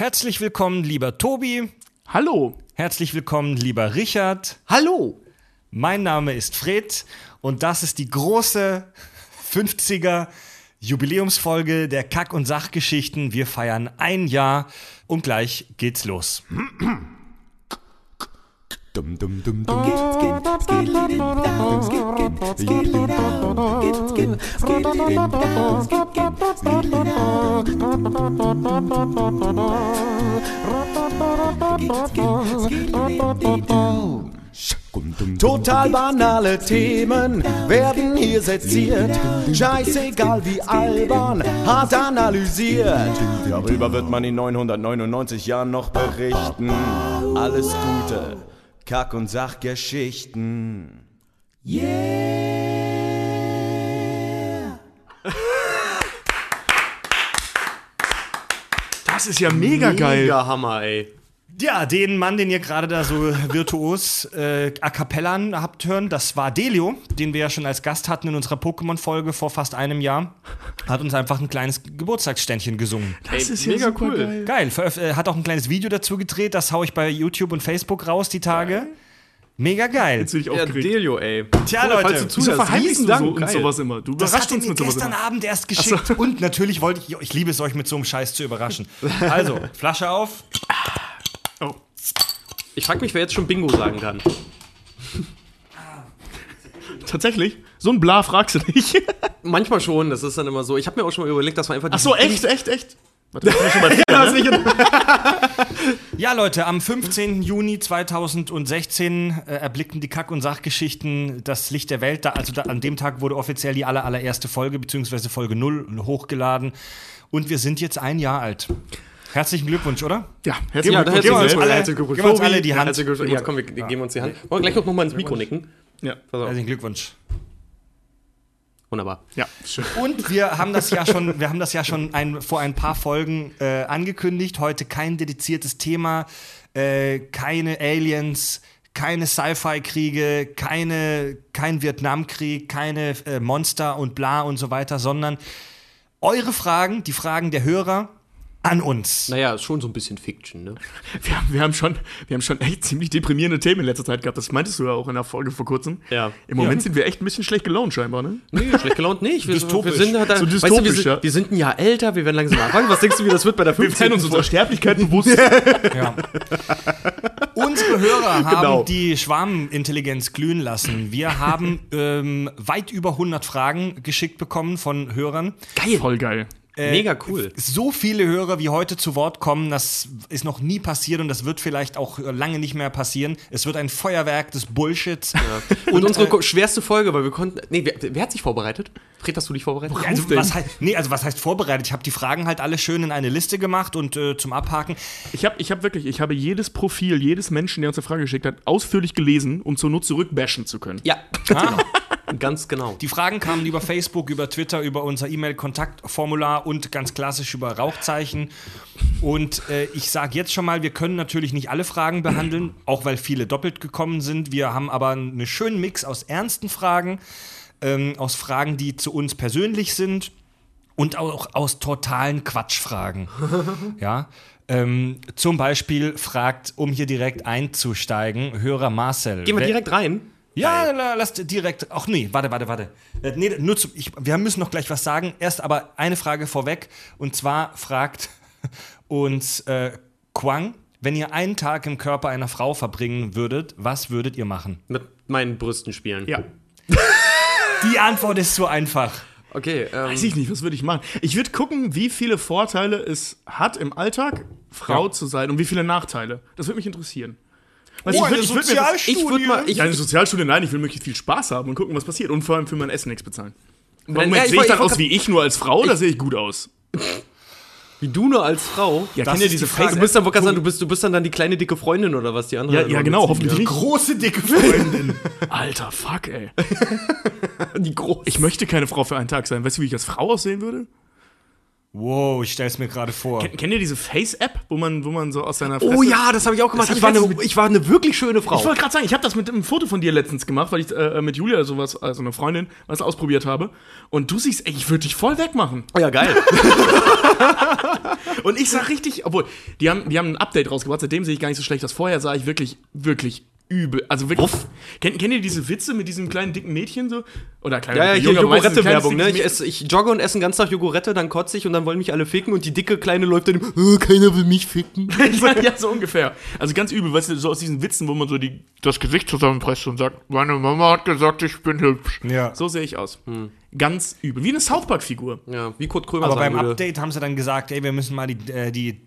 Herzlich willkommen, lieber Tobi. Hallo. Herzlich willkommen, lieber Richard. Hallo. Mein Name ist Fred und das ist die große 50er Jubiläumsfolge der Kack- und Sachgeschichten. Wir feiern ein Jahr und gleich geht's los. Dum, dum, dum, dum. Total banale Themen werden hier seziert. Scheißegal wie albern, hart analysiert. Darüber wird man in 999 Jahren noch berichten. Alles Gute, Kack- und Sachgeschichten. Das ist ja mega geil. Mega Hammer, ey. Ja, den Mann, den ihr gerade da so virtuos äh, a cappellan habt hören, das war Delio, den wir ja schon als Gast hatten in unserer Pokémon-Folge vor fast einem Jahr. Hat uns einfach ein kleines Geburtstagsständchen gesungen. Das Ey, ist ja mega super cool. geil. Geil, äh, hat auch ein kleines Video dazu gedreht, das hau ich bei YouTube und Facebook raus die Tage. Mega geil. Jetzt bin ich Ja, aufgeregt. Delio, ey. Tja, Leute, falls du zuhörst, verheimlichst du so und geil. sowas immer? Du Das überraschst hat er uns mir mit sowas gestern immer. Abend erst geschickt. Und natürlich wollte ich, ich liebe es euch mit so einem Scheiß zu überraschen. Also, Flasche auf. Ich frag mich, wer jetzt schon Bingo sagen kann. Tatsächlich? So ein Bla fragst du nicht. Manchmal schon, das ist dann immer so. Ich habe mir auch schon mal überlegt, dass man einfach Ach so, echt, echt, echt? Warte, ich schon bei vier, ne? Ja, Leute, am 15. Juni 2016 äh, erblickten die Kack- und Sachgeschichten das Licht der Welt. Da, also da, an dem Tag wurde offiziell die aller, allererste Folge, beziehungsweise Folge 0 hochgeladen. Und wir sind jetzt ein Jahr alt. Herzlichen Glückwunsch, oder? Ja, herzlichen Ja, Glückwunsch. geben wir uns herzlichen alle- herzlichen Glückwunsch. geben wir uns alle die Hand. Herzlichen Glückwunsch. Ja, komm, wir geben uns die Hand. Wollen wir gleich noch mal ins Mikro nicken? Ja, Pass auf. Herzlichen Glückwunsch. Wunderbar. ja, schön. Und wir haben das ja schon, wir haben das ja schon ein, vor ein paar Folgen äh, angekündigt. Heute kein dediziertes Thema, äh, keine Aliens, keine Sci-Fi-Kriege, keine, kein Vietnamkrieg, keine äh, Monster und bla und so weiter, sondern eure Fragen, die Fragen der Hörer an uns. Naja, ist schon so ein bisschen Fiction, ne? Wir, haben- wir, haben schon, wir haben schon echt ziemlich deprimierende Themen in letzter Zeit gehabt. Das meintest du ja auch in der Folge vor kurzem. Ja. Im Moment sind wir echt ein bisschen schlecht gelaunt scheinbar, ne? Nee, schlecht gelaunt nicht. Wir, Dystopisch. wir sind halt, So weißt du, wir, dystopisch, sind, ja. wir sind ein Jahr älter, wir werden langsam anfangen. Was denkst du, wie das wird bei der Wir 15. werden uns unserer Sterblichkeit bewusst. Ja. Unsere Hörer haben Genau. die Schwarmintelligenz glühen lassen. Wir haben ähm, weit über 100 Fragen geschickt bekommen von Hörern. Geil. Voll geil. Mega cool. So viele Hörer wie heute zu Wort kommen, das ist noch nie passiert und das wird vielleicht auch äh, lange nicht mehr passieren. Es wird ein Feuerwerk des Bullshits. Und, unsere äh, schwerste Folge, weil wir konnten. Nee, wer, wer hat sich vorbereitet? Fred, hast du dich vorbereitet? also, was heißt, nee, also was heißt vorbereitet? Ich habe die Fragen halt alle schön in eine Liste gemacht und äh, zum Abhaken. Ich habe ich hab wirklich, ich habe jedes Profil, jedes Menschen, der uns eine Frage geschickt hat, ausführlich gelesen, um zur Not zurückbashen zu können. Ja, Ah, ganz genau. die Fragen kamen über Facebook, über Twitter, über unser E-Mail-Kontaktformular und ganz klassisch über Rauchzeichen. Und äh, ich sage jetzt schon mal, wir können natürlich nicht alle Fragen behandeln, auch weil viele doppelt gekommen sind. Wir haben aber einen schönen Mix aus ernsten Fragen, ähm, aus Fragen, die zu uns persönlich sind und auch aus totalen Quatschfragen. ja. Ähm, zum Beispiel fragt, um hier direkt einzusteigen, Hörer Marcel. Gehen wir direkt rein. Ja, la- lass direkt. Ach nee, warte, warte, warte. Äh, nee, nur zu, ich, wir müssen noch gleich was sagen. Erst aber eine Frage vorweg. Und zwar fragt uns äh, Quang, wenn ihr einen Tag im Körper einer Frau verbringen würdet, was würdet ihr machen? Mit meinen Brüsten spielen. Ja. Die Antwort ist so einfach. Okay, ähm, Weiß ich nicht, was würde ich machen? Ich würde gucken, wie viele Vorteile es hat im Alltag, Frau Ja. zu sein und wie viele Nachteile. Das würde mich interessieren. Weißt Oh, ich würd- ich würd mir das- ich würde mal. Ich, Ja, eine Sozialstudie, nein, ich will möglichst viel Spaß haben und gucken, was passiert. Und vor allem für mein Essen nichts bezahlen. Warum ja, sehe ich dann ich wollt aus wie ich nur als Frau oder sehe ich gut aus? wie du nur als Frau. Ja, Das kennt ihr ist diese die Frage. Du bist dann, sagen, du bist, du bist dann, dann die kleine dicke Freundin oder was die andere. Ja, ja genau, hoffentlich nicht. Große, dicke Freundin. Alter, fuck, ey. Die groß. Ich möchte keine Frau für einen Tag sein. Weißt du, wie ich als Frau aussehen würde? Wow, ich stell's mir gerade vor. Kennt, kennt ihr diese Face-App, wo man, wo man so aus seiner Oh ja, das habe ich auch gemacht. Das Ich war, eine, ich war eine wirklich schöne Frau. Ich wollte gerade sagen, ich habe das mit einem Foto von dir letztens gemacht, weil ich äh, mit Julia sowas, also eine Freundin, was ausprobiert habe. Und du siehst, ey, ich würde dich voll wegmachen. oh ja, geil. Und ich sag richtig, obwohl, die haben, die haben ein Update rausgebracht, seitdem sehe ich gar nicht so schlecht aus. Vorher sah ich wirklich, wirklich übel. Also wirklich. Kennt, kennt ihr diese Witze mit diesem kleinen dicken Mädchen so? Oder kleine Ja, ja, dicke hier Jogurette-Werbung, ne? Ich, esse, ich jogge und esse den ganzen Tag Jogurette, dann kotze ich und dann wollen mich alle ficken und die dicke Kleine läuft dann, oh, keiner will mich ficken. Mädchen. ja, so ungefähr. Also ganz übel, weißt du, so aus diesen Witzen, wo man so die, das Gesicht zusammenpresst und sagt, meine Mama hat gesagt, ich bin hübsch. Ja. So sehe ich aus. Ganz übel. Wie eine South Park-Figur. Ja, wie Kurt Krömer Aber sagen beim würde. Update haben sie dann gesagt, ey, wir müssen mal die, äh, die,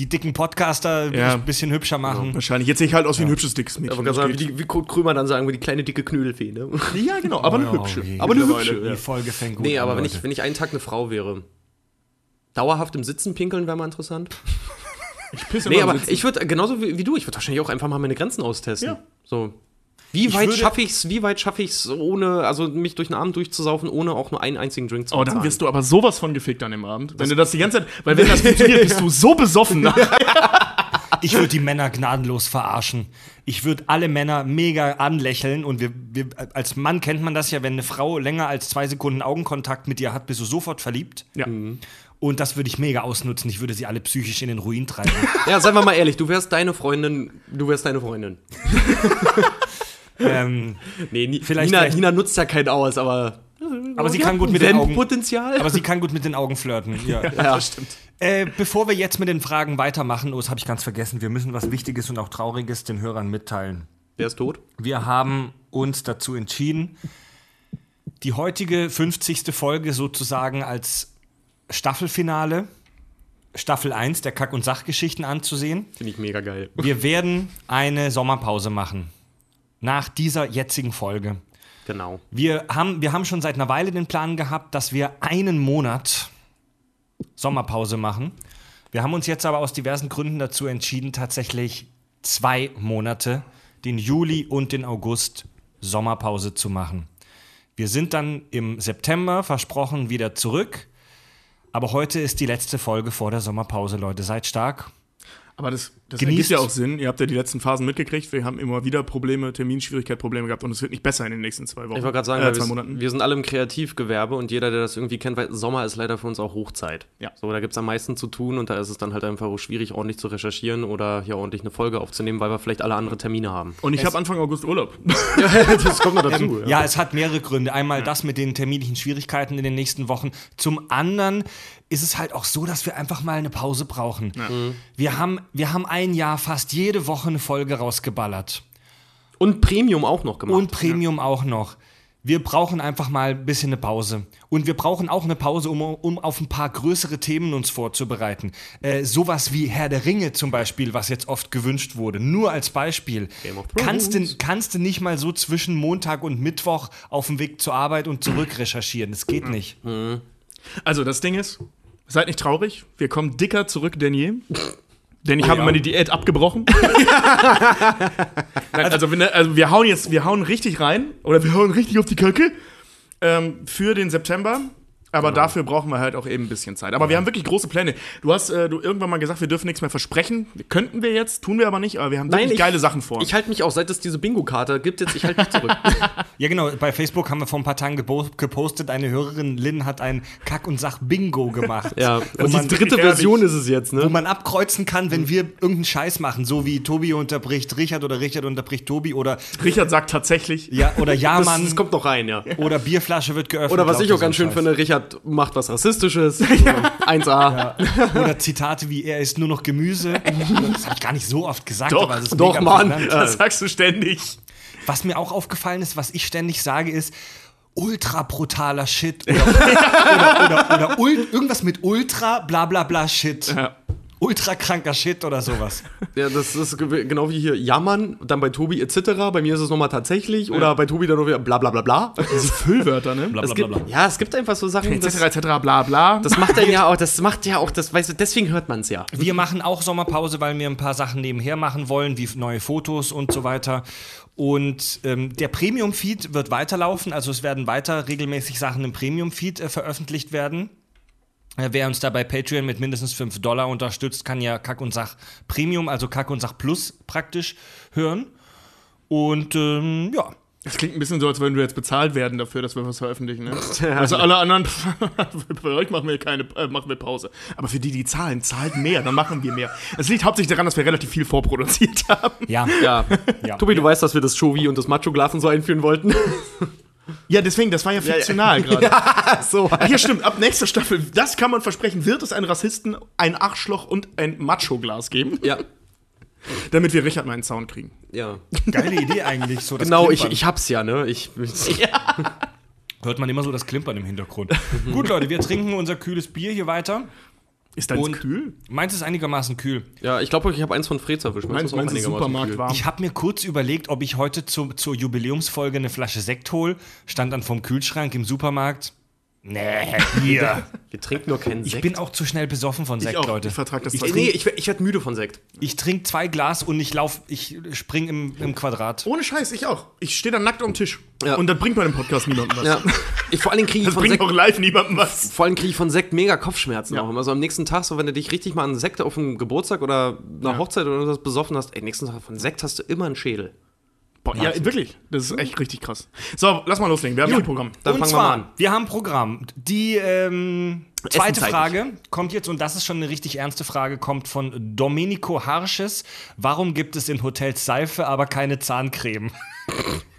die dicken Podcaster Ja. ein bisschen hübscher machen. Wahrscheinlich. Jetzt sehe ich halt aus wie ein hübsches, dickes Mädchen. Aber ganz sagen, wie, die, wie Kurt Krömer dann sagen, wie die kleine dicke Knödelfee, ne? ja, genau, aber eine Oh, hübsche. je. Aber eine hübsche, Die Folge fängt gut Nee, an, aber wenn Leute. ich, wenn ich einen Tag eine Frau wäre, dauerhaft im Sitzen pinkeln wäre mal interessant. Ich pisse Nee, immer aber ich würde, genauso wie, wie du, ich würde wahrscheinlich auch einfach mal meine Grenzen austesten. Ja. So. Wie weit schaffe ich's, wie weit schaffe ich's, ohne, also mich durch den Abend durchzusaufen, ohne auch nur einen einzigen Drink zu Oh, dann wirst du aber sowas von gefickt an dem Abend. Wenn du das die ganze Zeit, weil wenn das funktioniert, bist du so besoffen. Ich würde die Männer gnadenlos verarschen. Ich würde alle Männer mega anlächeln und wir, wir, als Mann kennt man das ja, wenn eine Frau länger als zwei Sekunden Augenkontakt mit dir hat, bist du sofort verliebt. ja. Und das würde ich mega ausnutzen. Ich würde sie alle psychisch in den Ruin treiben. Ja, seien wir mal ehrlich, du wärst deine Freundin, du wärst deine Freundin. ähm, Nee, Ni Vielleicht- Nina, vielleicht- Nina nutzt ja keinen aus, aber. aber sie kann gut mit den Augen. Potenzial. Aber sie kann gut mit den Augen flirten. Ja. ja, Äh, bevor wir jetzt mit den Fragen weitermachen, oh, das habe ich ganz vergessen. Wir müssen was Wichtiges und auch Trauriges den Hörern mitteilen. Wer ist tot? Wir haben uns dazu entschieden, die heutige 50. Folge sozusagen als Staffelfinale, Staffel 1 der Kack- und Sachgeschichten anzusehen. Finde ich mega geil. Wir werden eine Sommerpause machen. Nach dieser jetzigen Folge. Genau. Wir haben, wir haben schon seit einer Weile den Plan gehabt, dass wir einen Monat Sommerpause machen. Wir haben uns jetzt aber aus diversen Gründen dazu entschieden, tatsächlich zwei Monate, den Juli und den August, Sommerpause zu machen. Wir sind dann im September versprochen wieder zurück. Aber heute ist die letzte Folge vor der Sommerpause, Leute. Seid stark. Aber das, das Genießt- ergibt ja auch Sinn. Ihr habt ja die letzten Phasen mitgekriegt. Wir haben immer wieder Probleme, Terminschwierigkeit, Probleme gehabt und es wird nicht besser in den nächsten zwei Wochen. Ich wollte gerade sagen, äh, zwei wir, Monaten. wir sind alle im Kreativgewerbe und jeder, der das irgendwie kennt, weiß, Sommer ist leider für uns auch Hochzeit. Ja. So, da gibt es am meisten zu tun und da ist es dann halt einfach auch schwierig, ordentlich zu recherchieren oder hier ordentlich eine Folge aufzunehmen, weil wir vielleicht alle andere Termine haben. Und ich habe Anfang August Urlaub. das kommt noch dazu. Ja, es hat mehrere Gründe. Einmal das mit den terminlichen Schwierigkeiten in den nächsten Wochen. Zum anderen ist es halt auch so, dass wir einfach mal eine Pause brauchen. Wir, haben, wir haben ein Jahr fast jede Woche eine Folge rausgeballert. Und Premium auch noch gemacht. Und Premium auch noch. Wir brauchen einfach mal ein bisschen eine Pause. Und wir brauchen auch eine Pause, um, um auf ein paar größere Themen uns vorzubereiten. Äh, sowas wie Herr der Ringe zum Beispiel, was jetzt oft gewünscht wurde. Nur als Beispiel. Kannst du, kannst du nicht mal so zwischen Montag und Mittwoch auf dem Weg zur Arbeit und zurück recherchieren. Das geht nicht. Also, das Ding ist, seid nicht traurig. Wir kommen dicker zurück denn je. Denn ich habe ja. meine Diät abgebrochen. Nein, also, wir, also wir hauen jetzt, wir hauen richtig rein. Oder wir hauen richtig auf die Kacke. Ähm, für den September. Aber Genau. dafür brauchen wir halt auch eben ein bisschen Zeit. Aber wir haben wirklich große Pläne. Du hast äh, du irgendwann mal gesagt, wir dürfen nichts mehr versprechen. Könnten wir jetzt, tun wir aber nicht. Aber wir haben wirklich ich- geile Sachen vor. Ich halte mich auch, seit es diese Bingo-Karte gibt, jetzt ich halte mich zurück. Ja, genau. Bei Facebook haben wir vor ein paar Tagen gepostet, eine Hörerin, Lynn, hat ein Kack- und Sach-Bingo gemacht. ja, Wo und die dritte. Version ist es jetzt, wo ne? man abkreuzen kann, wenn wir irgendeinen Scheiß machen, so wie Tobi unterbricht Richard oder Richard unterbricht Tobi oder Richard sagt tatsächlich, ja oder ja Das, Mann das kommt noch rein, ja. oder Bierflasche wird geöffnet. Oder was ich auch ganz schön finde, Richard macht was Rassistisches. So, 1A. Oder Zitate wie er ist nur noch Gemüse. Das habe ich gar nicht so oft gesagt, Doch, aber es ist doch, Mann. prägnant. das sagst du ständig. Was mir auch aufgefallen ist, was ich ständig sage, ist ultra brutaler Shit oder, oder, oder, oder irgendwas mit ultra bla bla bla Shit. Ja. Ultra kranker Shit oder sowas. Ja, das ist ge- genau wie hier jammern, dann bei Tobi etc. Bei mir ist es nochmal tatsächlich. Oder bei Tobi dann noch wieder bla bla bla bla. Diese Füllwörter, ne? Es gibt, ja, es gibt einfach so Sachen, etc. das, etc. bla bla. das macht er ja auch, das macht ja auch, das, weißt du, deswegen hört man es ja. Wir machen auch Sommerpause, weil wir ein paar Sachen nebenher machen wollen, wie neue Fotos und so weiter. Und ähm, der Premium-Feed wird weiterlaufen, also es werden weiter regelmäßig Sachen im Premium-Feed äh, veröffentlicht werden. Äh, Wer uns da bei Patreon mit mindestens 5 Dollar unterstützt, kann ja Kack und Sach Premium, also Kack und Sach Plus praktisch hören. Und ähm, ja, Das klingt ein bisschen so, als würden wir jetzt bezahlt werden dafür, dass wir was veröffentlichen. Ne? Also alle anderen, bei euch machen wir keine, äh, machen wir Pause. Aber für die, die zahlen, zahlt mehr, dann machen wir mehr. Es liegt hauptsächlich daran, dass wir relativ viel vorproduziert haben. ja, Ja. Ja. Tobi, du weißt, dass wir das Shovi und das Macho-Glas und so einführen wollten. Ja, deswegen, das war ja fiktional gerade. so. Ach ja, stimmt. Ab nächster Staffel, das kann man versprechen, wird es einen Rassisten, ein Arschloch und ein Macho-Glas geben, Ja. damit wir Richard mal einen Sound kriegen. Ja. geile Idee eigentlich. So das Genau, ich, Klimpern. ich hab's ja, ne? Ich, Hört man immer so das Klimpern im Hintergrund. Gut, Leute, wir trinken unser kühles Bier hier weiter. Ist deins Und- kühl? Meins ist einigermaßen kühl. ja, ich glaube, ich habe eins von Freds erwischt. Meins, meins ist einigermaßen Supermarkt kühl. warm. Ich habe mir kurz überlegt, ob ich heute zu, zur Jubiläumsfolge eine Flasche Sekt hole. Stand dann vom Kühlschrank im Supermarkt. Nee, hier. Wir trinken nur keinen Ich Sekt. bin auch zu schnell besoffen von Sekt, auch. Leute. Ich vertrag das ich, nee, ich, werd- ich werde müde von Sekt. ich trinke zwei Glas und ich lauf, ich spring im, im Quadrat. Ohne Scheiß, ich auch. Ich stehe dann nackt am Tisch. Ja. Und das bringt bei dem Podcast niemandem was. Ja. Ich, vor allen Dingen kriege ich Das von bringt Sekt auch live niemandem was. Vor allem kriege ich von Sekt mega Kopfschmerzen Ja. auch. Also am nächsten Tag, so wenn du dich richtig mal an Sekt auf dem Geburtstag oder einer Ja. Hochzeit oder was besoffen hast, ey, nächsten Tag von Sekt hast du immer einen Schädel. Boah, ja, wirklich. Das ist echt richtig krass. So, lass mal loslegen. Wir haben viel Programm. Dann und fangen zwar, wir mal an. wir haben ein Programm. Die ähm, zweite. Frage kommt jetzt, und das ist schon eine richtig ernste Frage, kommt von Domenico Harsches. Warum gibt es in Hotels Seife, aber keine Zahncreme?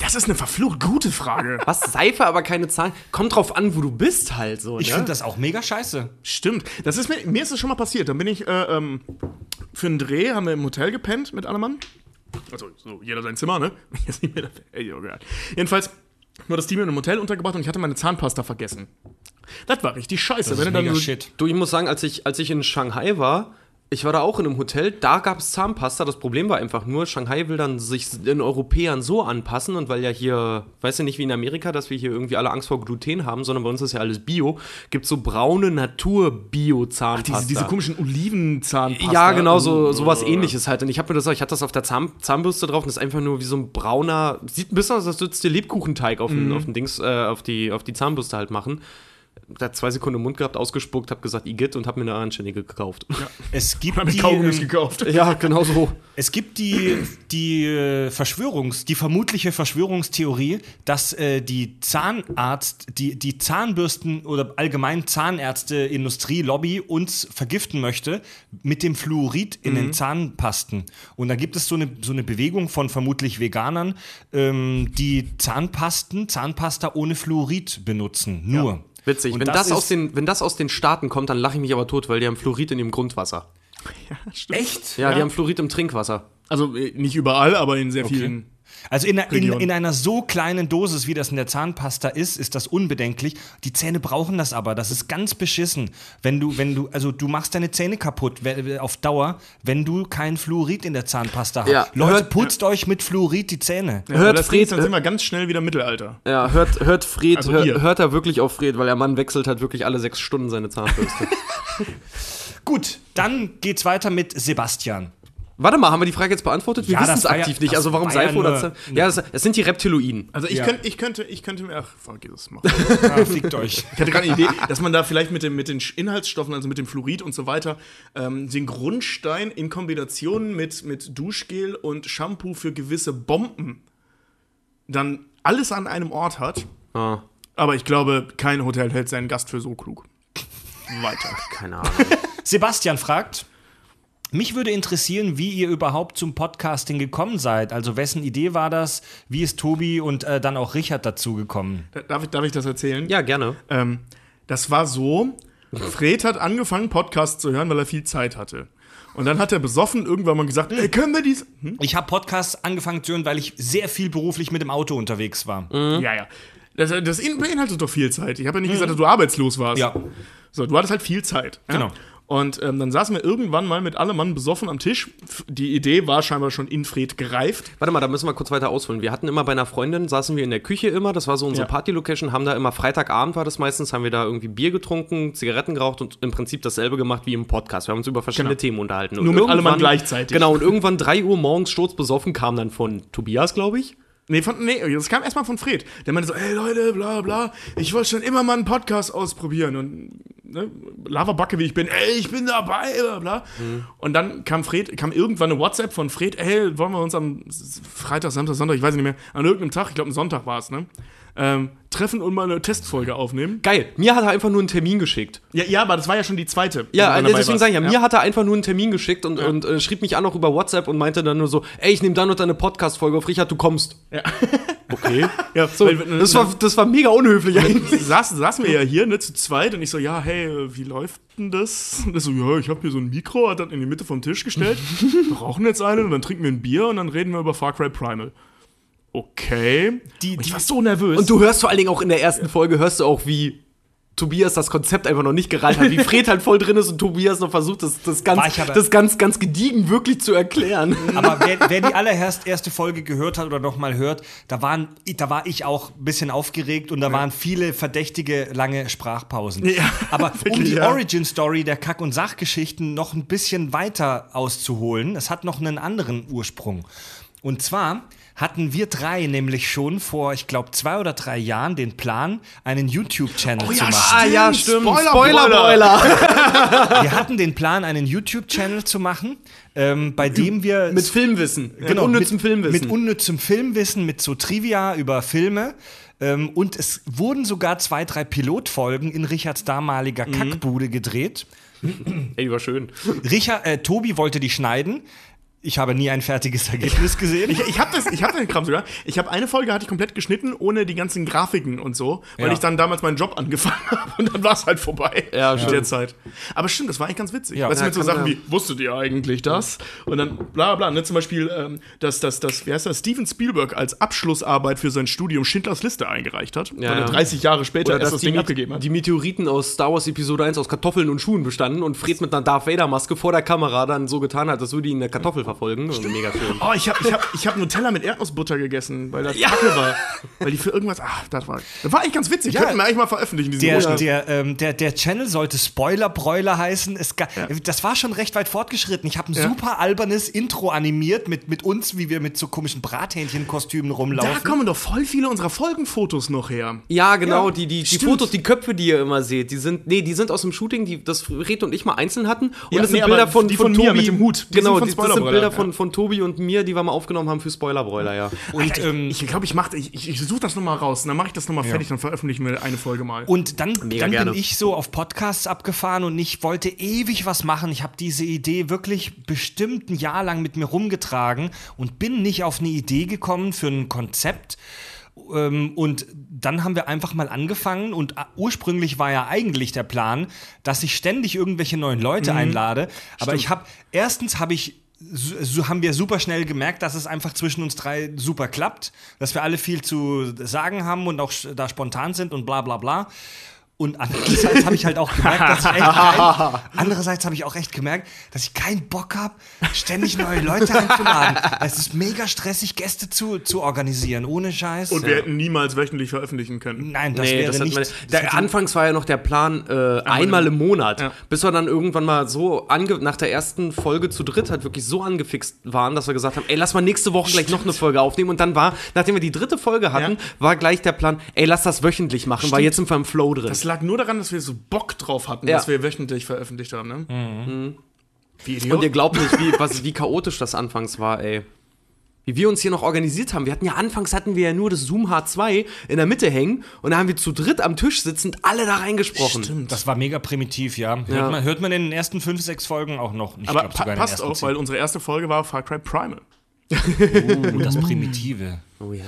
Das ist eine verflucht gute Frage. Was? Seife, aber keine Zahlen? Kommt drauf an, wo du bist halt so. Ich ne? finde das auch mega scheiße. Stimmt. Das ist mir, mir ist das schon mal passiert. Dann bin ich äh, ähm, für einen Dreh, haben wir im Hotel gepennt mit allem Mann. Also, so, jeder sein Zimmer, ne? Jetzt nicht mehr da- ey, oh Gott. Jedenfalls nur das Team in einem Hotel untergebracht und ich hatte meine Zahnpasta vergessen. Das war richtig scheiße. Das wenn ist du mega so, shit. Du, ich muss sagen, als ich, als ich in Shanghai war, ich war da auch in einem Hotel, da gab es Zahnpasta. Das Problem war einfach nur, Shanghai will dann sich den Europäern so anpassen und weil ja hier, weißt du nicht wie in Amerika, dass wir hier irgendwie alle Angst vor Gluten haben, sondern bei uns ist ja alles Bio, gibt so braune Natur-Bio-Zahnpasta. diese, diese komischen Olivenzahnpasta. Ja, genau, so, Uh, sowas ähnliches halt. Und ich habe mir das, ich hatte das auf der Zahn, Zahnbürste drauf und das ist einfach nur wie so ein brauner, sieht ein bisschen aus, als würdest du Lebkuchenteig auf, den, auf den Dings, äh, auf die, auf die Zahnbürste halt machen. Da hat zwei Sekunden im Mund gehabt, ausgespuckt, hab gesagt, Igitt und hab mir eine anständige gekauft. Es gibt die, Kaugummis ähm, gekauft. Ja, genau so. Es gibt die, die äh, Verschwörungs-, die vermutliche Verschwörungstheorie, dass äh, die Zahnarzt, die, die Zahnbürsten oder allgemein Zahnärzteindustrie Lobby uns vergiften möchte mit dem Fluorid in den Zahnpasten. Und da gibt es so eine, so eine Bewegung von vermutlich Veganern, ähm, die Zahnpasten, Zahnpasta ohne Fluorid benutzen. Nur. Witzig. Und wenn, das aus ist- den, wenn das aus den Staaten kommt, dann lache ich mich aber tot, weil die haben Fluorid in ihrem Grundwasser. Echt? Ja, Ja. die haben Fluorid im Trinkwasser. Also äh, nicht überall, aber in sehr vielen. Also in, in, in einer so kleinen Dosis, wie das in der Zahnpasta ist, ist das unbedenklich. Die Zähne brauchen das aber. Das ist ganz beschissen. Wenn du, wenn du, also du machst deine Zähne kaputt auf Dauer, wenn du kein Fluorid in der Zahnpasta hast. Ja, Leute, hört- putzt euch mit Fluorid die Zähne. Ja, Hört das Fred- dann sind wir ganz schnell wieder im Mittelalter. Ja, hört, hört Fred, Also hör, ihr. hört er wirklich auf Fred, weil der Mann wechselt halt wirklich alle sechs Stunden seine Zahnbürste. Gut, dann geht's weiter mit Sebastian. Warte mal, haben wir die Frage jetzt beantwortet? Wir Ja, wissen das es war ja- aktiv nicht. Also warum war ja Seife oder Zahn? Ja, das, das sind die Reptiloiden. Also ich, Ja. könnt, ich, könnte, ich könnte mir. Ach, fuck, das macht. Ah, fickt euch. Ich hatte gerade eine Idee, dass man da vielleicht mit, dem, mit den Inhaltsstoffen, also mit dem Fluorid und so weiter, ähm, den Grundstein in Kombination mit, mit Duschgel und Shampoo für gewisse Bomben dann alles an einem Ort hat. Ah, Aber ich glaube, kein Hotel hält seinen Gast für so klug. Weiter. keine Ahnung. Sebastian fragt, mich würde interessieren, wie ihr überhaupt zum Podcasting gekommen seid. Also wessen Idee war das? Wie ist Tobi und äh, dann auch Richard dazu gekommen? Darf ich, darf ich das erzählen? ja, gerne. Ähm, das war so, Fred hat angefangen, Podcasts zu hören, weil er viel Zeit hatte. Und dann hat er besoffen irgendwann mal gesagt, ey, können wir dies... Hm? Ich habe Podcasts angefangen zu hören, weil ich sehr viel beruflich mit dem Auto unterwegs war. Ja, ja. Das, das in- beinhaltet doch viel Zeit. Ich habe ja nicht gesagt, dass du arbeitslos warst. Ja. So, du hattest halt viel Zeit. Ja? Und ähm, dann saßen wir irgendwann mal mit allem Mann besoffen am Tisch. Die Idee war scheinbar schon in Fred gereift. Warte mal, da müssen wir kurz weiter ausholen. Wir hatten immer bei einer Freundin, saßen wir in der Küche immer, das war so unsere Ja. Party-Location, haben da immer Freitagabend war das meistens, haben wir da irgendwie Bier getrunken, Zigaretten geraucht und im Prinzip dasselbe gemacht wie im Podcast. Wir haben uns über verschiedene Genau. Themen unterhalten. Und Nur mit allem Mann gleichzeitig. Genau, und irgendwann 3 Uhr morgens sturzbesoffen kam dann von Tobias, glaube ich. Nee, von, nee, das kam erstmal von Fred. Der meinte so, ey Leute, bla bla, ich wollte schon immer mal einen Podcast ausprobieren. Und ne, Lavabacke wie ich bin, ey, ich bin dabei, bla bla. Und dann kam Fred, kam irgendwann eine WhatsApp von Fred, ey, wollen wir uns am Freitag, Samstag, Sonntag, ich weiß nicht mehr, an irgendeinem Tag, ich glaube, ein Sonntag war es, ne? Ähm, treffen und mal eine Testfolge aufnehmen. Geil. Mir hat er einfach nur einen Termin geschickt. Ja, ja, aber das war ja schon die zweite. Ja, also deswegen sage ich ja, mir hat er einfach nur einen Termin geschickt und, und äh, schrieb mich an auch über WhatsApp und meinte dann nur so, ey, ich nehme dann und deine Podcast-Folge auf, Richard, du kommst. Ja. Okay. Ja, So, weil- das war, das war mega unhöflich eigentlich. saßen, saßen wir ja hier, ne, zu zweit und ich so, ja, hey, äh, wie läuft denn das? Und er so, ja, ich habe hier so ein Mikro, hat das in die Mitte vom Tisch gestellt. Wir rauchen jetzt einen und dann trinken wir ein Bier und dann reden wir über Far Cry Primal. Okay. Die- und ich die- war so nervös. Und du hörst vor allen Dingen auch in der ersten Folge, hörst du auch, wie Tobias das Konzept einfach noch nicht gereiht hat, wie Fred halt voll drin ist und Tobias noch versucht, das, das, ganz, das ganz, ganz gediegen wirklich zu erklären. Aber wer, wer die allererst erste Folge gehört hat oder noch mal hört, da, waren, da war ich auch ein bisschen aufgeregt und da waren viele verdächtige lange Sprachpausen. Ja, Aber um wirklich, die ja. Origin-Story der Kack- und Sachgeschichten noch ein bisschen weiter auszuholen, es hat noch einen anderen Ursprung. Und zwar hatten wir drei nämlich schon vor, ich glaube, zwei oder drei Jahren den Plan, einen YouTube-Channel Oh zu ja, machen. Ah ja, stimmt. Spoiler, Spoiler Boiler. Wir hatten den Plan, einen YouTube-Channel zu machen, ähm, bei dem wir Mit Filmwissen. genau, mit unnützem mit, Filmwissen. Mit unnützem Filmwissen, mit so Trivia über Filme. Ähm, und es wurden sogar zwei, drei Pilotfolgen in Richards damaliger Mhm. Kackbude gedreht. Ey, war schön. Richard, äh, Tobi wollte die schneiden. Ich habe nie ein fertiges Ergebnis gesehen. ich, ich habe das, ich habe den Kram sogar. Ich habe eine Folge hatte ich komplett geschnitten ohne die ganzen Grafiken und so, weil Ja. ich dann damals meinen Job angefangen habe und dann war es halt vorbei. Ja, mit stimmt. der Zeit. Aber stimmt, das war eigentlich ganz witzig. Ja. weißt du, Ja, mit so Sachen wie wusstet ihr eigentlich das? Und dann bla bla. Ne, zum Beispiel, ähm, dass das, das, wie heißt das, Steven Spielberg als Abschlussarbeit für sein Studium Schindlers Liste eingereicht hat, weil er ja. 30 Jahre später Oder erst dass das die, Ding Met- abgegeben hat. die Meteoriten aus Star Wars Episode 1 aus Kartoffeln und Schuhen bestanden und Fred mit einer Darth Vader Maske vor der Kamera dann so getan hat, als würde ihn eine Kartoffel verfolgen. Und mega schön. Oh, ich habe ich hab, ich hab Nutella mit Erdnussbutter gegessen, weil das Kacke war. Weil die für irgendwas. Ach, das war. Das war eigentlich ganz witzig. Ja. Könnten wir eigentlich mal veröffentlichen, diesen Der, der, ähm, der, der Channel sollte Spoiler-Broiler heißen. Es ga, Das war schon recht weit fortgeschritten. Ich habe ein super albernes Intro animiert mit, mit uns, wie wir mit so komischen Brathähnchenkostümen Da rumlaufen. kommen doch voll viele unserer Folgenfotos noch her. Ja, genau, Ja, die, die, die stimmt. Fotos, die Köpfe, die ihr immer seht, die sind, nee, die sind aus dem Shooting, die das Fred und ich mal einzeln hatten. Und Ja, das nee, sind Bilder von, die von, von mir Tobi. mit dem Hut, die genau, sind von die, das sind Spoilerbräuler, Bilder von, ja. von Tobi und mir, die wir mal aufgenommen haben für Spoilerbräuler, ja. Und, Alter, ähm, ich glaube, ich, mach- ich, ich, ich suche das nochmal raus. Und dann mache ich das nochmal fertig, dann veröffentlichen wir eine Folge mal. Und dann, dann gerne. bin ich so auf Podcasts abgefahren und ich wollte ewig was machen. Ich habe diese Idee wirklich bestimmt ein Jahr lang mit mir rumgetragen und bin nicht auf eine Idee gekommen für ein Konzept. Ähm, Und dann haben wir einfach mal angefangen und äh, ursprünglich war ja eigentlich der Plan, dass ich ständig irgendwelche neuen Leute einlade. Aber ich habe, erstens habe ich so haben wir super schnell gemerkt, dass es einfach zwischen uns drei super klappt, dass wir alle viel zu sagen haben und auch da spontan sind und bla bla bla. Und andererseits habe ich halt auch gemerkt, dass ich echt kein, andererseits habe ich auch echt gemerkt, dass ich keinen Bock habe, ständig neue Leute einzuladen. Es ist mega stressig, Gäste zu, zu organisieren, ohne Scheiß. Und wir hätten niemals wöchentlich veröffentlichen können. Nein, das nee, wäre das nicht. man, das der, anfangs war ja noch der Plan, äh, einmal im Monat, Ja. bis wir dann irgendwann mal so ange nach der ersten Folge zu dritt halt wirklich so angefixt waren, dass wir gesagt haben, ey, lass mal nächste Woche gleich noch eine Folge aufnehmen. Und dann war, nachdem wir die dritte Folge hatten, Ja. war gleich der Plan, ey, lass das wöchentlich machen, weil jetzt sind wir im Flow drin. Das lag nur daran, dass wir so Bock drauf hatten, Ja. dass wir wöchentlich veröffentlicht haben. Ne? Wie Und Idiot. ihr glaubt nicht, wie, was, wie chaotisch das anfangs war, ey. Wie wir uns hier noch organisiert haben. Wir hatten ja anfangs hatten wir ja nur das Zoom H2 in der Mitte hängen und da haben wir zu dritt am Tisch sitzend alle da reingesprochen. Stimmt. das war mega primitiv, ja. Hört, Ja. Man, hört man in den ersten fünf, sechs Folgen auch noch. Ich Aber glaub, pa sogar in den passt auch, zehn. weil unsere erste Folge war Far Cry Primal. Oh, das Primitive. Oh ja.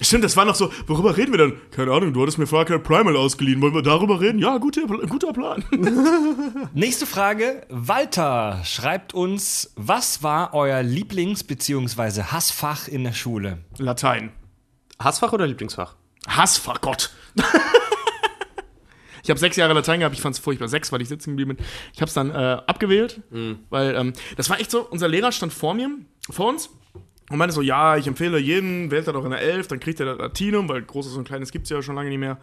Stimmt, das war noch so, worüber reden wir denn? Keine Ahnung, du hattest mir Far Cry Primal ausgeliehen. Wollen wir darüber reden? Ja, guter, guter Plan. Nächste Frage. Walter schreibt uns, was war euer Lieblings- bzw. Hassfach in der Schule? Latein. Hassfach oder Lieblingsfach? Hassfach, Gott. ich habe sechs Jahre Latein gehabt, ich fand es furchtbar. Sechs, weil ich sitzen geblieben bin. Ich habe es dann äh, abgewählt, weil ähm, das war echt so, unser Lehrer stand vor mir, vor uns und meinte so, ja, ich empfehle jeden, wählt er doch in der Elf, dann kriegt er das Latinum, weil großes und kleines gibt es ja schon lange nicht mehr.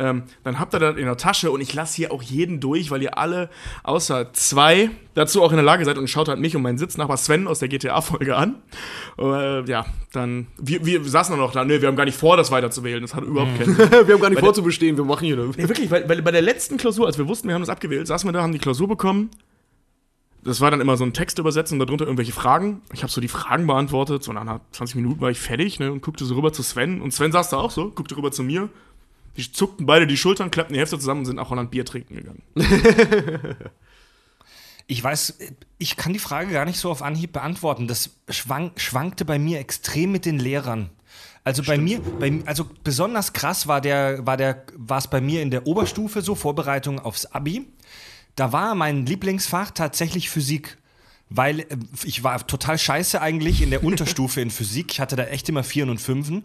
ähm, dann habt ihr das in der Tasche und ich lasse hier auch jeden durch, weil ihr alle außer zwei dazu auch in der Lage seid und schaut halt mich und meinen Sitznachbar Sven aus der GTA-Folge an. Äh, ja, dann, wir, wir saßen dann noch da, nee, wir haben gar nicht vor, das weiterzuwählen, das hat überhaupt keinen Sinn. wir haben gar nicht vorzubestehen, wir machen hier. Nee, wirklich, weil, weil bei der letzten Klausur, als wir wussten, wir haben das abgewählt, saßen wir da, haben die Klausur bekommen. Das war dann immer so ein Text übersetzen und darunter irgendwelche Fragen. Ich habe so die Fragen beantwortet. So nach 20 Minuten war ich fertig ne, und guckte so rüber zu Sven. Und Sven saß da auch so, guckte rüber zu mir. Die zuckten beide die Schultern, klappten die Hälfte zusammen und sind nach Holland Bier trinken gegangen. Ich weiß, ich kann die Frage gar nicht so auf Anhieb beantworten. Das schwank, schwankte bei mir extrem mit den Lehrern. Also bei mir, bei, also besonders krass war der, war der, war es bei mir in der Oberstufe so Vorbereitung aufs Abi. Da war mein Lieblingsfach tatsächlich Physik. Weil äh, ich war total scheiße eigentlich in der Unterstufe in Physik. Ich hatte da echt immer Vieren und Fünfen.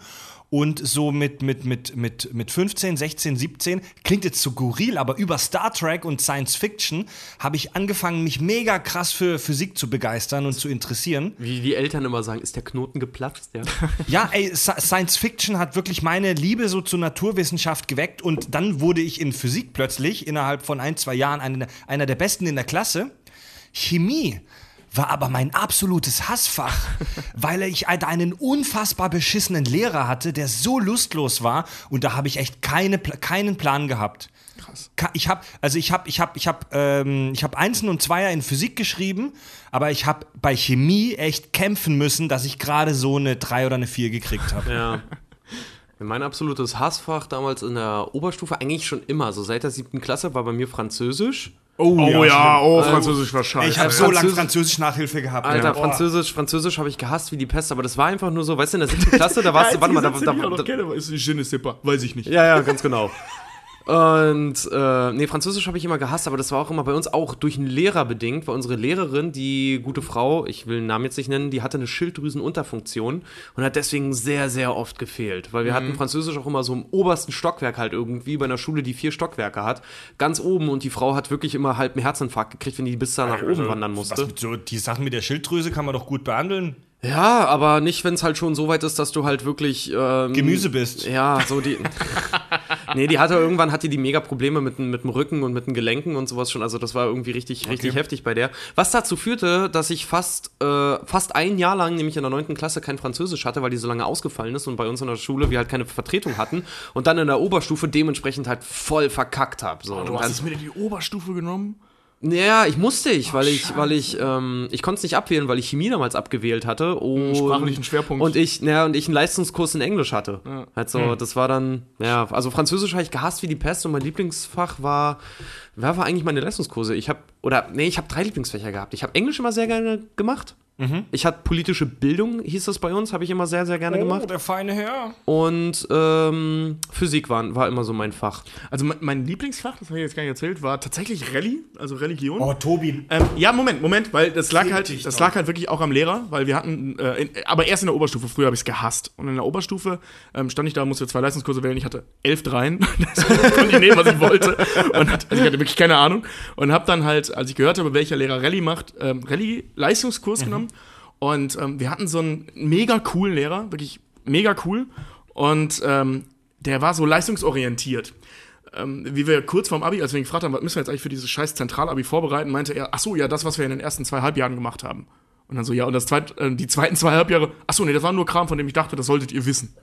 Und so mit, mit, mit, mit, mit 15, 16, 17, klingt jetzt so skurril, aber über Star Trek und Science Fiction habe ich angefangen, mich mega krass für Physik zu begeistern und zu interessieren. Wie die Eltern immer sagen, ist der Knoten geplatzt, ja? Ja, ey, Sci- Science Fiction hat wirklich meine Liebe so zur Naturwissenschaft geweckt und dann wurde ich in Physik plötzlich innerhalb von ein, zwei Jahren einer, einer der Besten in der Klasse. Chemie war aber mein absolutes Hassfach, weil ich einen unfassbar beschissenen Lehrer hatte, der so lustlos war und da habe ich echt keine, keinen Plan gehabt. Krass. Ich habe also ich habe ich habe ich habe ähm, ich habe Einsen und Zweier in Physik geschrieben, aber ich habe bei Chemie echt kämpfen müssen, dass ich gerade so eine drei oder eine vier gekriegt habe. Ja. Mein absolutes Hassfach damals in der Oberstufe, eigentlich schon immer, so seit der siebten Klasse, war bei mir Französisch. Oh, ja, ja, oh, Französisch war scheiße. Ich habe so lange Französisch- Nachhilfe gehabt. Alter, ja. Französisch, Französisch habe ich gehasst wie die Pest, aber das war einfach nur so, weißt du, in der siebten Klasse, da warst du, warte mal, da, da, die ich auch noch da, kenne, aber ist je ne sais pas, weiß ich nicht. Ja, ja, ganz genau. Und äh, nee, Französisch habe ich immer gehasst, aber das war auch immer bei uns auch durch einen Lehrer bedingt, weil unsere Lehrerin, die gute Frau, ich will den Namen jetzt nicht nennen, die hatte eine Schilddrüsenunterfunktion und hat deswegen sehr, sehr oft gefehlt. Weil wir hatten Französisch auch immer so im obersten Stockwerk halt irgendwie, bei einer Schule, die vier Stockwerke hat, ganz oben und die Frau hat wirklich immer halb einen Herzinfarkt gekriegt, wenn die bis da nach oben wandern Was musste. mit so, die Sachen mit der Schilddrüse kann man doch gut behandeln. Ja, aber nicht, wenn es halt schon so weit ist, dass du halt wirklich ähm, Gemüse bist. Ja, so die. nee, die hatte irgendwann hatte die mega Probleme mit, dem- mit dem Rücken und mit den Gelenken und sowas schon. Also das war irgendwie richtig, richtig heftig bei der. Was dazu führte, dass ich fast, äh, fast ein Jahr lang, nämlich in der 9. Klasse, kein Französisch hatte, weil die so lange ausgefallen ist und bei uns in der Schule wir halt keine Vertretung hatten und dann in der Oberstufe dementsprechend halt voll verkackt habe. So. Du hast es in die Oberstufe genommen? Ja, ich musste ich, weil ich, weil ich, ähm, ich konnte es nicht abwählen, weil ich Chemie damals abgewählt hatte und sprachlichen Schwerpunkt. und ich, naja, und ich einen Leistungskurs in Englisch hatte. Halt so, das war dann, ja, also Französisch habe ich gehasst wie die Pest und mein Lieblingsfach war, wer war eigentlich meine Leistungskurse? Ich habe, oder nee, ich habe drei Lieblingsfächer gehabt. Ich habe Englisch immer sehr gerne gemacht. Ich hatte politische Bildung, hieß das bei uns, habe ich immer sehr, sehr gerne gemacht. Oh, der feine Herr. Und ähm, Physik war, war immer so mein Fach. Also mein, mein Lieblingsfach, das habe ich jetzt gar nicht erzählt, war tatsächlich Rallye, also Religion. Oh, Tobi. Ähm, ja, Moment, Moment, weil das lag halt, das lag halt wirklich auch am Lehrer, weil wir hatten, äh, in, aber erst in der Oberstufe, früher habe ich es gehasst. Und in der Oberstufe ähm, stand ich da, musste zwei Leistungskurse wählen, ich hatte elf Dreien, das konnte ich nehmen, was ich wollte. Und hat, also ich hatte wirklich keine Ahnung. Und habe dann halt, als ich gehört habe, welcher Lehrer Rallye macht, ähm, Rallye-Leistungskurs Mhm. genommen. Und ähm, wir hatten so einen mega coolen Lehrer, wirklich mega cool. Und ähm, der war so leistungsorientiert ähm, wie wir kurz vorm Abi, als wir ihn gefragt haben, was müssen wir jetzt eigentlich für dieses scheiß Zentralabi vorbereiten, meinte er, ach so, ja, das, was wir in den ersten zwei Halbjahren gemacht haben. Und dann so, ja, und das zweit, äh, die zweiten zwei Halbjahre, ach so, nee, das war nur Kram, von dem ich dachte, das solltet ihr wissen.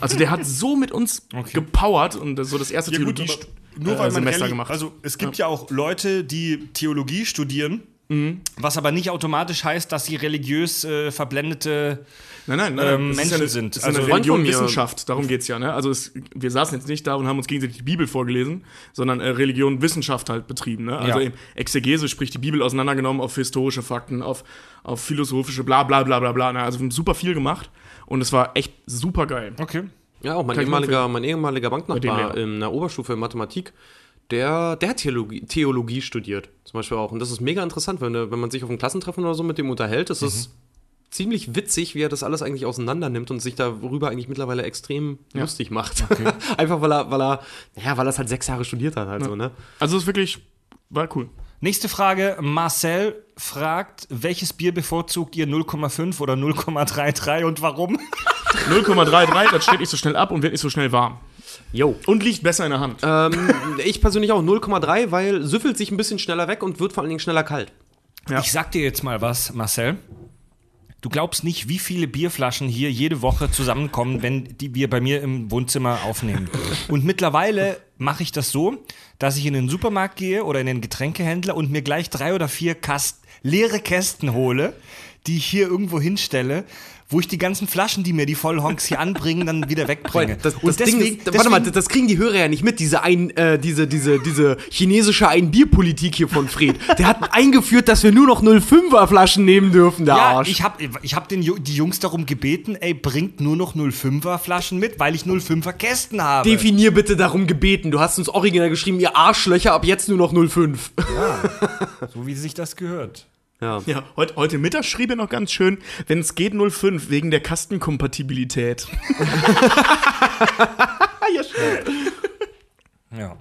Also der hat so mit uns gepowert und so das erste Ja, gut, Theologie aber nur weil äh, man Semester Rallye- gemacht. Also es gibt ja. auch Leute, die Theologie studieren, Mhm. was aber nicht automatisch heißt, dass sie religiös äh, verblendete Nein, nein, nein. ähm, es Menschen ja eine, sind. Es ist eine Also- Religion, von mir- Wissenschaft, darum geht's ja. Ne? Also es, wir saßen jetzt nicht da und haben uns gegenseitig die Bibel vorgelesen, sondern äh, Religion, Wissenschaft halt betrieben. Ne? Also Ja. eben Exegese, sprich die Bibel auseinandergenommen auf historische Fakten, auf, auf philosophische, bla bla bla bla bla. Ne? Also wir haben super viel gemacht und es war echt super geil. Okay. Ja, auch mein Kann ehemaliger, mein ehemaliger Banknachbar in der Oberstufe in Mathematik, der, der hat Theologie, Theologie studiert, zum Beispiel auch. Und das ist mega interessant, wenn, wenn man sich auf einem Klassentreffen oder so mit dem unterhält. Das ist ziemlich witzig, wie er das alles eigentlich auseinander nimmt und sich darüber eigentlich mittlerweile extrem lustig macht. Einfach weil er, weil er, ja, weil er es halt sechs Jahre studiert hat, halt so, ne? Also es ist wirklich, war cool. Nächste Frage. Marcel fragt, welches Bier bevorzugt ihr 0,5 oder 0,33 und warum? 0,33, das steht nicht so schnell ab und wird nicht so schnell warm. Jo. Und liegt besser in der Hand. Ähm, ich persönlich auch 0,3, weil süffelt sich ein bisschen schneller weg und wird vor allen Dingen schneller kalt. Ja. Ich sag dir jetzt mal was, Marcel. Du glaubst nicht, wie viele Bierflaschen hier jede Woche zusammenkommen, wenn die wir bei mir im Wohnzimmer aufnehmen. Und mittlerweile mache ich das so, dass ich in den Supermarkt gehe oder in den Getränkehändler und mir gleich drei oder vier Kast leere Kästen hole, die ich hier irgendwo hinstelle, wo ich die ganzen Flaschen, die mir die Vollhonks hier anbringen, dann wieder wegbringe. Das, das und Ding ist, warte mal, das kriegen die Hörer ja nicht mit, diese, ein, äh, diese, diese, diese chinesische Ein-Bier-Politik hier von Fred. Der hat eingeführt, dass wir nur noch 05er Flaschen nehmen dürfen, der Ja, Arsch. ich habe ich hab den, die Jungs darum gebeten, ey, bringt nur noch 05er Flaschen mit, weil ich 05er Kästen habe. Definier bitte darum gebeten. Du hast uns original geschrieben, ihr Arschlöcher, ab jetzt nur noch 05. so wie sich das gehört. Ja. Ja, heute, heute Mittag schrieb er noch ganz schön, wenn es geht 05, wegen der Kastenkompatibilität. ja, schön. Ja.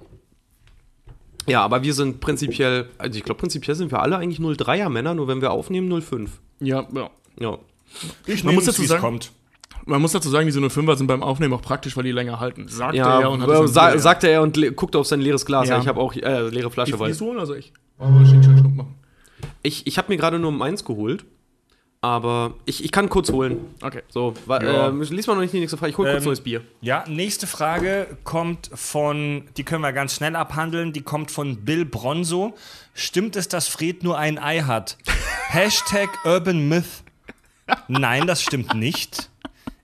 ja, aber wir sind prinzipiell, also ich glaube, prinzipiell sind wir alle eigentlich 03er Männer, nur wenn wir aufnehmen 05. Ja, ja. Ja. Ich Man muss dazu sagen- kommt. Man muss dazu sagen, diese 05er sind beim Aufnehmen auch praktisch, weil die länger halten. Sagt Ja, er und hat äh, sa sagte er und guckte auf sein leeres Glas. Ja. Ja. ich habe auch äh, leere Flasche. Die Weil Flies holen, also ich. Schnick, Schnack, Schnuck machen. Ich ich habe mir gerade nur meins geholt, aber ich, ich kann kurz holen. Okay. So, Ja. äh, lies mal noch nicht die nächste Frage. Ich hole kurz Ähm, neues Bier. Ja, nächste Frage kommt von, die können wir ganz schnell abhandeln, die kommt von Bill Bronzo. Stimmt es, dass Fred nur ein Ei hat? Hashtag Urban Myth. Nein, das stimmt nicht.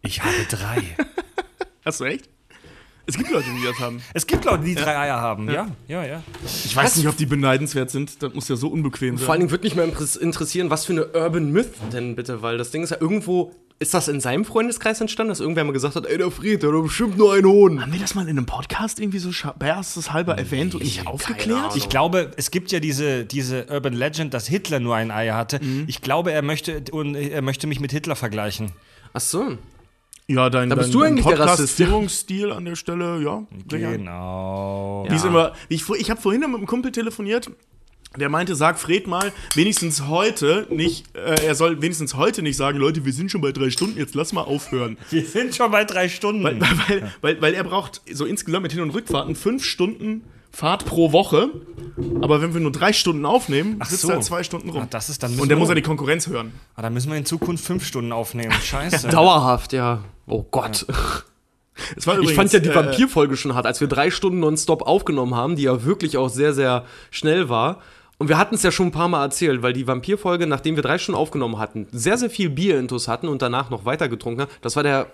Ich habe drei. Hast du echt? Es gibt Leute, die das haben. Es gibt Leute, die drei Eier haben. Ja, ja, ja. Ich weiß nicht, ob die beneidenswert sind. Das muss ja so unbequem sein. Vor allen Dingen würde mich mal interessieren, was für eine Urban Myth denn bitte, weil das Ding ist ja irgendwo. Ist das in seinem Freundeskreis entstanden, dass irgendwer mal gesagt hat, ey, der Fred, der hat doch bestimmt nur einen Hohn? haben wir das mal in einem Podcast irgendwie so halber erwähnt und nicht aufgeklärt? Ich glaube, es gibt ja diese, diese Urban Legend, dass Hitler nur ein Ei hatte. Ich glaube, er möchte, und er möchte mich mit Hitler vergleichen. Ach so. Ja, dein, Da bist dein, du dein eigentlich der Rassist. Podcast-Führungsstil an der Stelle, ja. Genau. Wie ist immer, ich, ich habe vorhin mit einem Kumpel telefoniert, der meinte, sag Fred mal, wenigstens heute nicht, äh, er soll wenigstens heute nicht sagen, Leute, wir sind schon bei drei Stunden, jetzt lass mal aufhören. Wir sind schon bei drei Stunden. Weil, weil, weil, weil er braucht so insgesamt mit Hin- und Rückfahrten fünf Stunden Fahrt pro Woche. Aber wenn wir nur drei Stunden aufnehmen, Ach sitzt so. er halt zwei Stunden rum. Ah, das ist dann und der wir- muss ja die Konkurrenz hören. Ah, dann müssen wir in Zukunft fünf Stunden aufnehmen. Scheiße. Dauerhaft, ja. Oh Gott. Es war Ich übrigens, fand ja die äh, Vampirfolge schon hart, als wir drei Stunden nonstop aufgenommen haben, die ja wirklich auch sehr, sehr schnell war. Und wir hatten es ja schon ein paar Mal erzählt, weil die Vampirfolge, nachdem wir drei Stunden aufgenommen hatten, sehr, sehr viel Bierintus hatten und danach noch weiter getrunken haben. Das war der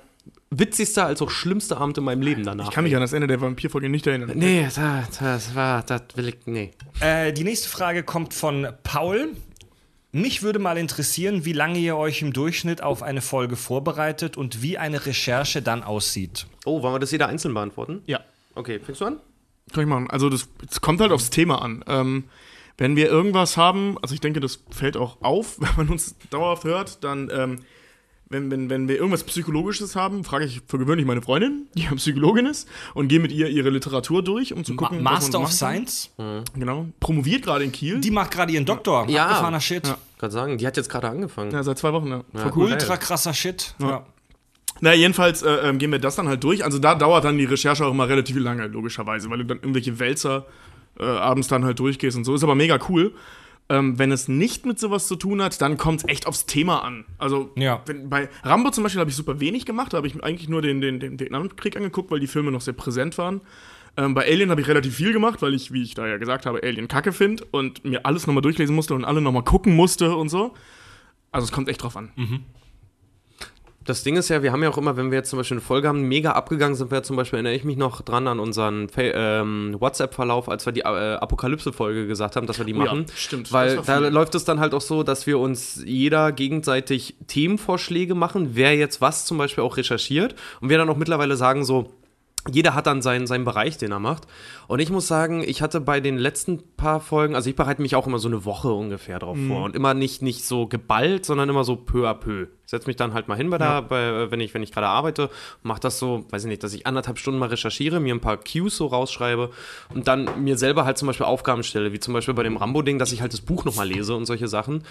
witzigste als auch schlimmste Abend in meinem Leben danach. Ich kann mich an das Ende der Vampirfolge nicht erinnern. Nee, das, das war, das will ich, nee. Äh, die nächste Frage kommt von Paul. Mich würde mal interessieren, wie lange ihr euch im Durchschnitt auf eine Folge vorbereitet und wie eine Recherche dann aussieht. Oh, wollen wir das jeder einzeln beantworten? Ja. Okay, fängst du an? Kann ich machen. Also das, das kommt halt aufs Thema an. Ähm, wenn wir irgendwas haben, also ich denke, das fällt auch auf, wenn man uns dauerhaft hört, dann, ähm, wenn, wenn, wenn wir irgendwas Psychologisches haben, frage ich für gewöhnlich meine Freundin, die ja Psychologin ist, und gehe mit ihr ihre Literatur durch, um zu Ma gucken, was Master man of. Science, Genau. Promoviert gerade in Kiel. die macht gerade ihren Doktor. Ja. Abgefahrener Shit. Ja. Kann sagen, die hat jetzt gerade angefangen. ja, seit zwei Wochen, ja. Ja, cool. Ultra krasser Shit. Ja. Na, jedenfalls äh, ähm, gehen wir das dann halt durch. Also da dauert dann die Recherche auch immer relativ lange, logischerweise, weil du dann irgendwelche Wälzer äh, abends dann halt durchgehst und so. Ist aber mega cool. Ähm, wenn es nicht mit sowas zu tun hat, dann kommt es echt aufs Thema an. Also Ja. wenn, bei Rambo zum Beispiel habe ich super wenig gemacht, da habe ich eigentlich nur den, den, den Vietnamkrieg angeguckt, weil die Filme noch sehr präsent waren. Ähm, bei Alien habe ich relativ viel gemacht, weil ich, wie ich da ja gesagt habe, Alien kacke finde und mir alles nochmal durchlesen musste und alle nochmal gucken musste und so. Also es kommt echt drauf an. Das Ding ist ja, wir haben ja auch immer, wenn wir jetzt zum Beispiel eine Folge haben, mega abgegangen sind wir zum Beispiel, erinnere ich mich noch dran an unseren ähm, WhatsApp-Verlauf, als wir die äh, Apokalypse-Folge gesagt haben, dass wir die Oh ja, machen. stimmt. Weil da läuft es dann halt auch so, dass wir uns jeder gegenseitig Themenvorschläge machen, wer jetzt was zum Beispiel auch recherchiert. Und wir dann auch mittlerweile sagen so, jeder hat dann seinen, seinen Bereich, den er macht. Und ich muss sagen, ich hatte bei den letzten paar Folgen, also ich bereite mich auch immer so eine Woche ungefähr drauf vor. Und immer nicht, nicht so geballt, sondern immer so peu à peu. Ich setze mich dann halt mal hin bei der, bei, wenn ich, wenn ich gerade arbeite, mache das so, weiß ich nicht, dass ich anderthalb Stunden mal recherchiere, mir ein paar Cues so rausschreibe und dann mir selber halt zum Beispiel Aufgaben stelle, wie zum Beispiel bei dem Rambo-Ding, dass ich halt das Buch nochmal lese und solche Sachen.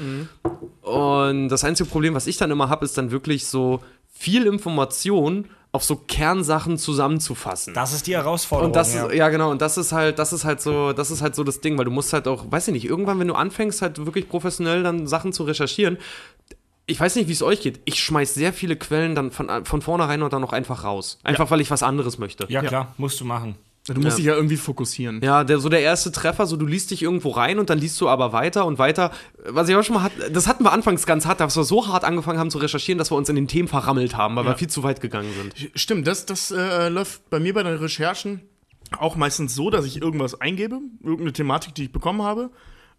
Und das einzige Problem, was ich dann immer habe, ist dann wirklich so viel Information auf so Kernsachen zusammenzufassen. Das ist die Herausforderung. Und das ja. ist, ja genau, und das ist halt, das ist halt so, das ist halt so das Ding, weil du musst halt auch, weiß ich nicht, irgendwann, wenn du anfängst, halt wirklich professionell dann Sachen zu recherchieren, ich weiß nicht, wie es euch geht, ich schmeiß sehr viele Quellen dann von, von vornherein und dann noch einfach raus. Einfach weil ich was anderes möchte. ja, klar, musst du machen. Du musst Ja. dich ja irgendwie fokussieren. Ja, der, so der erste Treffer, so du liest dich irgendwo rein und dann liest du aber weiter und weiter. Was ich auch schon mal hatte, das hatten wir anfangs ganz hart, dass wir so hart angefangen haben zu recherchieren, dass wir uns in den Themen verrammelt haben, weil wir viel zu weit gegangen sind. Stimmt, das, das äh, läuft bei mir bei den Recherchen auch meistens so, dass ich irgendwas eingebe, irgendeine Thematik, die ich bekommen habe.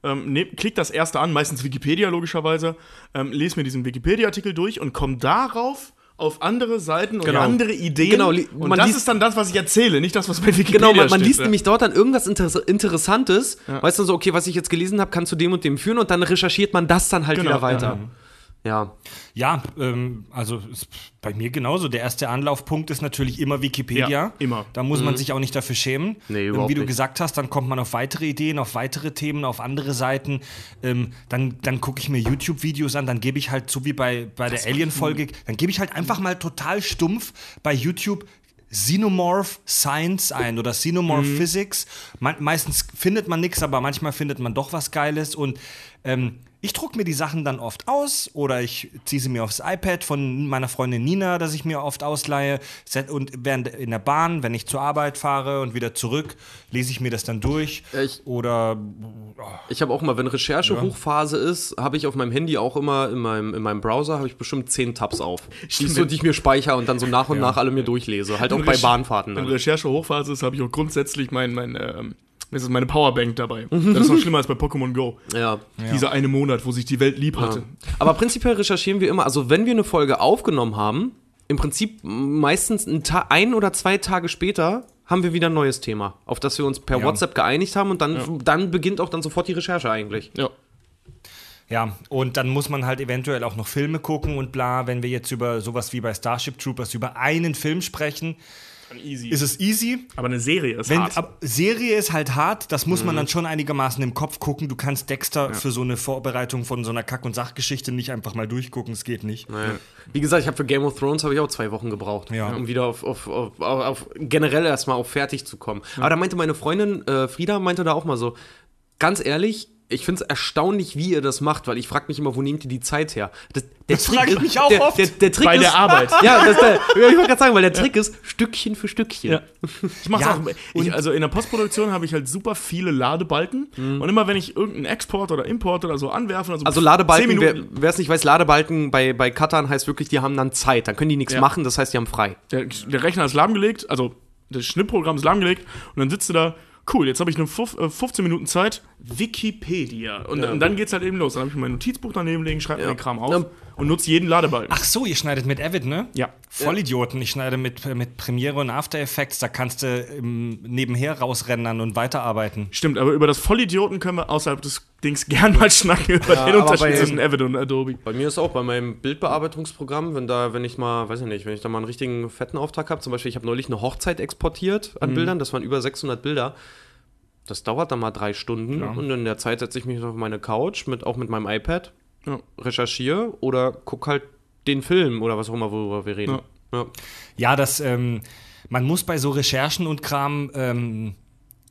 Ähm, ne, klick das erste an, meistens Wikipedia logischerweise, ähm, lese mir diesen Wikipedia-Artikel durch und komme darauf auf andere Seiten und Genau. andere Ideen. Genau, und man das liest- ist dann das, was ich erzähle, nicht das, was bei Wikipedia Genau, man, man steht. liest ja. nämlich dort dann irgendwas Interess Interessantes, weißt du, so, okay, was ich jetzt gelesen habe, kann zu dem und dem führen und dann recherchiert man das dann halt Genau, wieder weiter. Ja. Ja, ähm, also ist bei mir genauso. Der erste Anlaufpunkt ist natürlich immer Wikipedia. Ja, immer. Da muss man sich auch nicht dafür schämen. Nee, ähm, überhaupt Wie du nicht. gesagt hast, dann kommt man auf weitere Ideen, auf weitere Themen, auf andere Seiten. Ähm, dann dann gucke ich mir YouTube-Videos an, dann gebe ich halt, so wie bei, bei der Alien-Folge, dann gebe ich halt einfach mal total stumpf bei YouTube Xenomorph Science ein oder Xenomorph Mhm. Physics. Man, meistens findet man nichts, aber manchmal findet man doch was Geiles und ähm, ich drucke mir die Sachen dann oft aus oder ich ziehe sie mir aufs iPad von meiner Freundin Nina, das ich mir oft ausleihe. Und während in der Bahn, wenn ich zur Arbeit fahre und wieder zurück, lese ich mir das dann durch. Ich- oder Ich habe auch mal, wenn Recherche-Hochphase ist, habe ich auf meinem Handy auch immer in meinem, in meinem Browser habe ich bestimmt zehn Tabs auf. Die, so, die ich mir speichere und dann so nach und nach alle mir durchlese. Halt auch bei Recher- Bahnfahrten. Wenn Dann. Recherche Hochphase ist, habe ich auch grundsätzlich mein, mein ähm, das ist meine Powerbank dabei. Mhm. Das ist noch schlimmer als bei Pokémon Go. Ja. Dieser eine Monat, wo sich die Welt lieb hatte. Aber prinzipiell recherchieren wir immer, also wenn wir eine Folge aufgenommen haben, im Prinzip meistens ein, Ta ein oder zwei Tage später haben wir wieder ein neues Thema, auf das wir uns per Ja. WhatsApp geeinigt haben und dann, dann beginnt auch dann sofort die Recherche eigentlich. Ja. ja, und dann muss man halt eventuell auch noch Filme gucken und bla. Wenn wir jetzt über sowas wie bei Starship Troopers über einen Film sprechen, Easy. ist es easy. aber eine Serie ist Wenn, hart. ab, Serie ist halt hart, das muss man dann schon einigermaßen im Kopf gucken. Du kannst Dexter für so eine Vorbereitung von so einer Kack- und Sachgeschichte nicht einfach mal durchgucken, es geht nicht. Naja. Wie gesagt, ich habe für Game of Thrones habe ich auch zwei Wochen gebraucht, Ja. um wieder auf, auf, auf, auf, auf generell erstmal auf fertig zu kommen. Aber da meinte meine Freundin äh, Frieda meinte da auch mal so, ganz ehrlich, ich finde es erstaunlich, wie ihr das macht, weil ich frage mich immer, wo nehmt ihr die Zeit her? Das, der Das frag ich mich auch der, oft. Der, der Trick Bei ist, der Arbeit. Ja, das, der, ich wollte gerade sagen, weil der Trick ist Stückchen für Stückchen. Ja. Ich mach's Ja, auch. Ich, also in der Postproduktion habe ich halt super viele Ladebalken. Und immer wenn ich irgendeinen Export oder Import oder so anwerfe, also, Also Ladebalken, wer es nicht weiß, Ladebalken bei, bei Cuttern heißt wirklich, die haben dann Zeit. Dann können die nichts Ja. machen, das heißt, die haben frei. der, der Rechner ist lahmgelegt, also das Schnittprogramm ist lahmgelegt und dann sitzt du da, cool, jetzt habe ich nur fuf- äh, 15 Minuten Zeit, Wikipedia. Und, und dann geht's halt eben los. Dann habe ich mir mein Notizbuch daneben legen, schreibe mir den Kram auf Ja. Und nutze jeden Ladebalken. Ach so, ihr schneidet mit Avid, ne? Ja. Vollidioten. Ich schneide mit, mit Premiere und After Effects. Da kannst du ähm, nebenher rausrennen und weiterarbeiten. Stimmt, aber über das Vollidioten können wir außerhalb des Dings gern mal schnacken über den aber Unterschied zwischen Avid und Adobe. Bei mir ist auch bei meinem Bildbearbeitungsprogramm, wenn da, wenn ich mal, weiß ich nicht, wenn ich da mal einen richtigen fetten Auftrag habe, zum Beispiel, ich habe neulich eine Hochzeit exportiert Mhm. an Bildern, das waren über 600 Bilder. Das dauert dann mal drei Stunden und in der Zeit setze ich mich auf meine Couch, mit, auch mit meinem iPad, Ja. recherchiere oder guck halt den Film oder was auch immer, worüber wir reden. Ja. Ja, das, ähm, man muss bei so Recherchen und Kram ähm,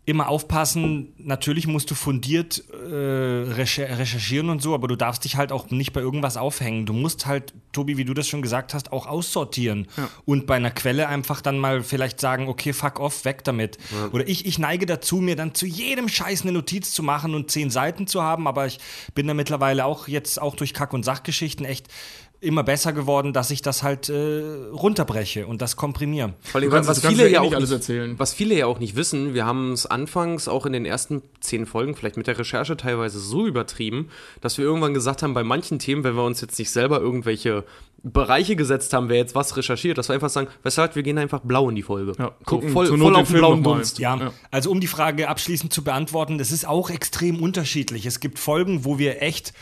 immer aufpassen. Natürlich musst du fundiert äh, recher recherchieren und so, aber du darfst dich halt auch nicht bei irgendwas aufhängen. Du musst halt, Tobi, wie du das schon gesagt hast, auch aussortieren. Und bei einer Quelle einfach dann mal vielleicht sagen, okay, fuck off, weg damit. Oder ich, ich neige dazu, mir dann zu jedem Scheiß eine Notiz zu machen und zehn Seiten zu haben, aber ich bin da mittlerweile auch jetzt auch durch Kack- und Sachgeschichten echt immer besser geworden, dass ich das halt äh, runterbreche und das komprimiere. Vor allem, Du kannst- was viele ja eh auch nicht alles erzählen. was viele ja auch nicht wissen, wir haben es anfangs auch in den ersten zehn Folgen, vielleicht mit der Recherche teilweise so übertrieben, dass wir irgendwann gesagt haben, bei manchen Themen, wenn wir uns jetzt nicht selber irgendwelche Bereiche gesetzt haben, wer jetzt was recherchiert, dass wir einfach sagen, weshalb wir gehen einfach blau in die Folge. Ja, gucken voll, voll auf den blauen. Dunst. Ja, Ja. also um die Frage abschließend zu beantworten, das ist auch extrem unterschiedlich. Es gibt Folgen, wo wir echt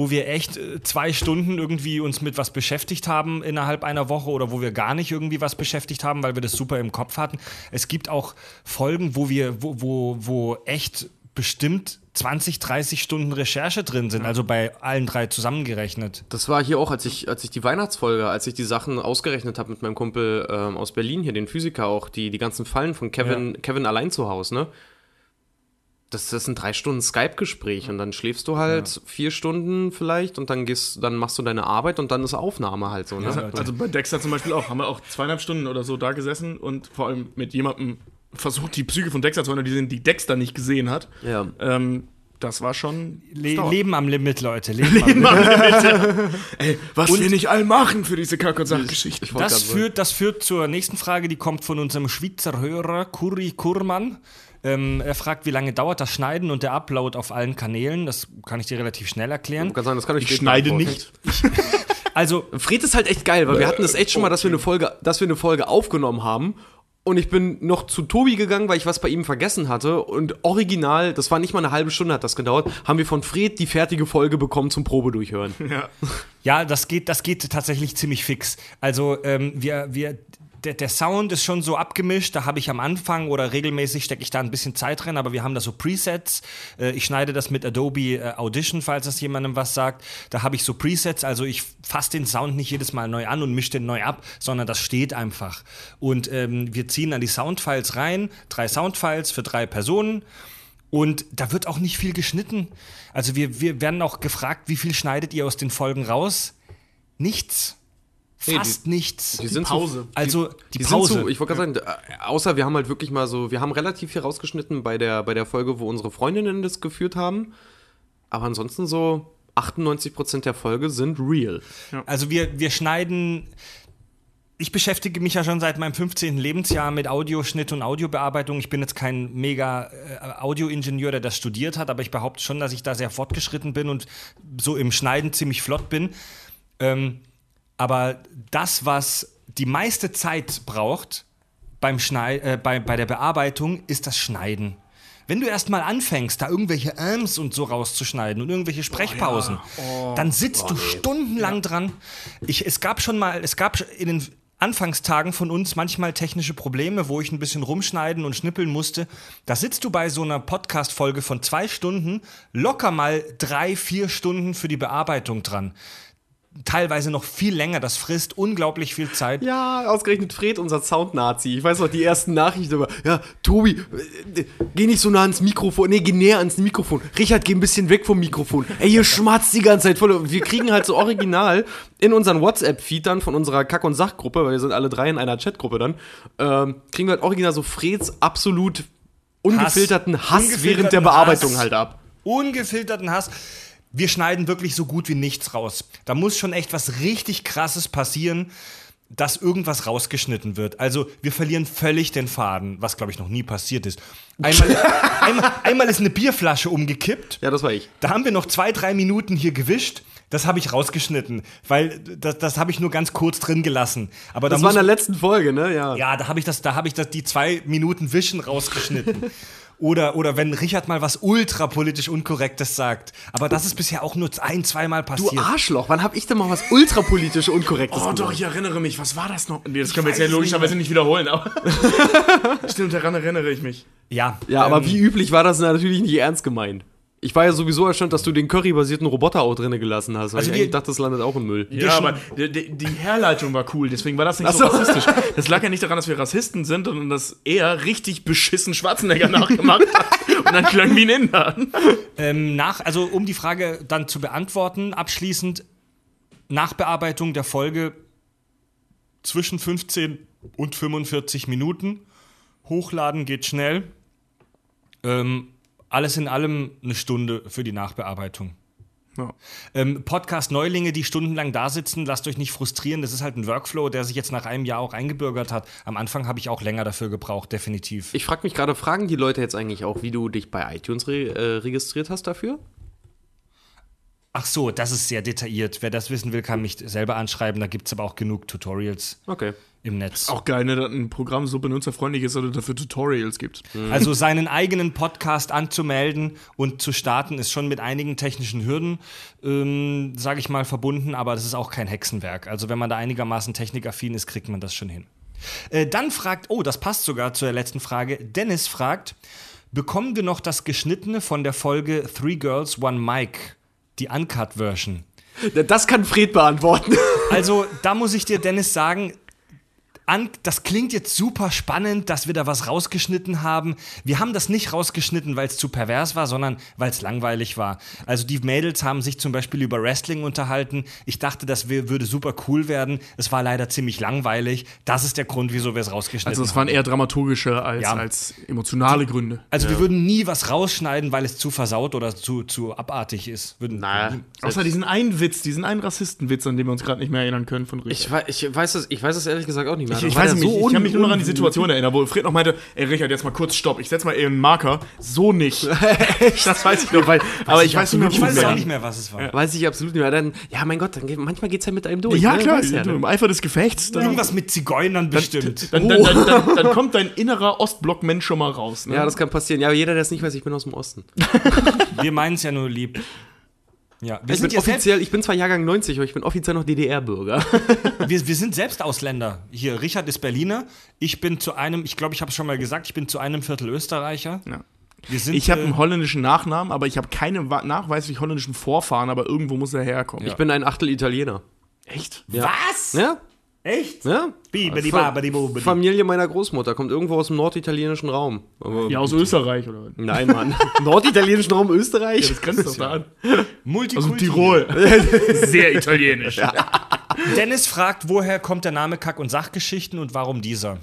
wo wir echt äh, zwei Stunden irgendwie uns mit was beschäftigt haben innerhalb einer Woche oder wo wir gar nicht irgendwie was beschäftigt haben, weil wir das super im Kopf hatten. Es gibt auch Folgen, wo wir, wo, wo, wo echt bestimmt 20, 30 Stunden Recherche drin sind, also bei allen drei zusammengerechnet. Das war hier auch, als ich, als ich die Weihnachtsfolge, als ich die Sachen ausgerechnet habe mit meinem Kumpel ähm, aus Berlin, hier den Physiker auch, die, die ganzen Fallen von Kevin, Kevin allein zu Hause, ne? Das, das sind drei Stunden Skype-Gespräch und dann schläfst du halt vier Stunden vielleicht und dann gehst, dann machst du deine Arbeit und dann ist Aufnahme halt so, ne? Also bei Dexter zum Beispiel auch, haben wir auch zweieinhalb Stunden oder so da gesessen und vor allem mit jemandem versucht, die Psyche von Dexter zu analysieren, die Dexter nicht gesehen hat. Ja. Ähm, das war schon. Le stark. Leben am Limit, Leute. Leben am Limit. Ey, was wir nicht all machen für diese Kack- und Sachgeschichte. Das führt, das führt zur nächsten Frage, die kommt von unserem Schweizer Hörer Kuri Kurmann. Ähm, er fragt, wie lange dauert das Schneiden und der Upload auf allen Kanälen? Das kann ich dir relativ schnell erklären. Ich kann sagen, das kann ich, Ich schneide nicht. Also, Fred ist halt echt geil, weil wir hatten das echt schon mal, dass wir eine Folge, dass wir eine Folge aufgenommen haben. Und ich bin noch zu Tobi gegangen, weil ich was bei ihm vergessen hatte. Und original, das war nicht mal eine halbe Stunde, hat das gedauert, haben wir von Fred die fertige Folge bekommen zum Probedurchhören. Ja. ja, das geht, das geht tatsächlich ziemlich fix. Also, ähm, wir, wir, der, der Sound ist schon so abgemischt. Da habe ich am Anfang oder regelmäßig stecke ich da ein bisschen Zeit drin, aber wir haben da so Presets. Äh, ich schneide das mit Adobe äh, Audition, falls das jemandem was sagt. Da habe ich so Presets. Also, ich fasse den Sound nicht jedes Mal neu an und mische den neu ab, sondern das steht einfach. Und ähm, wir ziehen dann die Soundfiles rein. Drei Soundfiles für drei Personen. Und da wird auch nicht viel geschnitten. Also wir, wir werden auch gefragt, wie viel schneidet ihr aus den Folgen raus? Nichts. Nee, Fast nichts. Die sind Pause. Zu, also die, die Pause. sind zu, ich wollte gerade sagen, äh, außer wir haben halt wirklich mal so, wir haben relativ viel rausgeschnitten bei der, bei der Folge, wo unsere Freundinnen das geführt haben. Aber ansonsten so 98% der Folge sind real. Also wir, wir schneiden. Ich beschäftige mich ja schon seit meinem 15. Lebensjahr mit Audioschnitt und Audiobearbeitung. Ich bin jetzt kein mega äh, Audioingenieur, der das studiert hat, aber ich behaupte schon, dass ich da sehr fortgeschritten bin und so im Schneiden ziemlich flott bin. Ähm, aber das, was die meiste Zeit braucht beim Schneid äh, bei, bei der Bearbeitung, ist das Schneiden. Wenn du erstmal anfängst, da irgendwelche Äms und so rauszuschneiden und irgendwelche Sprechpausen, dann sitzt du stundenlang dran. Ich, es gab schon mal, es gab in den Anfangstagen von uns manchmal technische Probleme, wo ich ein bisschen rumschneiden und schnippeln musste. Da sitzt du bei so einer Podcast-Folge von zwei Stunden locker mal drei, vier Stunden für die Bearbeitung dran. Teilweise noch viel länger. Das frisst unglaublich viel Zeit. Ja, ausgerechnet Fred, unser Sound-Nazi. Ich weiß noch, die ersten Nachrichten über, ja, Tobi, äh, geh nicht so nah ans Mikrofon. Nee, geh näher ans Mikrofon. Richard, geh ein bisschen weg vom Mikrofon. Ey, ihr schmatzt die ganze Zeit voll. Und Wir kriegen halt so original in unseren WhatsApp-Feed dann von unserer Kack- und Sachgruppe, weil wir sind alle drei in einer Chatgruppe dann, ähm, kriegen wir halt original so Freds absolut ungefilterten Hass, Ungefilterten während der Bearbeitung Hass. halt ab. ungefilterten Hass. Wir schneiden wirklich so gut wie nichts raus. Da muss schon echt was richtig Krasses passieren, dass irgendwas rausgeschnitten wird. Also wir verlieren völlig den Faden, was glaube ich noch nie passiert ist. Einmal, einmal, einmal ist eine Bierflasche umgekippt. Ja, das war ich. Da haben wir noch zwei, drei Minuten hier gewischt. Das habe ich rausgeschnitten, weil das, das habe ich nur ganz kurz drin gelassen. Aber da Das war in der letzten Folge, ne? Ja. ja, da habe ich das, da habe ich das, die zwei Minuten Wischen rausgeschnitten. Oder, oder wenn Richard mal was ultrapolitisch Unkorrektes sagt. Aber das ist bisher auch nur ein, zweimal Du passiert. Arschloch, wann hab ich denn mal was ultrapolitisch Unkorrektes Oh doch, gesagt? ich erinnere mich. Was war das noch? Nee, das können wir jetzt ja es logischerweise nicht wiederholen, aber. Stimmt, daran erinnere ich mich. ja, Ja, aber ähm, wie üblich war das natürlich nicht ernst gemeint. Ich war ja sowieso erstaunt, dass du den Curry-basierten Roboter auch drinne gelassen hast, Also ich dachte, das landet auch im Müll. Ja, aber die, die, Herleitung war cool, deswegen war das nicht so so. rassistisch. Das lag ja nicht daran, dass wir Rassisten sind, sondern dass er richtig beschissen Schwarzenegger nachgemacht hat. Und dann klang wie ein Inder. Ähm, nach, also um die Frage dann zu beantworten, abschließend Nachbearbeitung der Folge zwischen 15 und 45 Minuten. Hochladen geht schnell. Ähm, alles in allem eine Stunde für die Nachbearbeitung. Ja. Ähm, Podcast-Neulinge, die stundenlang da sitzen, lasst euch nicht frustrieren. Das ist halt ein Workflow, der sich jetzt nach einem Jahr auch eingebürgert hat. Am Anfang habe ich auch länger dafür gebraucht, definitiv. Ich frage mich gerade, fragen die Leute jetzt eigentlich auch, wie du dich bei iTunes re äh, registriert hast dafür? Ach so, das ist sehr detailliert. Wer das wissen will, kann mich selber anschreiben. Da gibt es aber auch genug Tutorials Okay. Im Netz. Auch geil, ne, dass ein Programm so benutzerfreundlich ist, dass es dafür Tutorials gibt. Also seinen eigenen Podcast anzumelden und zu starten, ist schon mit einigen technischen Hürden, ähm, sage ich mal, verbunden, aber das ist auch kein Hexenwerk. Also wenn man da einigermaßen technikaffin ist, kriegt man das schon hin. Äh, dann fragt, oh, das passt sogar zur letzten Frage. Dennis fragt, bekommen wir noch das Geschnittene von der Folge Three Girls, One Mic, die Uncut-Version. Das kann Fred beantworten. Also, da muss ich dir, Dennis, sagen, an, das klingt jetzt super spannend, dass wir da was rausgeschnitten haben. Wir haben das nicht rausgeschnitten, weil es zu pervers war, sondern weil es langweilig war. Also die Mädels haben sich zum Beispiel über Wrestling unterhalten. Ich dachte, das würde super cool werden. Es war leider ziemlich langweilig. Das ist der Grund, wieso wir es rausgeschnitten Also es haben. waren eher dramaturgische als, Ja. als emotionale Gründe. Also wir würden nie was rausschneiden, weil es zu versaut oder zu, zu abartig ist. Würden, Naja. Außer diesen einen Witz, diesen einen Rassistenwitz, an den wir uns gerade nicht mehr erinnern können von Richard. Ich, ich, weiß es, ich weiß es ehrlich gesagt auch nicht mehr. Ich, ich weiß nicht, so ich kann mich nur noch an die Situation erinnern, wo Fred noch meinte, ey Richard, jetzt mal kurz Stopp, ich setz mal eben einen Marker. So nicht. das weiß ich noch, weil, aber ich weiß nicht mehr, ich weiß auch nicht mehr, was es war. Weiß ich absolut nicht mehr. Dann, ja, mein Gott, dann, geht- manchmal geht's ja mit einem durch. Ja, ne? klar, ja, du, im Eifer des Gefechts. Dann, Irgendwas mit Zigeunern bestimmt. dann, dann, dann, dann, dann kommt dein innerer Ostblock-Mensch schon mal raus. Ne? Ja, das kann passieren. Ja, aber jeder, der es nicht weiß, ich bin aus dem Osten. Wir meinen es ja nur lieb. Ja, wir, Ich sind bin ja offiziell, ich bin zwar Jahrgang 90, aber ich bin offiziell noch DDR-Bürger. wir, wir sind selbst Ausländer. Hier, Richard ist Berliner. Ich bin zu einem, ich glaube, ich habe es schon mal gesagt, ich bin zu einem Viertel Österreicher. Ja. Sind, ich habe äh, einen holländischen Nachnamen, aber ich habe keine nachweislich holländischen Vorfahren, aber irgendwo muss er herkommen. Ich bin ein Achtel Italiener. Echt? Ja. Was? Ja? Echt? Ja? Bibidi, Fa- babidi, bubidi. Familie meiner Großmutter kommt irgendwo aus dem norditalienischen Raum. Aber Ja, aus Österreich oder was? Nein, Mann. norditalienischen Raum Österreich? Das grenzt doch da an. Multikulti. Aus Tirol. Sehr italienisch. Dennis fragt, woher kommt der Name Kack- und Sachgeschichten und warum dieser?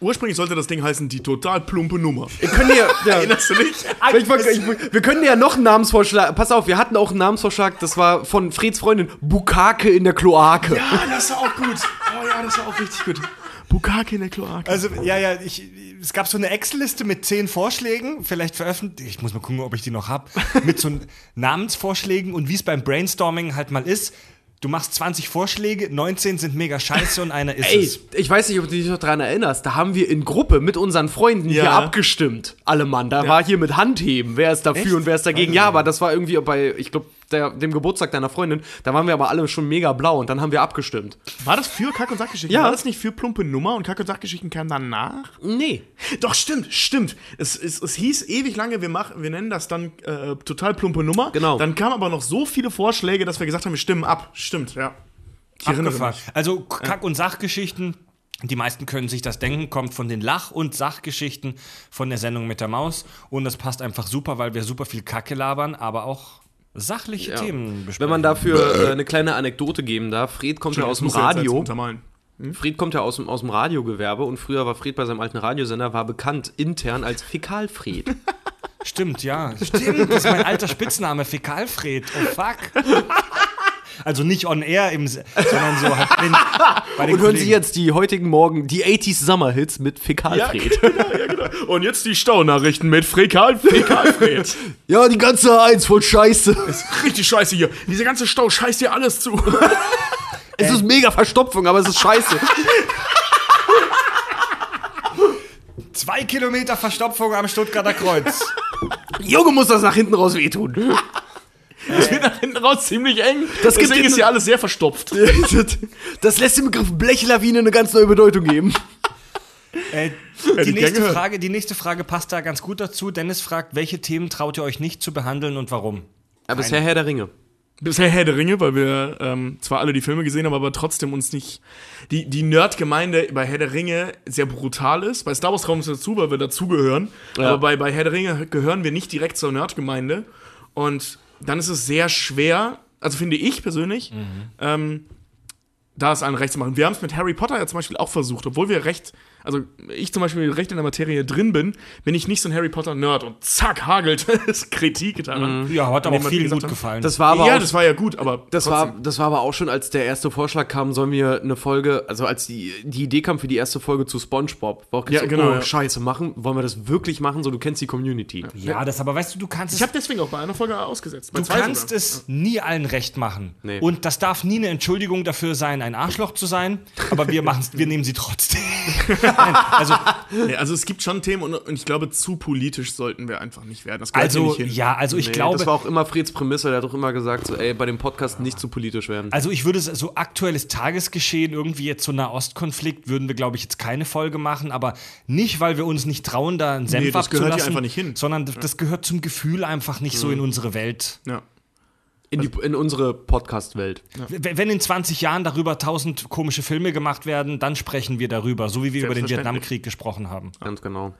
Ursprünglich sollte das Ding heißen, die total plumpe Nummer. Wir können ja, ja. Erinnerst du dich? Ich, wir können ja noch einen Namensvorschlag. Pass auf, wir hatten auch einen Namensvorschlag, das war von Freds Freundin. Bukake in der Kloake. Ja, das war auch gut. Oh ja, das war auch richtig gut. Bukake in der Kloake. Also, ja, ja, ich, es gab so eine Excel-Liste mit zehn Vorschlägen, vielleicht veröffentlicht, ich muss mal gucken, ob ich die noch habe, mit so Namensvorschlägen und wie es beim Brainstorming halt mal ist. Du machst 20 Vorschläge, 19 sind mega scheiße und einer ist Ey, es. ich weiß nicht, ob du dich noch daran erinnerst. Da haben wir in Gruppe mit unseren Freunden hier Ja. abgestimmt. Alle Mann. Da war hier mit Handheben. Wer ist dafür Echt? und wer ist dagegen? Ja, aber das war irgendwie bei, ich glaube, dem Geburtstag deiner Freundin. Da waren wir aber alle schon mega blau und dann haben wir abgestimmt. War das für Kack- und Sachgeschichten? Ja. War das nicht für plumpe Nummer und Kack- und Sachgeschichten kam danach? Nee. Doch, stimmt, stimmt. Es, es, es hieß ewig lange, wir, machen, wir nennen das dann äh, total plumpe Nummer. Genau. Dann kamen aber noch so viele Vorschläge, dass wir gesagt haben, wir stimmen ab. Stimmt, ja. Ich erinnere Abgefahren. Also Kack- und Sachgeschichten, die meisten können sich das denken, kommt von den Lach- und Sachgeschichten von der Sendung mit der Maus. Und das passt einfach super, weil wir super viel Kacke labern, aber auch sachliche Themen besprechen. Wenn man dafür äh, eine kleine Anekdote geben darf, Fred kommt ja aus dem Radio. untermalen. Fred kommt ja aus dem, aus dem Radiogewerbe und früher war Fred bei seinem alten Radiosender, war bekannt intern als Fäkalfred. Stimmt, ja. Stimmt, das ist mein alter Spitzname, Fäkalfred. Oh fuck. Also nicht on air, im, sondern so halt bei den, bei den Und hören Sie jetzt die heutigen Morgen, die 80s Summer-Hits mit Ja, Fäkalfred. genau, ja, genau. Und jetzt die Staunachrichten mit Frekal, Fekalfred. Ja, die ganze Eins voll Scheiße. Richtig scheiße hier. Diese ganze Stau scheißt dir alles zu. Es ist mega Verstopfung, aber es ist scheiße. Zwei Kilometer Verstopfung am Stuttgarter Kreuz. Junge, muss das nach hinten raus wehtun. Es wird nach hinten raus ziemlich eng. Das Deswegen ist hier alles sehr verstopft. Das lässt dem Begriff Blechlawine eine ganz neue Bedeutung geben. Äh, die, nächste. Frage, die nächste Frage passt da ganz gut dazu. Dennis fragt, welche Themen traut ihr euch nicht zu behandeln und warum? Ja, bisher Herr der Ringe. Bisher Herr der Ringe, weil wir ähm, zwar alle die Filme gesehen haben, aber trotzdem uns nicht. Die, die Nerd-Gemeinde bei Herr der Ringe sehr brutal ist. Bei Star Wars kommen wir dazu, weil wir dazugehören. Ja. Aber bei, bei Herr der Ringe gehören wir nicht direkt zur Nerd-Gemeinde. Und dann ist es sehr schwer, also finde ich persönlich, ähm, da es allen recht zu machen. Wir haben es mit Harry Potter ja zum Beispiel auch versucht, obwohl wir recht, also ich zum Beispiel recht in der Materie drin bin, bin ich nicht so ein Harry Potter-Nerd und zack, hagelt es Kritik daran. Ja, hat aber gesagt gut haben, gefallen. Das war aber ja, auch, das war ja gut, aber das trotzdem. war, das war aber auch schon, als der erste Vorschlag kam, sollen wir eine Folge, also als die, die Idee kam für die erste Folge zu SpongeBob, war auch Ja, so, genau, oh, ja. scheiße, machen, wollen wir das wirklich machen? So, du kennst die Community. ja, das aber weißt du, du kannst Ich es habe deswegen auch bei einer Folge ausgesetzt. Du kannst sogar. es nie allen recht machen. Nee. Und das darf nie eine Entschuldigung dafür sein, ein Arschloch zu sein. Aber wir machen's, wir nehmen sie trotzdem. also, Nee, also es gibt schon Themen und, und ich glaube, zu politisch sollten wir einfach nicht werden. Also nicht hin. ja, also ich Nee, glaube, das war auch immer Freds Prämisse, der hat doch immer gesagt, so, ey, bei dem Podcast nicht zu politisch werden. Also ich würde es so aktuelles Tagesgeschehen, irgendwie jetzt so Nahostkonflikt, würden wir, glaube ich, jetzt keine Folge machen, aber nicht, weil wir uns nicht trauen, da einen Senf Nee, das gehört hier abzulassen, einfach nicht hin. sondern das- das gehört zum Gefühl einfach nicht so in unsere Welt. Ja. In, die, in unsere Podcast-Welt. W- Wenn in 20 Jahren darüber tausend komische Filme gemacht werden, dann sprechen wir darüber, so wie wir über den. Vietnamkrieg gesprochen haben. Ganz genau.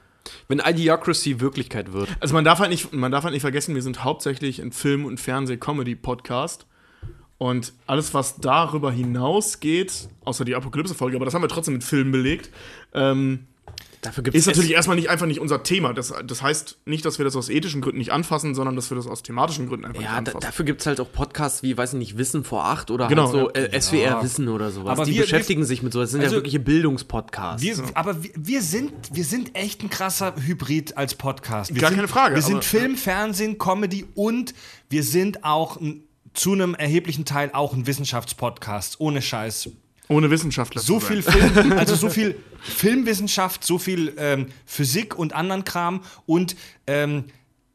Wenn Idiocracy Wirklichkeit wird. Also man darf halt nicht, man darf halt nicht vergessen, wir sind hauptsächlich ein Film- und Fernseh-Comedy-Podcast. Und alles, was darüber hinausgeht, außer die Apokalypse-Folge, aber das haben wir trotzdem mit Filmen belegt, ähm, Dafür gibt ist natürlich erstmal nicht einfach nicht unser Thema. Das, das heißt nicht, dass wir das aus ethischen Gründen nicht anfassen, sondern dass wir das aus thematischen Gründen einfach Ja, nicht da, anfassen. dafür gibt es halt auch Podcasts wie, weiß ich nicht, Wissen vor acht oder Genau, halt so ja. äh, SWR Wissen oder sowas. Aber die wir- beschäftigen sich mit so. Das sind also- ja wirkliche Bildungspodcasts. Wir, Aber wir, wir, sind, wir sind echt ein krasser Hybrid als Podcast. Wir Gar sind, keine Frage, Wir sind Film, Fernsehen, Comedy und wir sind auch ein, zu einem erheblichen Teil auch ein Wissenschaftspodcast. Ohne Scheiß. Ohne Wissenschaftler. So viel Film, also so viel Filmwissenschaft, so viel ähm, Physik und anderen Kram und ähm,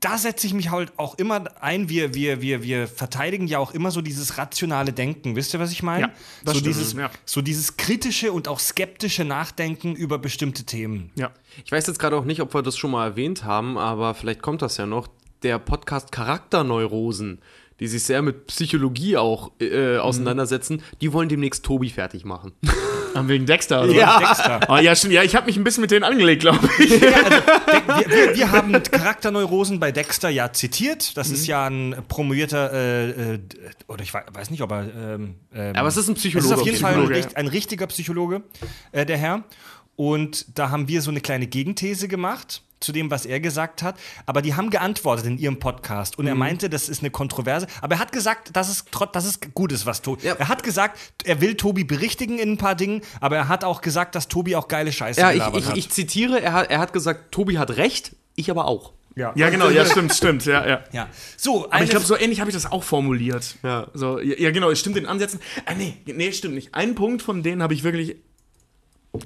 da setze ich mich halt auch immer ein. Wir, wir, wir, wir verteidigen ja auch immer so dieses rationale Denken. Wisst ihr, was ich meine? Ja, das so, stimmt, dieses, ja. so dieses kritische und auch skeptische Nachdenken über bestimmte Themen. Ja. Ich weiß jetzt gerade auch nicht, ob wir das schon mal erwähnt haben, aber vielleicht kommt das ja noch. Der Podcast Charakterneurosen, die sich sehr mit Psychologie auch äh, auseinandersetzen, die wollen demnächst Tobi fertig machen. Ah, Wegen Dexter. Oder? Ja. Dexter. Oh, ja, stimmt. Ja, ich habe mich ein bisschen mit denen angelegt, glaube ich. Wir, wir, wir haben Charakterneurosen bei Dexter ja zitiert. Das ist ja ein promovierter, äh, äh, oder ich wei- weiß nicht, ob er. Ähm, ähm, Aber es ist ein Es Psychologe. ist auf jeden Fall ein, ein richtiger Psychologe, äh, der Herr. Und da haben wir so eine kleine Gegenthese gemacht zu dem, was er gesagt hat. Aber die haben geantwortet in ihrem Podcast. Und er meinte, das ist eine Kontroverse. Aber er hat gesagt, dass es, dass es gut ist, was Tobi. Ja. Er hat gesagt, er will Tobi berichtigen in ein paar Dingen. Aber er hat auch gesagt, dass Tobi auch geile Scheiße Ja, ich, gelabert ich, hat. ich zitiere, er hat, er hat gesagt, Tobi hat recht, ich aber auch. ja. Ja, genau. Ja, stimmt, stimmt. Ja, ja. ja. So, Aber ich glaube, so ähnlich habe ich das auch formuliert. Ja. So, ja, ja, genau, es stimmt in Ansätzen. Ah, nee, nee, stimmt nicht. Einen Punkt von denen habe ich wirklich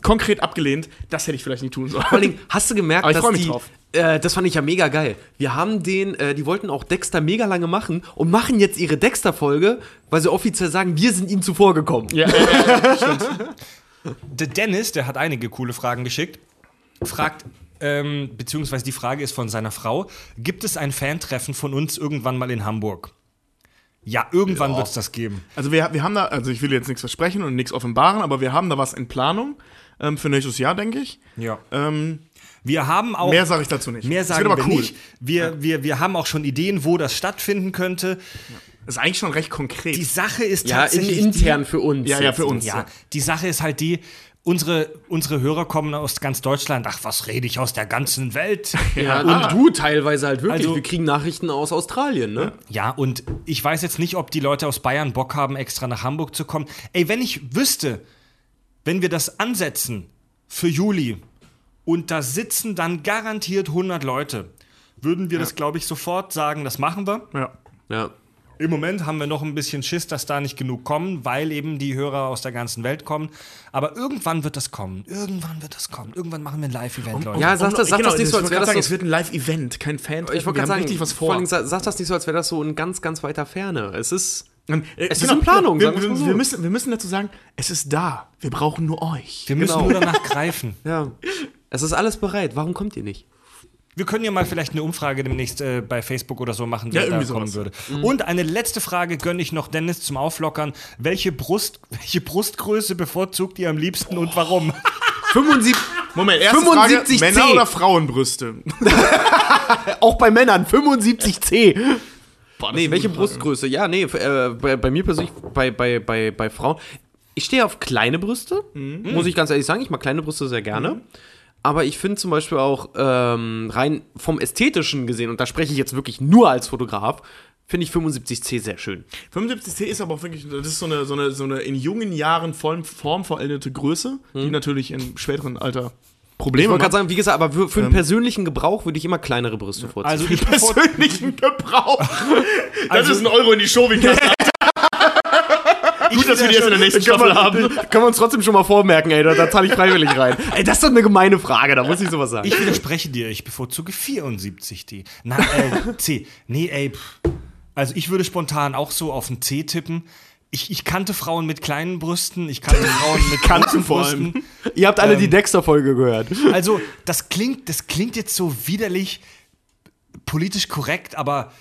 konkret abgelehnt. Das hätte ich vielleicht nicht tun sollen. Vor allen Dingen, hast du gemerkt, Aber ich dass mich die, drauf. Äh, das fand ich ja mega geil. Wir haben den, äh, die wollten auch Dexter mega lange machen und machen jetzt ihre Dexter-Folge, weil sie offiziell sagen, wir sind ihnen zuvor gekommen. Ja, ja, ja, stimmt. Der Dennis, der hat einige coole Fragen geschickt, fragt, ähm, beziehungsweise die Frage ist von seiner Frau: Gibt es ein Fantreffen von uns irgendwann mal in Hamburg? Ja, irgendwann wird es das geben. Also wir, wir haben da, also ich will jetzt nichts versprechen und nichts offenbaren, aber wir haben da was in Planung ähm, für nächstes Jahr, denke ich. Ja. Ähm, Wir haben auch. mehr sage ich dazu nicht. Mehr sagen wird wir aber cool. nicht. Wir, wir, wir haben auch schon Ideen, wo das stattfinden könnte. Das ist eigentlich schon recht konkret. Die Sache ist Ja, tatsächlich. intern für uns. Ja, ja, für uns. Die, ja, die Sache ist halt die. Unsere, unsere Hörer kommen aus ganz Deutschland. Ach, was rede ich aus der ganzen Welt? Ja, und du teilweise halt wirklich. Also- wir kriegen Nachrichten aus Australien, ne? Ja, und ich weiß jetzt nicht, ob die Leute aus Bayern Bock haben, extra nach Hamburg zu kommen. Ey, wenn ich wüsste, wenn wir das ansetzen für Juli und da sitzen dann garantiert 100 Leute, würden wir das, glaube ich, sofort sagen, das machen wir. ja. Ja. Im Moment haben wir noch ein bisschen Schiss, dass da nicht genug kommen, weil eben die Hörer aus der ganzen Welt kommen. Aber irgendwann wird das kommen. Irgendwann wird das kommen. Irgendwann machen wir ein Live-Event, Leute. Ja, sag das, sag genau, das nicht so, als wäre das sagen, so. es wird ein Live-Event, kein Fan. Ich wollte gerade sagen, richtig was vor vor. allem, sa- sag das nicht so, als wäre das so in ganz, ganz weiter Ferne. Es ist. Ähm, äh, Es ist in Planung, Wir, sagen wir's mal wir, so. wir, müssen, wir müssen dazu sagen, es ist da. Wir brauchen nur euch. wir müssen genau. nur danach greifen. Ja. Es ist alles bereit. Warum kommt ihr nicht? Wir können ja mal vielleicht eine Umfrage demnächst äh, bei Facebook oder so machen, wer Ja, da kommen würde. Und eine letzte Frage gönne ich noch Dennis zum Auflockern. Welche, Brust, welche Brustgröße bevorzugt ihr am liebsten und warum? 75, Moment, erste 75 Frage, C. Männer oder Frauenbrüste? auch bei Männern, 75C. Boah, Nee, welche. Brustgröße? Ja, nee, äh, bei, bei mir persönlich, bei, bei, bei, bei Frauen. Ich stehe auf kleine Brüste, muss ich ganz ehrlich sagen. Ich mag kleine Brüste sehr gerne. Aber ich finde zum Beispiel auch ähm, rein vom Ästhetischen gesehen, und da spreche ich jetzt wirklich nur als Fotograf, finde ich 75C sehr schön. 75C ist aber auch wirklich, das ist so eine, so eine, so eine in jungen Jahren form, formvollendete Größe, die natürlich im späteren Alter Hm. Ich Probleme wollte gerade sagen, wie gesagt, aber für, für den persönlichen Gebrauch würde ich immer kleinere Brüste vorziehen. Also ich bevor, Persönlichen Gebrauch. Das Also- ist ein Euro in die Show, wie. Gut, dass wir die jetzt in der nächsten Staffel haben. Können wir uns trotzdem schon mal vormerken, ey, da, da zahle ich freiwillig rein. Ey, das ist doch eine gemeine Frage, da muss ich sowas sagen. Ich widerspreche dir, ich bevorzuge 74 D. Na, äh, C. Nee, ey. Pff. Also ich würde spontan auch so auf ein C tippen. Ich, ich kannte Frauen mit kleinen Brüsten, ich kannte Frauen mit großen. Brüsten. Ihr habt alle die Dexter-Folge gehört. Also, das klingt, das klingt jetzt so widerlich politisch korrekt, aber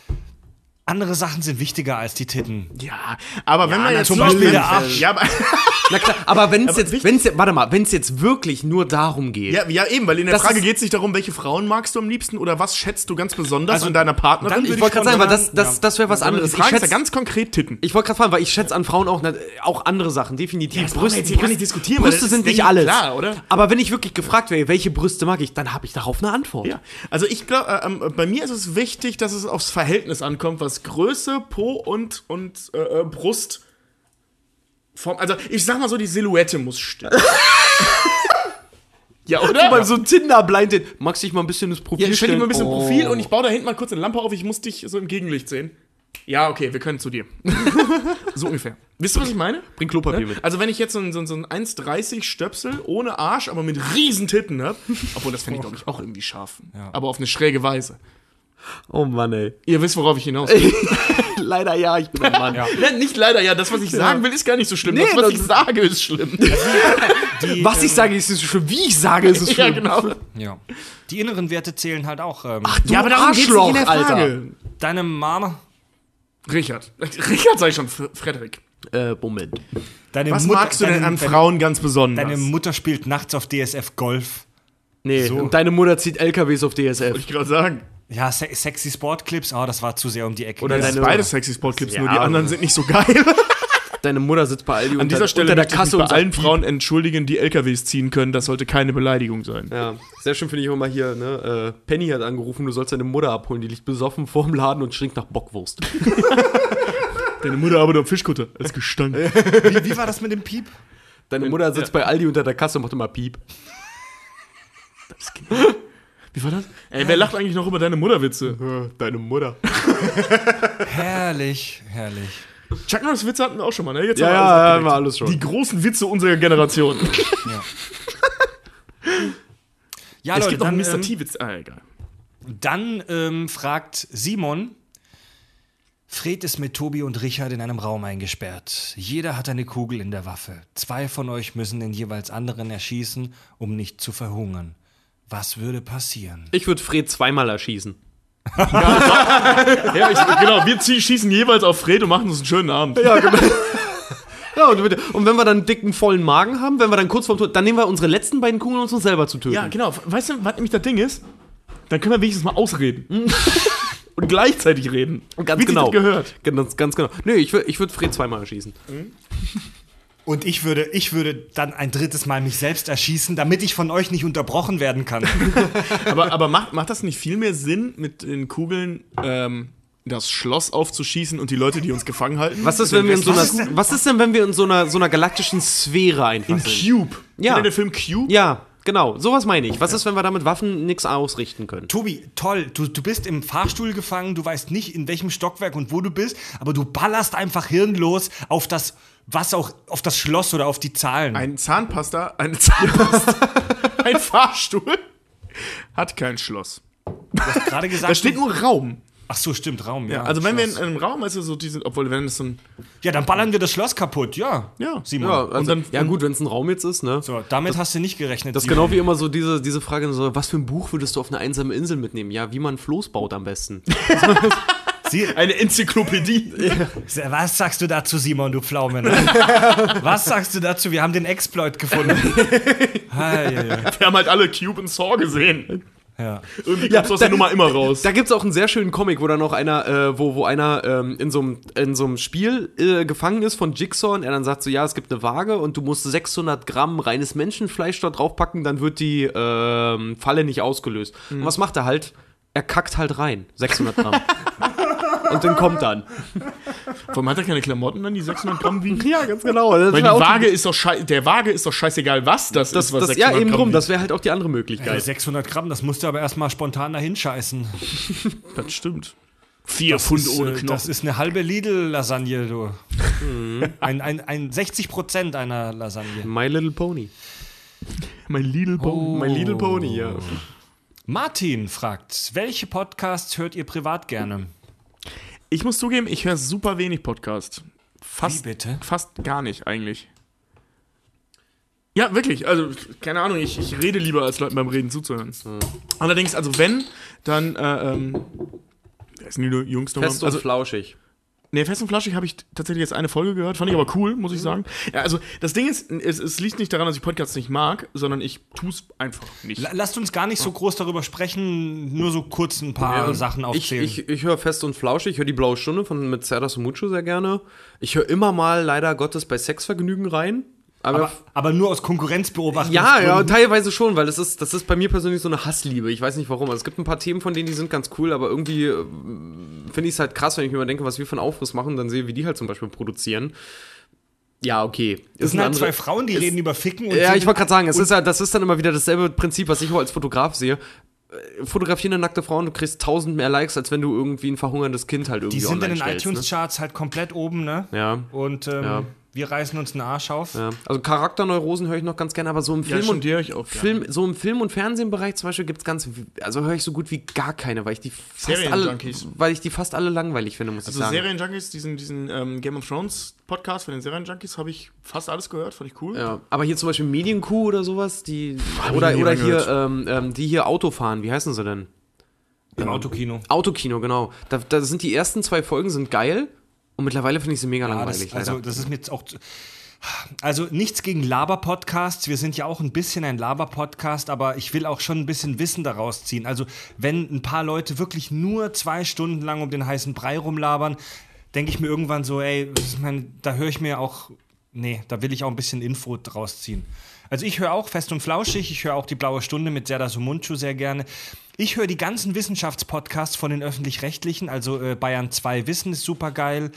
andere Sachen sind wichtiger als die Titten. Ja, aber wenn wir jetzt zum Beispiel der Arsch. Ja, aber, Na klar, aber wenn es jetzt, wenn's, jetzt- warte mal, wenn es jetzt wirklich nur darum geht. ja, ja, eben, weil in der Frage geht es nicht darum, welche Frauen magst du am liebsten oder was schätzt du ganz besonders Also, an deiner Partnerin. dann würde ich wollte gerade sagen, weil das, das, das wäre was anderes. Ich ja schätze ganz konkret Titten. ich wollte gerade fragen, weil ich schätze an Frauen auch, auch andere Sachen, definitiv. brauchen wir jetzt hier gar nicht diskutieren, Brüste sind nicht alles. klar, oder? Aber wenn ich wirklich gefragt wäre, welche Brüste mag ich, dann habe ich darauf eine Antwort. Ja, also ich glaube, äh, ähm, bei mir ist es wichtig, dass es aufs Verhältnis ankommt, was Größe, Po und, und äh, äh, Brust. Form, also ich sag mal so, die Silhouette muss stimmen. ja, oder? Beim so Tinder-Blind Date, magst du dich mal ein bisschen das Profil ja, stell dir mal ein bisschen Oh. Profil und ich baue da hinten mal kurz eine Lampe auf, ich muss dich so im Gegenlicht sehen. Ja, okay, wir können zu dir. so ungefähr. Wisst ihr, was ich meine? Bring Klopapier mit. Also wenn ich jetzt so ein, so ein, so ein 1,30 Stöpsel ohne Arsch, aber mit riesen Titten hab, obwohl das fände ich, glaube ich, auch irgendwie scharf. Aber auf eine schräge Weise. Oh Mann, ey. Ihr wisst, worauf ich hinaus will. Leider ja, ich bin ein Mann. Nein, nicht leider, ja, das, was ich sagen will, ist gar nicht so schlimm. Nee, das, was das ich sage, ist schlimm. Die, Was ich sage, ist es schon, wie ich sage, ist es ja, schon. genau. Ja. Die inneren Werte zählen halt auch. Ähm, Du ja, aber darum geht's Arschloch, nicht in der Alter. Frage. deine Mama, Richard. Richard sag ich schon, Frederik. Äh, Moment. deine Was Mutter, magst du denn deine, an deine- Frauen ganz besonders? Deine Mutter spielt nachts auf DSF Golf. Nee, So. und deine Mutter zieht LKWs auf DSF. Wollte ich gerade sagen. Ja, se sexy Sportclips, oh, das war zu sehr um die Ecke. Oder Das deine- sind beide sexy Sportclips, nur Ja, die anderen sind nicht so geil. Deine Mutter sitzt bei Aldi An dieser Stelle unter der Kasse und allen Frauen entschuldigen, die LKWs ziehen können. Das sollte keine Beleidigung sein. Ja, sehr schön finde ich immer mal hier, ne? Äh, Penny hat angerufen, du sollst deine Mutter abholen, die liegt besoffen vorm Laden und stinkt nach Bockwurst. Deine Mutter arbeitet am Fischkutter. Als Gestank. wie, wie war das mit dem Piep? Deine Mutter sitzt bei Aldi unter der Kasse und macht immer Piep. Wie war das? Ey, wer lacht eigentlich noch über deine Mutterwitze? Deine Mutter. Herrlich, herrlich. Chuck Norris Witze hatten wir auch schon mal, ne? Jetzt Ja, haben wir ja, alles ja, abgedeckt. haben wir alles schon. Die großen Witze unserer Generation. Ja, es Leute, gibt noch dann, einen Mr. ähm, T-Witz. Ah, egal. Dann ähm, fragt Simon, Fred ist mit Tobi und Richard in einem Raum eingesperrt. Jeder hat eine Kugel in der Waffe. Zwei von euch müssen den jeweils anderen erschießen, um nicht zu verhungern. Was würde passieren? Ich würde Fred zweimal erschießen. Ja, ich, genau. Wir schießen jeweils auf Fred und machen uns einen schönen Abend. Ja, genau. Ja, und, bitte- und wenn wir dann einen dicken, vollen Magen haben, wenn wir dann kurz vorm Tod, dann nehmen wir unsere letzten beiden Kugeln, um uns selber zu töten. Ja, genau. Weißt du, was nämlich das Ding ist? Dann können wir wenigstens mal ausreden. und gleichzeitig reden. ganz Wie sich genau. das gehört. Ganz, ganz genau. Nee, ich würde ich würd Fred zweimal erschießen. Und ich würde, ich würde dann ein drittes Mal mich selbst erschießen, damit ich von euch nicht unterbrochen werden kann. Aber, aber macht, macht das nicht viel mehr Sinn, mit den Kugeln ähm, das Schloss aufzuschießen und die Leute, die uns gefangen halten? Was ist, wenn wir in so einer, Was ist denn- wenn wir in so einer, so einer galaktischen Sphäre einfach In sind? Cube. Ja. Kennt ihr den Film Cube? Ja, genau. Sowas meine ich. Was ist, wenn wir da mit Waffen nichts ausrichten können? Tobi, toll, du, du bist im Fahrstuhl gefangen, du weißt nicht, in welchem Stockwerk und wo du bist, aber du ballerst einfach hirnlos auf das, was auch, auf das Schloss oder auf die Zahlen. Ein Zahnpasta, eine Zahnpasta, ein Fahrstuhl hat kein Schloss. gerade gesagt. Da steht nur Raum. Ach so, stimmt, Raum. Ja, Ja, also wenn wir in Schloss. einem Raum, also so diese, obwohl wenn es so ein, ja, dann ballern wir das Schloss kaputt, ja. Ja. Simon. Ja, also, dann- ja gut, wenn es ein Raum jetzt ist, ne? So, damit hast du nicht gerechnet. Das ist genau wie immer so diese, diese Frage, so, was für ein Buch würdest du auf eine einsame Insel mitnehmen? Ja, wie man ein Floß baut am besten. Sie, eine Enzyklopädie. was sagst du dazu, Simon, du Pflaume? Ne? was sagst du dazu? Wir haben den Exploit gefunden. Ja, ja. Wir haben halt alle Cube und Saw gesehen. ja. Irgendwie kommst du aus der Nummer immer raus. Da gibt es auch einen sehr schönen Comic, wo dann noch einer, äh, wo, wo einer ähm, in so einem in so einem Spiel äh, gefangen ist von Jigsaw und er dann sagt so, ja, es gibt eine Waage und du musst 600 Gramm reines Menschenfleisch da draufpacken, dann wird die ähm, Falle nicht ausgelöst. Und was macht er halt? Er kackt halt rein, 600 Gramm. und dann kommt dann. Warum hat er keine Klamotten dann, die 600 Gramm wiegen? Ja, ganz genau. Das Weil die Waage ist doch schei der Waage ist doch scheißegal, was das, das, ist, was das, 600 ja, eben Gramm drum, wiegt. das wäre halt auch die andere Ey, Möglichkeit. 600 Gramm, das musst du aber erstmal spontan dahin scheißen. Das stimmt. Vier Das Pfund ist, ohne äh, Knochen. Das ist eine halbe Lidl-Lasagne, du. Ein, ein, ein 60 Prozent einer Lasagne. My Little Pony. mein Lidl Pony. My Little Pony, ja. Martin fragt, welche Podcasts hört ihr privat gerne? Ich muss zugeben, ich höre super wenig Podcast. Fast, Wie bitte? fast gar nicht eigentlich. Ja, wirklich. Also, keine Ahnung, ich, ich rede lieber, als Leuten beim Reden zuzuhören. Allerdings, also wenn, dann, äh, ähm, wer ist die Jungs nochmal? Fest und Also, flauschig. Nee, Fest und Flaschig habe ich tatsächlich jetzt eine Folge gehört. Fand ich aber cool, muss ich sagen. Ja, also, das Ding ist, es, es liegt nicht daran, dass ich Podcasts nicht mag, sondern ich tue es einfach nicht. La- Lasst uns gar nicht so groß darüber sprechen, nur so kurz ein paar Sachen Ich, aufzählen. ich, ich höre Fest und Flauschig, ich höre die Blaue Stunde von mit Serda Mucho sehr gerne. Ich höre immer mal leider Gottes bei Sexvergnügen rein. Aber, aber, aber nur aus Konkurrenzbeobachtung. ja, ja, teilweise schon, weil das ist, das ist bei mir persönlich so eine Hassliebe. Ich weiß nicht warum. Also es gibt ein paar Themen von denen, die sind ganz cool, aber irgendwie äh, finde ich es halt krass, wenn ich mir mal denke, was wir für einen Aufriss machen und dann sehe, wie die halt zum Beispiel produzieren. Ja, okay. Das sind halt andere- zwei Frauen, die reden über Ficken und Ja, ich wollte gerade sagen, es ist ja, das ist dann immer wieder dasselbe Prinzip, was ich auch als Fotograf sehe. Äh, Fotografieren eine nackte Frau und du kriegst tausend mehr Likes, als wenn du irgendwie ein verhungerndes Kind halt irgendwie die sind in den ne? iTunes-Charts halt komplett oben, ne? Ja. Und ähm, Ja. Wir reißen uns den Arsch auf. Ja. Also Charakterneurosen höre ich noch ganz gerne, aber so im Ja, Film stimmt, und höre ich auch gerne. Film, so im Film- und Fernsehbereich zum Beispiel gibt es ganz, also höre ich so gut wie gar keine, weil ich die fast alle, weil ich die fast alle langweilig finde, muss Also ich sagen. Serienjunkies, diesen, diesen ähm, Game of Thrones Podcast von den Serienjunkies habe ich fast alles gehört, fand ich cool. ja, aber hier zum Beispiel Medienkuh oder sowas, die ich oder oder hier ähm, ähm, die hier Auto fahren, wie heißen sie denn? Im Autokino. Autokino, genau. Da, da sind die ersten zwei Folgen sind geil und mittlerweile finde ich sie mega Ja, langweilig. das, also, leider. das ist mir jetzt auch. Also nichts gegen Laber-Podcasts. Wir sind ja auch ein bisschen ein Laber-Podcast, aber ich will auch schon ein bisschen Wissen daraus ziehen. Also, wenn ein paar Leute wirklich nur zwei Stunden lang um den heißen Brei rumlabern, denke ich mir irgendwann so, ey, ich mein, da höre ich mir auch. Nee, da will ich auch ein bisschen Info draus ziehen. Also ich höre auch Fest und Flauschig, ich höre auch die Blaue Stunde mit Serda Sumunchu sehr gerne. Ich höre die ganzen Wissenschaftspodcasts von den Öffentlich-Rechtlichen, also äh, Bayern 2 Wissen ist super geil,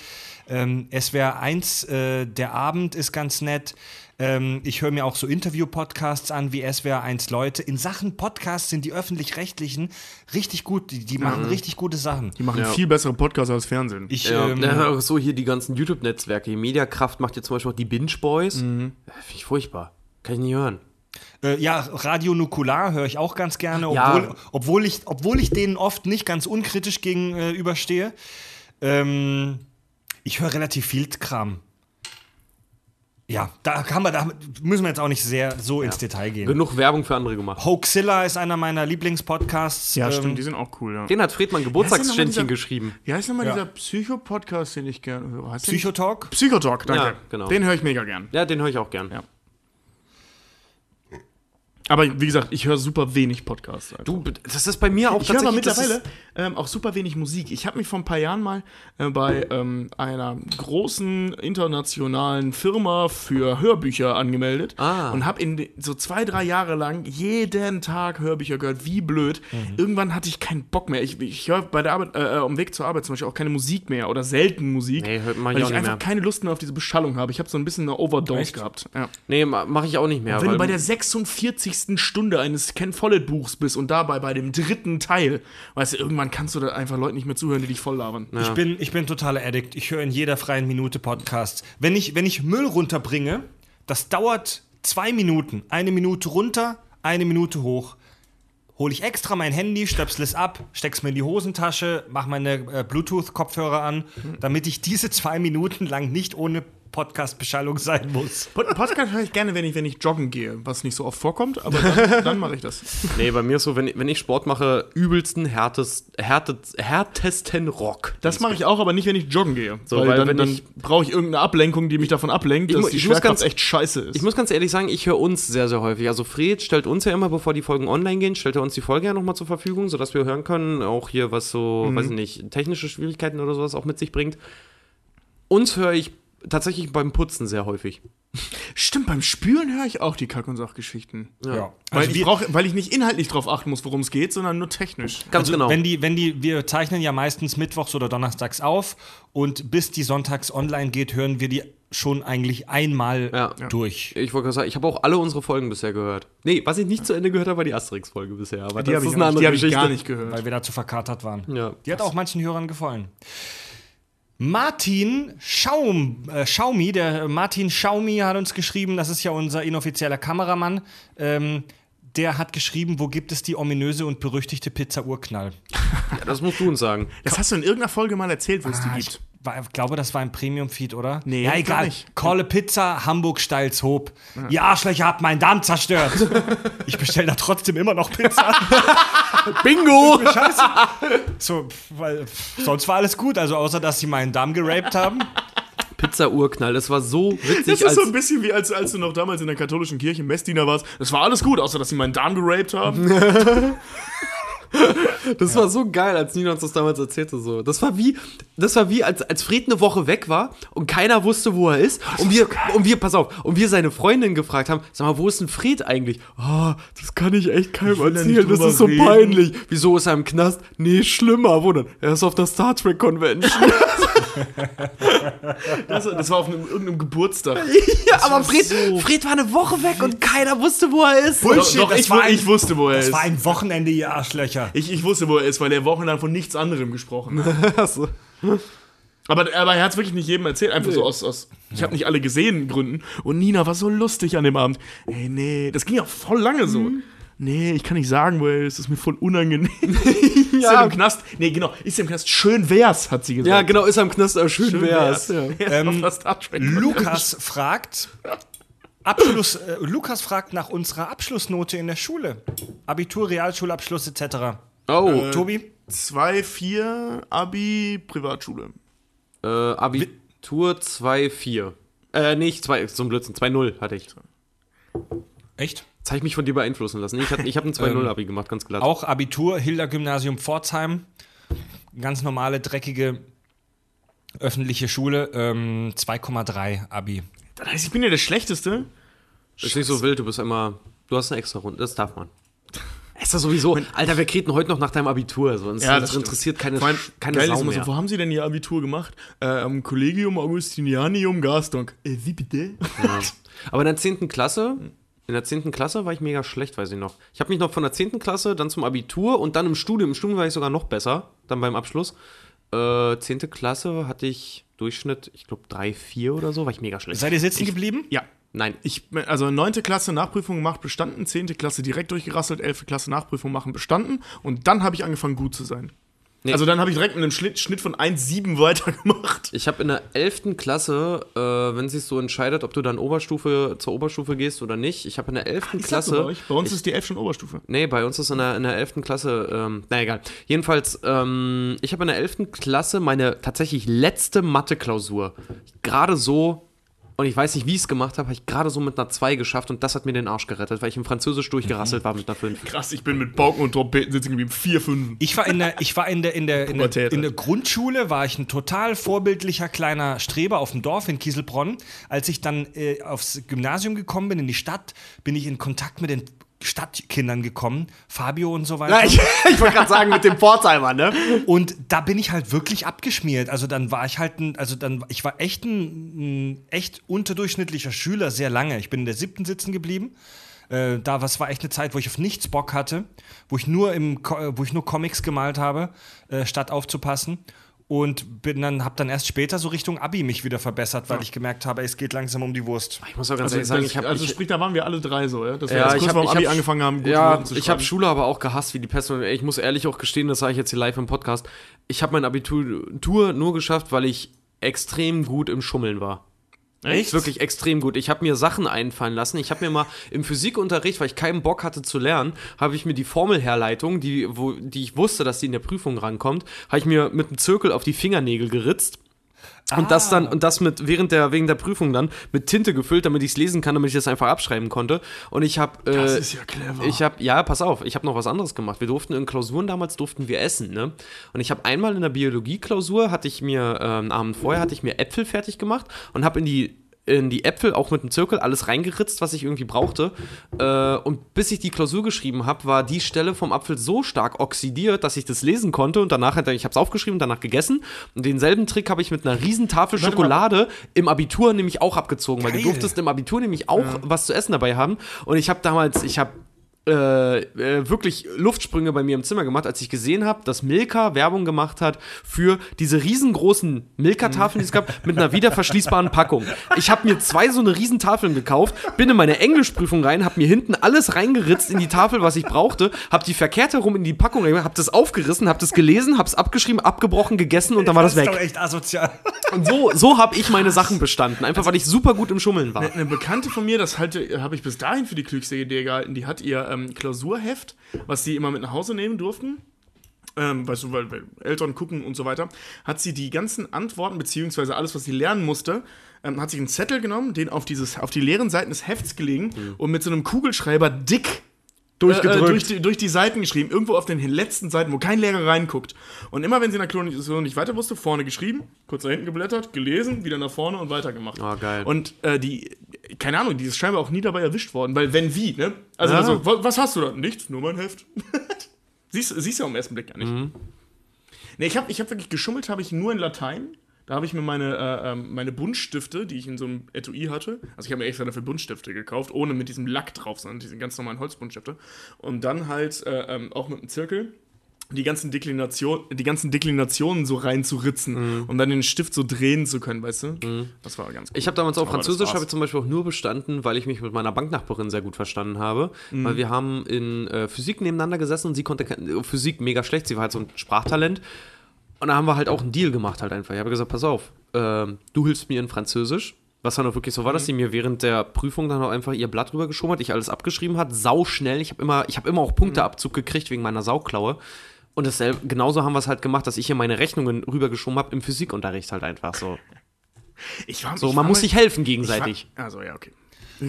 ähm, SWR 1 äh, Der Abend ist ganz nett. Ähm, ich höre mir auch so Interview-Podcasts an wie SWR 1 Leute. In Sachen Podcasts sind die Öffentlich-Rechtlichen richtig gut, die, die machen richtig gute Sachen. Die machen Ja. viel bessere Podcasts als Fernsehen. Ich, ja, ähm, ja, auch so hier die ganzen YouTube-Netzwerke. Die Mediakraft macht jetzt zum Beispiel auch die Binge Boys. Mhm. Ja, Finde ich furchtbar. Kann ich nicht hören. Äh, ja, Radio Nukular höre ich auch ganz gerne, obwohl, Ja. obwohl, ich, obwohl ich denen oft nicht ganz unkritisch gegenüberstehe. Ähm, ich höre relativ viel Kram. Ja, da, kann man, da müssen wir jetzt auch nicht sehr so ins Detail gehen. Genug Werbung für andere gemacht. Hoaxilla ist einer meiner Lieblingspodcasts. ja, ähm, stimmt, die sind auch cool, ja. Den hat Friedmann Geburtstagsständchen geschrieben. Wie heißt nochmal Ja. dieser Psycho-Podcast, den ich gerne höre? Psychotalk. Psychotalk, danke. Ja, genau. Den höre ich mega gern. Ja, den höre ich auch gern. Ja. Aber wie gesagt, ich höre super wenig Podcasts. Du, das ist bei mir auch Ich höre tatsächlich- das mittlerweile ähm, auch super wenig Musik. Ich habe mich vor ein paar Jahren mal äh, bei ähm, einer großen internationalen Firma für Hörbücher angemeldet Ah. und habe in so zwei, drei Jahre lang jeden Tag Hörbücher gehört. Wie blöd. Mhm. Irgendwann hatte ich keinen Bock mehr. Ich, ich höre bei der Arbeit, äh, am Weg zur Arbeit zum Beispiel auch keine Musik mehr oder selten Musik. Nee, hört man weil ja ich auch nicht einfach mehr. keine Lust mehr auf diese Beschallung habe. Ich habe so ein bisschen eine Overdose Echt? gehabt. Ja. Nee, mache ich auch nicht mehr. Wenn du bei der 46. Stunde eines Ken Follett Buchs bist und dabei bei dem dritten Teil, weißt du, irgendwann kannst du da einfach Leuten nicht mehr zuhören, die dich voll labern. Ich bin, ich bin totaler Addict. Ich höre in jeder freien Minute Podcasts. Wenn ich, wenn ich Müll runterbringe, das dauert zwei Minuten. Eine Minute runter, eine Minute hoch. Hole ich extra mein Handy, stöpsel es ab, steck's mir in die Hosentasche, mach meine äh, Bluetooth-Kopfhörer an, damit ich diese zwei Minuten lang nicht ohne Podcast-Beschallung sein muss. Pod Podcast höre ich gerne, wenn ich, wenn ich joggen gehe, was nicht so oft vorkommt, aber dann, dann mache ich das. Nee, bei mir ist so, wenn, ich- wenn ich Sport mache, übelsten, härtest, härtet, härtesten Rock. Das mache ich auch, aber nicht, wenn ich joggen gehe. So, weil, weil dann, wenn dann brauche ich irgendeine Ablenkung, die mich davon ablenkt, Ich dass die ich muss Schwerkraft ganz- echt scheiße ist. Ich muss ganz ehrlich sagen, ich höre uns sehr, sehr häufig. Also Fred stellt uns ja immer, bevor die Folgen online gehen, stellt er uns die Folge ja nochmal zur Verfügung, sodass wir hören können, auch hier, was so, weiß ich nicht, technische Schwierigkeiten oder sowas auch mit sich bringt. Uns höre ich tatsächlich beim Putzen sehr häufig. Stimmt, beim Spülen höre ich auch die Kack- und Sachgeschichten. Ja. Weil, Also ich brauch, weil ich nicht inhaltlich drauf achten muss, worum es geht, sondern nur technisch. Ganz also genau. Wenn die, wenn die, wir zeichnen ja meistens mittwochs oder donnerstags auf und bis die sonntags online geht, hören wir die schon eigentlich einmal Ja. durch. Ich wollte gerade sagen, ich habe auch alle unsere Folgen bisher gehört. Nee, was ich nicht zu Ende gehört habe, war die Asterix-Folge bisher. Aber Die habe ist ich, eine andere die hab ich gar nicht gehört. Weil wir dazu verkatert waren. Ja. Die hat auch manchen Hörern gefallen. Martin Schaum, äh, Schaumi, der Martin Schaumi hat uns geschrieben, das ist ja unser inoffizieller Kameramann. Ähm, der hat geschrieben, wo gibt es die ominöse und berüchtigte Pizza Urknall? Ja, das musst du uns sagen. Das hast du in irgendeiner Folge mal erzählt, wo es die Ah, gibt. Ich glaube, das war im Premium-Feed, oder? Nee, ja, egal. nicht. Call a Pizza, Hamburg Steilshoop. Ihr Arschlöcher habt meinen Darm zerstört. ich bestelle da trotzdem immer noch Pizza. Bingo! Scheiße. So, weil sonst war alles gut, also außer dass sie meinen Darm geraped haben. Pizza-Urknall, das war so witzig. Das ist als, so ein bisschen wie als, als du noch damals in der katholischen Kirche Messdiener warst. Das war alles gut, außer dass sie meinen Darm geraped haben. Das war so geil, als Nina uns das damals erzählte. So. Das war wie, das war wie als, als Fred eine Woche weg war und keiner wusste, wo er ist. Und wir, und wir, pass auf, und wir seine Freundin gefragt haben, sag mal, wo ist denn Fred eigentlich? Oh, das kann ich echt keinem da erzählen, das ist so reden. peinlich. Wieso ist er im Knast? Nee, schlimmer, wundern. Er ist auf der Star Trek Convention. Das, das war auf einem, irgendeinem Geburtstag. ja, aber Fred, Fred war eine Woche weg und keiner wusste, wo er ist. Bullshit, doch, doch, das ich, ein- ich wusste, wo er Das ist. war ein Wochenende, ihr Arschlöcher. Ich, ich wusste, wo er ist, weil er wochenlang von nichts anderem gesprochen hat. Aber, aber er hat es wirklich nicht jedem erzählt, einfach so aus, aus ich habe nicht alle gesehen Gründen. Und Nina war so lustig an dem Abend. Ey, nee, das ging ja voll lange so. Mhm. Nee, ich kann nicht sagen, weil es ist mir voll unangenehm. ist er Ja. im Knast? Nee, genau, ist er im Knast? Schön wär's, hat sie gesagt. Ja, genau, ist er im Knast, aber schön, Schön wär's. wär's. Ja. Er Trek. Lukas fragt. Abschluss, äh, Lukas fragt nach unserer Abschlussnote in der Schule. Abitur, Realschulabschluss etc. Oh, Tobi? 2-4, Abi, Privatschule. äh, Abitur 2,4. Äh, nicht 2, zum Blödsinn, 2,0 hatte ich. Echt? Jetzt habe ich mich von dir beeinflussen lassen. Ich, hab- ich habe ein 2-0-Abi gemacht, ganz glatt. Auch Abitur, Hilda Gymnasium Pforzheim. Ganz normale, dreckige öffentliche Schule. Ähm, 2,3 Abi. Das heißt, ich bin ja der Schlechteste. ist nicht so wild, du bist immer. Du hast eine extra Runde, das darf man. Ist das sowieso. Alter, wir reden heute noch nach deinem Abitur. Sonst Ja, das interessiert keine, allem, keine geil Sau mehr. so, wo haben Sie denn Ihr Abitur gemacht? Äh, am Collegium Augustinianium Gastonk. Äh, wie bitte? Aber in der 10. Klasse, in der 10. Klasse war ich mega schlecht, weiß ich noch. Ich habe mich noch von der 10. Klasse dann zum Abitur und dann im Studium. Im Studium war ich sogar noch besser, dann beim Abschluss. Äh, 10. Klasse hatte ich Durchschnitt, ich glaube 3, 4 oder so, war ich mega schlecht. Seid ihr sitzen geblieben? Ja. Nein, Ich, also 9. Klasse Nachprüfung gemacht, bestanden, 10. Klasse direkt durchgerasselt, 11. Klasse Nachprüfung machen, bestanden und dann habe ich angefangen gut zu sein. Nee. Also dann habe ich direkt mit einem Schnitt, Schnitt von 1,7 weitergemacht. Ich habe in der 11. Klasse, äh, wenn sich so entscheidet, ob du dann Oberstufe zur Oberstufe gehst oder nicht, ich habe in der 11. Ist das so Klasse. bei, euch? bei uns ist die 11 schon Oberstufe. Nee, bei uns ist in der, in der 11. Klasse, ähm, na egal. Jedenfalls, ähm, ich habe in der 11. Klasse meine tatsächlich letzte Mathe-Klausur gerade so, und ich weiß nicht, wie ich es gemacht habe, habe ich gerade so mit einer 2 geschafft und das hat mir den Arsch gerettet, weil ich im Französisch durchgerasselt war mit einer 5. Krass, ich bin mit Pauken und Trompeten sitzen geblieben. 4, 5. Ich war in der, ich war in der, in der, in der, in der Grundschule, war ich ein total vorbildlicher kleiner Streber auf dem Dorf in Kieselbronn. Als ich dann äh, aufs Gymnasium gekommen bin, in die Stadt, bin ich in Kontakt mit den Stadtkindern gekommen, Fabio und so weiter. ich, ich wollte gerade sagen, mit dem Pforzheimer, ne? Und da bin ich halt wirklich abgeschmiert. Also dann war ich halt ein, also dann, ich war echt ein, ein echt unterdurchschnittlicher Schüler sehr lange. Ich bin in der siebten sitzen geblieben. Äh, da was war echt eine Zeit, wo ich auf nichts Bock hatte, wo ich nur im, wo ich nur Comics gemalt habe, äh, statt aufzupassen. Und bin dann, hab dann erst später so Richtung Abi mich wieder verbessert, weil ich gemerkt habe, es geht langsam um die Wurst. Ich muss auch ganz Also, ehrlich sagen, ich habe also ich, sprich, da waren wir alle drei so, ja? Dass wir Ja, kurz hab- Abi hab- angefangen haben, gute ja, zu ich habe schreiben. Schule aber auch gehasst wie die Pest. Und Ich muss ehrlich auch gestehen, das sage ich jetzt hier live im Podcast. Ich habe mein Abitur nur geschafft, weil ich extrem gut im Schummeln war. Echt? Wirklich extrem gut. Ich habe mir Sachen einfallen lassen. Ich habe mir mal im Physikunterricht, weil ich keinen Bock hatte zu lernen, habe ich mir die Formelherleitung, die, wo, die ich wusste, dass die in der Prüfung rankommt, habe ich mir mit einem Zirkel auf die Fingernägel geritzt. Und das dann, und das mit, während der, wegen der Prüfung dann, mit Tinte gefüllt, damit ich es lesen kann, damit ich das einfach abschreiben konnte. Und ich habe, äh, Das ist ja clever. ich habe, ja, pass auf, ich habe noch was anderes gemacht. Wir durften in Klausuren damals durften wir essen, ne? Und ich habe einmal in der Biologie-Klausur hatte ich mir, ähm, Abend vorher hatte ich mir Äpfel fertig gemacht und habe in die in die Äpfel, auch mit einem Zirkel, alles reingeritzt, was ich irgendwie brauchte. Äh, und bis ich die Klausur geschrieben habe, war die Stelle vom Apfel so stark oxidiert, dass ich das lesen konnte. Und danach, ich habe es aufgeschrieben, danach gegessen. Und denselben Trick habe ich mit einer riesen Tafel. Schokolade im Abitur nämlich auch abgezogen, weil du Geil. durftest im Abitur nämlich auch was zu essen dabei haben. Und ich habe damals, ich habe äh, äh, wirklich Luftsprünge bei mir im Zimmer gemacht, als ich gesehen habe, dass Milka Werbung gemacht hat für diese riesengroßen Milka-Tafeln, die es gab, mit einer wiederverschließbaren Packung. Ich habe mir zwei so eine Riesentafeln gekauft, bin in meine Englischprüfung rein, habe mir hinten alles reingeritzt in die Tafel, was ich brauchte, habe die verkehrt herum in die Packung reingemacht, habe das aufgerissen, habe das gelesen, habe es abgeschrieben, abgebrochen, gegessen und dann war das ist weg. doch echt asozial. Und so, so habe ich meine Sachen bestanden, einfach weil ich super gut im Schummeln war. Eine Bekannte von mir, das halte- habe ich bis dahin für die klügste Idee gehalten, die hat ihr ähm, Klausurheft, was sie immer mit nach Hause nehmen durften. Ähm, weißt du, weil, weil Eltern gucken und so weiter, hat sie die ganzen Antworten, beziehungsweise alles, was sie lernen musste, ähm, hat sich einen Zettel genommen, den auf, dieses, auf die leeren Seiten des Hefts gelegen und mit so einem Kugelschreiber dick Durchgedrückt. Äh, äh, durch, die, durch die Seiten geschrieben, irgendwo auf den letzten Seiten, wo kein Lehrer reinguckt. Und immer wenn sie in der Klausurung nicht weiter wusste, vorne geschrieben, kurz nach hinten geblättert, gelesen, wieder nach vorne und weitergemacht. Ah, geil. Und äh, die, keine Ahnung, die ist scheinbar auch nie dabei erwischt worden, weil wenn wie, ne? Also, Ja. also wa- was hast du da? Nichts, nur mein Heft. siehst, siehst du am ersten Blick gar nicht. Mhm. Nee, ich habe ich hab wirklich geschummelt, habe ich nur in Latein. Da habe ich mir meine, äh, ähm, meine Buntstifte, die ich in so einem Etui hatte, also ich habe mir extra dafür Buntstifte gekauft, ohne mit diesem Lack drauf, sondern diese ganz normalen Holzbuntstifte. Und dann halt äh, ähm, auch mit einem Zirkel die ganzen, Deklination, die ganzen Deklinationen so reinzuritzen, um dann den Stift so drehen zu können, weißt du? Das war ganz cool. Ich habe damals auch Aber Französisch, habe ich zum Beispiel auch nur bestanden, weil ich mich mit meiner Banknachbarin sehr gut verstanden habe. Mhm. Weil wir haben in äh, Physik nebeneinander gesessen und sie konnte äh, Physik mega schlecht, sie war halt so ein Sprachtalent. Und da haben wir halt auch einen Deal gemacht halt einfach. Ich habe gesagt, pass auf, ähm, du hilfst mir in Französisch. Was dann auch wirklich so war, Mhm. dass sie mir während der Prüfung dann auch einfach ihr Blatt rübergeschoben hat, ich alles abgeschrieben hat, sau schnell. Ich habe immer, ich habe immer auch Mhm. Punkteabzug gekriegt wegen meiner Sauklaue. Und dasselbe, genauso haben wir es halt gemacht, dass ich hier meine Rechnungen rübergeschoben habe im Physikunterricht halt einfach so. Ich war, So, ich man war muss mal- sich helfen gegenseitig. War, also, ja, okay.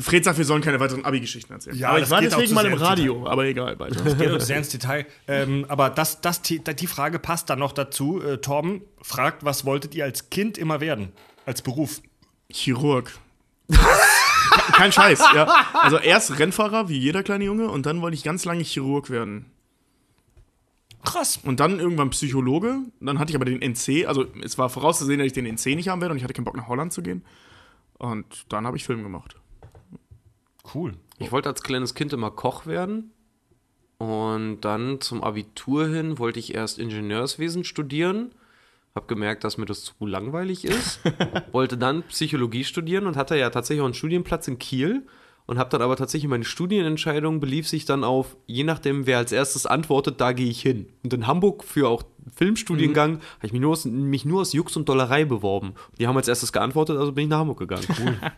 Fred sagt, wir sollen keine weiteren Abi-Geschichten erzählen. Ja, aber ich das war geht auch deswegen mal im Radio, aber egal. Weiter. Geht uns sehr ins Detail. Ähm, aber das, das, die, die Frage passt dann noch dazu. Äh, Torben fragt, was wolltet ihr als Kind immer werden? Als Beruf? Chirurg. Kein Scheiß, ja. Also erst Rennfahrer, wie jeder kleine Junge, und dann wollte ich ganz lange Chirurg werden. Krass. Und dann irgendwann Psychologe. Dann hatte ich aber den NC. Also es war vorauszusehen, dass ich den NC nicht haben werde und ich hatte keinen Bock nach Holland zu gehen. Und dann habe ich Film gemacht. Cool. Ich wollte als kleines Kind immer Koch werden. Und dann zum Abitur hin wollte ich erst Ingenieurswesen studieren. Hab gemerkt, dass mir das zu langweilig ist. wollte dann Psychologie studieren und hatte ja tatsächlich auch einen Studienplatz in Kiel. Und habe dann aber tatsächlich meine Studienentscheidung belief sich dann auf, je nachdem, wer als erstes antwortet, da gehe ich hin. Und in Hamburg für auch Filmstudiengang habe ich mich nur, aus, mich nur aus Jux und Dollerei beworben. Die haben als erstes geantwortet, also bin ich nach Hamburg gegangen. Cool.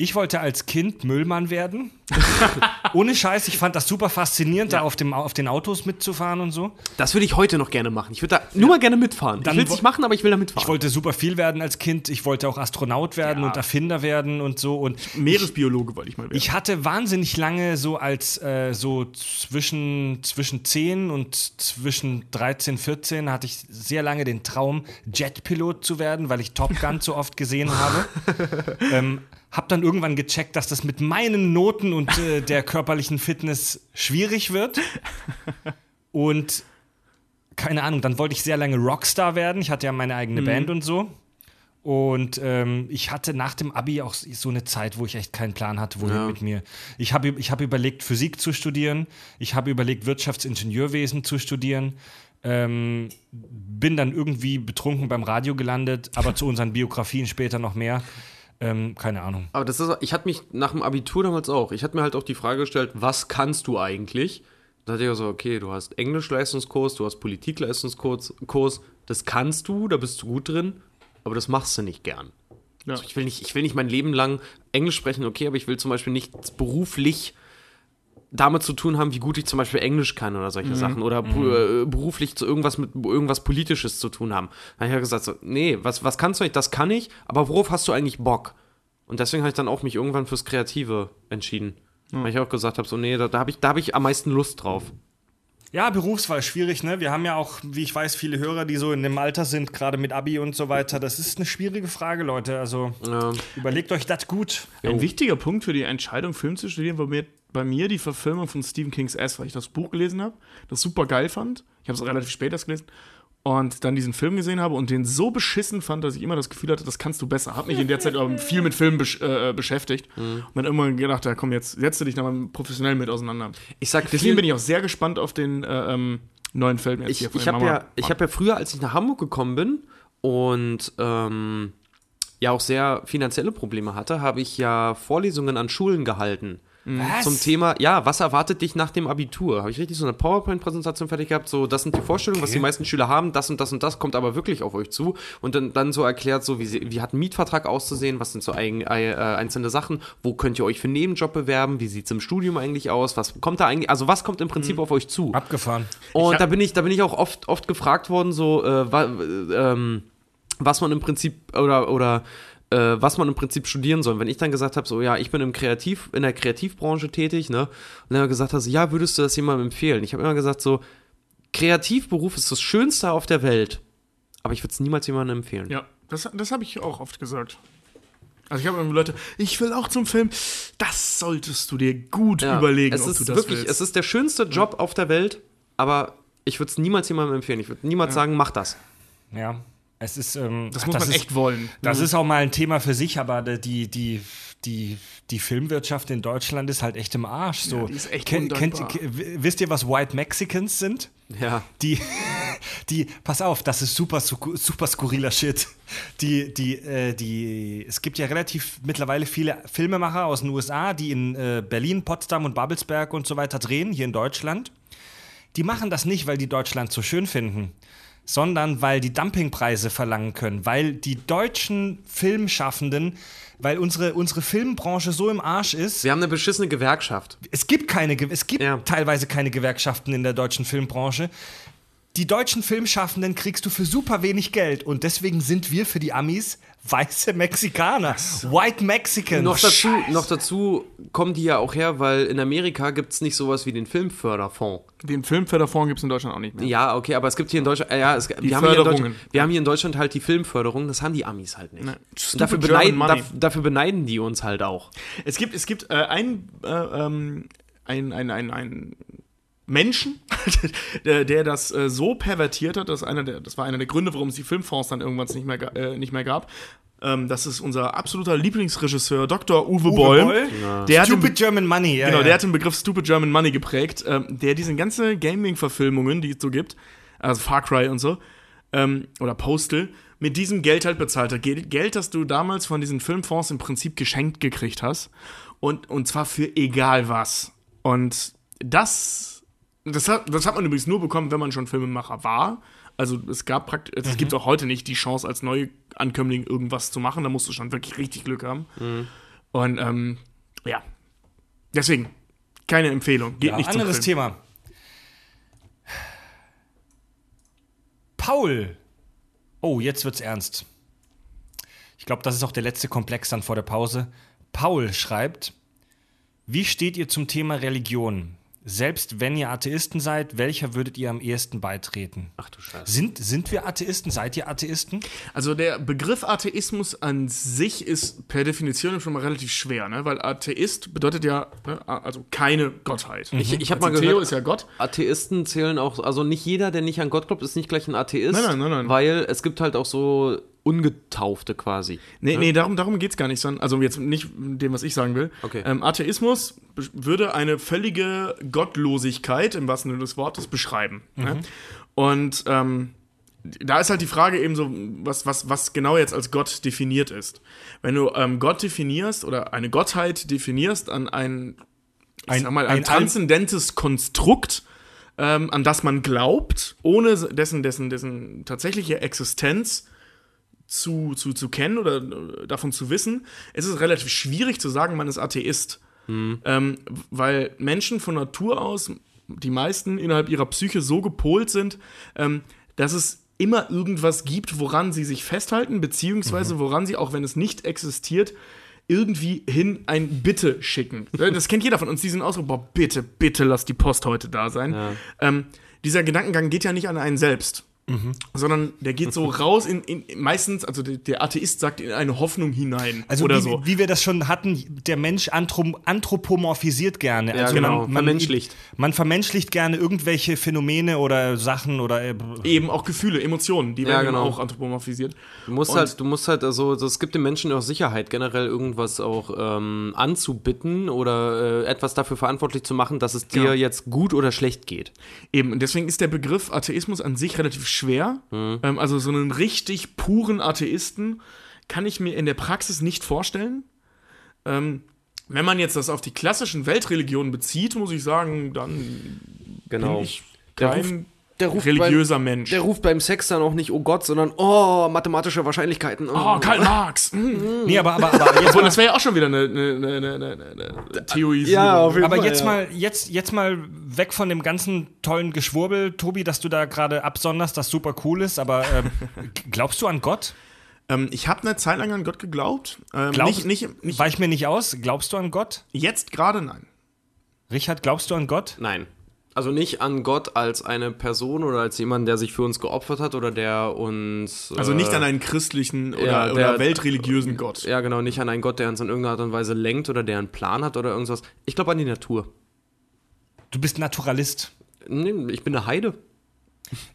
Ich wollte als Kind Müllmann werden. Ohne Scheiß, ich fand das super faszinierend, da auf, dem, auf den Autos mitzufahren und so. Das würde ich heute noch gerne machen. Ich würde da nur mal gerne mitfahren. Dann ich will es nicht machen, aber ich will da mitfahren. Ich wollte super viel werden als Kind. Ich wollte auch Astronaut werden Ja. und Erfinder werden und so. Und Meeresbiologe wollte ich mal werden. ich hatte wahnsinnig lange so als äh, so zwischen, zwischen 10 und zwischen 13, 14 hatte ich sehr lange den Traum, Jetpilot zu werden, weil ich Top Gun so oft gesehen habe. ähm, hab dann irgendwann gecheckt, dass das mit meinen Noten und äh, der körperlichen Fitness schwierig wird. Und keine Ahnung, dann wollte ich sehr lange Rockstar werden. Ich hatte ja meine eigene Band und so. Und ähm, ich hatte nach dem Abi auch so eine Zeit, wo ich echt keinen Plan hatte, wohin mit mir. Ich habe ich hab überlegt, Physik zu studieren. Ich habe überlegt, Wirtschaftsingenieurwesen zu studieren. Ähm, bin dann irgendwie betrunken beim Radio gelandet, aber zu unseren Biografien später noch mehr. Ähm, keine Ahnung. aber das ist, ich hatte mich nach dem Abitur damals auch, ich hatte mir halt auch die Frage gestellt, was kannst du eigentlich? Da hatte ich auch so, okay, du hast Englisch-Leistungskurs, du hast Politik-Leistungskurs, Kurs, das kannst du, da bist du gut drin, aber das machst du nicht gern. Ja. Also ich, will nicht, ich will nicht mein Leben lang Englisch sprechen, okay, aber ich will zum Beispiel nicht beruflich damit zu tun haben, wie gut ich zum Beispiel Englisch kann oder solche Sachen oder pu- äh, beruflich zu irgendwas mit irgendwas Politisches zu tun haben. Da habe ich ja gesagt, so, nee, was, was kannst du nicht? Das kann ich, aber worauf hast du eigentlich Bock? Und deswegen habe ich dann auch mich irgendwann fürs Kreative entschieden. Weil ich auch gesagt habe, so, nee, da, da habe ich, da hab ich am meisten Lust drauf. Ja, Berufswahl schwierig, ne? Wir haben ja auch, wie ich weiß, viele Hörer, die so in dem Alter sind, gerade mit Abi und so weiter. Das ist eine schwierige Frage, Leute. Also Ja. überlegt euch das gut. Ein wichtiger Punkt für die Entscheidung, Film zu studieren, war mir, bei mir die Verfilmung von Stephen King's S, weil ich das Buch gelesen habe, das super geil fand. Ich habe es relativ spät erst gelesen. Und dann diesen Film gesehen habe und den so beschissen fand, dass ich immer das Gefühl hatte, das kannst du besser. Hab mich in der Zeit viel mit Filmen besch äh, beschäftigt. Und dann irgendwann gedacht, ja komm, jetzt setze dich da mal professionell mit auseinander. Ich sag Deswegen bin ich auch sehr gespannt auf den äh, ähm, neuen Film jetzt ich, hier von ich habe ja, ich hab ja früher, als ich nach Hamburg gekommen bin und ähm, ja auch sehr finanzielle Probleme hatte, habe ich ja Vorlesungen an Schulen gehalten. Was? Zum Thema, ja, was erwartet dich nach dem Abitur? Habe ich richtig so eine PowerPoint-Präsentation fertig gehabt? So, das sind die Vorstellungen, was die meisten Schüler haben, das und das und das kommt aber wirklich auf euch zu. Und dann, dann so erklärt, so wie, sie, wie hat ein Mietvertrag auszusehen, was sind so ein, äh, einzelne Sachen, wo könnt ihr euch für einen Nebenjob bewerben, wie sieht es im Studium eigentlich aus, was kommt da eigentlich, also was kommt im Prinzip auf euch zu? Abgefahren. Und da bin ich, da bin ich auch oft, oft gefragt worden, so, äh, wa, äh, ähm, was man im Prinzip oder oder äh, was man im Prinzip studieren soll. Wenn ich dann gesagt habe, so ja, ich bin im Kreativ, in der Kreativbranche tätig, ne? Und dann er gesagt hast, ja, würdest du das jemandem empfehlen? Ich habe immer gesagt, so, Kreativberuf ist das Schönste auf der Welt. Aber ich würde es niemals jemandem empfehlen. Ja, das, das habe ich auch oft gesagt. Also ich habe immer Leute, ich will auch zum Film. Das solltest du dir gut Ja, überlegen, es ob ist du das wirklich, willst. es ist der schönste Job auf der Welt, aber ich würde es niemals jemandem empfehlen. Ich würde niemals sagen, mach das. Ja. Es ist. Ähm, das ach, muss man ist, echt wollen. Das ist auch mal ein Thema für sich, aber die, die, die, die Filmwirtschaft in Deutschland ist halt echt im Arsch. So. Ja, die ist echt Ken- kennt- wisst ihr, was White Mexicans sind? Ja. Die, die, pass auf, das ist super, super skurriler Shit. Die, die, äh, die, es gibt ja relativ mittlerweile viele Filmemacher aus den USA, die in äh, Berlin, Potsdam und Babelsberg und so weiter drehen, hier in Deutschland. Die machen das nicht, weil die Deutschland so schön finden, sondern weil die Dumpingpreise verlangen können, weil die deutschen Filmschaffenden, weil unsere, unsere Filmbranche so im Arsch ist, Wir haben eine beschissene Gewerkschaft. es gibt keine, es gibt Ja. teilweise keine Gewerkschaften in der deutschen Filmbranche. Die deutschen Filmschaffenden kriegst du für super wenig Geld und deswegen sind wir für die Amis weiße Mexikaner, White Mexicans. Noch dazu, noch dazu kommen die ja auch her, weil in Amerika gibt es nicht sowas wie den Filmförderfonds. Den Filmförderfonds gibt es in Deutschland auch nicht mehr. Ja, okay, aber es gibt hier in Deutschland, äh, ja, es, wir, haben hier in Förderungen. Deutschland wir haben hier in Deutschland halt die Filmförderung, das haben die Amis halt nicht. Dafür, beneiden, daf- dafür beneiden die uns halt auch. Es gibt, es gibt äh, ein, äh, ähm, ein, ein, ein, ein Menschen, der, der das äh, so pervertiert hat, dass einer der, das war einer der Gründe, warum es die Filmfonds dann irgendwann nicht mehr, äh, nicht mehr gab. Ähm, das ist unser absoluter Lieblingsregisseur, Dr. Uwe, Boll. Boll? Der hat den, Stupid German Money, ja. genau, ja. der hat den Begriff Stupid German Money geprägt, ähm, der diese ganze Gaming-Verfilmungen, die es so gibt, also Far Cry und so, ähm, oder Postal, mit diesem Geld halt bezahlt hat. Geld, Geld, das du damals von diesen Filmfonds im Prinzip geschenkt gekriegt hast. Und, und zwar für egal was. Und das, das hat, das hat man übrigens nur bekommen, wenn man schon Filmemacher war. Also es gab praktisch, es gibt auch heute nicht die Chance, als Neuankömmling irgendwas zu machen. Da musst du schon wirklich richtig Glück haben. Und ähm, ja, deswegen keine Empfehlung. Geht Ja, nicht anderes. Thema. Paul. Oh, jetzt wird's ernst. Ich glaube, das ist auch der letzte Komplex dann vor der Pause. Paul schreibt: Wie steht ihr zum Thema Religion? Selbst wenn ihr Atheisten seid, welcher würdet ihr am ehesten beitreten? Ach du Scheiße. Sind, sind wir Atheisten? Seid ihr Atheisten? Also der Begriff Atheismus an sich ist per Definition schon mal relativ schwer, ne? Weil Atheist bedeutet ja, ne, also keine Gottheit. Ich, ich habe also mal Theo gehört, ist ja Gott. Atheisten zählen auch, also nicht jeder, der nicht an Gott glaubt, ist nicht gleich ein Atheist. Nein, nein, nein, nein. Weil es gibt halt auch so Ungetaufte quasi. Nee, nee, darum, darum geht es gar nicht, sondern, also jetzt nicht dem, was ich sagen will. Okay. Ähm, Atheismus würde eine völlige Gottlosigkeit im wahrsten Sinne des Wortes beschreiben. Ne? Und ähm, da ist halt die Frage eben so, was, was, was genau jetzt als Gott definiert ist. Wenn du ähm, Gott definierst oder eine Gottheit definierst an ein, Ein- mal, ein, ein- transzendentes Konstrukt, ähm, an das man glaubt, ohne dessen, dessen, dessen tatsächliche Existenz zu, zu, zu kennen oder äh, davon zu wissen, ist es relativ schwierig zu sagen, man ist Atheist. Ähm, weil Menschen von Natur aus, die meisten innerhalb ihrer Psyche so gepolt sind, ähm, dass es immer irgendwas gibt, woran sie sich festhalten, beziehungsweise woran sie, auch wenn es nicht existiert, irgendwie hin ein Bitte schicken. Das kennt jeder von uns, diesen Ausdruck, boah, bitte, bitte lass die Post heute da sein. Ähm, dieser Gedankengang geht ja nicht an einen selbst. Sondern der geht so raus in, in meistens, also der, der Atheist sagt in eine Hoffnung hinein. Also oder wie, so. wie wir das schon hatten, der Mensch anthrop anthropomorphisiert gerne. Ja, also genau, vermenschlicht. Man vermenschlicht gerne irgendwelche Phänomene oder Sachen oder äh, Eben auch Gefühle, Emotionen, die Ja, werden genau. auch anthropomorphisiert. Du musst Und- halt, du musst halt, also es gibt den Menschen auch Sicherheit, generell irgendwas auch ähm, anzubitten oder äh, etwas dafür verantwortlich zu machen, dass es dir Genau. jetzt gut oder schlecht geht. Eben, und deswegen ist der Begriff Atheismus an sich relativ schwer. Mhm. Ähm, also so einen richtig puren Atheisten kann ich mir in der Praxis nicht vorstellen. Ähm, wenn man jetzt das auf die klassischen Weltreligionen bezieht, muss ich sagen, dann Genau. bin ich kein der ruft religiöser beim, Mensch. Der ruft beim Sex dann auch nicht, oh Gott, sondern oh, mathematische Wahrscheinlichkeiten. oh, Karl Marx. Mhm. nee, aber, aber, aber jetzt mal, das wäre ja auch schon wieder eine, eine, eine, eine, eine, eine Theorisierung. Ja, auf jeden aber Fall, jetzt ja. mal jetzt jetzt mal weg von dem ganzen tollen Geschwurbel, Tobi, dass du da gerade absonderst, das super cool ist. Aber ähm, glaubst du an Gott? Ähm, ich habe eine Zeit lang an Gott geglaubt. Ähm, Glaubst- nicht, nicht, nicht Weich mir nicht aus. Glaubst du an Gott? jetzt gerade, nein. Richard, glaubst du an Gott? Nein. Also nicht an Gott als eine Person oder als jemand, der sich für uns geopfert hat oder der uns. Also nicht äh, an einen christlichen oder, ja, der- oder weltreligiösen Gott. Ja, genau, nicht an einen Gott, der uns in irgendeiner Art und Weise lenkt oder der einen Plan hat oder irgendwas. Ich glaube an die Natur. Du bist Naturalist. Nee, ich bin eine Heide.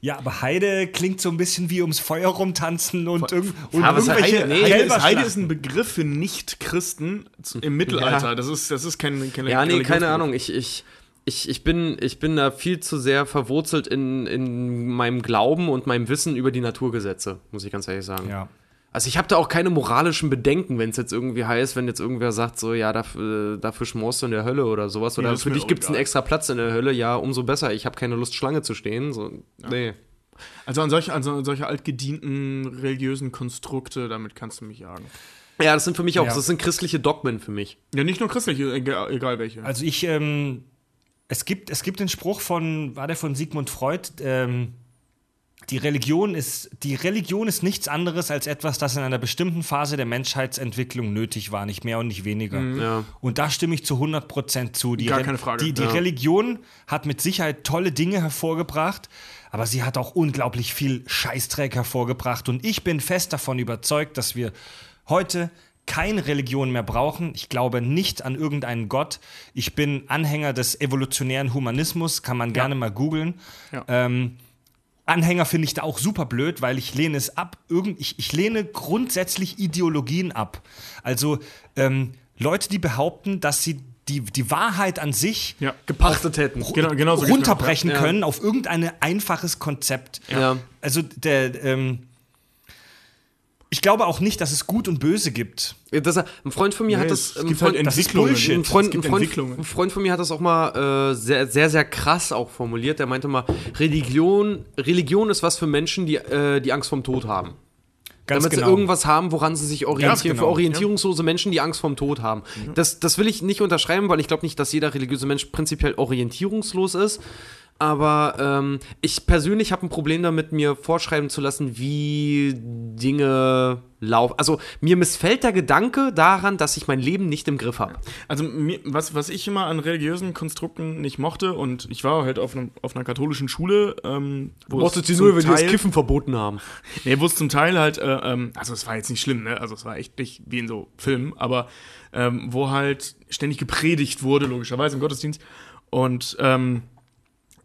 Ja, aber Heide klingt so ein bisschen wie ums Feuer rumtanzen und, irgend, und Aber Heide, irgendwelche Heide, ist. Heide ist ein Begriff für Nicht-Christen im Mittelalter. Das ist, das ist kein, keine Ja, nee, keine. Ahnung. Ich, ich, ich, ich, bin, ich bin da viel zu sehr verwurzelt in, in meinem Glauben und meinem Wissen über die Naturgesetze, muss ich ganz ehrlich sagen. Ja. Also ich habe da auch keine moralischen Bedenken, wenn es jetzt irgendwie heißt, wenn jetzt irgendwer sagt, so, ja, dafür, dafür schmorst du in der Hölle oder sowas. Oder ist für dich gibt es einen extra Platz in der Hölle, ja, umso besser. Ich habe keine Lust, Schlange zu stehen. So, Nee. Also an solche, also an solche altgedienten religiösen Konstrukte, damit kannst du mich jagen. Ja, das sind für mich auch, Ja. das sind christliche Dogmen für mich. Ja, nicht nur christliche, egal, egal welche. Also ich, ähm, es gibt, es gibt den Spruch von, war der von Sigmund Freud, ähm, die Religion ist, die Religion ist nichts anderes als etwas, das in einer bestimmten Phase der Menschheitsentwicklung nötig war, nicht mehr und nicht weniger. Ja. Und da stimme ich zu 100% zu. Die Gar keine Frage. Die, die Ja. Religion hat mit Sicherheit tolle Dinge hervorgebracht, aber sie hat auch unglaublich viel Scheißdreck hervorgebracht. Und ich bin fest davon überzeugt, dass wir heute keine Religion mehr brauchen. Ich glaube nicht an irgendeinen Gott. Ich bin Anhänger des evolutionären Humanismus, kann man gerne mal googeln. Ja. Ähm, Anhänger finde ich da auch super blöd, weil ich lehne es ab. Irgend, ich, ich lehne grundsätzlich Ideologien ab. Also ähm, Leute, die behaupten, dass sie die, die Wahrheit an sich ja. Gepachtet hätten. Genau, genau runterbrechen Ja. können auf irgendein einfaches Konzept. Ja. Also der, ähm, ich glaube auch nicht, dass es Gut und Böse gibt. Das, ein Freund von mir Nee, hat es das. Ein gibt Freund, halt das ist Entwicklungen. Bullshit. ein Freund, es gibt ein, Freund, Entwicklungen. ein Freund von mir hat das auch mal äh, sehr, sehr, sehr krass auch formuliert. Der meinte mal, Religion, Religion ist was für Menschen, die, äh, die Angst vorm Tod haben. Ganz Damit genau. sie irgendwas haben, woran sie sich orientieren. genau, Für orientierungslose Menschen, die Angst vorm Tod haben. Das, das will ich nicht unterschreiben, weil ich glaube nicht, dass jeder religiöse Mensch prinzipiell orientierungslos ist. Aber ähm, ich persönlich habe ein Problem damit, mir vorschreiben zu lassen, wie Dinge laufen. Also mir missfällt der Gedanke daran, dass ich mein Leben nicht im Griff habe. Also mir, was, was ich immer an religiösen Konstrukten nicht mochte, und ich war halt auf, einem, auf einer katholischen Schule, ähm, wo es zum Teil- verboten haben. Nee, wo es zum Teil halt, äh, ähm, also es war jetzt nicht schlimm, ne? Also es war echt nicht wie in so Filmen, aber ähm, wo halt ständig gepredigt wurde, logischerweise im Gottesdienst. Und ähm,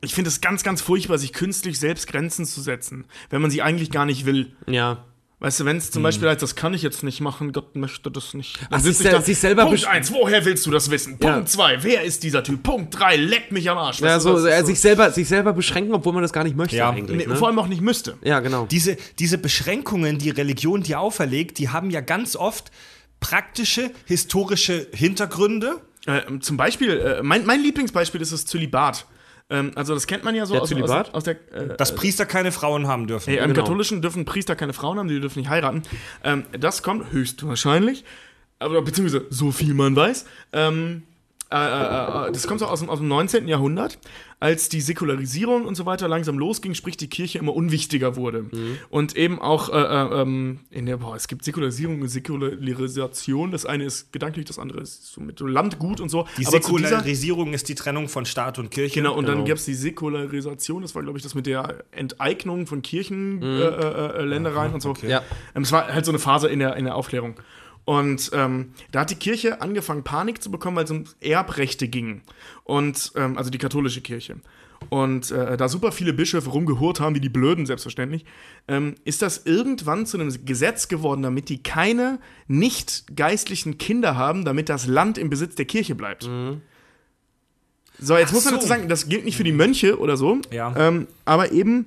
ich finde es ganz, ganz furchtbar, sich künstlich selbst Grenzen zu setzen, wenn man sie eigentlich gar nicht will. Ja. Weißt du, wenn es zum Beispiel heißt, das kann ich jetzt nicht machen, Gott möchte das nicht. Dann Ach, sich ich sel- sich selber Punkt besch- eins, woher willst du das wissen? Ja. Punkt zwei, wer ist dieser Typ? Punkt drei, leck mich am Arsch. Ja, so, äh, sich, selber, sich selber beschränken, obwohl man das gar nicht möchte Ja. eigentlich. nee, ne? Vor allem auch nicht müsste. Ja, genau. Diese, diese Beschränkungen, die Religion dir auferlegt, die haben ja ganz oft praktische, historische Hintergründe. Äh, zum Beispiel, äh, mein, mein Lieblingsbeispiel ist das Zölibat. Ähm, also das kennt man ja so Der aus, Zölibat? aus, aus der. Äh, Dass Priester keine Frauen haben dürfen. Ey, Im Genau. Katholischen dürfen Priester keine Frauen haben, die dürfen nicht heiraten. Ähm, das kommt höchstwahrscheinlich, aber beziehungsweise so viel man weiß, ähm, äh, äh, das kommt so aus dem, aus dem 19. Jahrhundert, als die Säkularisierung und so weiter langsam losging, sprich die Kirche immer unwichtiger wurde. Und eben auch äh, äh, ähm, in der, boah, es gibt Säkularisierung und Säkularisation. Das eine ist gedanklich, das andere ist so mit Landgut und so. Die Aber zu dieser- Säkularisierung ist die Trennung von Staat und Kirche. Genau, und dann Genau. gab es die Säkularisation, das war, glaube ich, das mit der Enteignung von Kirchenländereien äh, äh, Ländereien und so. Ja. Ähm, es war halt so eine Phase in der, in der Aufklärung. Und ähm, da hat die Kirche angefangen, Panik zu bekommen, weil es um Erbrechte ging. Und, ähm, also die katholische Kirche. Und äh, da super viele Bischöfe rumgehurt haben, wie die Blöden selbstverständlich, ähm, ist das irgendwann zu einem Gesetz geworden, damit die keine nicht geistlichen Kinder haben, damit das Land im Besitz der Kirche bleibt. So, jetzt Ach muss man so. dazu sagen, das gilt nicht für die Mönche oder so, Ja. ähm, aber eben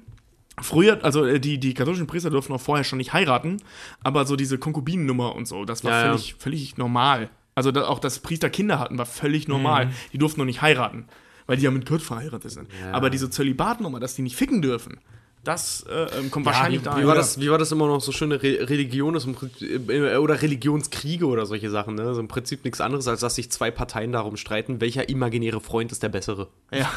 früher, also äh, die, die katholischen Priester durften auch vorher schon nicht heiraten, aber so diese Konkubinennummer und so, das war Ja, ja. völlig, völlig normal. Also da, auch, dass Priester Kinder hatten, war völlig normal. Mhm. Die durften nur nicht heiraten, weil die ja mit Gott verheiratet sind. Aber diese Zölibatnummer, dass die nicht ficken dürfen, das äh, ähm, kommt wahrscheinlich Wie, daher. wie, war das, wie war das immer noch so schöne Re Religion ist äh, oder Religionskriege oder solche Sachen, ne? Also im Prinzip nichts anderes, als dass sich zwei Parteien darum streiten, welcher imaginäre Freund ist der bessere. Ja.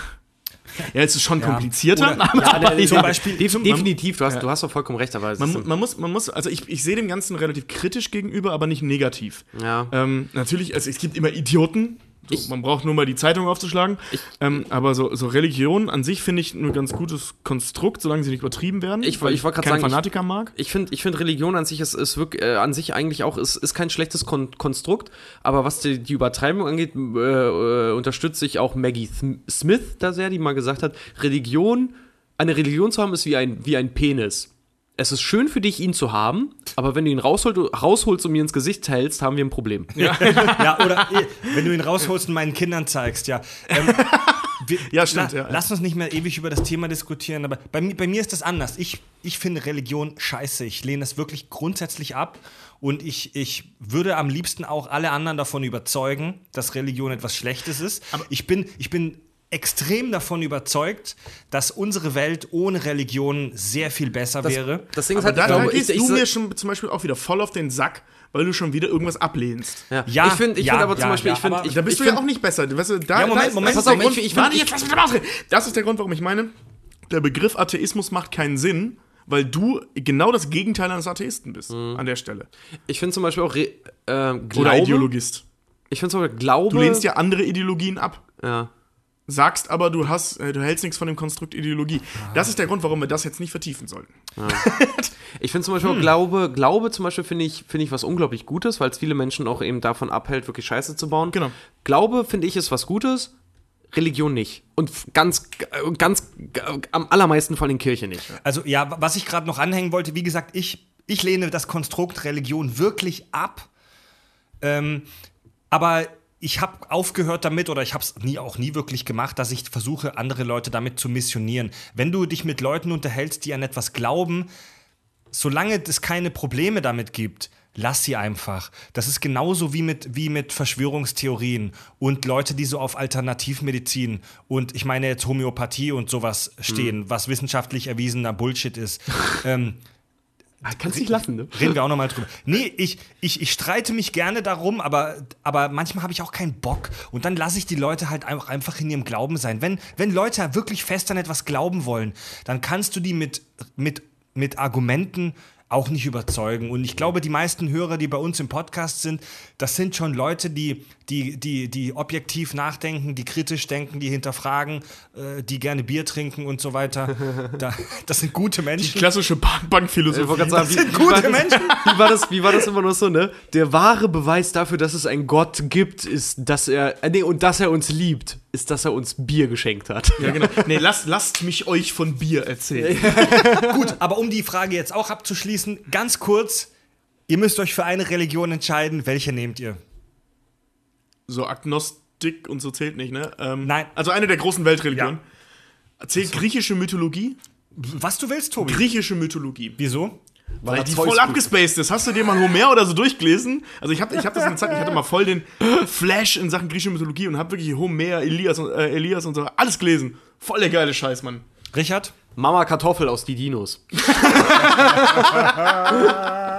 Ja, es ist schon komplizierter. Oder- aber Ja, zum Beispiel, definitiv, du hast, du hast doch vollkommen recht, aber man, man, muss, man muss, also ich, ich sehe dem Ganzen relativ kritisch gegenüber, aber nicht negativ. ja. Ähm, natürlich, also es gibt immer Idioten. So, man braucht nur mal die Zeitung aufzuschlagen. ähm, aber so, so Religion an sich finde ich ein ganz gutes Konstrukt, solange sie nicht übertrieben werden. Ich- weil ich wollte keinen sagen, ich- Fanatiker mag. Ich finde, ich find Religion an sich ist, ist wirklich, äh, an sich eigentlich auch ist, ist kein schlechtes Kon Konstrukt, aber was die, die Übertreibung angeht, äh, äh, unterstütze ich auch Maggie Th Smith da sehr, die mal gesagt hat, Religion, eine Religion zu haben, ist wie ein, wie ein Penis. Es ist schön für dich, ihn zu haben, aber wenn du ihn rausholt, rausholst und mir ins Gesicht hältst, haben wir ein Problem. ja, oder eh, wenn du ihn rausholst und meinen Kindern zeigst, ja. Ähm, wir, Ja, stimmt, la- ja, ja. Lass uns nicht mehr ewig über das Thema diskutieren, aber bei, bei mir ist das anders. Ich, ich finde Religion scheiße. Ich lehne es wirklich grundsätzlich ab und ich, ich würde am liebsten auch alle anderen davon überzeugen, dass Religion etwas Schlechtes ist. ich, bin, ich bin extrem davon überzeugt, dass unsere Welt ohne Religion sehr viel besser wäre. Das Ding ist halt, da, da gehst du mir schon zum Beispiel auch wieder voll auf den Sack, weil du schon wieder irgendwas ablehnst. ja. Ja, ich finde, ich ja, find aber ja, zum Beispiel, ja, ich finde, Da bist du ja auch nicht besser. Weißt du, da, Ja, Moment, da ist- Moment, das Moment, Grund, ich- ich warte, jetzt lass mich ausreden. Das ist der Grund, warum ich meine, der Begriff Atheismus macht keinen Sinn, weil du genau das Gegenteil eines Atheisten bist Mhm. an der Stelle. Ich finde zum Beispiel auch äh, Glaube, Oder Ideologist. Ich finde zum Beispiel Glaube. Du lehnst ja andere Ideologien ab. ja. Sagst aber, du hast, äh, du hältst nichts von dem Konstrukt Ideologie. Ah. Das ist der Grund, warum wir das jetzt nicht vertiefen sollten. Ich finde zum Beispiel auch Glaube, Glaube zum Beispiel finde ich, finde ich was unglaublich Gutes, weil es viele Menschen auch eben davon abhält, wirklich Scheiße zu bauen. Genau. Glaube finde ich ist was Gutes, Religion nicht. Und ganz, äh, ganz, äh, am allermeisten vor allem Kirche nicht. Also ja, wa- was ich gerade noch anhängen wollte, wie gesagt, ich, ich lehne das Konstrukt Religion wirklich ab. Ähm, aber ich habe aufgehört damit oder ich habe es nie, auch nie wirklich gemacht, dass ich versuche, andere Leute damit zu missionieren. Wenn du dich mit Leuten unterhältst, die an etwas glauben, solange es keine Probleme damit gibt, lass sie einfach. Das ist genauso wie mit, wie mit Verschwörungstheorien und Leute, die so auf Alternativmedizin und ich meine jetzt Homöopathie und sowas stehen, was wissenschaftlich erwiesener Bullshit ist. ähm, Kannst nicht lassen, ne? Reden wir auch nochmal drüber. Nee, ich, ich, ich streite mich gerne darum, aber, aber manchmal habe ich auch keinen Bock. Und dann lasse ich die Leute halt einfach, einfach in ihrem Glauben sein. Wenn, wenn Leute wirklich fest an etwas glauben wollen, dann kannst du die mit, mit, mit Argumenten auch nicht überzeugen. Und ich glaube, die meisten Hörer, die bei uns im Podcast sind, das sind schon Leute, die, die, die, die objektiv nachdenken, die kritisch denken, die hinterfragen, äh, die gerne Bier trinken und so weiter. Da, das sind gute Menschen. Klassische Bank Ich Bankphilosophie. sagen, Das sind gute war das, Menschen. Wie war, das, wie war das immer noch so, ne? Der wahre Beweis dafür, dass es einen Gott gibt, ist, dass er, äh, nee, und dass er uns liebt, ist, dass er uns Bier geschenkt hat. Ja, genau. Nee, lasst, lasst mich euch von Bier erzählen. Gut, aber um die Frage jetzt auch abzuschließen, ganz kurz, ihr müsst euch für eine Religion entscheiden, welche nehmt ihr? So Agnostik und so zählt nicht, ne? Ähm, Nein. Also eine der großen Weltreligionen. Zählt griechische Mythologie? Was du willst, Tobi. Griechische Mythologie. Wieso? Weil die voll abgespaced ist. Hast du dir mal Homer oder so durchgelesen? Also ich habe ich hab das eine Zeit, ich hatte mal voll den Flash in Sachen griechische Mythologie und habe wirklich Homer, Elias und, äh, Elias und so alles gelesen. Voll der geile Scheiß, Mann. Richard? Mama Kartoffel aus die Dinos.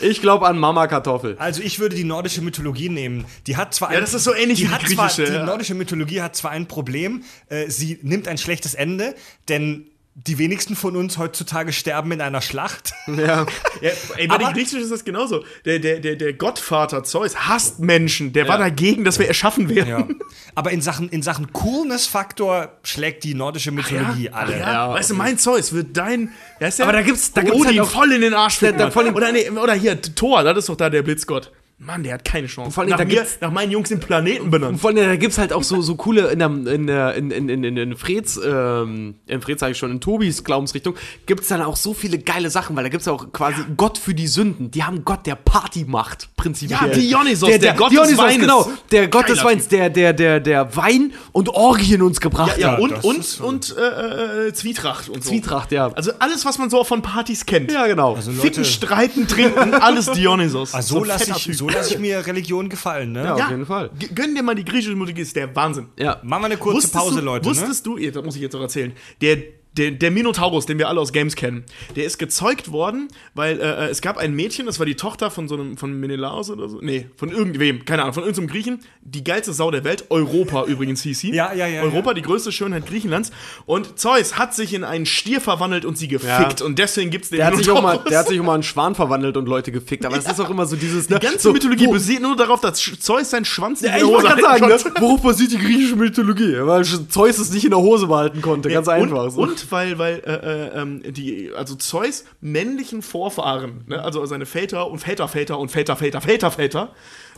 Ich glaube an Mama Kartoffel. Also ich würde die nordische Mythologie nehmen. Die hat zwar Ja, das ist so ähnlich wie die griechische, Zwar, die nordische Mythologie hat zwar ein Problem, äh, sie nimmt ein schlechtes Ende, denn die wenigsten von uns heutzutage sterben in einer Schlacht. Ja. Ja, ey, bei Aber- den Griechischen ist das genauso. Der, der, der, der Gottvater Zeus hasst Menschen. Der war dagegen, dass wir erschaffen werden. Ja. Aber in Sachen, in Sachen Coolness-Faktor schlägt die nordische Mythologie alle. Ja, weißt du, mein Zeus wird dein. Aber da gibt's- da gibt's Odin halt auch- voll in den Arsch Da- da vor allem- oder, nee, oder hier, Thor, das ist doch da der Blitzgott. Mann, der hat keine Chance. Vor allem, nach, da mir, nach meinen Jungs den Planeten benannt. Von der, da gibt's halt auch so, so coole, in der, in der, in, in, in, in, in Freds, ähm, in Freds sag ich schon, in Tobis Glaubensrichtung, gibt's dann auch so viele geile Sachen, weil da gibt's auch quasi Gott für die Sünden. Die haben Gott, der Party macht, prinzipiell. Ja, Dionysos, der, der der Gott des Dionysos, Weines. genau. Der Gott des Geiler Weins, der, der, der, der Wein und Orgien uns gebracht Ja, hat. und, und, und äh, äh, Zwietracht und so. Zwietracht, ja. Also alles, was man so von Partys kennt. ja, genau. Also Ficken, Leute, streiten, trinken, alles Dionysos. ah, so lasse ich, so lass ich mir Religion gefallen, ne? ja, auf jeden Fall. G- Gönn dir mal die griechische Mythologie, ist der Wahnsinn. Ja. Machen wir eine kurze Pause, du, Leute. Ne? Wusstest du, ja, das muss ich jetzt auch erzählen, der, der, der Minotaurus, den wir alle aus Games kennen, der ist gezeugt worden, weil äh, es gab ein Mädchen, das war die Tochter von so einem, von Menelaus oder so, nee, von irgendwem, keine Ahnung, von irgendeinem Griechen, die geilste Sau der Welt, Europa übrigens hieß sie. Ja, ja, ja, Europa, die größte Schönheit Griechenlands. Und Zeus hat sich in einen Stier verwandelt und sie gefickt. Und deswegen gibt's den Der hat, sich auch mal, der hat sich auch mal einen Schwan verwandelt und Leute gefickt. Aber das ist auch immer so dieses. Ne, die ganze so, Mythologie wo- basiert nur darauf, dass Zeus seinen Schwanz in Ja, wollte Hose gerade sagen, halten ne? worauf basiert die griechische Mythologie? Weil Zeus es nicht in der Hose behalten konnte, ganz einfach. Und, so. und weil, weil äh, äh, ähm, die, also Zeus männlichen Vorfahren, ne, also seine Väter und Väterväter und Väter, Väter, Väter, Väter,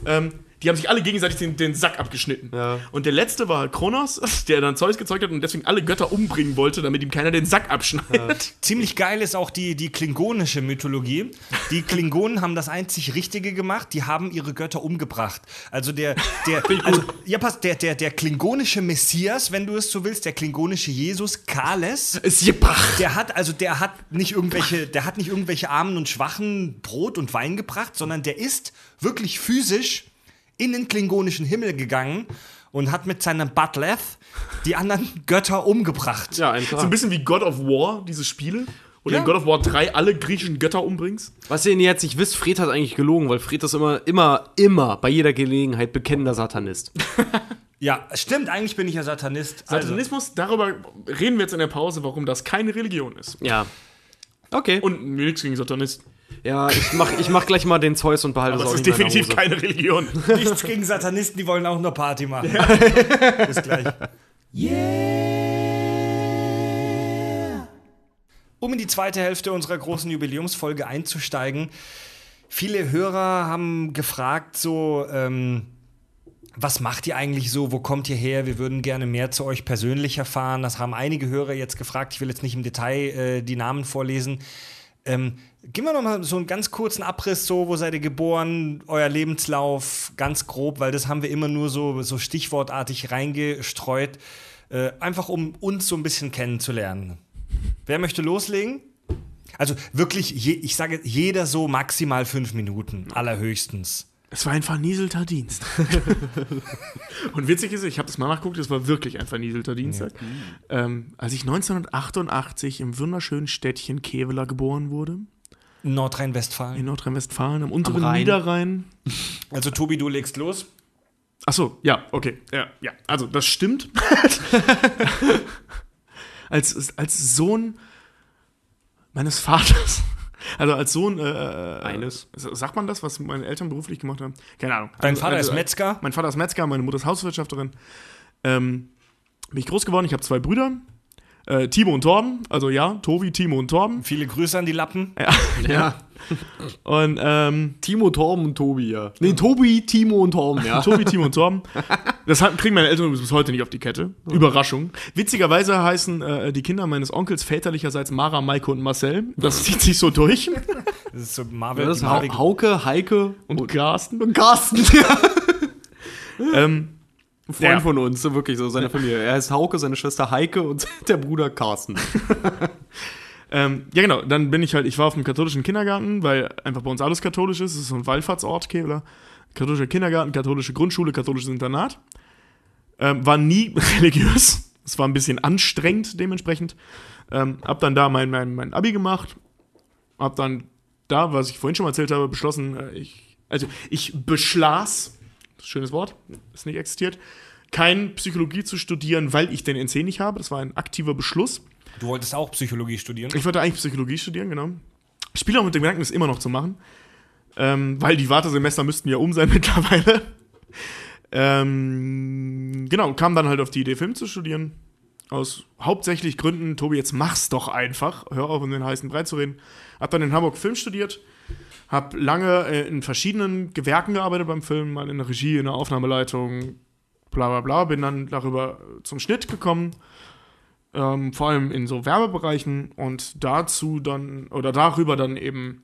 ähm, die haben sich alle gegenseitig den, den Sack abgeschnitten. Ja. Und der letzte war Kronos, der dann Zeus gezeugt hat und deswegen alle Götter umbringen wollte, damit ihm keiner den Sack abschneidet. Ziemlich geil ist auch die, die klingonische Mythologie. Die Klingonen haben das einzig Richtige gemacht, die haben ihre Götter umgebracht. Also der, der, also, ja, pass, der, der, der klingonische Messias, wenn du es so willst, der klingonische Jesus, Kales, ist gebracht. der hat, also der hat nicht irgendwelche, der hat nicht irgendwelche Armen und Schwachen Brot und Wein gebracht, sondern der ist wirklich physisch in den klingonischen Himmel gegangen und hat mit seinem Butleth die anderen Götter umgebracht. Ja, ein So ein bisschen wie God of War, diese Spiele. Wo du Ja. in God of War 3 alle griechischen Götter umbringst. Was ihr jetzt nicht wisst, Fred hat eigentlich gelogen, weil Fred ist immer, immer, immer bei jeder Gelegenheit bekennender Satanist. Ja, stimmt, eigentlich bin ich ja Satanist. Also, Satanismus, darüber reden wir jetzt in der Pause, warum das keine Religion ist. Ja. Okay. Und nichts gegen Satanisten. Ja, ich mach, ich mach gleich mal den Zeus und behalte Aber es es auch ist in der definitiv Hose. keine Religion. nichts gegen Satanisten, die wollen auch nur Party machen. Bis gleich. Um in die zweite Hälfte unserer großen Jubiläumsfolge einzusteigen, viele Hörer haben gefragt, so, ähm, was macht ihr eigentlich so? Wo kommt ihr her? Wir würden gerne mehr zu euch persönlich erfahren. Das haben einige Hörer jetzt gefragt. Ich will jetzt nicht im Detail äh, die Namen vorlesen. Ähm, gib mir noch mal so einen ganz kurzen Abriss, so, wo seid ihr geboren, euer Lebenslauf, ganz grob, weil das haben wir immer nur so, so stichwortartig reingestreut, äh, einfach um uns so ein bisschen kennenzulernen. Wer möchte loslegen? Also wirklich, je, ich sage, jeder so maximal fünf Minuten, allerhöchstens. Es war ein vernieselter Dienst. Und witzig ist, ich habe das mal nachgeguckt, es war wirklich ein vernieselter Dienstag. Ähm, als ich 1988 im wunderschönen Städtchen Kevela geboren wurde, Nordrhein-Westfalen. in Nordrhein-Westfalen, am unteren Rhein. Niederrhein. Also Tobi, du legst los. Achso, ja, okay. Ja, ja. Also, das stimmt. als, als Sohn meines Vaters. Also als Sohn äh, Eines. Sagt man das, was meine Eltern beruflich gemacht haben? Keine Ahnung. Dein Also, Vater also, ist Metzger? Mein Vater ist Metzger, meine Mutter ist Hauswirtschafterin. Ähm, bin ich groß geworden, ich habe zwei Brüder. Äh, Timo und Torben, also ja, Tobi, Timo und Torben. Viele Grüße an die Lappen. Ja. Und ähm, Timo, Torben und Tobi, ja. Nee, Tobi, Timo und Torben, ja. Tobi, Timo und Torben. Das hat- kriegen meine Eltern bis heute nicht auf die Kette. Überraschung. Witzigerweise heißen äh, die Kinder meines Onkels väterlicherseits Mara, Maike und Marcel. Das zieht sich so durch. Das ist so Marvel. Das ist Marvel Ha- Hauke, Heike Und Carsten. und Carsten. Ähm, Ein Freund Ja. von uns, so wirklich so, seine Familie. Er heißt Hauke, seine Schwester Heike und der Bruder Carsten. ähm, ja, genau. Dann bin ich halt, ich war auf dem katholischen Kindergarten, weil einfach bei uns alles katholisch ist. Es ist so ein Wallfahrtsort, Kevlar. Katholischer Kindergarten, katholische Grundschule, katholisches Internat. Ähm, war nie religiös. Es war ein bisschen anstrengend dementsprechend. Ähm, hab dann da mein, mein, mein Abi gemacht. Hab dann da, was ich vorhin schon mal erzählt habe, beschlossen, äh, ich, also ich beschlaß, schönes Wort, ist nicht existiert, kein Psychologie zu studieren, weil ich den NC nicht habe. Das war ein aktiver Beschluss. Du wolltest auch Psychologie studieren? Ich wollte eigentlich Psychologie studieren, genau. Ich spiele auch mit dem Gedanken, das immer noch zu machen. Ähm, weil die Wartesemester müssten ja um sein mittlerweile. Ähm, genau, kam dann halt auf die Idee, Film zu studieren. Aus hauptsächlich Gründen, Tobi, jetzt mach's doch einfach. Hör auf, um den heißen Brei zu reden. Hab dann in Hamburg Film studiert. Hab lange äh, in verschiedenen Gewerken gearbeitet beim Film, mal in der Regie, in der Aufnahmeleitung, bla bla bla. Bin dann darüber zum Schnitt gekommen. Ähm, vor allem in so Werbebereichen und dazu dann, oder darüber dann eben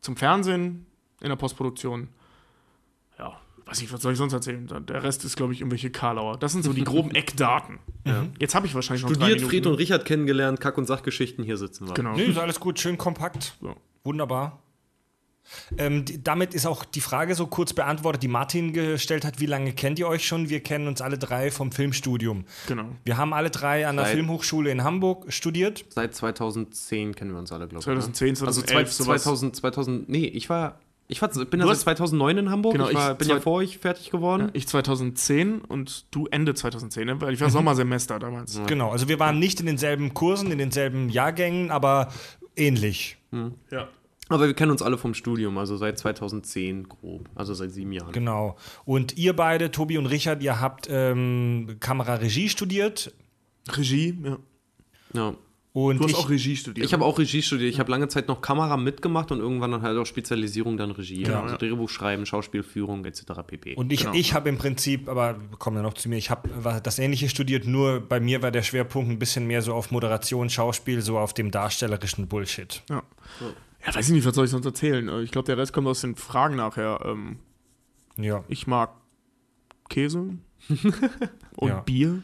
zum Fernsehen in der Postproduktion. Ja, weiß nicht, was soll ich sonst erzählen? Der Rest ist, glaube ich, irgendwelche Karlauer. Das sind so die groben Eckdaten. Jetzt habe ich wahrscheinlich noch drei Studiert, Minuten. Fried und Richard kennengelernt, Kack- und Sachgeschichten, hier sitzen wir. Genau. Nö, ist alles gut, schön kompakt. So. Wunderbar. Ähm, damit ist auch die Frage so kurz beantwortet, die Martin gestellt hat. Wie lange kennt ihr euch schon? Wir kennen uns alle drei vom Filmstudium. Genau. Wir haben alle drei an der Seit- Filmhochschule in Hamburg studiert. Seit 2010 kennen wir uns alle, glaube ich. 2010, ne? Also 2011, zwei- sowas. 2000, 2000, nee, ich war, ich war, bin ja seit hast- 2009 in Hamburg. Genau, ich, war, ich bin zwei- ja vor euch fertig geworden. Ich 2010 und du Ende 2010, ne? weil ich war Sommersemester damals. Genau, also wir waren nicht in denselben Kursen, in denselben Jahrgängen, aber ähnlich. Ja. Aber wir kennen uns alle vom Studium, also seit 2010 grob, also seit sieben Jahren. Genau. Und ihr beide, Tobi und Richard, ihr habt ähm, Kameraregie studiert. Regie, ja. Ja. Und Du hast ich, auch Regie studiert. Ich habe auch Regie studiert. Ich habe lange Zeit noch Kamera mitgemacht und irgendwann dann halt auch Spezialisierung dann Regie. Genau, also ja. Drehbuch schreiben, Schauspielführung etc. pp. und ich, Genau. ich habe im Prinzip, aber wir kommen ja noch zu mir, ich habe das Ähnliche studiert, nur bei mir war der Schwerpunkt ein bisschen mehr so auf Moderation, Schauspiel, so auf dem darstellerischen Bullshit. Ja. Ja, weiß ich nicht, was soll ich sonst erzählen? Äh, Ich glaube, der Rest kommt aus den Fragen nachher. Ähm, Ja. ich mag Käse und Ja. Bier.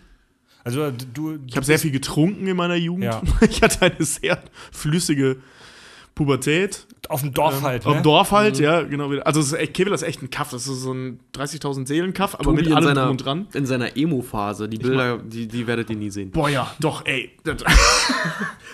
Also du, Ich habe sehr viel getrunken in meiner Jugend. Ja. Ich hatte eine sehr flüssige Pubertät. Auf dem Dorf halt, Auf ne? dem Dorf halt, ja, genau. Also es ist echt, Kevin ist echt ein Kaff. Das ist so ein 30.000 Seelen Kaff, aber Tobi mit allem seiner, drum und dran. in seiner Emo-Phase. Die Bilder, die, die werdet ihr nie sehen. Boah, ja, doch, ey. Wir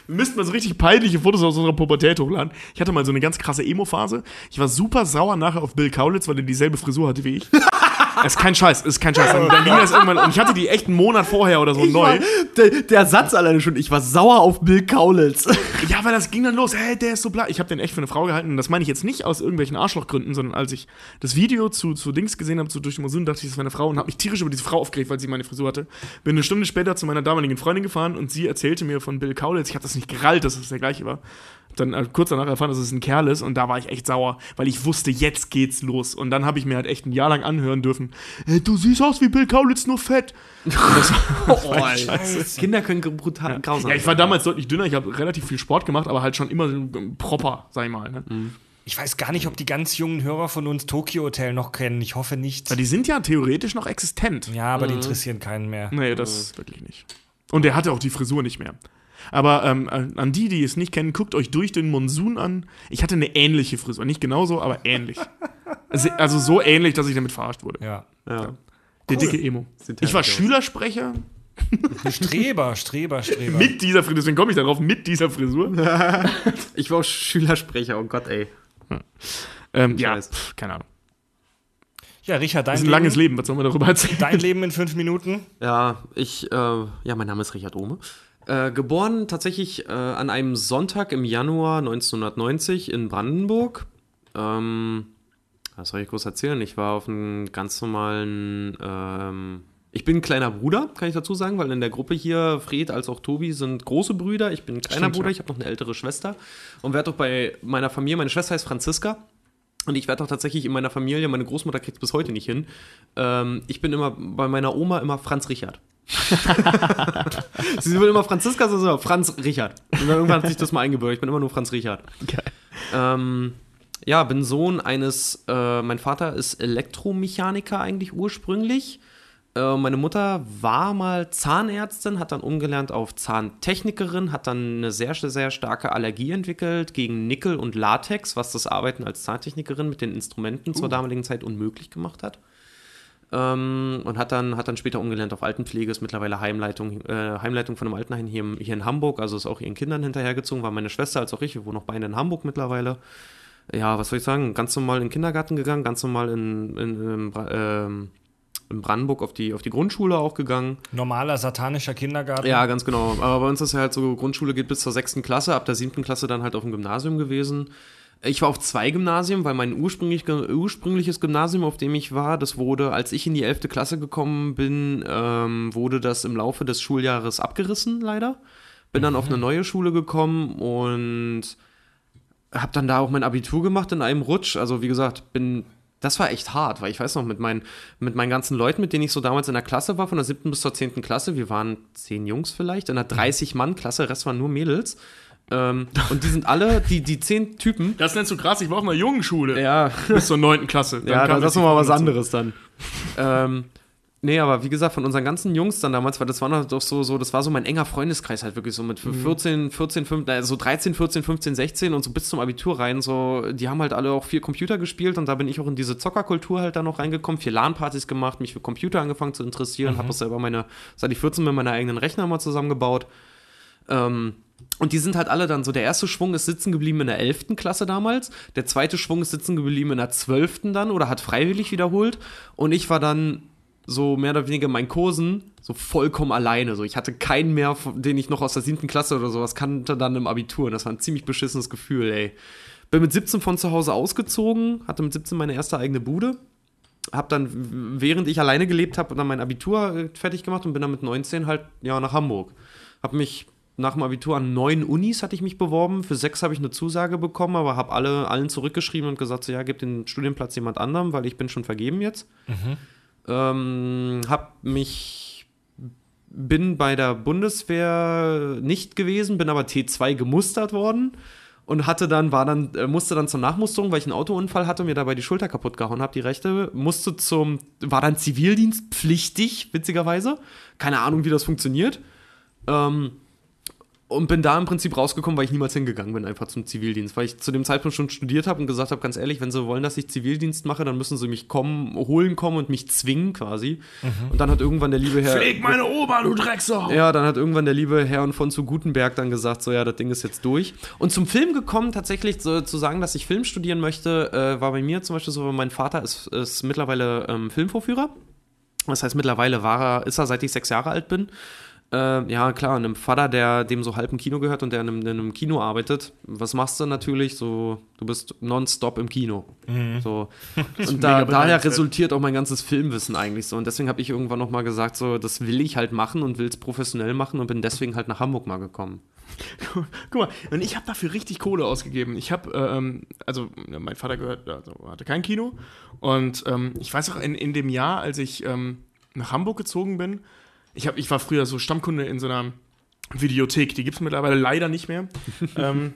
müssten mal so richtig peinliche Fotos aus unserer Pubertät hochladen. Ich hatte mal so eine ganz krasse Emo-Phase. Ich war super sauer nachher auf Bill Kaulitz, weil er dieselbe Frisur hatte wie ich. ist kein Scheiß, ist kein Scheiß. Dann, dann ging das irgendwann, und ich hatte die echt einen Monat vorher oder so neu. der, der Satz alleine schon, ich war sauer auf Bill Kaulitz. Ja, weil das ging dann los. Hey, der ist so bla. Ich habe den echt für eine Frau gehalten. Und das meine ich jetzt nicht aus irgendwelchen Arschlochgründen, sondern als ich das Video zu, zu Dings gesehen habe, zu Durch den Monsun, dachte ich, das wäre eine Frau und habe mich tierisch über diese Frau aufgeregt, weil sie meine Frisur hatte. Bin eine Stunde später zu meiner damaligen Freundin gefahren und sie erzählte mir von Bill Kaulitz. Ich habe das nicht gerallt, dass es der gleiche war. Dann äh, kurz danach erfahren, dass es ein Kerl ist und da war ich echt sauer, weil ich wusste, jetzt geht's los. Und dann habe ich mir halt echt ein Jahr lang anhören dürfen, hey, du siehst aus wie Bill Kaulitz, nur fett. Und das Oh, Scheiße. Kinder können brutal grausam ja, ich war damals deutlich dünner, ich habe relativ viel Sport gemacht, aber halt schon immer so proper, sag ich mal. Ne? Ich weiß gar nicht, ob die ganz jungen Hörer von uns Tokyo Hotel noch kennen. Ich hoffe nicht. Ja, die sind ja theoretisch noch existent. Ja, aber die interessieren keinen mehr. Nee, das wirklich nicht. Und er hatte auch die Frisur nicht mehr. Aber ähm, an die, die es nicht kennen, guckt euch durch den Monsun an. Ich hatte eine ähnliche Frisur. Nicht genauso, aber ähnlich. also, so ähnlich, dass ich damit verarscht wurde. Ja. Ja. Der dicke Emo. Ich war. Schülersprecher Streber, Streber, Streber. mit dieser Frisur. Deswegen komme ich darauf, mit dieser Frisur. Ich war auch Schülersprecher, oh Gott, ey. Ähm, ja, weiß. pf, keine Ahnung. Ja, Richard, dein Das ist ein Leben, langes Leben. Was soll man darüber erzählen? dein Leben in fünf Minuten. Ja, ich, äh, ja, mein Name ist Richard Ohme. Äh, geboren tatsächlich äh, an einem Sonntag im Januar 1990 in Brandenburg. Ähm, was soll ich groß erzählen? Ich war auf einem ganz normalen. Ähm, ich bin ein kleiner Bruder, kann ich dazu sagen, weil in der Gruppe hier, Fred als auch Tobi, sind große Brüder. Ich bin ein kleiner Stimmt, Bruder, ja. ich habe noch eine ältere Schwester. Und werde auch bei meiner Familie, meine Schwester heißt Franziska. Und ich werde auch tatsächlich in meiner Familie, meine Großmutter kriegt es bis heute nicht hin. Ähm, ich bin immer bei meiner Oma immer Franz Richard. Sie will immer Franziska, so, so Franz Richard. Und dann irgendwann hat sich das mal eingebürgert. Ich bin immer nur Franz Richard. Ähm, ja, bin Sohn eines, äh, mein Vater ist Elektromechaniker eigentlich ursprünglich. Äh, meine Mutter war mal Zahnärztin, hat dann umgelernt auf Zahntechnikerin, hat dann eine sehr, sehr starke Allergie entwickelt gegen Nickel und Latex, was das Arbeiten als Zahntechnikerin mit den Instrumenten zur damaligen Zeit unmöglich gemacht hat. Ähm, und hat dann, hat dann später umgelernt auf Altenpflege, ist mittlerweile Heimleitung, äh, Heimleitung von einem Altenheim hier, hier in Hamburg, also ist auch ihren Kindern hinterhergezogen, war meine Schwester als auch ich, wir wohnen noch beide in Hamburg mittlerweile. ja, was soll ich sagen, ganz normal in den Kindergarten gegangen, ganz normal in, in, in, ähm, in Brandenburg auf die, auf die Grundschule auch gegangen. Normaler satanischer Kindergarten. Ja, ganz genau. Aber bei uns ist ja halt so, Grundschule geht bis zur sechsten Klasse, ab der siebten Klasse dann halt auf dem Gymnasium gewesen. Ich war auf zwei Gymnasien, weil mein ursprünglich, ursprüngliches Gymnasium, auf dem ich war, das wurde, als ich in die elfte Klasse gekommen bin, ähm, wurde das im Laufe des Schuljahres abgerissen, leider. Bin dann auf eine neue Schule gekommen und habe dann da auch mein Abitur gemacht in einem Rutsch. Also wie gesagt, bin das war echt hart, weil ich weiß noch, mit meinen, mit meinen ganzen Leuten, mit denen ich so damals in der Klasse war, von der siebten bis zur zehnten Klasse, wir waren zehn Jungs vielleicht, in einer 30-Mann-Klasse, Rest waren nur Mädels. Ähm, und die sind alle, die, die zehn Typen. Das nennst du krass, ich war auf einer jungen Schule. Ja, Bis zur neunten Klasse. Dann ja, das ist nochmal was anderes dann. ähm, nee, aber wie gesagt, von unseren ganzen Jungs dann damals, weil das war noch doch so, so, das war so mein enger Freundeskreis halt wirklich so mit 14, 14, 15, also so 13, 14, 15, 16 und so bis zum Abitur rein, so, die haben halt alle auch viel Computer gespielt und da bin ich auch in diese Zockerkultur halt dann noch reingekommen, viel LAN-Partys gemacht, mich für Computer angefangen zu interessieren, habe auch selber meine, seit ich 14 bin, meine eigenen Rechner mal zusammengebaut. Ähm, und die sind halt alle dann so, der erste Schwung ist sitzen geblieben in der 11. Klasse damals, der zweite Schwung ist sitzen geblieben in der 12. dann oder hat freiwillig wiederholt und ich war dann so mehr oder weniger in meinen Kursen so vollkommen alleine. So, ich hatte keinen mehr, den ich noch aus der 7. Klasse oder sowas kannte, dann im Abitur. Und das war ein ziemlich beschissenes Gefühl, ey. Bin mit 17 von zu Hause ausgezogen, hatte mit 17 meine erste eigene Bude. Hab dann, während ich alleine gelebt habe, dann mein Abitur äh, fertig gemacht und bin dann mit 19 halt ja nach Hamburg. Hab mich nach dem Abitur an neun Unis hatte ich mich beworben. Für sechs habe ich eine Zusage bekommen, aber habe alle allen zurückgeschrieben und gesagt, so ja, gib den Studienplatz jemand anderem, weil ich bin schon vergeben jetzt. Ähm, hab mich bin bei der Bundeswehr nicht gewesen, bin aber T2 gemustert worden und hatte dann, war dann, äh, musste dann zur Nachmusterung, weil ich einen Autounfall hatte, mir dabei die Schulter kaputt gehauen habe, die rechte, musste zum, war dann Zivildienstpflichtig, witzigerweise. Keine Ahnung, wie das funktioniert. Ähm, und bin da im Prinzip rausgekommen, weil ich niemals hingegangen bin, einfach zum Zivildienst. Weil ich zu dem Zeitpunkt schon studiert habe und gesagt habe, ganz ehrlich, wenn sie wollen, dass ich Zivildienst mache, dann müssen sie mich kommen, holen kommen und mich zwingen quasi. Und dann hat irgendwann der liebe Herr. Pfleg meine Oma, du Drecksau! Ja, dann hat irgendwann der liebe Herr und von zu Gutenberg dann gesagt, so ja, das Ding ist jetzt durch. Und zum Film gekommen, tatsächlich so, zu sagen, dass ich Film studieren möchte, äh, war bei mir zum Beispiel so, weil mein Vater ist, ist mittlerweile ähm, Filmvorführer. Das heißt, mittlerweile war er, ist er, seit ich sechs Jahre alt bin. Äh, ja, klar, einem Vater, der dem so halb im Kino gehört und der in einem, in einem Kino arbeitet. Was machst du natürlich? So, du bist nonstop im Kino. So. Und da, daher resultiert auch mein ganzes Filmwissen eigentlich so. Und deswegen habe ich irgendwann noch mal gesagt, so, das will ich halt machen und will es professionell machen und bin deswegen halt nach Hamburg mal gekommen. Guck mal, und ich habe dafür richtig Kohle ausgegeben. Ich habe, ähm, also mein Vater gehört, also hatte kein Kino. Und ähm, ich weiß auch, in, in dem Jahr, als ich ähm, nach Hamburg gezogen bin, ich, hab, ich war früher so Stammkunde in so einer Videothek. Die gibt es mittlerweile leider nicht mehr. ähm,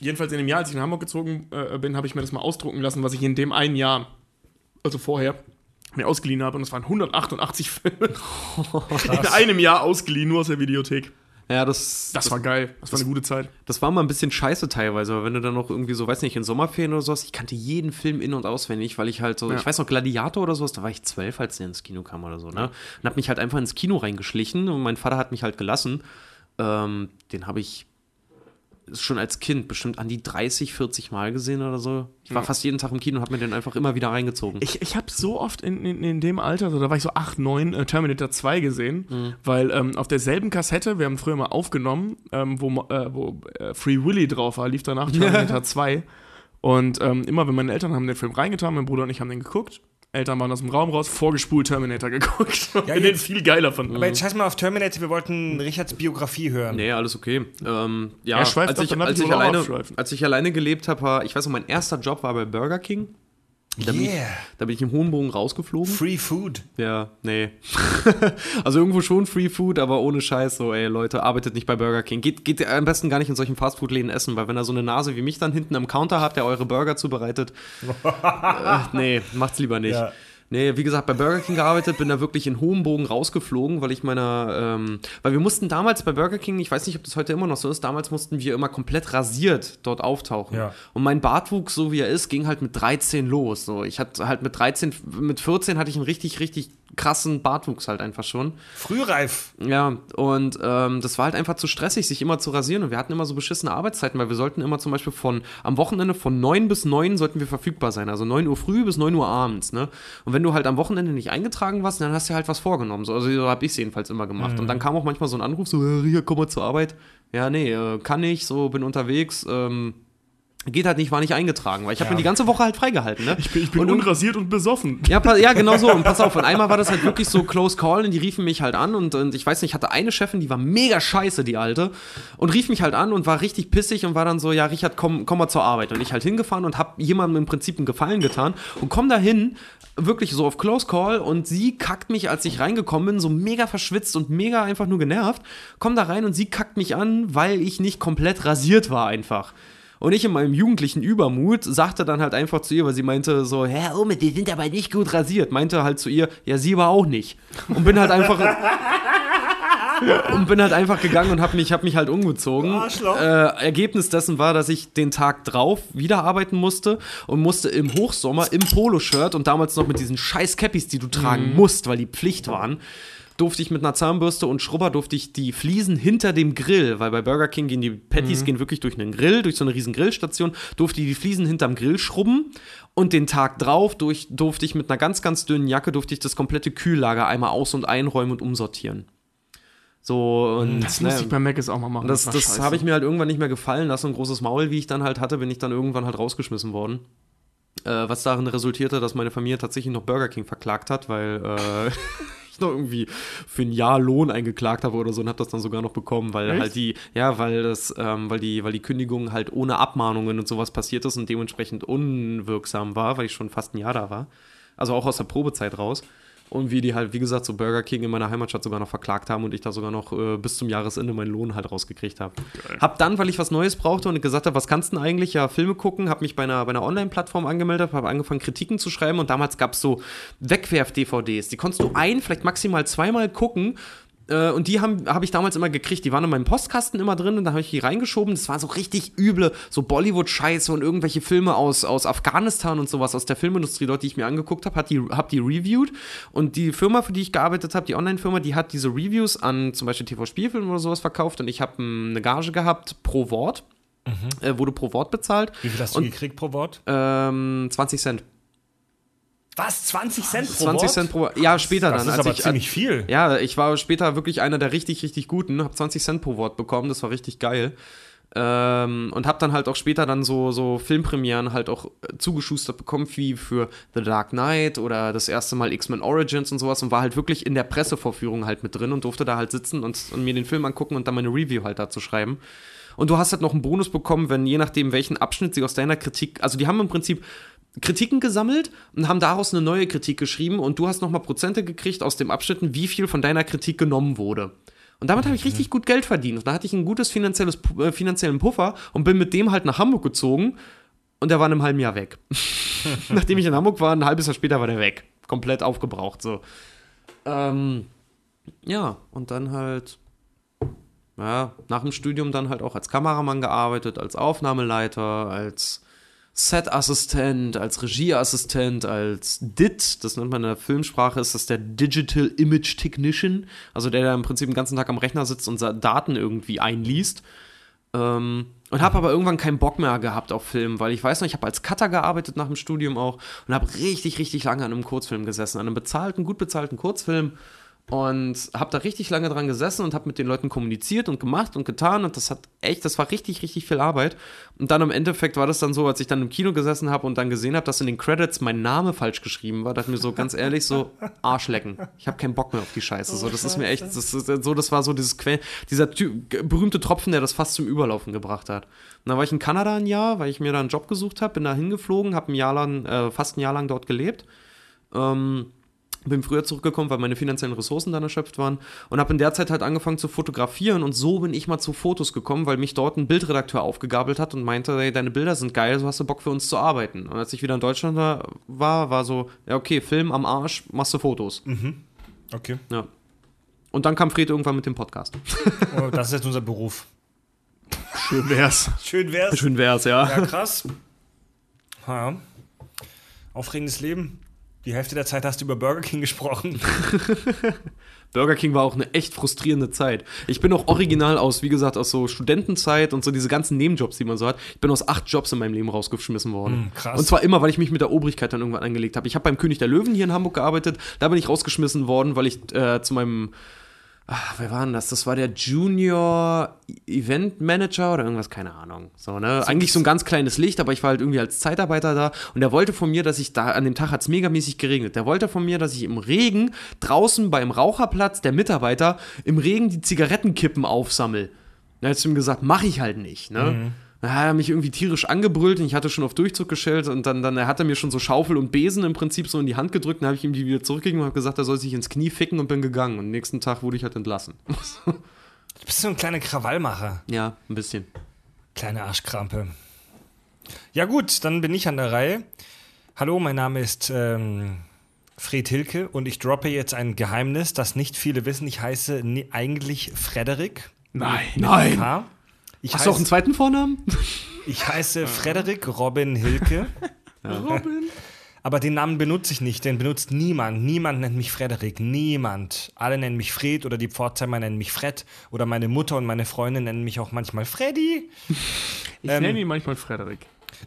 jedenfalls in dem Jahr, als ich nach Hamburg gezogen äh, bin, habe ich mir das mal ausdrucken lassen, was ich in dem einen Jahr, also vorher, mir ausgeliehen habe. Und es waren 188 Filme in einem Jahr ausgeliehen, nur aus der Videothek. Ja, das, Das war geil. Das war eine gute Zeit. das war mal ein bisschen scheiße teilweise, aber wenn du dann noch irgendwie so, weiß nicht, in Sommerferien oder sowas, ich kannte jeden Film in- und auswendig, weil ich halt so, Ja. ich weiß noch, Gladiator oder sowas, da war ich zwölf, als der ins Kino kam oder so, ne? Und hab mich halt einfach ins Kino reingeschlichen und mein Vater hat mich halt gelassen. Ähm, den habe ich schon als Kind bestimmt an die 30, 40 Mal gesehen oder so. Ich war fast jeden Tag im Kino und habe mir den einfach immer wieder reingezogen. Ich, ich habe so oft in, in, in dem Alter, so, da war ich so 8, 9, äh, Terminator 2 gesehen, weil ähm, auf derselben Kassette, wir haben früher mal aufgenommen, ähm, wo, äh, wo äh, Free Willy drauf war, lief danach Terminator 2. Und ähm, immer, wenn meine Eltern haben den Film reingetan, mein Bruder und ich haben den geguckt, Eltern waren aus dem Raum raus, vorgespult Terminator geguckt. und Ja, den jetzt- viel geiler fanden. Aber jetzt scheiß mal auf Terminator, wir wollten Richards Biografie hören. Nee, alles okay. Ähm, ja, Er schweift als, ich, als, ich ich alleine, als ich alleine gelebt habe, war, ich weiß noch, mein erster Job war bei Burger King. Da, bin, ich, Yeah. da bin ich im hohen Bogen rausgeflogen. Free Food. Ja, nee. also irgendwo schon Free Food, aber ohne Scheiß so, ey, Leute, arbeitet nicht bei Burger King. Geht, geht am besten gar nicht in solchen Fastfood-Läden essen, weil wenn ihr so eine Nase wie mich dann hinten am Counter habt, der eure Burger zubereitet, äh, nee, macht's lieber nicht. Ja. Nee, wie gesagt, bei Burger King gearbeitet, bin da wirklich in hohem Bogen rausgeflogen, weil ich meiner, ähm, weil wir mussten damals bei Burger King, ich weiß nicht, ob das heute immer noch so ist, damals mussten wir immer komplett rasiert dort auftauchen. Ja. Und mein Bartwuchs, so wie er ist, ging halt mit 13 los. So, ich hatte halt mit 13, mit 14 hatte ich einen richtig, richtig krassen Bartwuchs halt einfach schon. Frühreif. Ja, und ähm, das war halt einfach zu stressig, sich immer zu rasieren. Und wir hatten immer so beschissene Arbeitszeiten, weil wir sollten immer zum Beispiel von am Wochenende von 9 bis 9 sollten wir verfügbar sein. Also 9 Uhr früh bis 9 Uhr abends. Ne? Und wenn du halt am Wochenende nicht eingetragen warst, dann hast du halt was vorgenommen. So, also so habe ich es jedenfalls immer gemacht. Und dann kam auch manchmal so ein Anruf, so, äh, Ria, komm mal zur Arbeit. Ja, nee, äh, kann ich, so bin unterwegs. Ähm, geht halt nicht, war nicht eingetragen, weil ich habe Ja. mir die ganze Woche halt freigehalten. Ne? Ich bin, ich bin Und unrasiert und besoffen. ja, ja, genau so. Und pass auf, und einmal war das halt wirklich so close call und die riefen mich halt an und, und ich weiß nicht, ich hatte eine Chefin, die war mega scheiße, die alte, und rief mich halt an und war richtig pissig und war dann so, ja, Richard, komm, komm mal zur Arbeit. Und ich halt hingefahren und hab jemandem im Prinzip einen Gefallen getan und komm da hin, wirklich so auf close call und sie kackt mich, als ich reingekommen bin, so mega verschwitzt und mega einfach nur genervt, komm da rein und sie kackt mich an, weil ich nicht komplett rasiert war einfach. Und ich in meinem jugendlichen Übermut sagte dann halt einfach zu ihr, weil sie meinte so, Herr Ome, die sind aber nicht gut rasiert. Meinte halt zu ihr, ja, sie aber auch nicht. Und bin halt einfach... und bin halt einfach gegangen und habe mich, hab mich halt umgezogen. Äh, Ergebnis dessen war, dass ich den Tag drauf wieder arbeiten musste und musste im Hochsommer im Poloshirt und damals noch mit diesen scheiß Cappies, die du tragen musst, weil die Pflicht waren, durfte ich mit einer Zahnbürste und Schrubber durfte ich die Fliesen hinter dem Grill, weil bei Burger King gehen die Patties gehen wirklich durch einen Grill, durch so eine riesen Grillstation, durfte ich die Fliesen hinterm Grill schrubben und den Tag drauf durch, durfte ich mit einer ganz, ganz dünnen Jacke durfte ich das komplette Kühllager einmal aus- und einräumen und umsortieren. So, und Das ne, muss ich bei Mac jetzt auch mal machen. das, das scheiße. habe ich mir halt irgendwann nicht mehr gefallen lassen. Ein großes Maul, wie ich dann halt hatte, bin ich dann irgendwann halt rausgeschmissen worden. Äh, was darin resultierte, dass meine Familie tatsächlich noch Burger King verklagt hat, weil äh, ich noch irgendwie für ein Jahr Lohn eingeklagt habe oder so und habe das dann sogar noch bekommen, weil Echt? halt die, ja, weil das, ähm, weil die, weil die Kündigung halt ohne Abmahnungen und sowas passiert ist und dementsprechend unwirksam war, weil ich schon fast ein Jahr da war. Also auch aus der Probezeit raus. Und wir die halt, wie gesagt, so Burger King in meiner Heimatstadt sogar noch verklagt haben und ich da sogar noch äh, bis zum Jahresende meinen Lohn halt rausgekriegt habe. Hab dann, weil ich was Neues brauchte und gesagt habe, was kannst du denn eigentlich? Ja, Filme gucken, habe mich bei einer, bei einer Online-Plattform angemeldet, habe angefangen, Kritiken zu schreiben und damals gab es so Wegwerf-DVDs. Die konntest du ein, vielleicht maximal zweimal gucken. Äh, Und die habe hab ich damals immer gekriegt. Die waren in meinem Postkasten immer drin und da habe ich die reingeschoben. Das war so richtig üble, so Bollywood-Scheiße und irgendwelche Filme aus, aus Afghanistan und sowas, aus der Filmindustrie dort, die ich mir angeguckt habe, hat die, hab die reviewed. Und die Firma, für die ich gearbeitet habe, die Online-Firma, die hat diese Reviews an zum Beispiel TV-Spielfilmen oder sowas verkauft und ich habe eine Gage gehabt pro Wort. Äh, wurde pro Wort bezahlt. Wie viel hast du gekriegt pro Wort? Ähm, 20 Cent. Was? 20 Cent pro 20 Wort? Cent pro Ja, später Das dann. ist als aber ich, ziemlich viel. Ja, ich war später wirklich einer der richtig, richtig guten, habe 20 Cent pro Wort bekommen, das war richtig geil. Ähm, und habe dann halt auch später dann so, so Filmpremieren halt auch äh, zugeschustert bekommen, wie für The Dark Knight oder das erste Mal X-Men Origins und sowas und war halt wirklich in der Pressevorführung halt mit drin und durfte da halt sitzen und, und mir den Film angucken und dann meine Review halt dazu schreiben. Und du hast halt noch einen Bonus bekommen, wenn je nachdem, welchen Abschnitt sie aus deiner Kritik, also die haben im Prinzip Kritiken gesammelt und haben daraus eine neue Kritik geschrieben und du hast nochmal Prozente gekriegt aus dem Abschnitten, wie viel von deiner Kritik genommen wurde. Und damit habe ich richtig gut Geld verdient. Und da hatte ich ein gutes finanzielles, äh, finanziellen Puffer und bin mit dem halt nach Hamburg gezogen und der war in einem halben Jahr weg. Nachdem ich in Hamburg war, ein halbes Jahr später war der weg. Komplett aufgebraucht, so. Ähm, ja, und dann halt, ja, nach dem Studium dann halt auch als Kameramann gearbeitet, als Aufnahmeleiter, als Set-Assistent, als Regieassistent, als DIT, das nennt man in der Filmsprache, ist das der Digital Image Technician, also der da im Prinzip den ganzen Tag am Rechner sitzt und Daten irgendwie einliest. Ähm, und habe aber irgendwann keinen Bock mehr gehabt auf Film, weil ich weiß noch, ich habe als Cutter gearbeitet nach dem Studium auch und habe richtig, richtig lange an einem Kurzfilm gesessen, an einem bezahlten, gut bezahlten Kurzfilm und habe da richtig lange dran gesessen und habe mit den Leuten kommuniziert und gemacht und getan und das hat echt, das war richtig, richtig viel Arbeit. Und dann im Endeffekt war das dann so, als ich dann im Kino gesessen habe und dann gesehen habe, dass in den Credits mein Name falsch geschrieben war, dachte mir so ganz ehrlich so Arschlecken. Ich habe keinen Bock mehr auf die Scheiße. So, das ist mir echt, das ist so, das war so dieses Quell, dieser berühmte Tropfen, der das fast zum Überlaufen gebracht hat. Und dann war ich in Kanada ein Jahr, weil ich mir da einen Job gesucht habe, bin da hingeflogen, habe ein Jahr lang, äh, fast ein Jahr lang dort gelebt. Ähm, bin früher zurückgekommen, weil meine finanziellen Ressourcen dann erschöpft waren und habe in der Zeit halt angefangen zu fotografieren und so bin ich mal zu Fotos gekommen, weil mich dort ein Bildredakteur aufgegabelt hat und meinte, hey, deine Bilder sind geil, so hast du Bock für uns zu arbeiten. Und als ich wieder in Deutschland da war, war so, ja okay, Film am Arsch, machst du Fotos. Okay. Ja. Und dann kam Fred irgendwann mit dem Podcast. Oh, das ist jetzt unser Beruf. Schön wär's. Schön wär's. Schön wär's, ja. Ja, krass. Ja. Aufregendes Leben. Die Hälfte der Zeit hast du über Burger King gesprochen. Burger King war auch eine echt frustrierende Zeit. Ich bin auch original aus, wie gesagt, aus so Studentenzeit und so diese ganzen Nebenjobs, die man so hat. Ich bin aus acht Jobs in meinem Leben rausgeschmissen worden. Mm, krass. Und zwar immer, weil ich mich mit der Obrigkeit dann irgendwann angelegt habe. Ich habe beim König der Löwen hier in Hamburg gearbeitet. Da bin ich rausgeschmissen worden, weil ich äh, zu meinem Ach, wer war denn das? Das war der Junior Event Manager oder irgendwas, keine Ahnung. So, ne? Eigentlich so ein ganz kleines Licht, aber ich war halt irgendwie als Zeitarbeiter da und der wollte von mir, dass ich da, an dem Tag hat es megamäßig geregnet. Der wollte von mir, dass ich im Regen draußen beim Raucherplatz der Mitarbeiter im Regen die Zigarettenkippen aufsammel. Da hat ihm gesagt, mach ich halt nicht, ne? Da hat er mich irgendwie tierisch angebrüllt und ich hatte schon auf Durchzug gestellt und dann, dann hat er mir schon so Schaufel und Besen im Prinzip so in die Hand gedrückt, dann habe ich ihm die wieder zurückgegeben und habe gesagt, er soll sich ins Knie ficken und bin gegangen. Und am nächsten Tag wurde ich halt entlassen. Du bist so ein kleiner Krawallmacher. ja, ein bisschen. Kleine Arschkrampe. Ja gut, dann bin ich an der Reihe. Hallo, mein Name ist ähm, Fred Hilke und ich droppe jetzt ein Geheimnis, das nicht viele wissen. Ich heiße eigentlich Frederik. Nein. Nein! K. Ich, Hast du auch einen zweiten Vornamen? ich heiße Frederik Robin Hilke. Robin. Aber den Namen benutze ich nicht, den benutzt niemand. Niemand nennt mich Frederik, niemand. Alle nennen mich Fred oder die Pforzheimer nennen mich Fred oder meine Mutter und meine Freundin nennen mich auch manchmal Freddy. Ich Ähm, nenne ihn manchmal Frederik.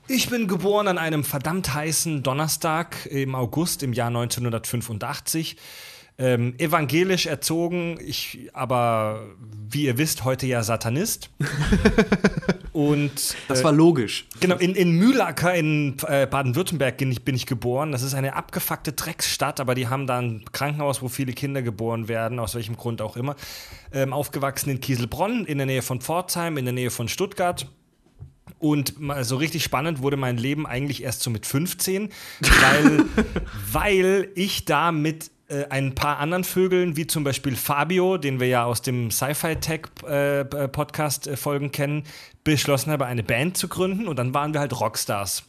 Ich bin geboren an einem verdammt heißen Donnerstag im August im Jahr 1985. Ähm, evangelisch erzogen, ich aber, wie ihr wisst, heute ja Satanist. Und Das äh, war logisch. Genau, in, in Mühlacker in äh, Baden-Württemberg bin ich, bin ich geboren. Das ist eine abgefuckte Drecksstadt, aber die haben da ein Krankenhaus, wo viele Kinder geboren werden, aus welchem Grund auch immer. Ähm, aufgewachsen in Kieselbronn, in der Nähe von Pforzheim, in der Nähe von Stuttgart. Und so richtig spannend wurde mein Leben eigentlich erst so mit 15, weil, weil ich da mit äh, ein paar anderen Vögeln, wie zum Beispiel Fabio, den wir ja aus dem Sci-Fi-Tech-Podcast äh, Folgen kennen, beschlossen habe, eine Band zu gründen und dann waren wir halt Rockstars.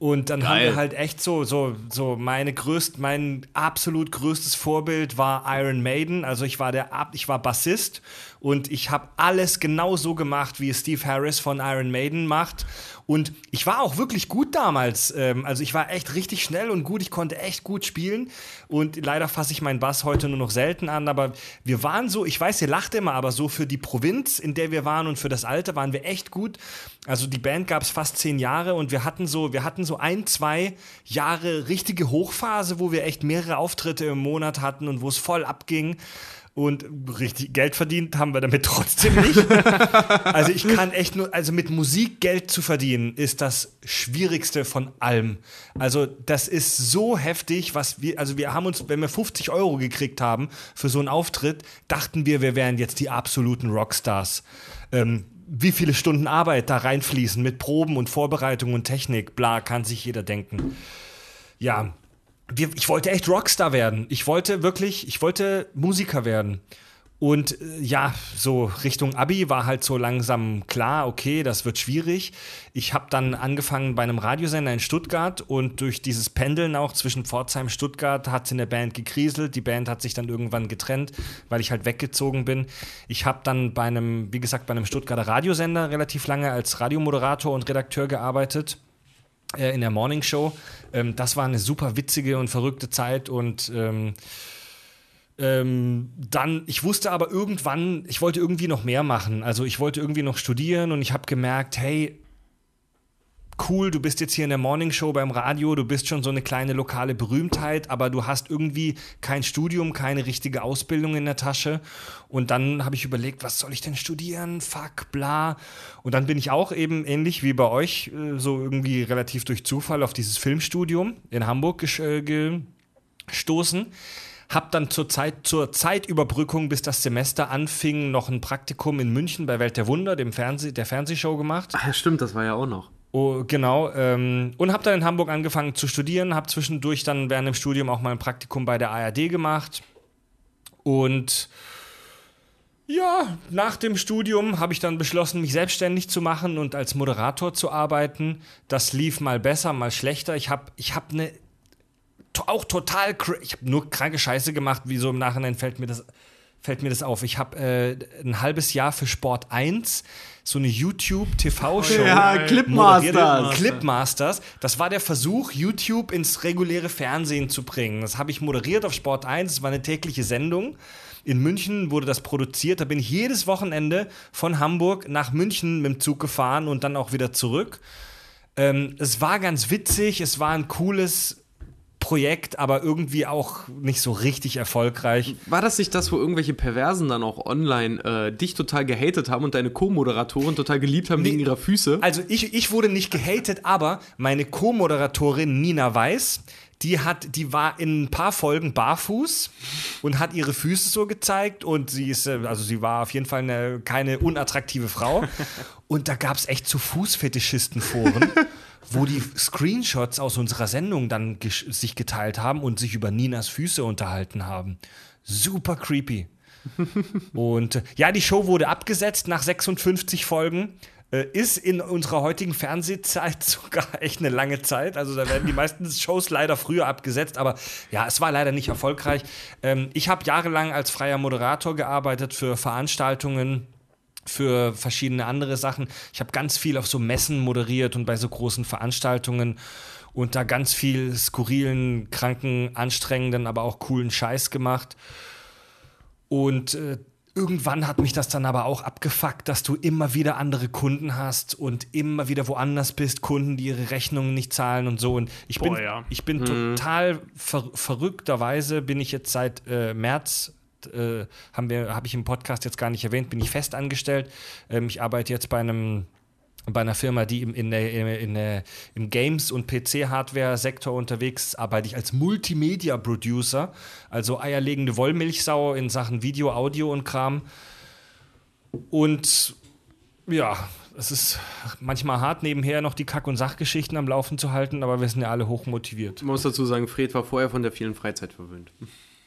Und dann haben Geil. wir halt echt so, so, so meine größt, mein absolut größtes Vorbild war Iron Maiden. Also ich war der, ich war Bassist und ich habe alles genau so gemacht, wie es Steve Harris von Iron Maiden macht. Und ich war auch wirklich gut damals. Ähm, also ich war echt richtig schnell und gut. Ich konnte echt gut spielen. Und leider fasse ich meinen Bass heute nur noch selten an. Aber wir waren so, ich weiß, ihr lacht immer, aber so für die Provinz, in der wir waren und für das Alter waren wir echt gut. Also die Band gab es fast zehn Jahre und wir hatten so, wir hatten so ein, zwei Jahre richtige Hochphase, wo wir echt mehrere Auftritte im Monat hatten und wo es voll abging. Und richtig Geld verdient haben wir damit trotzdem nicht. Also ich kann echt nur, also mit Musik Geld zu verdienen, ist das Schwierigste von allem. Also das ist so heftig, was wir, also wir haben uns, wenn wir 50 Euro gekriegt haben für so einen Auftritt, dachten wir, wir wären jetzt die absoluten Rockstars. Ähm, wie viele Stunden Arbeit da reinfließen mit Proben und Vorbereitung und Technik, bla, kann sich jeder denken. Ja, wir, ich wollte echt Rockstar werden. Ich wollte wirklich, ich wollte Musiker werden. Und äh, ja, so Richtung Abi war halt so langsam klar, okay, das wird schwierig. Ich habe dann angefangen bei einem Radiosender in Stuttgart und durch dieses Pendeln auch zwischen Pforzheim und Stuttgart hat es in der Band gekriselt. Die Band hat sich dann irgendwann getrennt, weil ich halt weggezogen bin. Ich habe dann bei einem, wie gesagt, bei einem Stuttgarter Radiosender relativ lange als Radiomoderator und Redakteur gearbeitet äh, in der Morning Show. Ähm, das war eine super witzige und verrückte Zeit und ähm, ähm, dann, ich wusste aber irgendwann, ich wollte irgendwie noch mehr machen. Also ich wollte irgendwie noch studieren und ich habe gemerkt, hey, cool, du bist jetzt hier in der Morning Show beim Radio, du bist schon so eine kleine lokale Berühmtheit, aber du hast irgendwie kein Studium, keine richtige Ausbildung in der Tasche. Und dann habe ich überlegt, was soll ich denn studieren? Fuck, bla. Und dann bin ich auch eben ähnlich wie bei euch, äh, so irgendwie relativ durch Zufall auf dieses Filmstudium in Hamburg äh, gestoßen. Hab dann zur, Zeit, zur Zeitüberbrückung, bis das Semester anfing, noch ein Praktikum in München bei Welt der Wunder, dem Fernseh, der Fernsehshow gemacht. Ach stimmt, das war ja auch noch. Oh, genau. Ähm, und habe dann in Hamburg angefangen zu studieren, habe zwischendurch dann während dem Studium auch mal ein Praktikum bei der ARD gemacht. Und ja, nach dem Studium habe ich dann beschlossen, mich selbstständig zu machen und als Moderator zu arbeiten. Das lief mal besser, mal schlechter. Ich habe ich hab eine auch total, ich habe nur kranke Scheiße gemacht, wie so im Nachhinein fällt mir das fällt mir das auf. Ich habe äh, ein halbes Jahr für Sport 1 so eine YouTube-TV-Show. Ja, Clipmasters. Clipmasters. Das war der Versuch, YouTube ins reguläre Fernsehen zu bringen. Das habe ich moderiert auf Sport 1. Das war eine tägliche Sendung. In München wurde das produziert. Da bin ich jedes Wochenende von Hamburg nach München mit dem Zug gefahren und dann auch wieder zurück. Ähm, es war ganz witzig. Es war ein cooles Projekt, aber irgendwie auch nicht so richtig erfolgreich. War das nicht das, wo irgendwelche Perversen dann auch online äh, dich total gehatet haben und deine Co-Moderatoren total geliebt haben wegen ihrer Füße? Also ich, ich wurde nicht gehatet, aber meine Co-Moderatorin Nina Weiß, die hat, die war in ein paar Folgen barfuß und hat ihre Füße so gezeigt und sie ist, äh, also sie war auf jeden Fall eine, keine unattraktive Frau. Und da gab es echt zu Fußfetischisten-Foren, wo die Screenshots aus unserer Sendung dann sich geteilt haben und sich über Ninas Füße unterhalten haben. Super creepy. Und äh, ja, die Show wurde abgesetzt nach 56 Folgen. Äh, ist in unserer heutigen Fernsehzeit sogar echt eine lange Zeit. Also da werden die meisten Shows leider früher abgesetzt, aber ja, es war leider nicht erfolgreich. Ähm, ich habe jahrelang als freier Moderator gearbeitet für Veranstaltungen für verschiedene andere Sachen. Ich habe ganz viel auf so Messen moderiert und bei so großen Veranstaltungen und da ganz viel skurrilen, kranken, anstrengenden, aber auch coolen Scheiß gemacht. Und äh, irgendwann hat mich das dann aber auch abgefuckt, dass du immer wieder andere Kunden hast und immer wieder woanders bist, Kunden, die ihre Rechnungen nicht zahlen und so. Und ich bin, Boah, ja. ich bin total ver verrückterweise bin ich jetzt seit äh, März äh, haben wir, habe ich im Podcast jetzt gar nicht erwähnt, bin ich fest angestellt. Ähm, ich arbeite jetzt bei einem bei einer Firma, die im, in der, in der, in der, im Games- und PC-Hardware-Sektor unterwegs ist, arbeite ich als Multimedia-Producer, also eierlegende Wollmilchsau in Sachen Video, Audio und Kram. Und ja, es ist manchmal hart, nebenher noch die Kack- und Sachgeschichten am Laufen zu halten, aber wir sind ja alle hoch motiviert. Man muss dazu sagen, Fred war vorher von der vielen Freizeit verwöhnt.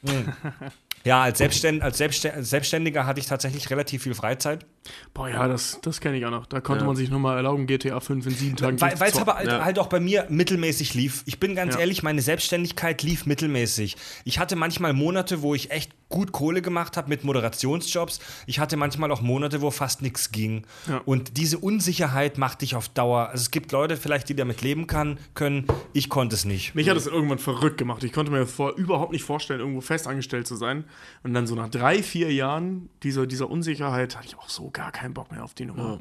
Ja, als, Selbstständ als, Selbststä als Selbstständiger hatte ich tatsächlich relativ viel Freizeit. Boah, ja, das, das kenne ich auch noch. Da konnte Ja. man sich nochmal erlauben, GTA 5 in sieben Tagen Weil es aber halt, Ja. halt auch bei mir mittelmäßig lief. Ich bin ganz Ja. ehrlich, meine Selbstständigkeit lief mittelmäßig. Ich hatte manchmal Monate, wo ich echt gut Kohle gemacht habe mit Moderationsjobs. Ich hatte manchmal auch Monate, wo fast nichts ging. Ja. Und diese Unsicherheit macht dich auf Dauer. Also es gibt Leute vielleicht, die damit leben kann, können. Ich konnte es nicht. Mich hat es irgendwann verrückt gemacht. Ich konnte mir vor, überhaupt nicht vorstellen, irgendwo festangestellt zu sein. Und dann so nach drei, vier Jahren dieser, dieser Unsicherheit hatte ich auch so gar keinen Bock mehr auf die Nummer.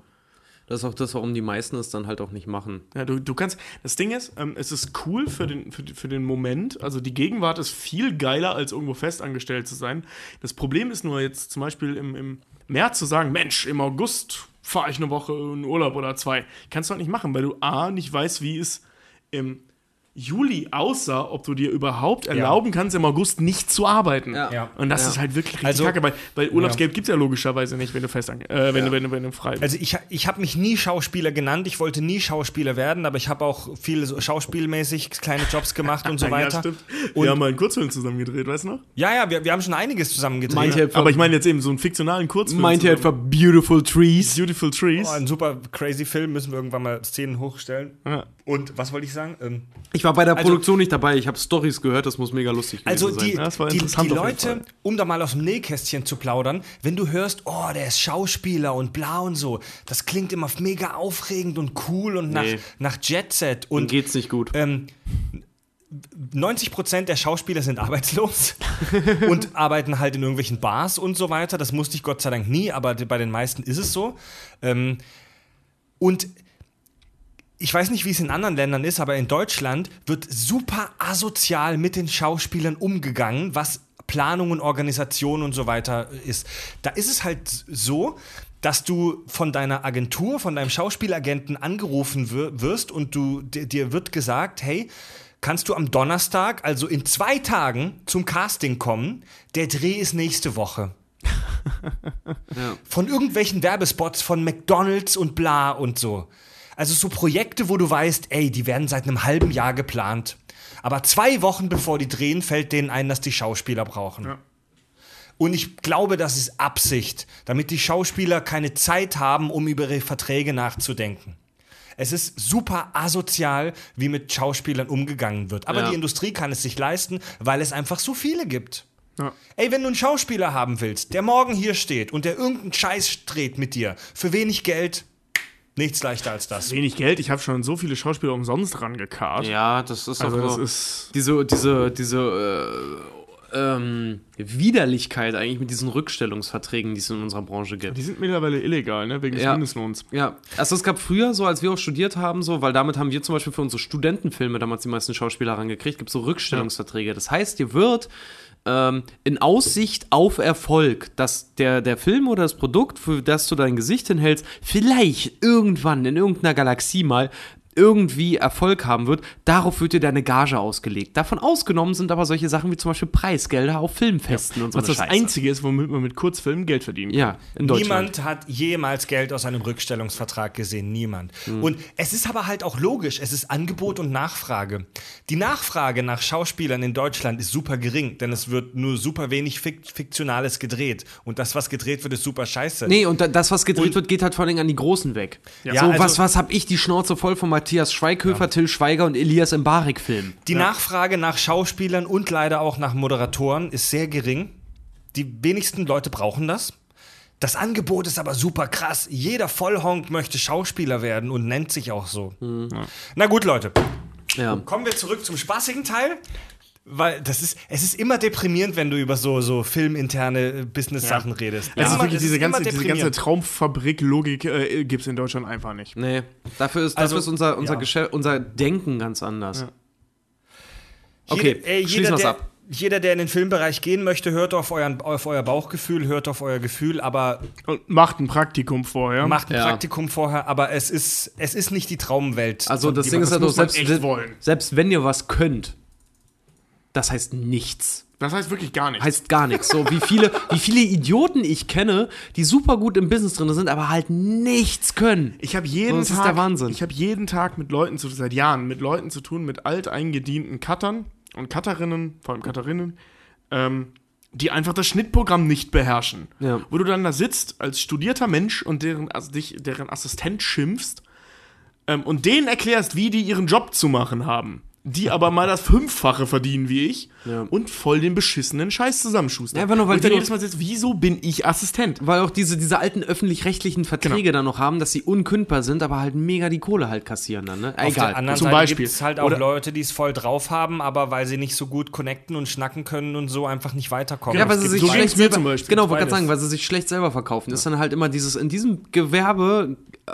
Das ist auch das, warum die meisten es dann halt auch nicht machen. Ja, du, du kannst, das Ding ist, ähm, es ist cool für den, für, für den Moment. Also die Gegenwart ist viel geiler, als irgendwo festangestellt zu sein. Das Problem ist nur jetzt zum Beispiel im, im März zu sagen, Mensch, im August fahre ich eine Woche in Urlaub oder zwei. Kannst du halt nicht machen, weil du A, nicht weißt, wie es im Juli aussah, ob du dir überhaupt erlauben kannst, im August nicht zu arbeiten. Ja. Ja. Und das Ja. ist halt wirklich richtig Also- kacke, weil, weil Urlaubsgeld gibt es ja logischerweise nicht, wenn du fest äh, wenn, du, wenn, du, wenn du frei bist. Also ich, ich habe mich nie Schauspieler genannt. Ich wollte nie Schauspieler werden, aber ich habe auch viele so schauspielmäßig kleine Jobs gemacht und so weiter. Ja, stimmt. Und wir haben mal einen Kurzfilm zusammen gedreht, weißt du noch? ja, ja, wir, wir haben schon einiges zusammen gedreht. Meint ihr Aber ich meine jetzt eben so einen fiktionalen Kurzfilm. meint ihr etwa Beautiful Trees? Beautiful Trees? Oh, ein super crazy Film, müssen wir irgendwann mal Szenen hochstellen. Ja. Und was wollte ich sagen? Ähm, Ich war bei der Also- Produktion nicht dabei. Ich habe Stories gehört. Das muss mega lustig gewesen also die, sein. Ja, war die, die Leute, um da mal aus dem Nähkästchen zu plaudern, wenn du hörst, oh, der ist Schauspieler und bla und so, das klingt immer mega aufregend und cool und nach, Nee. nach Jet Set. Und Und geht's nicht gut. ähm, 90% der Schauspieler sind arbeitslos und arbeiten halt in irgendwelchen Bars und so weiter. Das musste ich Gott sei Dank nie, aber bei den meisten ist es so. Ähm, und ich weiß nicht, wie es in anderen Ländern ist, aber in Deutschland wird super asozial mit den Schauspielern umgegangen, was Planung und Organisation und so weiter ist. Da ist es halt so, dass du von deiner Agentur, von deinem Schauspielagenten angerufen wir- wirst und du, dir, dir wird gesagt, hey, kannst du am Donnerstag, also in zwei Tagen, zum Casting kommen? Der Dreh ist nächste Woche. Von irgendwelchen Werbespots von McDonalds und bla und so. Also so Projekte, wo du weißt, ey, die werden seit einem halben Jahr geplant. Aber zwei Wochen bevor die drehen, fällt denen ein, dass die Schauspieler brauchen. Ja. Und ich glaube, das ist Absicht, damit die Schauspieler keine Zeit haben, um über ihre Verträge nachzudenken. Es ist super asozial, wie mit Schauspielern umgegangen wird. Aber Ja. die Industrie kann es sich leisten, weil es einfach so viele gibt. Ja. Ey, wenn du einen Schauspieler haben willst, der morgen hier steht und der irgendeinen Scheiß dreht mit dir, für wenig Geld, nichts leichter als das. Wenig Geld, ich habe schon so viele Schauspieler umsonst rangekarrt. Ja, das ist Also auch das so- ist. diese, diese, diese äh, ähm, Widerlichkeit eigentlich mit diesen Rückstellungsverträgen, die es in unserer Branche gibt. Die sind mittlerweile illegal, ne? Wegen des Ja. Mindestlohns. Ja, also es gab früher so, als wir auch studiert haben, so, weil damit haben wir zum Beispiel für unsere Studentenfilme damals die meisten Schauspieler rangekriegt, gibt es so Rückstellungsverträge. Das heißt, dir wird ähm, in Aussicht auf Erfolg, dass der, der Film oder das Produkt, für das du dein Gesicht hinhältst, vielleicht irgendwann in irgendeiner Galaxie mal irgendwie Erfolg haben wird, darauf wird dir deine Gage ausgelegt. Davon ausgenommen sind aber solche Sachen wie zum Beispiel Preisgelder auf Filmfesten und so Was eine das Scheiße. Einzige ist, womit man mit Kurzfilmen Geld verdienen kann. Ja, in Deutschland. Niemand hat jemals Geld aus einem Rückstellungsvertrag gesehen. Niemand. Hm. Und es ist aber halt auch logisch. Es ist Angebot und Nachfrage. Die Nachfrage nach Schauspielern in Deutschland ist super gering, denn es wird nur super wenig Fik Fiktionales gedreht. Und das, was gedreht wird, ist super scheiße. Nee, und da- das, was gedreht Und- wird, geht halt vor allem an die Großen weg. Ja, so, also- was, was hab ich die Schnauze voll von Matthias Schweighöfer, Till Schweiger und Elias Mbarek-Filmen? Die Nachfrage nach Schauspielern und leider auch nach Moderatoren ist sehr gering. Die wenigsten Leute brauchen das. Das Angebot ist aber super krass. Jeder Vollhonk möchte Schauspieler werden und nennt sich auch so. Na gut, Leute. Ja. Kommen wir zurück zum spaßigen Teil. Weil das ist, es ist immer deprimierend, wenn du über so, so filminterne äh, Business-Sachen redest. Es ist Immer- wirklich es diese ganze, diese ganze. Traumfabrik-Logik äh, gibt es in Deutschland einfach nicht. Nee, dafür ist, Also, dafür ist unser, unser, ja. Geschäft, unser Denken ganz anders. Okay, Jeder, ey, schließen der, ab. jeder, der in den Filmbereich gehen möchte, hört auf, euren, auf euer Bauchgefühl, hört auf euer Gefühl, aber Und macht ein Praktikum vorher. macht ein Ja. Praktikum vorher, aber es ist, es ist nicht die Traumwelt. Also das Ding ist ja doch, man selbst, selbst wenn ihr was könnt, das heißt nichts. Das heißt wirklich gar nichts. Heißt gar nichts. So wie viele, wie viele Idioten ich kenne, die super gut im Business drin sind, aber halt nichts können. Ich habe jeden Das ist Tag, der Wahnsinn. ich habe jeden Tag mit Leuten zu, seit Jahren mit Leuten zu tun, mit alteingedienten Cuttern und Cutterinnen, vor allem Cutterinnen, ähm, die einfach das Schnittprogramm nicht beherrschen. Ja. Wo du dann da sitzt als studierter Mensch und deren, also dich, deren Assistent schimpfst ähm, und denen erklärst, wie die ihren Job zu machen haben. Die aber mal das Fünffache verdienen wie ich Ja. und voll den beschissenen Scheiß zusammenschustern. Ja, einfach nur, weil und ich dann jedes Mal sitzt, wieso bin ich Assistent? Weil auch diese, diese alten öffentlich-rechtlichen Verträge Genau. dann noch haben, dass sie unkündbar sind, aber halt mega die Kohle halt kassieren dann, ne? Auf der Egal. anderen zum Seite gibt es halt auch Oder- Leute, die es voll drauf haben, aber weil sie nicht so gut connecten und schnacken können und so einfach nicht weiterkommen. Ja, weil Es sie sich so schlecht selber, zum Beispiel. genau, wollte gerade sagen, weil sie sich schlecht selber verkaufen. Ist dann halt immer dieses, in diesem Gewerbe äh,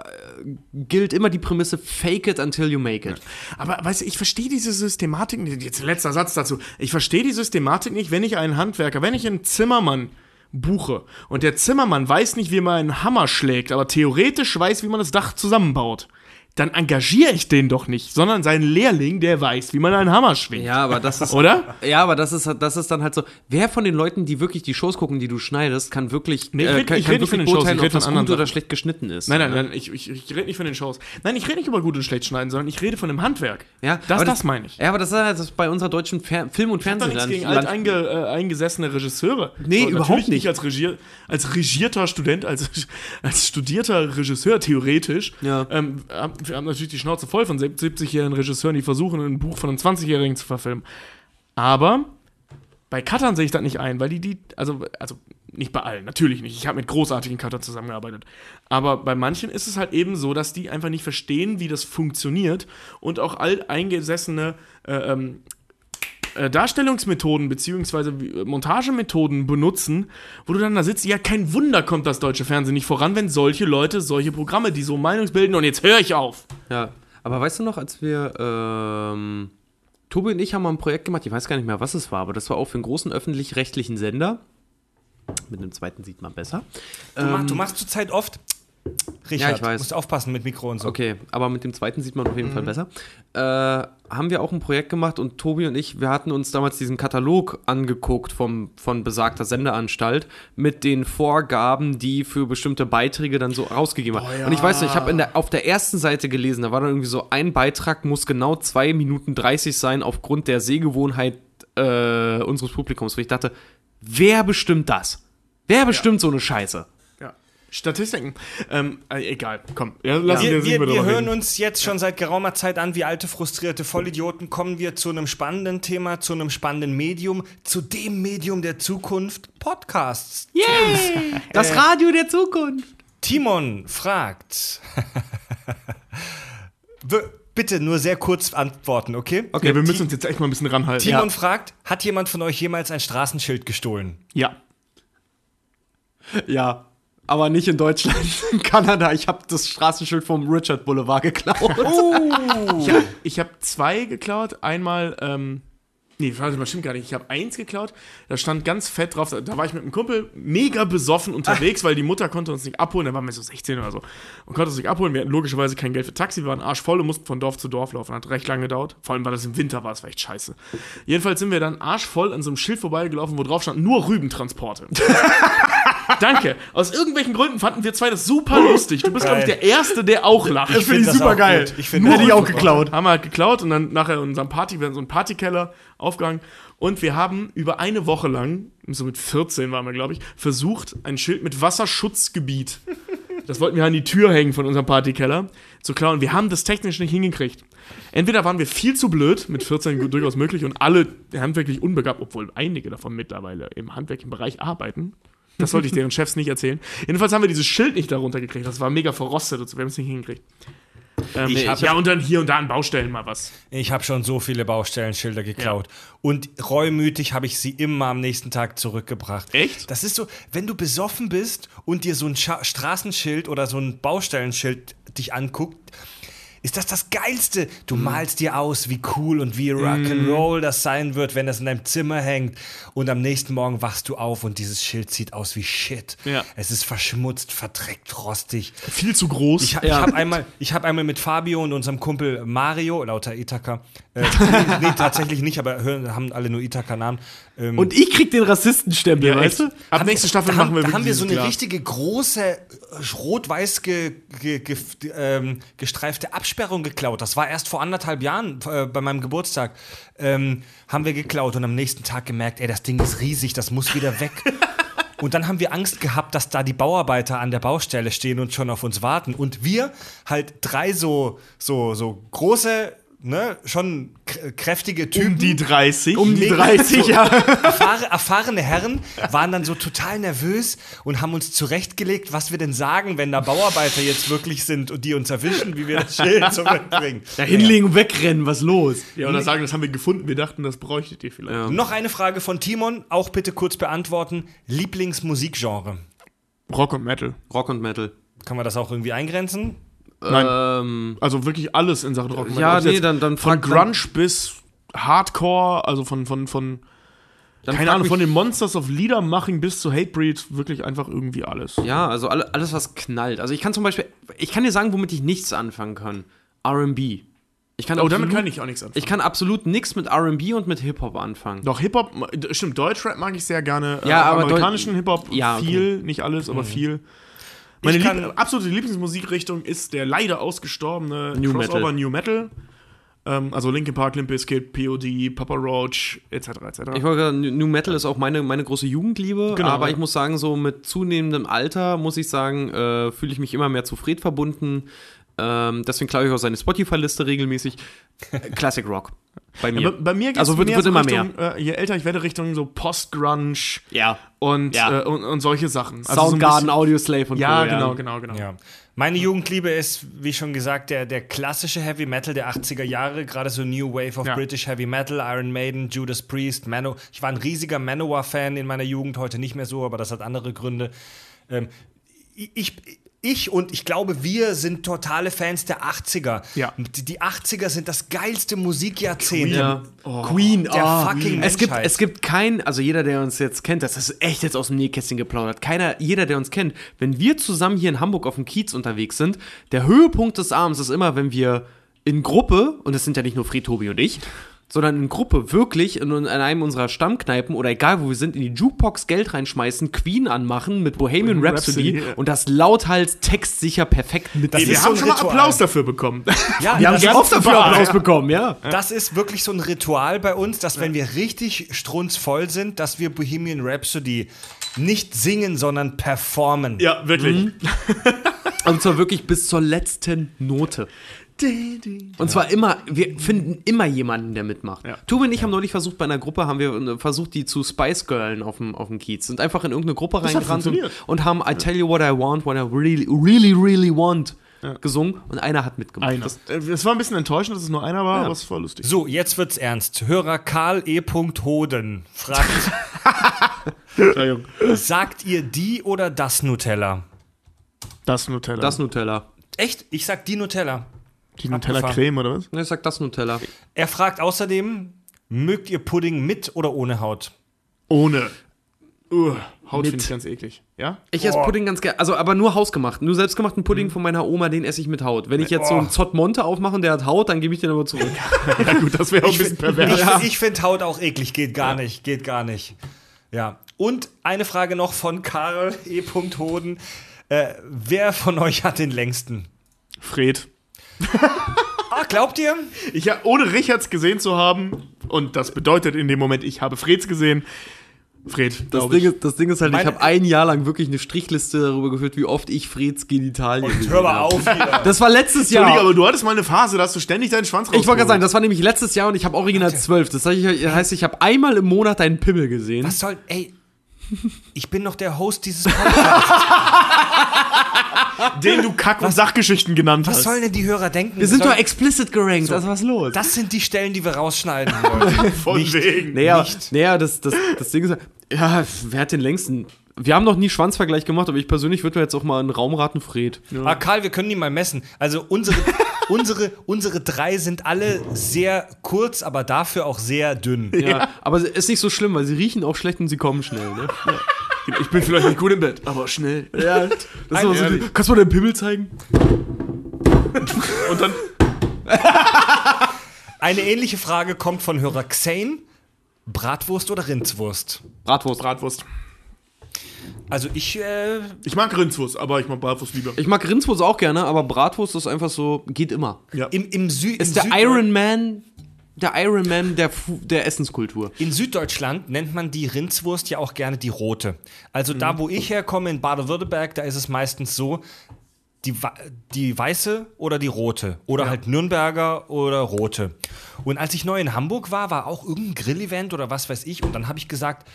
gilt immer die Prämisse, fake it until you make it. Aber weißt du, ich verstehe diese Systematik. Jetzt letzter Satz dazu. Ich verstehe die Systematik nicht, wenn ich einen Handwerker, wenn ich einen Zimmermann buche und der Zimmermann weiß nicht, wie man einen Hammer schlägt, aber theoretisch weiß, wie man das Dach zusammenbaut. Dann engagiere ich den doch nicht, sondern seinen Lehrling, der weiß, wie man einen Hammer schwingt. Ja, aber das ist, Oder? ja, aber das ist, das ist dann halt so, wer von den Leuten, die wirklich die Shows gucken, die du schneidest, kann wirklich, Nee, ich äh, red- kann, ich kann von den Shows, ich ob das gut oder schlecht geschnitten ist. Nein, nein, nein, ich, ich, ich rede nicht von den Shows. Nein, ich rede nicht über gut und schlecht schneiden, sondern ich rede von dem Handwerk. Ja, das, aber das meine ich. Ja, aber das ist halt das bei unserer deutschen Fer Film- und da nichts gegen alteinge, äh, eingesessene Regisseure. Nee, überhaupt natürlich nicht. Ich als, Regier, als regierter Student, als, als studierter Regisseur theoretisch, Ja. ähm, haben natürlich die Schnauze voll von 70-jährigen Regisseuren, die versuchen, ein Buch von einem 20-Jährigen zu verfilmen. Aber bei Cuttern sehe ich das nicht ein, weil die, die, also, also nicht bei allen, natürlich nicht. Ich habe mit großartigen Cuttern zusammengearbeitet. Aber bei manchen ist es halt eben so, dass die einfach nicht verstehen, wie das funktioniert und auch alteingesessene äh, ähm, äh, Darstellungsmethoden beziehungsweise äh, Montagemethoden benutzen, wo du dann da sitzt, ja, kein Wunder kommt das deutsche Fernsehen nicht voran, wenn solche Leute solche Programme, die so Meinungsbilden, und jetzt höre ich auf. Ja, aber weißt du noch, als wir, ähm, Tobi und ich haben mal ein Projekt gemacht, ich weiß gar nicht mehr, was es war, aber das war auch für einen großen öffentlich-rechtlichen Sender. Mit dem zweiten sieht man besser. Du, mach, du machst zurzeit oft. Richard, Ja, ich weiß. musst aufpassen mit Mikro und so. Okay, aber mit dem zweiten sieht man auf jeden Mhm. Fall besser. Äh, haben wir auch ein Projekt gemacht und Tobi und ich, wir hatten uns damals diesen Katalog angeguckt vom, von besagter Sendeanstalt mit den Vorgaben, die für bestimmte Beiträge dann so rausgegeben haben. Und ich weiß nicht, ich habe auf der ersten Seite gelesen, da war dann irgendwie so, ein Beitrag muss genau 2 Minuten 30 sein aufgrund der Sehgewohnheit äh, unseres Publikums. Wo ich dachte, wer bestimmt das? Wer bestimmt so eine Scheiße? Ja. Statistiken. Ähm, äh, egal, komm. Ja, lassen Wir, wir, wir, wir hören reden. uns jetzt schon seit geraumer Zeit an, wie alte frustrierte Vollidioten. Kommen wir zu einem spannenden Thema, zu einem spannenden Medium, zu dem Medium der Zukunft, Podcasts. Yay! Das Radio der Zukunft. Timon fragt. Bitte nur sehr kurz antworten, okay? Okay. Ja, wir müssen uns jetzt echt mal ein bisschen ranhalten. Timon fragt, hat jemand von euch jemals ein Straßenschild gestohlen? Ja. Ja. Aber nicht in Deutschland, in Kanada. Ich habe das Straßenschild vom Richard Boulevard geklaut. Ich habe hab zwei geklaut. Einmal, ähm, nee, warte mal, stimmt gar nicht. Ich habe eins geklaut. Da stand ganz fett drauf. Da, da war ich mit einem Kumpel mega besoffen unterwegs, weil die Mutter konnte uns nicht abholen. Da waren wir so 16 oder so. Und konnte uns nicht abholen. Wir hatten logischerweise kein Geld für Taxi. Wir waren arschvoll und mussten von Dorf zu Dorf laufen. Hat recht lange gedauert. Vor allem, weil das im Winter war. Das war echt scheiße. Jedenfalls sind wir dann arschvoll an so einem Schild vorbeigelaufen, wo drauf stand, nur Rübentransporte. Danke. Aus irgendwelchen Gründen fanden wir zwei das super lustig. Du bist, glaube ich, Geil. der Erste, der auch lacht. Ich find das auch gut. Ich find Nur das hätte ich auch auch gut. geklaut. Haben wir halt geklaut und dann nachher in unserem Party, wir hatten so einen Partykeller aufgegangen. Und wir haben über eine Woche lang, so mit 14 waren wir, glaube ich, versucht, ein Schild mit Wasserschutzgebiet, das wollten wir an die Tür hängen von unserem Partykeller, zu klauen. Wir haben das technisch nicht hingekriegt. Entweder waren wir viel zu blöd, mit 14 durchaus möglich, und alle handwerklich unbegabt, obwohl einige davon mittlerweile im handwerklichen Bereich arbeiten. Das sollte ich deren Chefs nicht erzählen. Jedenfalls haben wir dieses Schild nicht darunter gekriegt. Das war mega verrostet. Wir haben es nicht hingekriegt. Ähm, Ich hab- ja, und dann hier und da an Baustellen mal was. Ich habe schon so viele Baustellenschilder geklaut. Und reumütig habe ich sie immer am nächsten Tag zurückgebracht. Echt? Das ist so, wenn du besoffen bist und dir so ein Scha Straßenschild oder so ein Baustellenschild dich anguckt, ist das das Geilste. Du Mhm. malst dir aus, wie cool und wie Rock'n'Roll das sein wird, wenn das in deinem Zimmer hängt. Und am nächsten Morgen wachst du auf und dieses Schild sieht aus wie Shit. Ja. Es ist verschmutzt, verdreckt, rostig. Viel zu groß. Ich, ich habe einmal, ich hab einmal mit Fabio und unserem Kumpel Mario, lauter Ithaka, äh, nee, tatsächlich nicht, aber hören, haben alle nur Ithaka-Namen. Ähm, Und ich krieg den Rassistenstempel, ja, weißt du? Ab nächste Staffel da machen haben, wir da haben wir so eine Glas. richtige große äh, rot-weiß ge, ge, ge, ähm, gestreifte Absperrung geklaut. Das war erst vor anderthalb Jahren äh, bei meinem Geburtstag. Ähm, haben wir geklaut und am nächsten Tag gemerkt, ey, das Ding ist riesig, das muss wieder weg. Und dann haben wir Angst gehabt, dass da die Bauarbeiter an der Baustelle stehen und schon auf uns warten. Und wir halt drei so, so, so große, ne, schon kräftige Typen. Um die 30. Um die Mega- 30 Jahre. Erfahre, erfahrene Herren waren dann so total nervös und haben uns zurechtgelegt, was wir denn sagen, wenn da Bauarbeiter jetzt wirklich sind und die uns erwischen, wie wir das Schild zurückbringen. Da hinlegen und wegrennen, was los? Ja, oder sagen, das haben wir gefunden. Wir dachten, das bräuchtet ihr vielleicht. Ja. Noch eine Frage von Timon, auch bitte kurz beantworten. Lieblingsmusikgenre. Rock und Metal. Rock und Metal. Kann man das auch irgendwie eingrenzen? Nein. Ähm, Also wirklich alles in Sachen Rock und Ja, nee, dann- dann Von Grunge bis Hardcore, also von, von, von dann keine Ahnung, von den Monsters of Liedermaching bis zu Hatebreed, wirklich einfach irgendwie alles. Ja, also alle, alles, was knallt. Also ich kann zum Beispiel, ich kann dir sagen, womit ich nichts anfangen kann. RB. Ich kann Oh, damit absolut- kann ich auch nichts anfangen. Ich kann absolut nichts mit RB und mit Hip-Hop anfangen. Doch, Hip-Hop, stimmt, Deutschrap mag ich sehr gerne. Ja, Äh, aber amerikanischen Hip-Hop Ja, okay. viel, nicht alles, aber viel. Meine kann- lieb absolute Lieblingsmusikrichtung ist der leider ausgestorbene New Crossover Metal. New Metal. Ähm, also Linkin Park, Limp Bizkit, POD, Papa Roach, etc. etc. Ich wollte sagen, New Metal ist auch meine, meine große Jugendliebe, Genau, aber ja. ich muss sagen, so mit zunehmendem Alter, muss ich sagen, äh, fühle ich mich immer mehr zu Fred verbunden. Ähm, deswegen klaue ich auch seine Spotify-Liste regelmäßig. Classic Rock. Bei mir. Ja, bei, bei mir geht es Also wird- mehr wird so immer Richtung, Äh, je älter ich werde, Richtung so Post-Grunge ja. und, Ja. äh, und, und solche Sachen. Also so Soundgarden, bisschen- Audioslave und Ja, Co. genau, genau, genau. Ja. Meine Jugendliebe ist, wie schon gesagt, der, der klassische Heavy Metal der 80er Jahre, gerade so New Wave of Ja. British Heavy Metal, Iron Maiden, Judas Priest, Manowar. Ich war ein riesiger Manowar-Fan in meiner Jugend, heute nicht mehr so, aber das hat andere Gründe. Ähm, ich, ich und ich glaube, wir sind totale Fans der 80er. Ja. Die, die 80er sind das geilste Musikjahrzehnt. Ja. Queen, Der oh. fucking es gibt, Menschheit. es gibt kein, also jeder, der uns jetzt kennt, das ist echt jetzt aus dem Nähkästchen geplaudert. Keiner, jeder, der uns kennt, wenn wir zusammen hier in Hamburg auf dem Kiez unterwegs sind, der Höhepunkt des Abends ist immer, wenn wir in Gruppe, und es sind ja nicht nur Fried, Tobi und ich, sondern in Gruppe wirklich in, in einem unserer Stammkneipen oder egal wo wir sind, in die Jukebox Geld reinschmeißen, Queen anmachen mit Bohemian Rhapsody, Rhapsody, und das lauthals textsicher perfekt mit. Das Ey, wir so haben ein schon mal Ritual. Applaus dafür bekommen. Ja, wir haben ist- oft dafür super. Applaus bekommen, ja. Das ist wirklich so ein Ritual bei uns, dass wenn wir richtig strunzvoll sind, dass wir Bohemian Rhapsody Nicht singen, sondern performen. Ja, wirklich. Und zwar wirklich bis zur letzten Note. Und zwar immer, wir finden immer jemanden, der mitmacht. Ja. Tubi und ich haben neulich versucht, bei einer Gruppe haben wir äh, versucht, die zu Spice Girlen auf dem, auf dem Kiez. Sind einfach in irgendeine Gruppe reingerannt und, und haben I tell you what I want, what I really, really, really want gesungen und einer hat mitgemacht. Einer. Das, Äh, Es war ein bisschen enttäuschend, dass es nur einer war, aber es war lustig. So, jetzt wird's ernst. Hörer Karl E. Hoden fragt, Entschuldigung. sagt ihr die oder das Nutella? Das Nutella. das Nutella. Echt? Ich sag die Nutella. Die Nutella-Creme oder was? Ne, Ich sag das Nutella. Er fragt außerdem, mögt ihr Pudding mit oder ohne Haut? Ohne. Uh, Haut finde ich ganz eklig. Ja? Ich esse Pudding ganz gerne, also aber nur hausgemacht. Nur selbstgemachten Pudding von meiner Oma, den esse ich mit Haut. Wenn ich jetzt so einen Zott Monte aufmache und der hat Haut, dann gebe ich den aber zurück. Ja, gut, das wäre auch ein bisschen pervers. Ich, ich finde Haut auch eklig, geht gar nicht, geht gar nicht. Ja. Und eine Frage noch von Karl E. Hoden. Äh, wer von euch hat den längsten? Fred. Ah, glaubt ihr? Ich, ohne Richards gesehen zu haben, und das bedeutet in dem Moment, ich habe Freds gesehen. Fred, Das Ding, ich. ist, das Ding ist halt, ich Meine- habe ein Jahr lang wirklich eine Strichliste darüber geführt, wie oft ich Freds Genitalien gesehen Hör mal auf hier. Das war letztes Entschuldige, Jahr. aber du hattest mal eine Phase, da hast du ständig deinen Schwanz Ich wollte gerade sagen, das war nämlich letztes Jahr und ich habe original zwölf. Das heißt, ich habe einmal im Monat einen Pimmel gesehen. Was soll, ey, ich bin doch der Host dieses Podcasts. den du Kack- und Sachgeschichten genannt Was hast. sollen denn die Hörer denken? Wir sind doch explicit gerankt, also was los? das sind die Stellen, die wir rausschneiden wollen. Von Nicht. wegen. Naja, nicht. naja das, das, das Ding ist, ja, wer hat den längsten? Wir haben noch nie Schwanzvergleich gemacht, aber ich persönlich würde mir jetzt auch mal einen Raum raten, Fred. Ah, Karl, wir können die mal messen. Also unsere, unsere, unsere drei sind alle sehr kurz, aber dafür auch sehr dünn. Ja. Aber es ist nicht so schlimm, weil sie riechen auch schlecht und sie kommen schnell. Ne? Ich bin vielleicht nicht gut im Bett, aber schnell. Ja, das ist immer so, Ehrlich. kannst du mal deinen Pimmel zeigen? Und dann Eine ähnliche Frage kommt von Hörer Xane. Bratwurst oder Rindswurst? Bratwurst. Bratwurst. Also ich, äh, Ich mag Rindswurst, aber ich mag Bratwurst lieber. Ich mag Rindswurst auch gerne, aber Bratwurst ist einfach so, geht immer. im, im Süden. Ist der Iron Man, der Iron Man der, Fu der Essenskultur. In Süddeutschland nennt man die Rindswurst ja auch gerne die rote. Also da, wo ich herkomme, in Baden-Württemberg, da ist es meistens so, die, die weiße oder die rote. Oder halt Nürnberger oder rote. Und als ich neu in Hamburg war, war auch irgendein Grillevent oder was weiß ich. Und dann habe ich gesagt,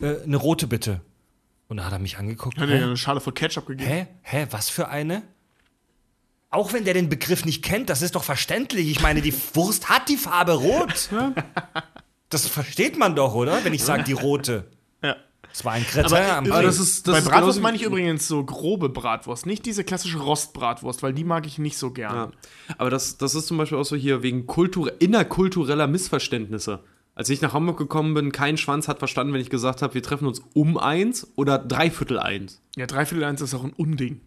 äh, eine rote bitte. Und da hat er mich angeguckt. Hat er eine Schale voll Ketchup gegeben? Hä? Hä? Was für eine? Auch wenn der den Begriff nicht kennt, das ist doch verständlich. Ich meine, die Wurst hat die Farbe rot. Das versteht man doch, oder? Wenn ich sage, die rote. Ja. Das war ein Kretin Aber, am Grill. das ist- das bei ist Bratwurst meine ich übrigens so grobe Bratwurst, nicht diese klassische Rostbratwurst, weil die mag ich nicht so gern. Ja. Aber das, das ist zum Beispiel auch so hier wegen Kultur innerkultureller Missverständnisse. Als ich nach Hamburg gekommen bin, kein Schwanz hat verstanden, wenn ich gesagt habe, wir treffen uns um eins oder dreiviertel eins. Ja, Dreiviertel eins ist auch ein Unding.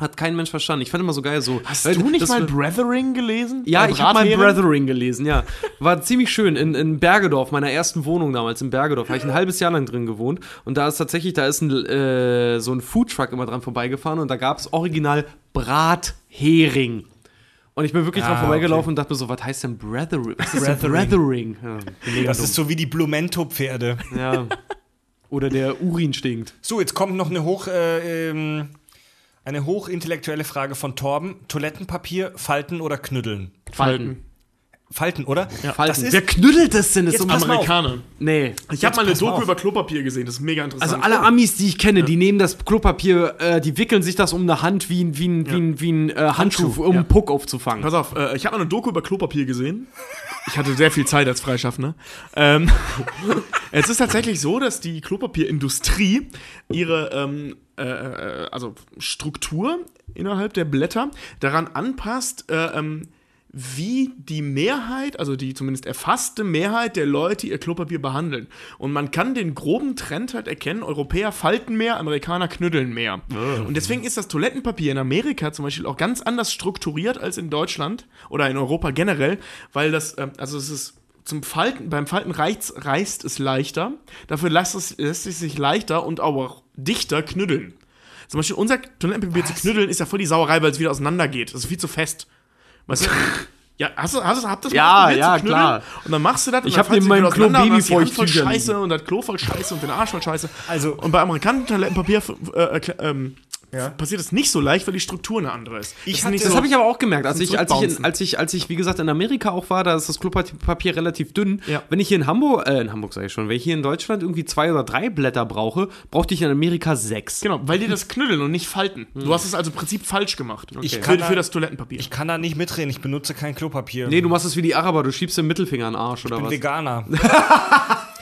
Hat kein Mensch verstanden. Ich fand immer so geil so. Hast weil du nicht mal Brethering gelesen? Ja, Bei ich habe mal? Brethering gelesen, ja. War ziemlich schön. In, in Bergedorf, meiner ersten Wohnung damals, in Bergedorf, habe ich ein halbes Jahr lang drin gewohnt. Und da ist tatsächlich, da ist ein, äh, so ein Foodtruck immer dran vorbeigefahren und da gab es original Brathering. Und ich bin wirklich dran Ah, vorbeigelaufen und dachte mir so, was heißt denn Brethering? Was ist Brethering. Brethering? Ja, Das ist so wie die Blumento-Pferde. ja. Oder der Urin stinkt. So, jetzt kommt noch eine hoch, äh, ähm, eine hochintellektuelle Frage von Torben. Toilettenpapier, Falten oder Knüddeln? Falten. Falten, oder? Falten. Das ist, Wer knüttelt das denn? Das auf. Amerikaner. Nee. Ich habe mal eine Doku auf. über Klopapier gesehen, das ist mega interessant. Also alle Amis, die ich kenne, die nehmen das Klopapier, äh, die wickeln sich das um eine Hand wie ein, wie ein, wie ein, wie ein äh, Handschuh, um einen Puck aufzufangen. Pass auf, äh, ich habe mal eine Doku über Klopapier gesehen. Ich hatte sehr viel Zeit als Freischaffender. Ähm, es ist tatsächlich so, dass die Klopapierindustrie ihre ähm, äh, äh, also Struktur innerhalb der Blätter daran anpasst, äh, ähm, wie die Mehrheit, also die zumindest erfasste Mehrheit der Leute ihr Klopapier behandeln. Und man kann den groben Trend halt erkennen, Europäer falten mehr, Amerikaner knüddeln mehr. Und deswegen ist das Toilettenpapier in Amerika zum Beispiel auch ganz anders strukturiert als in Deutschland oder in Europa generell, weil das, ähm, also es ist zum Falten, beim Falten reizt, reißt es leichter, dafür lässt es, lässt es sich leichter und auch dichter knüddeln. Zum Beispiel unser Toilettenpapier zu knüddeln ist ja voll die Sauerei, weil es wieder auseinander geht. Das ist viel zu fest. Weißt du? Ja, hast du, hast du, habt das Ja, mal ja, klar. Und dann machst du das. Ich dann hab falls neben du meinem Klo Hand voll Scheiße und das Klo voll Scheiße und den Arsch voll Scheiße. Also- und bei amerikanischen Toilettenpapier äh, erklä- ähm, Ja. passiert das nicht so leicht, weil die Struktur eine andere ist. Ich Das nicht Das so- habe ich aber auch gemerkt. Als ich, als, ich in, als, ich, als ich, wie gesagt, in Amerika auch war, da ist das Klopapier relativ dünn. Ja. Wenn ich hier in Hamburg, äh, in Hamburg sage ich schon, wenn ich hier in Deutschland irgendwie zwei oder drei Blätter brauche, brauchte ich in Amerika sechs. Genau, weil die das knüdeln und nicht falten. Du hast es also im Prinzip falsch gemacht. Ich für, kann für da- das Toilettenpapier. Ich kann da nicht mitreden, ich benutze kein Klopapier. Nee, du machst es wie die Araber, du schiebst den Mittelfinger an den Arsch oder ich bin was? Veganer.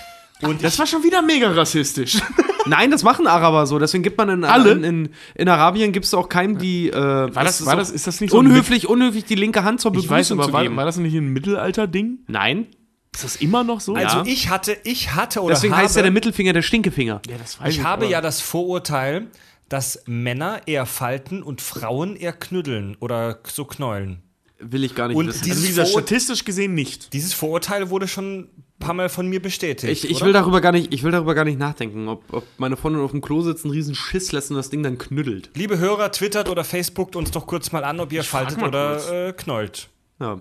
Und das war schon wieder mega rassistisch. Nein, das machen Araber so. Deswegen gibt man in, Alle? in, in, in Arabien gibt es auch keinem, die. Äh, War das, ist war das, ist das nicht so unhöflich, unhöflich die linke Hand zur Mit- Ich weiß, Begrüßung aber zu war, geben? war das nicht ein Mittelalter-Ding? Nein. Ist das immer noch so? also Ja. ich hatte, ich hatte oder Deswegen habe, heißt ja der Mittelfinger der Stinkefinger. ja, das weiß ich habe aber- ja das Vorurteil, dass Männer eher falten und Frauen eher knüddeln oder so knäulen. Will ich gar nicht Und wissen. dieses Also wie gesagt, statistisch gesehen nicht. Dieses Vorurteil wurde schon paar Mal von mir bestätigt. Ich, ich, will darüber gar nicht, ich will darüber gar nicht nachdenken, ob, ob meine Freundin auf dem Klo sitzt, einen riesen Schiss lässt und das Ding dann knüddelt. Liebe Hörer, twittert oder facebookt uns doch kurz mal an, ob ihr frag faltet oder äh, knollt. Ja.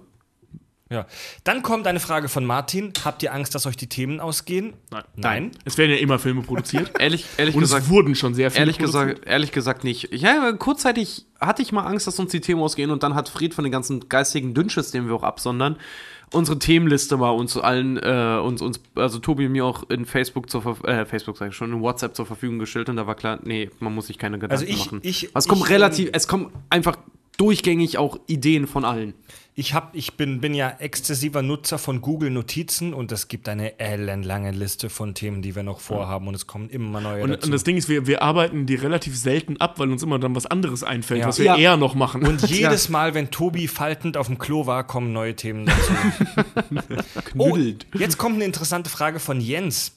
Ja. Dann kommt eine Frage von Martin. Habt ihr Angst, dass euch die Themen ausgehen? Nein. Nein. Es werden ja immer Filme produziert. Ehrlich, ehrlich Und gesagt, es wurden schon sehr viele ehrlich produziert. gesagt, ehrlich gesagt nicht. Ja, kurzzeitig hatte ich mal Angst, dass uns die Themen ausgehen und dann hat Fred von den ganzen geistigen Dünnschiss, den wir auch absondern, unsere Themenliste mal uns allen, äh, uns, uns, also Tobi und mir auch in Facebook zur Ver äh, Facebook sage ich schon, in WhatsApp zur Verfügung gestellt und da war klar, nee, man muss sich keine Gedanken Also ich- machen. ich- es kommt ich, relativ, ähm, es kommen einfach durchgängig auch Ideen von allen. Ich, hab, ich bin, bin ja exzessiver Nutzer von Google Notizen und es gibt eine ellenlange Liste von Themen, die wir noch vorhaben und es kommen immer neue Und, dazu. und das Ding ist, wir, wir arbeiten die relativ selten ab, weil uns immer dann was anderes einfällt, Ja. was wir Ja. eher noch machen. und jedes Mal, wenn Tobi faltend auf dem Klo war, kommen neue Themen dazu. oh, jetzt kommt eine interessante Frage von Jens.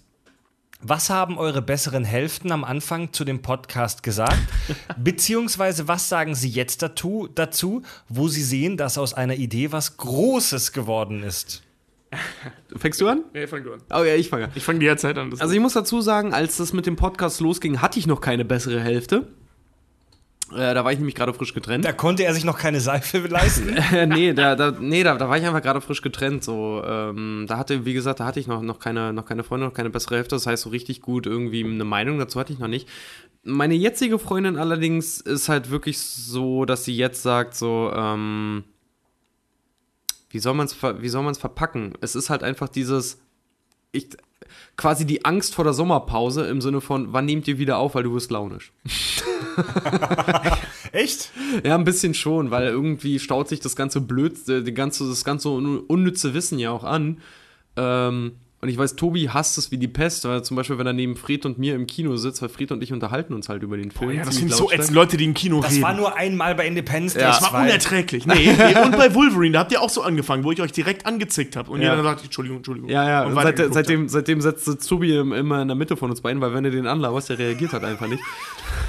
Was haben eure besseren Hälften am Anfang zu dem Podcast gesagt? Beziehungsweise was sagen sie jetzt dazu, dazu, wo sie sehen, dass aus einer Idee was Großes geworden ist? Fängst du an? Nee, fang du an. Oh ja, ich fange an. Ich fange die ganze Zeit an. Also ich muss dazu sagen, als das mit dem Podcast losging, hatte ich noch keine bessere Hälfte. Äh, da war ich nämlich gerade frisch getrennt. Da konnte er sich noch keine Seife leisten. Äh, nee, da, da, nee da, da war ich einfach gerade frisch getrennt. So, ähm, da hatte, wie gesagt, da hatte ich noch, noch, keine, noch keine Freundin, noch keine bessere Hälfte. Das heißt, so richtig gut irgendwie eine Meinung dazu hatte ich noch nicht. Meine jetzige Freundin allerdings ist halt wirklich so, dass sie jetzt sagt, so, ähm, wie soll man es verpacken? Es ist halt einfach dieses, ich, quasi die Angst vor der Sommerpause im Sinne von, wann nehmt ihr wieder auf, weil du wirst launisch. Echt? Ja, ein bisschen schon, weil irgendwie staut sich das ganze Blöd, äh, die ganze, das ganze un unnütze Wissen ja auch an. Ähm, und ich weiß, Tobi hasst es wie die Pest, weil zum Beispiel, wenn er neben Fred und mir im Kino sitzt, weil Fred und ich unterhalten uns halt über den Film. ja, das sind so ätzend Leute, die im Kino Das reden. war nur einmal bei Independence Day. das war 2. unerträglich. Nee, nee, und bei Wolverine, da habt ihr auch so angefangen, wo ich euch direkt angezickt habe. Und Ja. jeder dann sagt, Entschuldigung, Entschuldigung. Ja, ja, Und seit, seitdem, seitdem setzt Tobi im- immer in der Mitte von uns beiden, weil wenn du den anlaberst, der reagiert halt einfach nicht.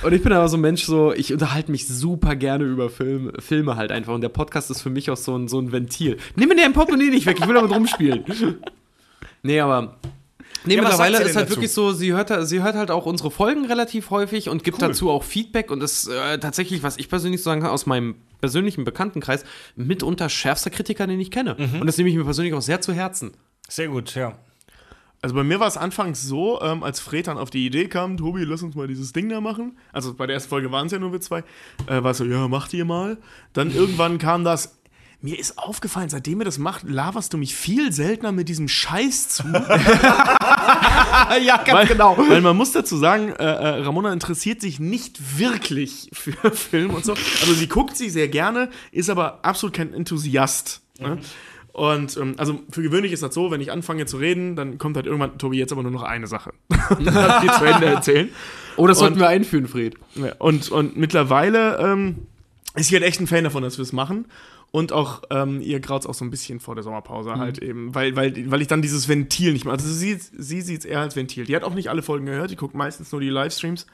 Und ich bin aber so ein Mensch, so, ich unterhalte mich super gerne über Film, Filme halt einfach. Und der Podcast ist für mich auch so ein, so ein Ventil. Nimm mir dein Portemonnaie nicht weg, ich will damit rumspielen. Nee, aber. Nee, Ja, mittlerweile ist halt dazu? wirklich so, sie hört, sie hört halt auch unsere Folgen relativ häufig und gibt dazu auch Feedback und ist äh, tatsächlich, was ich persönlich so sagen kann, aus meinem persönlichen Bekanntenkreis, mitunter schärfster Kritiker, den ich kenne. Mhm. Und das nehme ich mir persönlich auch sehr zu Herzen. Sehr gut, ja. Also bei mir war es anfangs so, ähm, als Fred dann auf die Idee kam, Tobi, lass uns mal dieses Ding da machen. Also bei der ersten Folge waren es ja nur wir zwei. Äh, war es so, ja, macht ihr mal. Dann irgendwann kam das. Mir ist aufgefallen, seitdem ihr das macht, laberst du mich viel seltener mit diesem Scheiß zu. ja, ganz weil, genau. Weil man muss dazu sagen, äh, äh, Ramona interessiert sich nicht wirklich für Film und so. Also sie guckt sie sehr gerne, ist aber absolut kein Enthusiast. Ne? Und ähm, also für gewöhnlich ist das so, wenn ich anfange zu reden, dann kommt halt irgendwann, Tobi, jetzt aber nur noch eine Sache. Und dann darf ich die zu Ende erzählen. Oh, das sollten Und- wir einführen, Fred. Und, und mittlerweile ähm, ist sie halt echt ein Fan davon, dass wir es machen. Und auch ähm, ihr graut auch so ein bisschen vor der Sommerpause halt eben, weil, weil, weil ich dann dieses Ventil nicht mehr. Also sie, sie sieht es eher als Ventil. Die hat auch nicht alle Folgen gehört, die guckt meistens nur die Livestreams.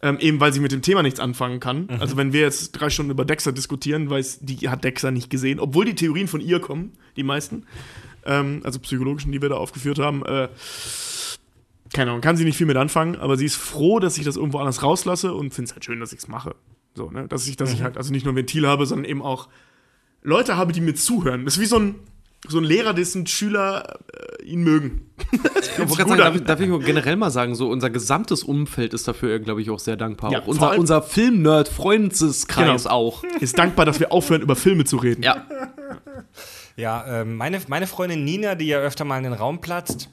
Ähm, eben weil sie mit dem Thema nichts anfangen kann. Also wenn wir jetzt drei Stunden über Dexter diskutieren, weiß die hat Dexter nicht gesehen, obwohl die Theorien von ihr kommen, die meisten. Ähm, also psychologischen, die wir da aufgeführt haben. Äh, keine Ahnung, kann sie nicht viel mit anfangen, aber sie ist froh, dass ich das irgendwo anders rauslasse und findet es halt schön, dass ich es mache. So, ne? Dass ich, dass ich halt also nicht nur ein Ventil habe, sondern eben auch Leute habe, die mir zuhören. Das ist wie so ein, so ein Lehrer, dessen Schüler äh, ihn mögen. Ich sagen, darf, ich- darf ich generell mal sagen, so unser gesamtes Umfeld ist dafür, glaube ich, auch sehr dankbar. Ja, auch unser, unser Film-Nerd-Freundeskreis Genau. auch. Ist dankbar, dass wir aufhören, über Filme zu reden. Ja. Ja, ähm, meine, meine Freundin Nina, die ja öfter mal in den Raum platzt,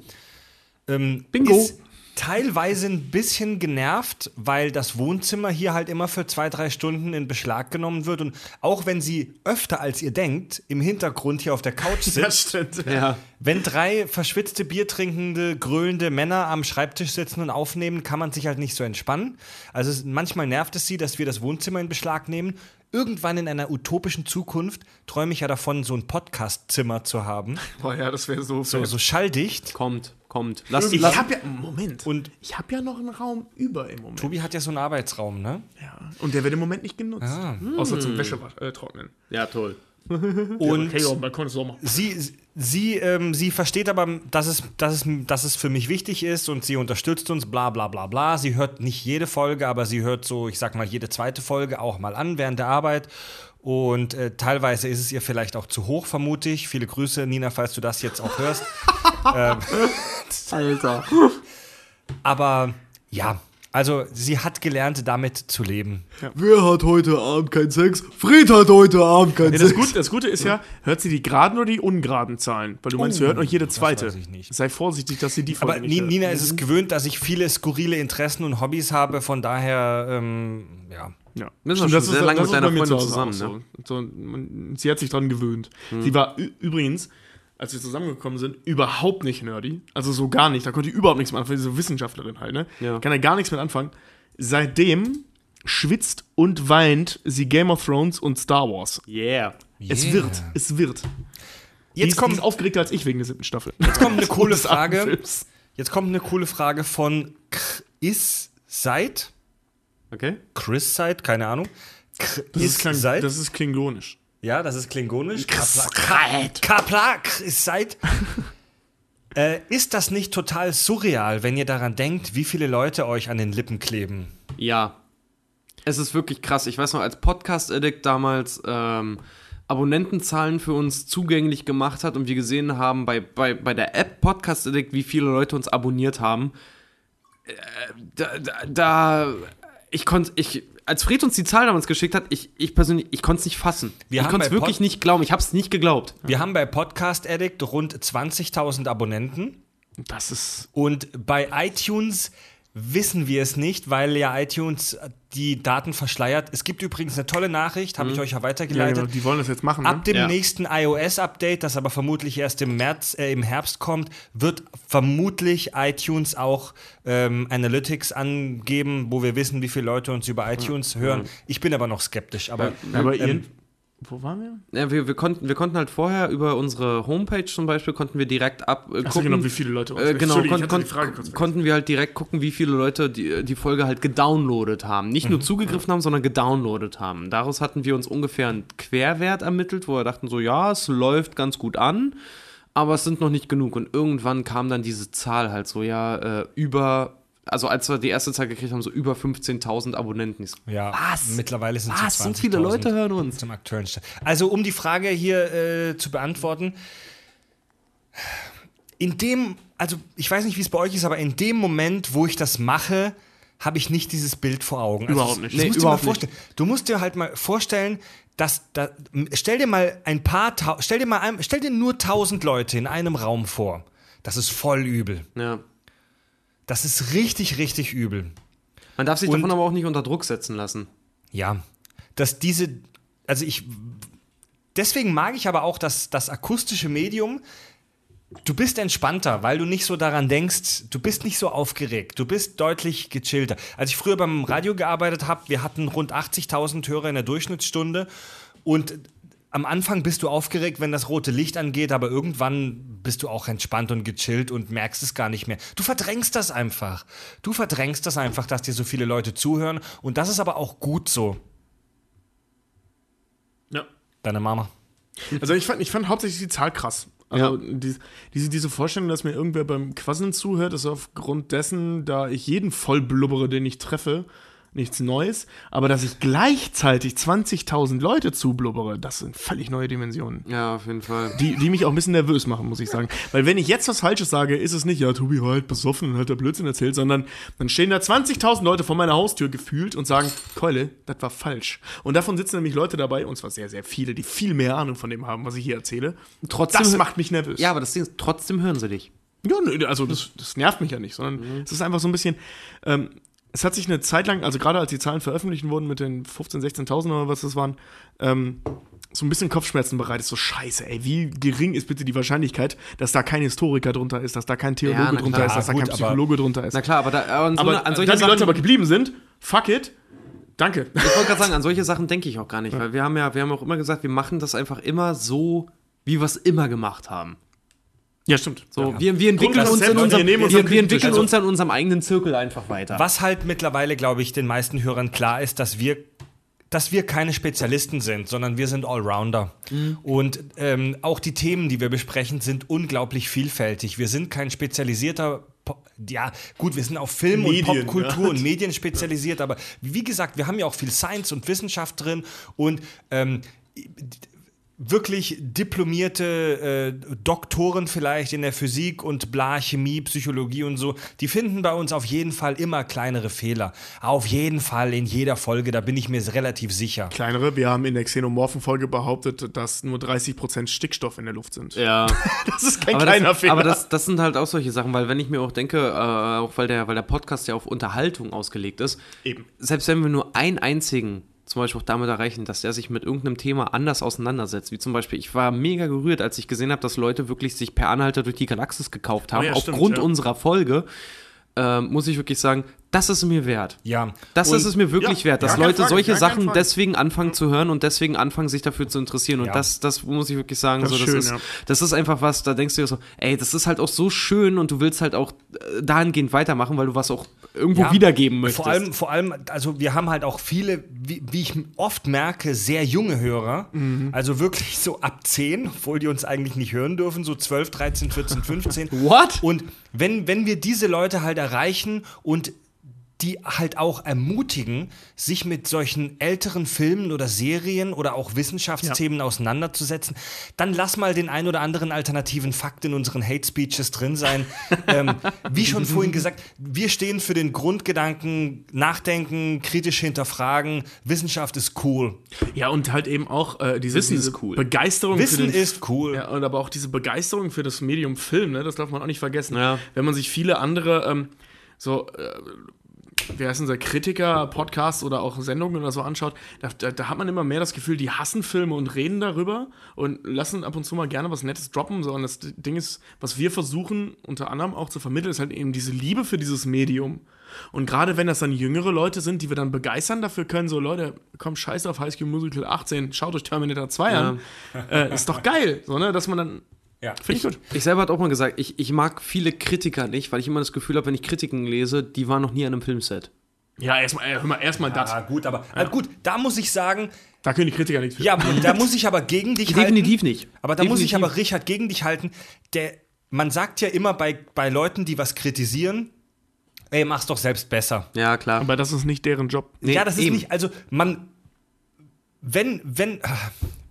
ähm, Bingo. ist teilweise ein bisschen genervt, weil das Wohnzimmer hier halt immer für zwei, drei Stunden in Beschlag genommen wird. Und auch wenn sie öfter als ihr denkt, im Hintergrund hier auf der Couch sitzt, Das stimmt. Ja. wenn drei verschwitzte, biertrinkende, gröhlende Männer am Schreibtisch sitzen und aufnehmen, kann man sich halt nicht so entspannen. Also es, manchmal nervt es sie, dass wir das Wohnzimmer in Beschlag nehmen. Irgendwann in einer utopischen Zukunft träume ich ja davon, so ein Podcast-Zimmer zu haben. Boah, ja, das wäre so. So, so schalldicht. Kommt, kommt. Lass, ich lass, habe ja. Moment. Und- ich habe ja noch einen Raum über im Moment. Tobi hat ja so einen Arbeitsraum, ne? Ja. Und der wird im Moment nicht genutzt. Ah. Außer zum Wäsche äh, trocknen. ja, toll. Und Okay, ja, man konnte es auch machen. sie, sie, ähm, sie versteht aber, dass es, dass, es, dass es für mich wichtig ist und sie unterstützt uns, bla bla bla bla. Sie hört nicht jede Folge, aber sie hört so, ich sag mal, jede zweite Folge auch mal an während der Arbeit. Und äh, teilweise ist es ihr vielleicht auch zu hoch, vermute ich. Viele Grüße, Nina, falls du das jetzt auch hörst. Alter. Aber ja, also sie hat gelernt, damit zu leben. Wer hat heute Abend keinen Sex? Fred hat heute Abend keinen Ja, das, Gute, das Gute ist ja, hört sie die geraden oder die ungeraden Zahlen? Weil du meinst, sie hört noch jede zweite. weiß ich nicht. Sei vorsichtig, dass sie die Aber nicht Ni- hört. Nina ist es gewöhnt, dass ich viele skurrile Interessen und Hobbys habe. Von daher, ähm, ja. Ja. Bist Stimmt, schon sehr lange mit bei deiner mir zu Freundin Hause zusammen, auch So. So, man, sie hat sich dran gewöhnt. Sie war übrigens, als wir zusammengekommen sind, überhaupt nicht nerdy. Also so gar nicht. Da konnte ich überhaupt nichts mit anfangen. Diese Wissenschaftlerin halt, ne? Ja. Kann er gar nichts mit anfangen. Seitdem schwitzt und weint sie Game of Thrones und Star Wars. Yeah. Es Yeah. wird, es wird. Jetzt ist, die kommt, ist aufgeregter als ich wegen der siebten Staffel. jetzt kommt eine coole Frage. Jetzt kommt eine coole Frage von Chris Seid. Okay. Chris Seid, keine Ahnung. Das Chris ist, Kling, Seid. das ist klingonisch. Ja, das ist klingonisch. Kapla, Kapla, Chris Seid. äh, ist das nicht total surreal, wenn ihr daran denkt, wie viele Leute euch an den Lippen kleben? Ja. Es ist wirklich krass. Ich weiß noch, als Podcast-Addict damals ähm, Abonnentenzahlen für uns zugänglich gemacht hat und wir gesehen haben bei, bei, bei der App Podcast Addict, wie viele Leute uns abonniert haben. Äh, da, da, da ich konnte, ich, als Fred uns die Zahl damals geschickt hat, ich, ich persönlich, ich konnte es nicht fassen. Wir ich konnte es wirklich Pod- nicht glauben. Ich habe es nicht geglaubt. Wir haben bei Podcast Addict rund 20.000 Abonnenten. Das ist. Und bei iTunes wissen wir es nicht, weil ja iTunes die Daten verschleiert. Es gibt übrigens eine tolle Nachricht, habe ich euch ja Ja, weitergeleitet. genau, die wollen das jetzt machen. Ne? Ab dem Ja. nächsten iOS-Update, das aber vermutlich erst im März, äh, im Herbst kommt, wird vermutlich iTunes auch ähm, Analytics angeben, wo wir wissen, wie viele Leute uns über iTunes hören. Ich bin aber noch skeptisch. Aber Aber ihr. ähm, Wo waren wir? Ja, wir, wir, konnten, wir konnten halt vorher über unsere Homepage zum Beispiel, konnten wir direkt ab äh, gucken, genau, wie viele Leute Äh, genau, kon kon konnten wir halt direkt gucken, wie viele Leute die, die Folge halt gedownloadet haben. Nicht Mhm. nur zugegriffen haben, sondern gedownloadet haben. Daraus hatten wir uns ungefähr einen Querwert ermittelt, wo wir dachten so, ja, es läuft ganz gut an, aber es sind noch nicht genug. Und irgendwann kam dann diese Zahl halt so, ja, äh, über, also als wir die erste Zahl gekriegt haben, so über 15.000 Abonnenten. So, ja, Was? mittlerweile sind es Was? so So 20.000 viele Leute hören uns. zum. Also um die Frage hier äh, zu beantworten, in dem, also ich weiß nicht, wie es bei euch ist, aber in dem Moment, wo ich das mache, habe ich nicht dieses Bild vor Augen. Also, Überhaupt nicht. Das Nee, musst du dir überhaupt mal vorstellen. Du musst dir halt mal vorstellen, dass da, stell dir mal ein paar, stell dir mal, stell dir nur tausend Leute in einem Raum vor. Das ist voll übel. Ja. Das ist richtig, richtig übel. Man darf sich Und- davon aber auch nicht unter Druck setzen lassen. Ja, dass diese, also ich, deswegen mag ich aber auch das, das akustische Medium. Du bist entspannter, weil du nicht so daran denkst, du bist nicht so aufgeregt, du bist deutlich gechillter. Als ich früher beim Radio gearbeitet habe, wir hatten rund 80.000 Hörer in der Durchschnittstunde und am Anfang bist du aufgeregt, wenn das rote Licht angeht, aber irgendwann bist du auch entspannt und gechillt und merkst es gar nicht mehr. Du verdrängst das einfach. Du verdrängst das einfach, dass dir so viele Leute zuhören und das ist aber auch gut so. Ja. Deine Mama. Also ich fand, ich fand hauptsächlich die Zahl krass. Also die, diese, diese Vorstellung, dass mir irgendwer beim Quasseln zuhört, ist aufgrund dessen, da ich jeden voll blubbere, den ich treffe, nichts Neues. Aber dass ich gleichzeitig 20.000 Leute zublubbere, das sind völlig neue Dimensionen. Ja, auf jeden Fall. Die, die mich auch ein bisschen nervös machen, muss ich sagen. Weil wenn ich jetzt was Falsches sage, ist es nicht, ja, Tobi war halt besoffen und hat der Blödsinn erzählt, sondern dann stehen da 20.000 Leute vor meiner Haustür gefühlt und sagen, Keule, das war falsch. Und davon sitzen nämlich Leute dabei, und zwar sehr, sehr viele, die viel mehr Ahnung von dem haben, was ich hier erzähle. Trotzdem das macht mich nervös. Ja, aber das Ding ist, trotzdem hören sie dich. Ja, also das, das nervt mich ja nicht, sondern es ist einfach so ein bisschen. Ähm, es hat sich eine Zeit lang, also gerade als die Zahlen veröffentlicht wurden mit den 15.000, 16.000 oder was das waren, ähm, so ein bisschen Kopfschmerzen bereitet. So scheiße, ey, wie gering ist bitte die Wahrscheinlichkeit, dass da kein Historiker drunter ist, dass da kein Theologe Ja, drunter klar. ist, dass da Gut, kein aber- Psychologe drunter ist. Na klar, aber, da, aber an, so aber an solche dann die Sachen, Leute aber geblieben sind, fuck it, danke. ich wollte gerade sagen, an solche Sachen denke ich auch gar nicht, weil wir haben ja, wir haben auch immer gesagt, wir machen das einfach immer so, wie wir es immer gemacht haben. Ja, stimmt. So, wir, wir entwickeln uns in unserem, wir wir, wir, entwickeln Also- uns an unserem eigenen Zirkel einfach weiter. Was halt mittlerweile, glaube ich, den meisten Hörern klar ist, dass wir dass wir keine Spezialisten sind, sondern wir sind Allrounder. Und ähm, auch die Themen, die wir besprechen, sind unglaublich vielfältig. Wir sind kein spezialisierter, ja gut, wir sind auf Film Medien, und Popkultur ja. und Medien spezialisiert, aber wie gesagt, wir haben ja auch viel Science und Wissenschaft drin und ähm, wirklich diplomierte äh, Doktoren vielleicht in der Physik und bla, Chemie, Psychologie und so, die finden bei uns auf jeden Fall immer kleinere Fehler. Auf jeden Fall in jeder Folge, da bin ich mir relativ sicher. Kleinere, wir haben in der Xenomorphen-Folge behauptet, dass nur 30% Stickstoff in der Luft sind. ja. Das ist kein aber kleiner das, Fehler. Aber das, das sind halt auch solche Sachen, weil wenn ich mir auch denke, äh, auch weil der, weil der Podcast ja auf Unterhaltung ausgelegt ist, Eben. selbst wenn wir nur einen einzigen zum Beispiel auch damit erreichen, dass der sich mit irgendeinem Thema anders auseinandersetzt, wie zum Beispiel, ich war mega gerührt, als ich gesehen habe, dass Leute wirklich sich per Anhalter durch die Galaxis gekauft haben, Oh ja, stimmt, aufgrund ja. unserer Folge, ähm, muss ich wirklich sagen, das ist mir wert. Ja. Das Und- ist es mir wirklich Ja, wert, dass Leute Frage, solche Sachen Frage. deswegen anfangen zu hören und deswegen anfangen, sich dafür zu interessieren. Und Ja. das, das muss ich wirklich sagen, Das so, ist das, schön, ist, ja. das ist einfach was, da denkst du dir so, ey, das ist halt auch so schön und du willst halt auch äh, dahingehend weitermachen, weil du was auch irgendwo wiedergeben möchtest. Vor allem, vor allem, also wir haben halt auch viele, wie, wie ich oft merke, sehr junge Hörer. Mhm. Also wirklich so ab 10, obwohl die uns eigentlich nicht hören dürfen, so 12, 13, 14, 15. What? Und wenn, wenn wir diese Leute halt erreichen und die halt auch ermutigen, sich mit solchen älteren Filmen oder Serien oder auch Wissenschaftsthemen auseinanderzusetzen, dann lass mal den ein oder anderen alternativen Fakt in unseren Hate Speeches drin sein. ähm, wie schon vorhin gesagt, wir stehen für den Grundgedanken, nachdenken, kritisch hinterfragen, Wissenschaft ist cool. Ja, und halt eben auch äh, diese, Wissen ist diese cool. Begeisterung Wissen für den, ist cool. Ja, und aber auch diese Begeisterung für das Medium Film, ne, das darf man auch nicht vergessen. Ja. Wenn man sich viele andere, ähm, so, äh, wie heißt unser Kritiker, Podcast oder auch Sendungen oder so anschaut, da, da, da hat man immer mehr das Gefühl, die hassen Filme und reden darüber und lassen ab und zu mal gerne was Nettes droppen, sondern das Ding ist, was wir versuchen unter anderem auch zu vermitteln, ist halt eben diese Liebe für dieses Medium. Und gerade wenn das dann jüngere Leute sind, die wir dann begeistern dafür können, so Leute, komm, scheiß auf High School Musical 18, schaut euch Terminator 2 an. Äh, ist doch geil, so, ne? dass man dann. Ja. Finde ich gut. Ich selber hatte auch mal gesagt, ich, ich mag viele Kritiker nicht, weil ich immer das Gefühl habe, wenn ich Kritiken lese, die waren noch nie an einem Filmset. Ja, erstmal äh, hör mal, erstmal das. Ah, gut, aber ah, gut, da muss ich sagen, Da können die Kritiker nichts für. ja, da muss ich aber gegen dich Definitiv halten. nicht. Aber da muss ich Definitiv. aber Richard gegen dich halten. Der, man sagt ja immer bei, bei Leuten, die was kritisieren, ey, mach's doch selbst besser. Ja, klar. Aber das ist nicht deren Job. Nee, ja, das ist eben. nicht, also man, wenn, wenn, ah,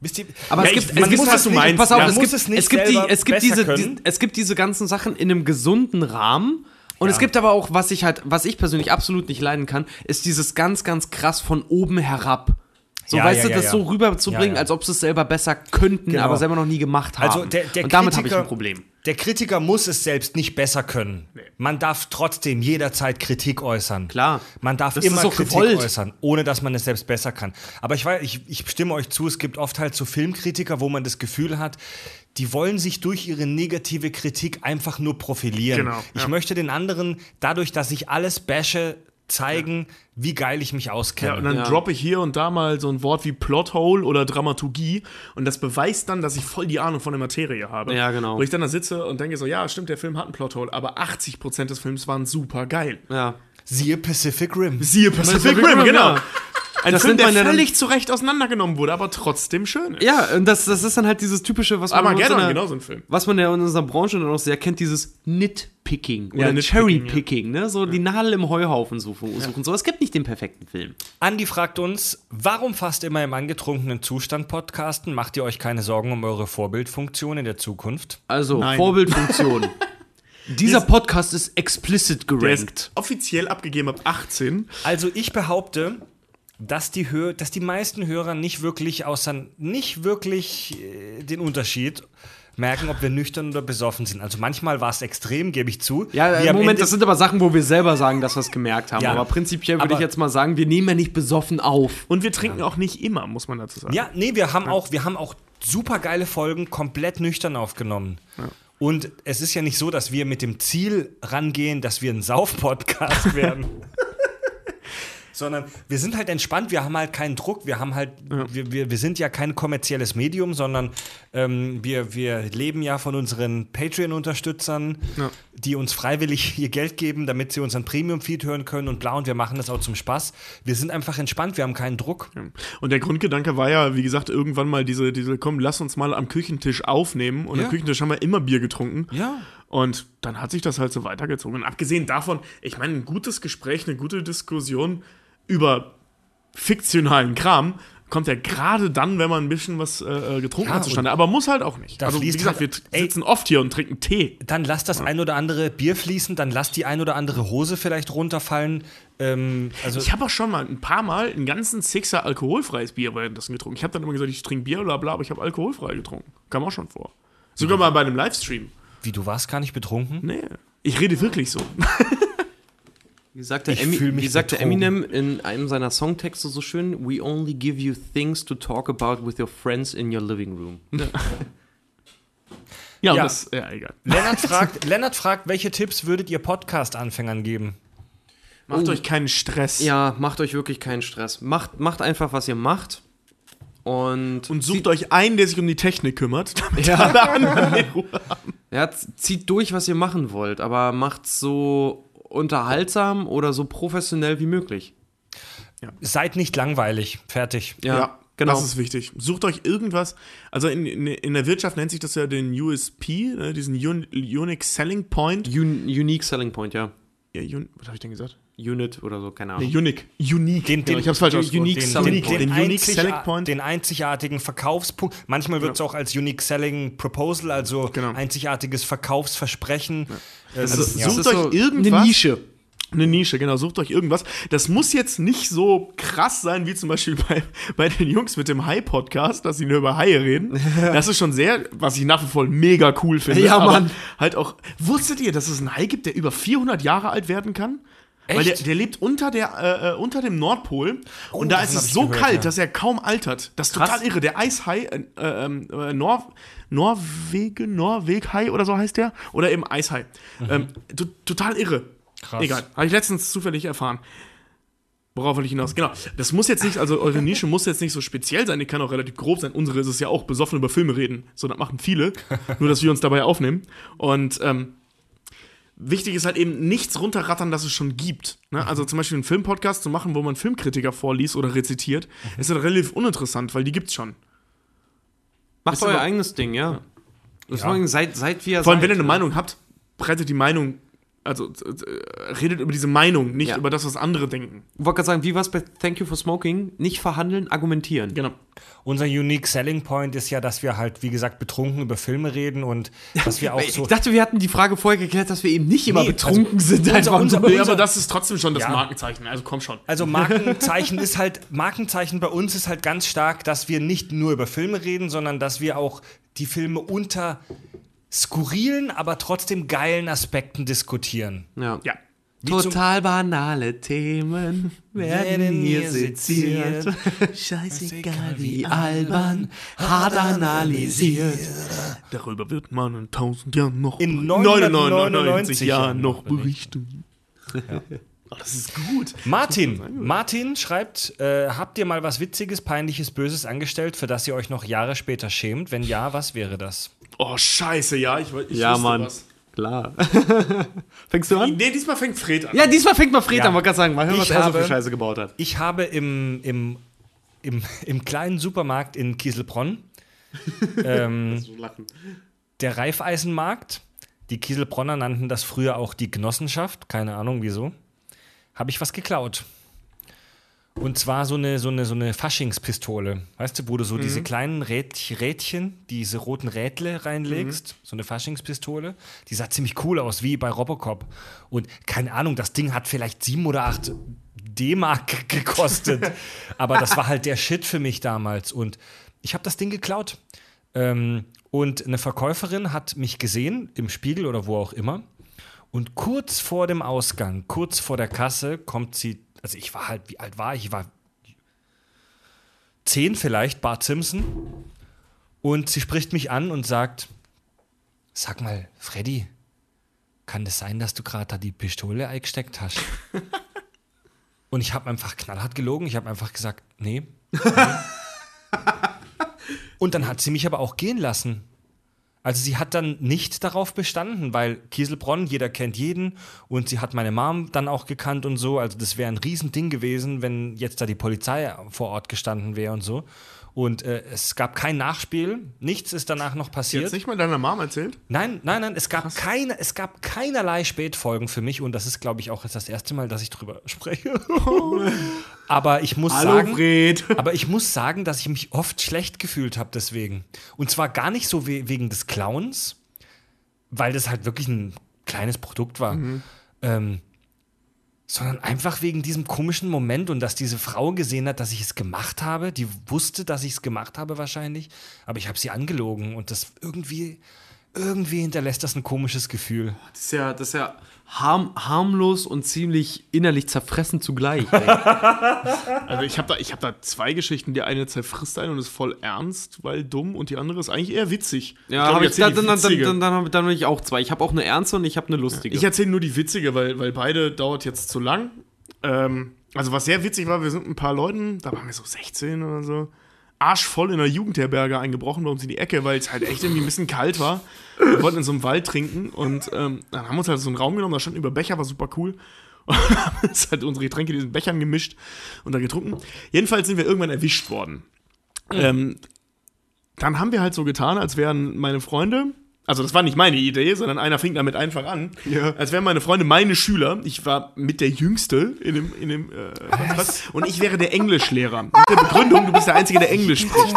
wisst ihr, Aber Ja, es ich- gibt, man es gibt, muss, was du nicht- meinst. Pass auf, Ja, es, gibt, es es gibt die, es gibt diese, die, es gibt diese ganzen Sachen in einem gesunden Rahmen. Und es gibt aber auch, was ich halt, was ich persönlich absolut nicht leiden kann, ist dieses ganz, ganz krass von oben herab. So, Ja, weißt ja, du, das ja. so rüberzubringen, als ob sie es selber besser könnten, Genau. aber selber noch nie gemacht haben. Also der, der Und damit habe ich Kritiker- ein Problem. Der Kritiker muss es selbst nicht besser können. Man darf trotzdem jederzeit Kritik äußern. Klar. Man darf Das immer Kritik gewollt. äußern, ohne dass man es selbst besser kann. Aber ich, weiß, ich, ich stimme euch zu, es gibt oft halt so Filmkritiker, wo man das Gefühl hat, die wollen sich durch ihre negative Kritik einfach nur profilieren. Genau, Ich ja. möchte den anderen, dadurch, dass ich alles bashe, zeigen, wie geil ich mich auskenne. Ja, und dann Ja. droppe ich hier und da mal so ein Wort wie Plothole oder Dramaturgie und das beweist dann, dass ich voll die Ahnung von der Materie habe. Ja, genau. Wo ich dann da sitze und denke so, ja, stimmt, der Film hat einen Plothole, aber 80% des Films waren super geil. Ja. Siehe Pacific Rim. Siehe Pacific, Pacific Rim, Rim, genau. Ja. Ein Das Film, der ja völlig zu Recht auseinandergenommen wurde, aber trotzdem schön ist. Ja, und das, das ist dann halt dieses typische, was man, in Armageddon, unserer- genau so ein Film. was man ja in unserer Branche dann auch sehr kennt, dieses Nitpicking oder Nitpicking, Cherrypicking, ne? So die Nadel im Heuhaufen suchen. suchen. So, es gibt nicht den perfekten Film. Andi fragt uns, warum fast immer im angetrunkenen Zustand podcasten? Macht ihr euch keine Sorgen um eure Vorbildfunktion in der Zukunft? Also, Nein. Vorbildfunktion. Dieser Podcast ist explicit Der gerankt. ist offiziell abgegeben ab 18. Also ich behaupte, dass die, Hör dass die meisten Hörer nicht wirklich außer nicht wirklich äh, den Unterschied merken, ob wir nüchtern oder besoffen sind. Also manchmal war es extrem, gebe ich zu. Ja, im am Moment, Ende- das sind aber Sachen, wo wir selber sagen, dass wir es gemerkt haben. Ja. aber prinzipiell würde ich jetzt mal sagen, wir nehmen ja nicht besoffen auf. Und wir trinken auch nicht immer, muss man dazu sagen. Ja, nee, wir haben auch, wir haben auch super geile Folgen komplett nüchtern aufgenommen. Und es ist ja nicht so, dass wir mit dem Ziel rangehen, dass wir ein Sauf-Podcast werden. Sondern wir sind halt entspannt, wir haben halt keinen Druck, wir haben halt, wir, wir, wir sind ja kein kommerzielles Medium, sondern ähm, wir, wir leben ja von unseren Patreon-Unterstützern, Ja. die uns freiwillig ihr Geld geben, damit sie unseren Premium-Feed hören können und bla und wir machen das auch zum Spaß. Wir sind einfach entspannt, wir haben keinen Druck. Und der Grundgedanke war ja, wie gesagt, irgendwann mal diese, diese komm, lass uns mal am Küchentisch aufnehmen. Und Ja. am Küchentisch haben wir immer Bier getrunken. Ja. Und dann hat sich das halt so weitergezogen. Und abgesehen davon, ich meine, ein gutes Gespräch, eine gute Diskussion über fiktionalen Kram kommt ja gerade dann, wenn man ein bisschen was äh, getrunken Ja, hat, zustande. Aber muss halt auch nicht. Also, wie gesagt, wir halt- t- ey. sitzen oft hier und trinken Tee. Dann lass das ein oder andere Bier fließen, dann lass die ein oder andere Hose vielleicht runterfallen. Ähm, also Ich habe auch schon mal ein paar Mal einen ganzen Sixer alkoholfreies Bier währenddessen getrunken. Ich habe dann immer gesagt, ich trinke Bier, bla bla, aber ich habe alkoholfrei getrunken. Kam auch schon vor. Sogar mal bei einem Livestream. wie du warst gar nicht betrunken? Nee, ich rede wirklich so. Wie sagte, Emi wie sagte. Eminem in einem seiner Songtexte so schön: We only give you things to talk about with your friends in your living room. Ja, Ja. das, ja, egal. Lennart fragt, Lennart fragt, welche Tipps würdet ihr Podcast-Anfängern geben? Macht euch keinen Stress. Ja, macht euch wirklich keinen Stress. Macht, macht einfach, was ihr macht. Und, Und sucht euch einen, der sich um die Technik kümmert. Damit Ja. alle anderen Ruhe haben. ja, zieht durch, was ihr machen wollt, aber macht so unterhaltsam oder so professionell wie möglich. Seid nicht langweilig. Fertig. Ja, genau. Das ist wichtig. Sucht euch irgendwas. Also in, in, in der Wirtschaft nennt sich das ja den USP, ne, diesen Un Unique Selling Point. Un unique Selling Point, ja. Ja, Un was habe ich denn gesagt? Unit oder so, keine Ahnung. Nee, Unique. Unique. Den- genau, den- ich hab's falsch den ausgesprochen. Unique Den, Selling den, Point. den, Den Unique Selling Point. den einzigartigen Verkaufspunkt. Manchmal wird es auch als Unique Selling Proposal, also Genau. einzigartiges Verkaufsversprechen. Ähm, Also ja. sucht euch irgendwas. Eine Nische. Eine Nische, genau. Sucht euch irgendwas. Das muss jetzt nicht so krass sein, wie zum Beispiel bei, bei den Jungs mit dem Hai-Podcast, dass sie nur über Haie reden. Das ist schon sehr, was ich nach wie vor mega cool finde. Ja, aber Mann. Halt auch, wusstet ihr, dass es einen Hai gibt, der über 400 Jahre alt werden kann? Weil der, Echt? der lebt unter, der, äh, äh, unter dem Nordpol und da ist es so gehört, kalt, ja. dass er kaum altert. Das ist total irre. Der Eishai, äh, ähm, äh, Nor Norwege, Norweghai oder so heißt der. Oder eben Eishai. Ähm, to total irre. Krass. Egal. Habe ich letztens zufällig erfahren. Worauf will ich hinaus? Genau. Das muss jetzt nicht, also eure Nische muss jetzt nicht so speziell sein, die kann auch relativ grob sein. Unsere ist es ja auch, besoffen über Filme reden. So, das machen viele. nur, dass wir uns dabei aufnehmen. Und ähm, wichtig ist halt eben nichts runterrattern, das es schon gibt. Ne? Also zum Beispiel einen Filmpodcast zu machen, wo man Filmkritiker vorliest oder rezitiert, ist halt relativ uninteressant, weil die gibt's schon. Macht Ist euer aber- eigenes Ding, ja. Deswegen seid, seid wie ihr Vor allem, seid. wenn ihr eine Meinung habt, breitet die Meinung, also redet über diese Meinung, nicht Ja. über das, was andere denken. Ich wollte gerade sagen, wie war es bei Thank You for Smoking? Nicht verhandeln, argumentieren. Genau. Unser Unique Selling Point ist ja, dass wir halt, wie gesagt, betrunken über Filme reden und dass wir auch so. Ich dachte, wir hatten die Frage vorher geklärt, dass wir eben nicht immer Nee, betrunken also sind. unser- Einfach unser-. Ja, aber das ist trotzdem schon das Ja. Markenzeichen, also komm schon. Also Markenzeichen ist halt, Markenzeichen bei uns ist halt ganz stark, dass wir nicht nur über Filme reden, sondern dass wir auch die Filme unter skurrilen, aber trotzdem geilen Aspekten diskutieren. Ja. Ja. Total banale Themen werden hier seziert. Scheißegal Wie albern, hart analysiert. Darüber wird man in tausend Jahren noch In 999 Jahren noch berichten. Oh, das ist gut. Martin, Martin schreibt, äh, habt ihr mal was Witziges, Peinliches, Böses angestellt, für das ihr euch noch Jahre später schämt? Wenn ja, was wäre das? Oh, scheiße, ja, ich, ich Ja, wusste Mann. was. Klar. Fängst du an? Nee, diesmal fängt Fred an. Ja, diesmal fängt mal Fred Ja. an, wollte gerade sagen, mal hören, was Ich er so habe- für Scheiße gebaut hat. Ich habe im, im, im, im kleinen Supermarkt in Kieselbronn ähm, der Reifeisenmarkt, die Kieselbronner nannten das früher auch die Genossenschaft, keine Ahnung wieso, habe ich was geklaut. Und zwar so eine, so eine, so eine Faschingspistole. Weißt du, wo du so diese kleinen Rät, Rädchen, diese roten Rädle reinlegst, so eine Faschingspistole. Die sah ziemlich cool aus, wie bei Robocop. Und keine Ahnung, das Ding hat vielleicht sieben oder acht D-Mark gekostet. Aber das war halt der Shit für mich damals. Und ich habe das Ding geklaut. Ähm, und eine Verkäuferin hat mich gesehen, im Spiegel oder wo auch immer. Und kurz vor dem Ausgang, kurz vor der Kasse, kommt sie. Also, ich war halt, wie alt war ich? Ich war zehn vielleicht, Bart Simpson. Und sie spricht mich an und sagt: Sag mal, Freddy, kann das sein, dass du gerade da die Pistole eingesteckt hast? und ich habe einfach knallhart gelogen. Ich habe einfach gesagt: Nee. nee. und dann hat sie mich aber auch gehen lassen. Also sie hat dann nicht darauf bestanden, weil Kieselbronn, jeder kennt jeden und sie hat meine Mom dann auch gekannt und so. Also das wäre ein Riesending gewesen, wenn jetzt da die Polizei vor Ort gestanden wäre und so. Und äh, es gab kein Nachspiel, nichts ist danach noch passiert. Jetzt nicht mal deiner Mom erzählt? Nein, nein, nein, es gab, keine, es gab keinerlei Spätfolgen für mich und das ist, glaube ich, auch jetzt das erste Mal, dass ich drüber spreche. aber ich muss sagen, Fred. aber ich muss sagen, dass ich mich oft schlecht gefühlt habe deswegen. Und zwar gar nicht so we wegen des Clowns, weil das halt wirklich ein kleines Produkt war. Ähm, sondern einfach wegen diesem komischen Moment und dass diese Frau gesehen hat, dass ich es gemacht habe. Die wusste, dass ich es gemacht habe wahrscheinlich, aber ich habe sie angelogen und das irgendwie, irgendwie hinterlässt das ein komisches Gefühl. Das ist ja, das ist ja harm, harmlos und ziemlich innerlich zerfressen zugleich. Also ich habe da, ich hab da zwei Geschichten. Die eine zerfrisst einen und ist voll ernst, weil dumm. Und die andere ist eigentlich eher witzig. ja, glaub, ich, erzähl dann, dann, dann, dann, dann, hab- dann habe ich auch zwei. Ich habe auch eine ernste und ich habe eine lustige. Ich erzähle nur die witzige, weil, weil beide dauert jetzt zu lang. Ähm, also was sehr witzig war, wir sind ein paar Leuten, da waren wir so 16 oder so, arschvoll in einer Jugendherberge eingebrochen bei uns in die Ecke, weil es halt echt irgendwie ein bisschen kalt war. Wir wollten in so einem Wald trinken und ähm, dann haben wir uns halt so einen Raum genommen, da standen über Becher, war super cool. Und haben uns halt unsere Getränke in diesen Bechern gemischt und da getrunken. Jedenfalls sind wir irgendwann erwischt worden. Ähm, dann haben wir halt so getan, als wären meine Freunde, also das war nicht meine Idee, sondern einer fing damit einfach an, als wären meine Freunde meine Schüler. Ich war mit der Jüngste in dem, in dem äh, Kontrakt und ich wäre der Englischlehrer. Mit der Begründung, du bist der Einzige, der Englisch spricht.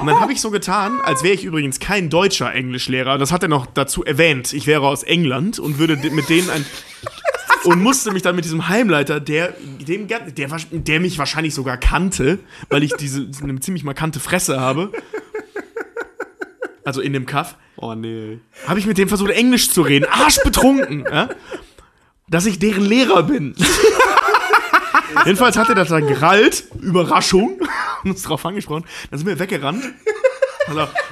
Und dann habe ich so getan, als wäre ich übrigens kein deutscher Englischlehrer. Das hat er noch dazu erwähnt. Ich wäre aus England und würde de- mit denen ein und musste mich dann mit diesem Heimleiter, der, dem, der, der mich wahrscheinlich sogar kannte, weil ich diese eine ziemlich markante Fresse habe. Also in dem Kaff, oh nee. habe ich mit dem versucht, Englisch zu reden, arschbetrunken, ja? dass ich deren Lehrer bin. Jedenfalls hat er das dann gerallt, Überraschung, und uns drauf angesprochen. Dann sind wir weggerannt.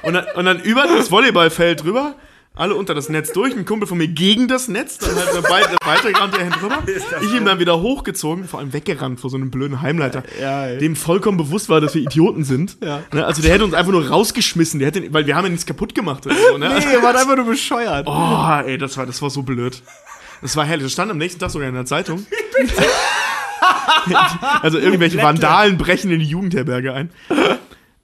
Und dann, und dann über das Volleyballfeld drüber, alle unter das Netz durch, ein Kumpel von mir gegen das Netz, dann halt weit, weitergerannt der hin drüber. Ich ihm dann wieder hochgezogen, vor allem weggerannt vor so einem blöden Heimleiter, dem vollkommen bewusst war, dass wir Idioten sind. Ne, Also der hätte uns einfach nur rausgeschmissen, der hätte, weil wir haben ja nichts kaputt gemacht. Oder so, ne? ihr wart einfach nur bescheuert. Oh, ey, das war, das war so blöd. Das war herrlich. Das stand am nächsten Tag sogar in der Zeitung. also irgendwelche Vandalen brechen in die Jugendherberge ein.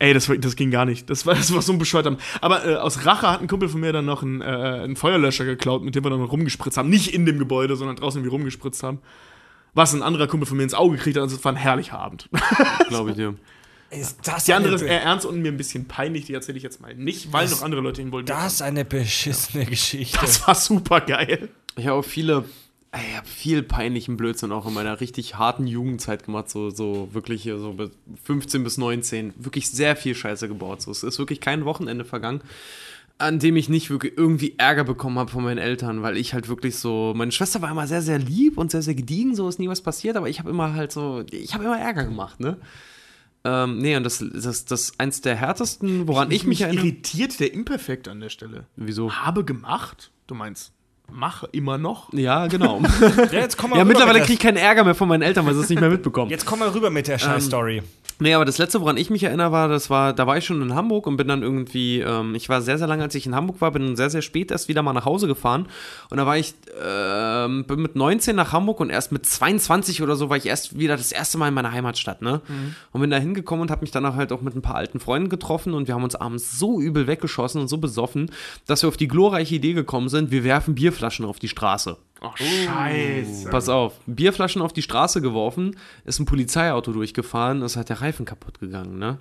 Ey, das, das ging gar nicht. Das war, das war so ein bescheuerter. Aber äh, aus Rache hat ein Kumpel von mir dann noch einen, äh, einen Feuerlöscher geklaut, mit dem wir dann rumgespritzt haben. Nicht in dem Gebäude, sondern draußen irgendwie rumgespritzt haben. Was ein anderer Kumpel von mir ins Auge gekriegt hat. Also es war ein herrlicher Abend. Glaube ich dir. Ist das Die andere ist eher ernst und mir ein bisschen peinlich. Die erzähle ich jetzt mal nicht, weil noch andere Leute involviert das ist eine beschissene Geschichte. Das war super geil. Ich habe auch viele, ich habe viel peinlichen Blödsinn auch in meiner richtig harten Jugendzeit gemacht, so, so wirklich so bis 15 bis 19, wirklich sehr viel Scheiße gebaut. So, es ist wirklich kein Wochenende vergangen, an dem ich nicht wirklich irgendwie Ärger bekommen habe von meinen Eltern, weil ich halt wirklich so, meine Schwester war immer sehr, sehr lieb und sehr, sehr gediegen, so ist nie was passiert, aber ich habe immer halt so, ich habe immer Ärger gemacht, ne? Ähm, nee, und das, das, das eins der härtesten, woran ich, mich erinnere. irritiert der Imperfekt an der Stelle. Wieso? Habe gemacht? Du meinst, mache immer noch? Ja, genau. Ja, jetzt komm mal ja, mittlerweile mit kriege ich keinen Ärger mehr von meinen Eltern, weil sie es nicht mehr mitbekommen. Jetzt komm mal rüber mit der Scheiß-Story. Nee, aber das letzte, woran ich mich erinnere, war, das war, da war ich schon in Hamburg und bin dann irgendwie, ähm, ich war sehr, sehr lange, als ich in Hamburg war, bin sehr, sehr spät erst wieder mal nach Hause gefahren. Und da war ich, ähm, bin mit 19 nach Hamburg und erst mit 22 oder so war ich erst wieder das erste Mal in meiner Heimatstadt, ne? Und bin da hingekommen und habe mich dann halt auch mit ein paar alten Freunden getroffen und wir haben uns abends so übel weggeschossen und so besoffen, dass wir auf die glorreiche Idee gekommen sind, wir werfen Bierflaschen auf die Straße. Ach, scheiße. Pass auf, Bierflaschen auf die Straße geworfen, ist ein Polizeiauto durchgefahren, ist halt der Reifen kaputt gegangen, ne?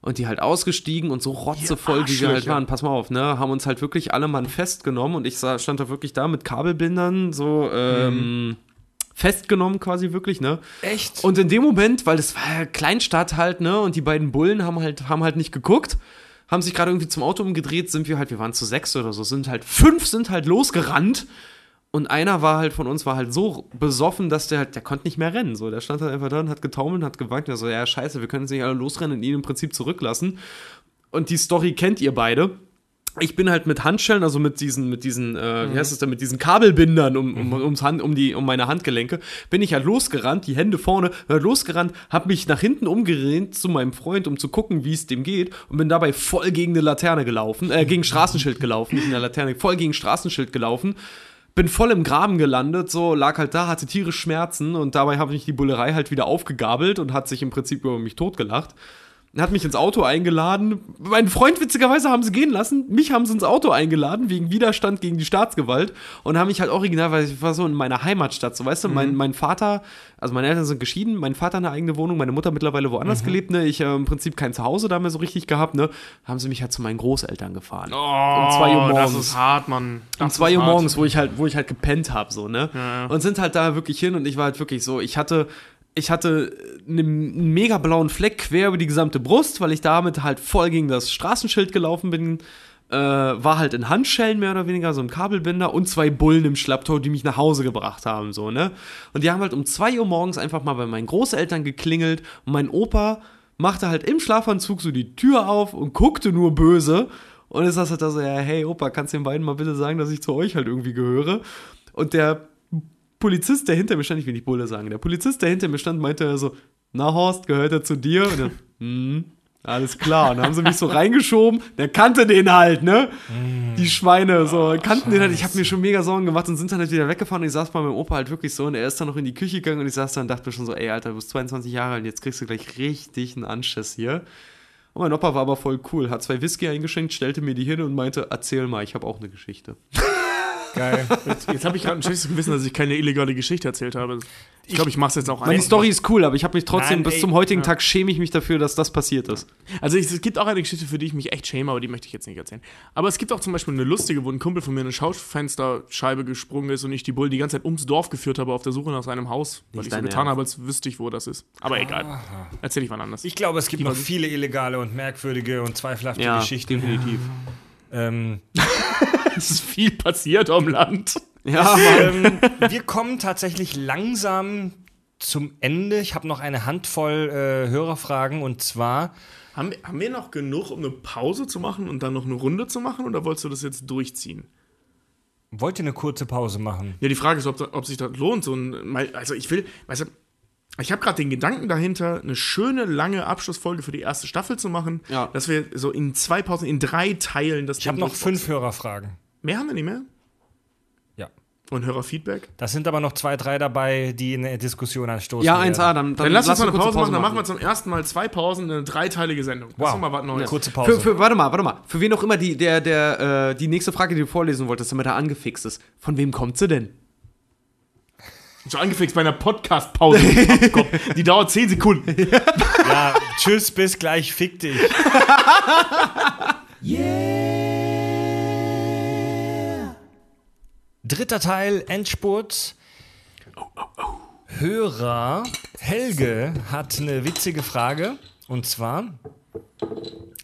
Und die halt ausgestiegen und so rotzevoll, wie wir halt waren, pass mal auf, ne? Haben uns halt wirklich alle Mann festgenommen und ich sah, stand da wirklich da mit Kabelbindern, so, ähm, festgenommen quasi wirklich, ne? Echt? Und in dem Moment, weil das war ja Kleinstadt halt, ne? Und die beiden Bullen haben halt, haben halt nicht geguckt, haben sich gerade irgendwie zum Auto umgedreht, sind wir halt, wir waren zu sechs oder so, sind halt, fünf sind halt losgerannt. Und einer war halt von uns, war halt so besoffen, dass der halt, der konnte nicht mehr rennen. So, der stand halt einfach da und hat getaumelt, hat gewankt. Er so, ja, scheiße, wir können jetzt nicht alle losrennen und ihn im Prinzip zurücklassen. Und die Story kennt ihr beide. Ich bin halt mit Handschellen, also mit diesen, mit diesen, äh, wie heißt es denn, mit diesen Kabelbindern um, um, ums Hand, um, die, um meine Handgelenke, bin ich halt losgerannt, die Hände vorne, äh, losgerannt, hab mich nach hinten umgedreht zu meinem Freund, um zu gucken, wie es dem geht, und bin dabei voll gegen eine Laterne gelaufen, äh, gegen Straßenschild gelaufen, nicht in der Laterne, voll gegen Straßenschild gelaufen. Bin voll im Graben gelandet, so lag halt da, hatte tierisch Schmerzen und dabei habe ich die Bullerei halt wieder aufgegabelt und hat sich im Prinzip über mich totgelacht hat mich ins Auto eingeladen. Meinen Freund witzigerweise haben sie gehen lassen. Mich haben sie ins Auto eingeladen wegen Widerstand gegen die Staatsgewalt und haben mich halt original, weil ich war so in meiner Heimatstadt, so weißt du, mein, mein Vater, also meine Eltern sind geschieden, mein Vater eine eigene Wohnung, meine Mutter mittlerweile woanders gelebt, ne? Ich äh, im Prinzip kein Zuhause da mehr so richtig gehabt, ne? Haben sie mich halt zu meinen Großeltern gefahren. Oh, um zwei Uhr Das morgens. ist hart, Mann. Um Das zwei ist Uhr morgens, wo ich halt, wo ich halt gepennt habe, so, ne? ja. Und sind halt da wirklich hin und ich war halt wirklich so, ich hatte, ich hatte einen, mega blauen Fleck quer über die gesamte Brust, weil ich damit halt voll gegen das Straßenschild gelaufen bin. Äh, war halt in Handschellen mehr oder weniger, so im Kabelbinder und zwei Bullen im Schlapptau, die mich nach Hause gebracht haben, so, ne? Und die haben halt um zwei Uhr morgens einfach mal bei meinen Großeltern geklingelt und mein Opa machte halt im Schlafanzug so die Tür auf und guckte nur böse. Und ist das halt da so, ja, hey Opa, kannst du den beiden mal bitte sagen, dass ich zu euch halt irgendwie gehöre? Und der Polizist, der hinter mir stand, ich will nicht Bulle sagen, der Polizist, der hinter mir stand, meinte so, na Horst, gehört er zu dir? Und dann, hm, alles klar. Und dann haben sie mich so reingeschoben, der kannte den halt, ne? Die Schweine, so, kannten den halt. Ich habe mir schon mega Sorgen gemacht und sind dann halt wieder weggefahren und ich saß bei meinem Opa halt wirklich so und er ist dann noch in die Küche gegangen und ich saß da und dachte mir schon so, ey, Alter, du bist 22 Jahre alt, jetzt kriegst du gleich richtig einen Anschiss hier. Und mein Opa war aber voll cool, hat zwei Whisky eingeschenkt, stellte mir die hin und meinte, erzähl mal, ich habe auch eine Geschichte. Geil. Jetzt, jetzt habe ich gerade ein schlechtes Gewissen, dass ich keine illegale Geschichte erzählt habe. Ich glaube, ich mache es jetzt auch Meine einfach. Story ist cool, aber ich habe mich trotzdem Nein, bis ey, zum heutigen ja. Tag schäme ich mich dafür, dass das passiert ist. Also ich, es gibt auch eine Geschichte, für die ich mich echt schäme, aber die möchte ich jetzt nicht erzählen. Aber es gibt auch zum Beispiel eine lustige, wo ein Kumpel von mir eine Schaufensterscheibe gesprungen ist und ich die Bullen die ganze Zeit ums Dorf geführt habe auf der Suche nach seinem Haus, weil Nicht ich so getan Ernst. habe, als wüsste ich, wo das ist. Aber egal. Erzähl ich wann anders. Ich glaube, es gibt noch viele illegale und merkwürdige und zweifelhafte Ja, Geschichten. definitiv. Ähm, Es ist viel passiert am Land. Ja, ähm, wir kommen tatsächlich langsam zum Ende. Ich habe noch eine Handvoll äh, Hörerfragen und zwar Haben, wir- haben wir noch genug, um eine Pause zu machen und dann noch eine Runde zu machen oder wolltest du das jetzt durchziehen? wollt ihr eine kurze Pause machen? Ja, die Frage ist, ob, ob sich das lohnt. So ein, also ich will, weißt du, ich habe gerade den Gedanken dahinter, eine schöne, lange Abschlussfolge für die erste Staffel zu machen. Ja. Dass wir so in zwei Pausen, in drei Teilen das Ich habe noch fünf Hörerfragen. Mehr haben wir nicht mehr? Ja. Und Hörerfeedback? Das sind aber noch zwei, drei dabei, die eine Diskussion anstoßen. ja werden. 1A, dann, Dann, lass uns mal eine Pause machen, dann machen wir zum ersten Mal zwei Pausen, eine dreiteilige Sendung. Wow. doch mal was Neues. Kurze Pause. Für, für, warte mal, warte mal. Für wen auch immer die, der, der, äh, die nächste Frage, die du vorlesen wolltest, damit er angefixt ist. Von wem kommt sie denn? So angefixt bei einer Podcast-Pause. Die dauert zehn Sekunden. Ja, tschüss, bis gleich, fick dich. Dritter Teil, Endspurt. Hörer Helge hat eine witzige Frage. Und zwar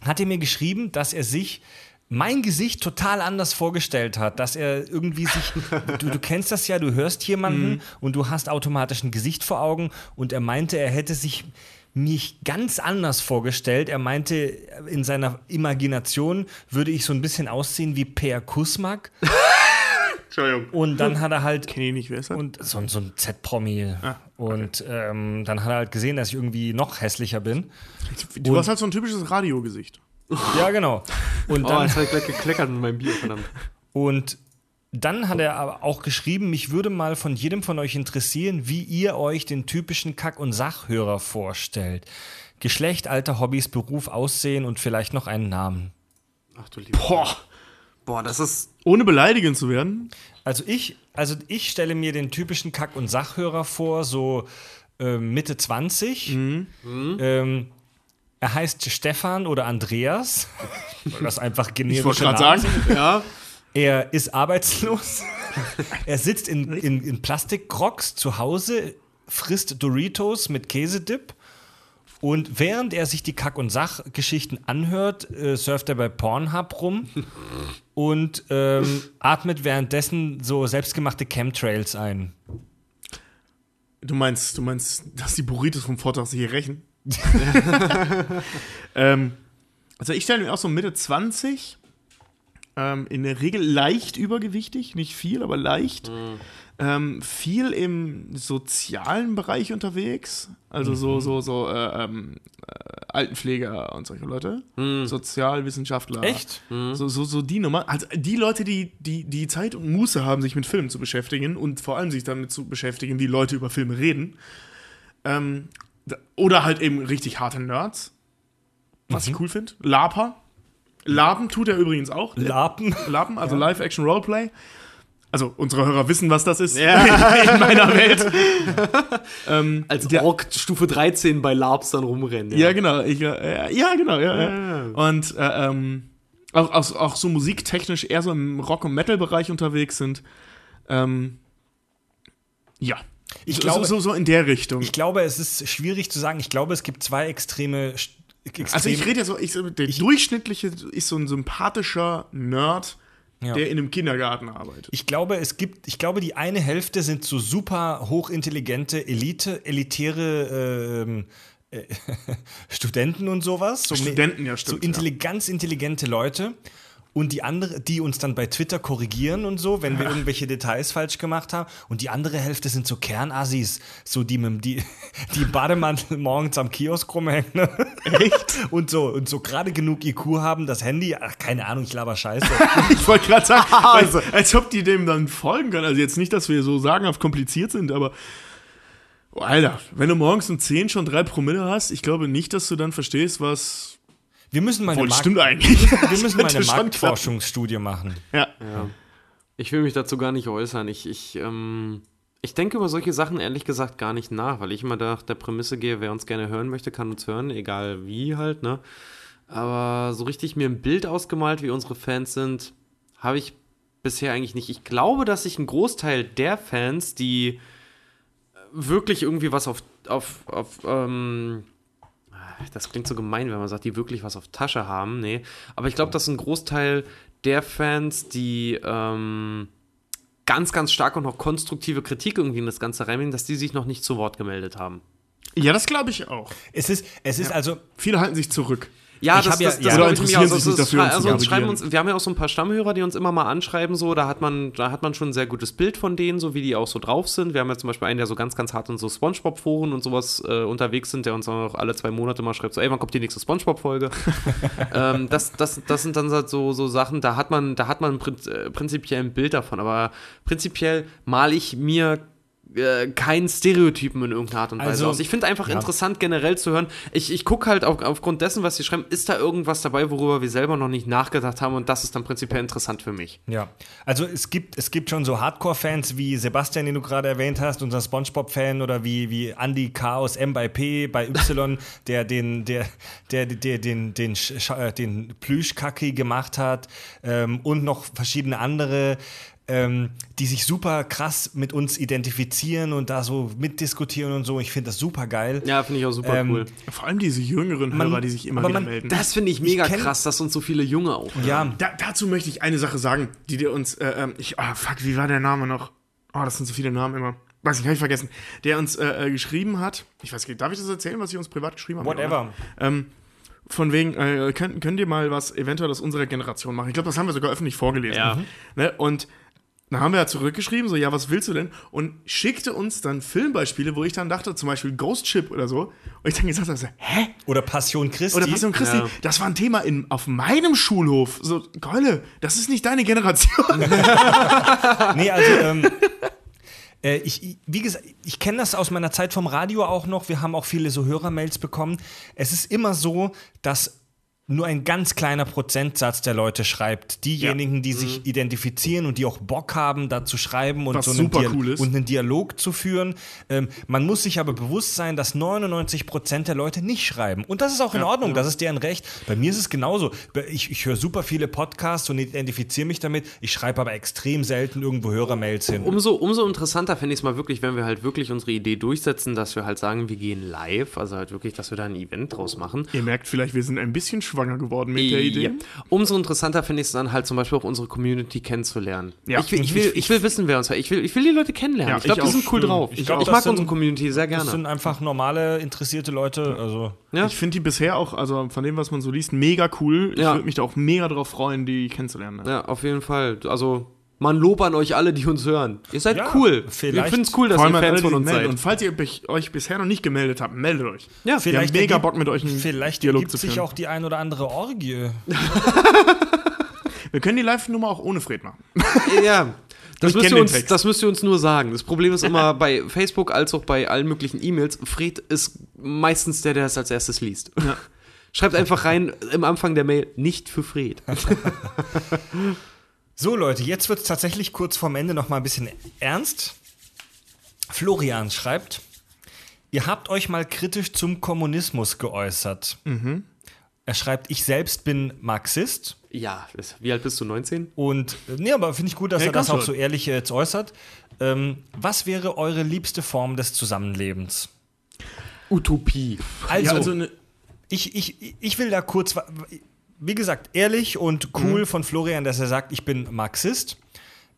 hat er mir geschrieben, dass er sich mein Gesicht total anders vorgestellt hat, dass er irgendwie sich, du, du kennst das ja, du hörst jemanden und du hast automatisch ein Gesicht vor Augen und er meinte, er hätte sich mich ganz anders vorgestellt. Er meinte, in seiner Imagination würde ich so ein bisschen aussehen wie Per Kusmak. Entschuldigung. Und dann hat er halt Kenn ich nicht, wer ist das? und so, so ein Z-Promi. Ah, Und ähm, dann hat er halt gesehen, dass ich irgendwie noch hässlicher bin. Du hast halt so ein typisches Radiogesicht. Ja, genau. Und Oh, dann, jetzt habe ich gleich gekleckert mit meinem Bier, verdammt. und dann hat er aber auch geschrieben, mich würde mal von jedem von euch interessieren, wie ihr euch den typischen Kack- und Sachhörer vorstellt. Geschlecht, Alter, Hobbys, Beruf, Aussehen und vielleicht noch einen Namen. Ach du lieber. Boah. Boah, das ist. Ohne beleidigend zu werden. Also ich, also ich stelle mir den typischen Kack- und Sachhörer vor, so äh, Mitte 20. Ähm, er heißt Stefan oder Andreas. Das einfach Ich generische wollte gerade sagen. Ja. Er ist arbeitslos. er sitzt in, in, in Plastikkrocks zu Hause, frisst Doritos mit Käsedip. Und während er sich die Kack- und Sachgeschichten anhört, äh, surft er bei Pornhub rum und ähm, atmet währenddessen so selbstgemachte Chemtrails ein. Du meinst, du meinst, dass die Burritos vom Vortag sich hier rächen? ähm, also ich stelle mir auch so Mitte 20, ähm, in der Regel leicht übergewichtig, nicht viel, aber leicht. Ähm, viel im sozialen Bereich unterwegs, also so, so, so äh, ähm, äh, Altenpfleger und solche Leute, Sozialwissenschaftler. Echt? So, so, so die Nummer. Also die Leute, die, die, die Zeit und Muße haben, sich mit Filmen zu beschäftigen und vor allem sich damit zu beschäftigen, wie Leute über Filme reden. Ähm, oder halt eben richtig harte Nerds. Was ich cool finde. Laper. Lapen tut er übrigens auch. Lapen. Lapen, also Live-Action-Roleplay. Also unsere Hörer wissen, was das ist in meiner Welt. ähm, Als der- Ork Stufe 13 bei Labs dann rumrennen. Ja, genau. Ich, äh, ja, genau. Ja, ja. Und äh, ähm, auch, auch, auch so musiktechnisch eher so im Rock- und Metal-Bereich unterwegs sind. Ähm, ja. Ich so, glaube- so, so in der Richtung. Ich glaube, es ist schwierig zu sagen. Ich glaube, es gibt zwei extreme. st- Extrem, also ich rede ja so, ich, so, der durchschnittliche ist so ein sympathischer Nerd, Ja. der in einem Kindergarten arbeitet. Ich glaube, es gibt, ich glaube, die eine Hälfte sind so super hochintelligente, Elite, elitäre ähm, äh, Studenten und sowas. So Studenten, ja, So stimmt, intelli ganz intelligente Leute. Und die andere, die uns dann bei Twitter korrigieren und so, wenn wir irgendwelche Details falsch gemacht haben. Und die andere Hälfte sind so Kernassis, so die mit dem- die, die Bademantel morgens am Kiosk rumhängen. Ne? Echt? Und so, und so gerade genug IQ haben, das Handy, ach, keine Ahnung, ich laber Scheiße. Ich wollte gerade sagen, also, als ob die dem dann folgen können. Also jetzt nicht, dass wir so sagenhaft kompliziert sind, aber oh, Alter, wenn du morgens um 10 schon drei Promille hast, ich glaube nicht, dass du dann verstehst, was. Wir müssen mal eine, Obwohl, Markt stimmt eigentlich. wir müssen mal könnte eine Marktforschungsstudie machen. Ja. Ich will mich dazu gar nicht äußern. Ich, ich, ähm, ich denke über solche Sachen ehrlich gesagt gar nicht nach, weil ich immer nach der Prämisse gehe, wer uns gerne hören möchte, kann uns hören, egal wie halt, ne? Aber so richtig mir ein Bild ausgemalt, wie unsere Fans sind, habe ich bisher eigentlich nicht. Ich glaube, dass sich ein Großteil der Fans, die wirklich irgendwie was auf, auf, auf ähm, das klingt so gemein, wenn man sagt, die wirklich was auf Tasche haben. Nee. Aber ich glaube, dass ein Großteil der Fans, die ähm, ganz, ganz stark und noch konstruktive Kritik irgendwie in das Ganze reinbringen, dass die sich noch nicht zu Wort gemeldet haben. Ja, das glaube ich auch. Es ist, es ist also, Viele halten sich zurück. Ja, Ich das, hab ja- das, das ja. interessieren auch. sich nicht Also, dafür, uns also zu uns schreiben uns, wir haben ja auch so ein paar Stammhörer, die uns immer mal anschreiben, so, da hat man, da hat man schon ein sehr gutes Bild von denen, so wie die auch so drauf sind. Wir haben ja zum Beispiel einen, der so ganz, ganz hart in so Spongebob-Foren und sowas äh, unterwegs sind, der uns auch alle zwei Monate mal schreibt, so, ey, wann kommt die nächste Spongebob-Folge? ähm, das, das, das sind dann halt so, so Sachen, da hat man, da hat man äh, prinzipiell ein Bild davon, aber prinzipiell male ich mir äh, keinen Stereotypen in irgendeiner Art und Weise Also, aus. Ich finde einfach ja. interessant generell zu hören. Ich, ich gucke halt auf, aufgrund dessen, was sie schreiben, ist da irgendwas dabei, worüber wir selber noch nicht nachgedacht haben und das ist dann prinzipiell interessant für mich. ja. Also es gibt, es gibt schon so Hardcore-Fans wie Sebastian, den du gerade erwähnt hast, unser Spongebob-Fan oder wie, wie Andy Chaos M bei P bei Y, der den, der, der, der, den, den, Sch- äh, den Plüschkacki gemacht hat ähm, und noch verschiedene andere. Ähm, die sich super krass mit uns identifizieren und da so mitdiskutieren und so. Ich finde das super geil. Ja, finde ich auch super Ähm, cool. Vor allem diese jüngeren Man- Hörer, die sich immer wieder man- melden. Das finde ich mega kenn- krass, dass uns so viele Junge auch. Ja, Da, dazu möchte ich eine Sache sagen, die dir uns, äh, ähm, ich, ah, fuck, wie war der Name noch? Oh, das sind so viele Namen immer. Weiß nicht, habe ich vergessen. Der uns äh, äh, geschrieben hat, ich weiß nicht, darf ich das erzählen, was sie uns privat geschrieben haben? whatever. Ähm, von wegen, äh, könnt, könnt ihr mal was eventuell aus unserer Generation machen? Ich glaube, das haben wir sogar öffentlich vorgelesen. Ja. Ne? Und Dann haben wir ja zurückgeschrieben, so, ja, was willst du denn? Und schickte uns dann Filmbeispiele, wo ich dann dachte, zum Beispiel Ghost Ship oder so. Und ich dann gesagt habe, so, hä? Oder Passion Christi. Oder Passion Christi, Ja. das war ein Thema in, auf meinem Schulhof. So, Keule, das ist nicht deine Generation. Nee, also, ähm, äh, ich, ich- wie gesagt, ich kenne das aus meiner Zeit vom Radio auch noch. Wir haben auch viele so Hörermails bekommen. Es ist immer so, dass nur ein ganz kleiner Prozentsatz der Leute schreibt. Diejenigen, die sich identifizieren und die auch Bock haben, da zu schreiben und, Was so einen, super Dia- cool ist. und einen Dialog zu führen. Ähm, man muss sich aber bewusst sein, dass 99 Prozent der Leute nicht schreiben. Und das ist auch in Ordnung, das ist deren Recht. Bei mir ist es genauso. Ich, ich höre super viele Podcasts und identifiziere mich damit. Ich schreibe aber extrem selten irgendwo Hörermails hin. Umso, umso interessanter fände ich es mal wirklich, wenn wir halt wirklich unsere Idee durchsetzen, dass wir halt sagen, wir gehen live, also halt wirklich, dass wir da ein Event draus machen. Ihr merkt vielleicht, wir sind ein bisschen schwanger geworden mit der Idee. Ja. Umso interessanter finde ich es dann halt zum Beispiel auch unsere Community kennenzulernen. Ja. Ich, will, ich, will, ich will wissen, wer uns hört. Ich will, ich will die Leute kennenlernen. Ja, ich glaube, die sind cool drauf. Ich auch. ich Das mag sind- unsere Community sehr Das gerne. sind einfach normale, interessierte Leute. Also. Ja. Ich finde die bisher auch, also von dem, was man so liest, mega cool. Ich Ja. würde mich da auch mega drauf freuen, die kennenzulernen. Ne? Ja, auf jeden Fall. Also, mal ein Lob an euch alle, die uns hören. Ihr seid Ja, cool. vielleicht- Wir finden es cool, dass ihr Fans von uns melden. seid. Und falls ihr euch- bisher noch nicht gemeldet habt, meldet euch. Ja, Wir haben mega ergibt- Bock, mit euch einen Vielleicht Dialog ergibt zu sich auch die ein oder andere Orgie. Wir können die Live-Nummer auch ohne Fred machen. ja. Das müsst, uns, das müsst ihr uns nur sagen. Das Problem ist immer bei Facebook als auch bei allen möglichen E-Mails, Fred ist meistens der, der es als erstes liest. Ja. Schreibt einfach rein im Anfang der Mail, nicht für Fred. So, Leute, jetzt wird es tatsächlich kurz vorm Ende noch mal ein bisschen ernst. Florian schreibt: Ihr habt euch mal kritisch zum Kommunismus geäußert. Er schreibt: Ich selbst bin Marxist. Ja, wie alt bist du? 19? Und äh, nee, aber finde ich gut, dass Ja, er das komm auch schon. so ehrlich jetzt äußert. Ähm, was wäre eure liebste Form des Zusammenlebens? Utopie. Also, ja, also ich, ich, ich will da kurz, wie gesagt, ehrlich und cool von Florian, dass er sagt, ich bin Marxist.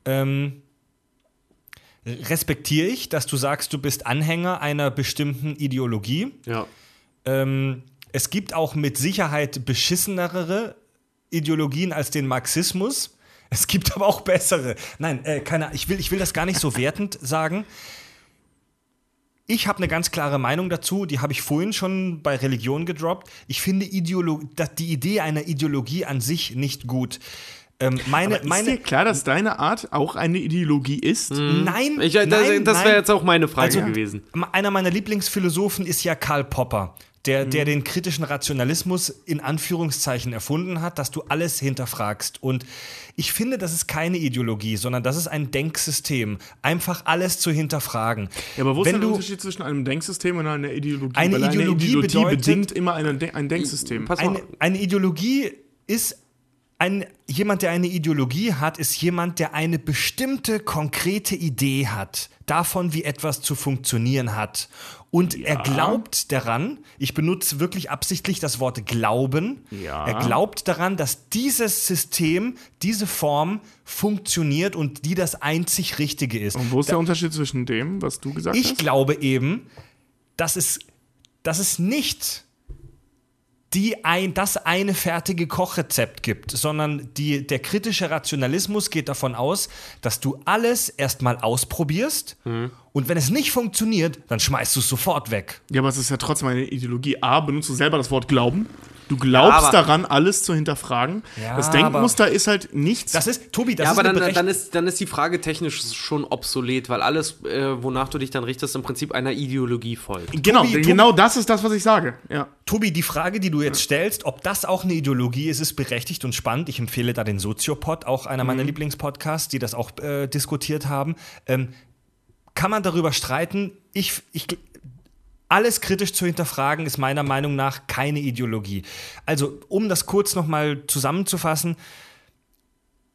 Ähm, respektiere ich, dass du sagst, du bist Anhänger einer bestimmten Ideologie. Ja. Ähm, es gibt auch mit Sicherheit beschissenere Ideologien als den Marxismus. Es gibt aber auch bessere. Nein, äh, keine, ich, will, ich will das gar nicht so wertend sagen. Ich habe eine ganz klare Meinung dazu, die habe ich vorhin schon bei Religion gedroppt. Ich finde Ideolo die Idee einer Ideologie an sich nicht gut. Ähm, meine, ist dir meine, klar, dass deine Art auch eine Ideologie ist? nein, Ich, äh, nein, das das nein. wäre jetzt auch meine Frage Also, gewesen. Einer meiner Lieblingsphilosophen ist ja Karl Popper, der, Mhm. der den kritischen Rationalismus in Anführungszeichen erfunden hat, dass du alles hinterfragst. Und ich finde, das ist keine Ideologie, sondern das ist ein Denksystem. Einfach alles zu hinterfragen. Ja, aber wo ist Wenn denn der du, Unterschied zwischen einem Denksystem und einer Ideologie? Eine Weil Ideologie bedeutet- bedingt immer eine, De ein Denksystem. Pass eine, eine Ideologie ist ein, jemand, der eine Ideologie hat, ist jemand, der eine bestimmte konkrete Idee hat, davon, wie etwas zu funktionieren hat. Und er glaubt daran, ich benutze wirklich absichtlich das Wort glauben, Ja. er glaubt daran, dass dieses System, diese Form funktioniert und die das einzig Richtige ist. Und wo ist der Unterschied zwischen dem, was du gesagt Ich hast? glaube eben, dass es, dass es nicht die ein, das eine fertige Kochrezept gibt, sondern die, der kritische Rationalismus geht davon aus, dass du alles erstmal ausprobierst und wenn es nicht funktioniert, dann schmeißt du es sofort weg. Ja, aber es ist ja trotzdem eine Ideologie. A, benutzt du selber das Wort glauben. Du glaubst aber- daran, alles zu hinterfragen. Ja, das Denkmuster ist halt nichts. Das ist, Tobi, das ja, ist aber eine dann, dann, ist, dann ist die Frage technisch schon obsolet, weil alles, äh, wonach du dich dann richtest, im Prinzip einer Ideologie folgt. genau, Tobi, Tobi- genau das ist das, was ich sage. Ja. Tobi, die Frage, die du jetzt stellst, ob das auch eine Ideologie ist, ist berechtigt und spannend. Ich empfehle da den Soziopod, auch einer meiner Lieblingspodcasts, die das auch äh, diskutiert haben. Ähm, kann man darüber streiten? Ich, ich, alles kritisch zu hinterfragen ist meiner Meinung nach keine Ideologie. Also, um das kurz nochmal zusammenzufassen,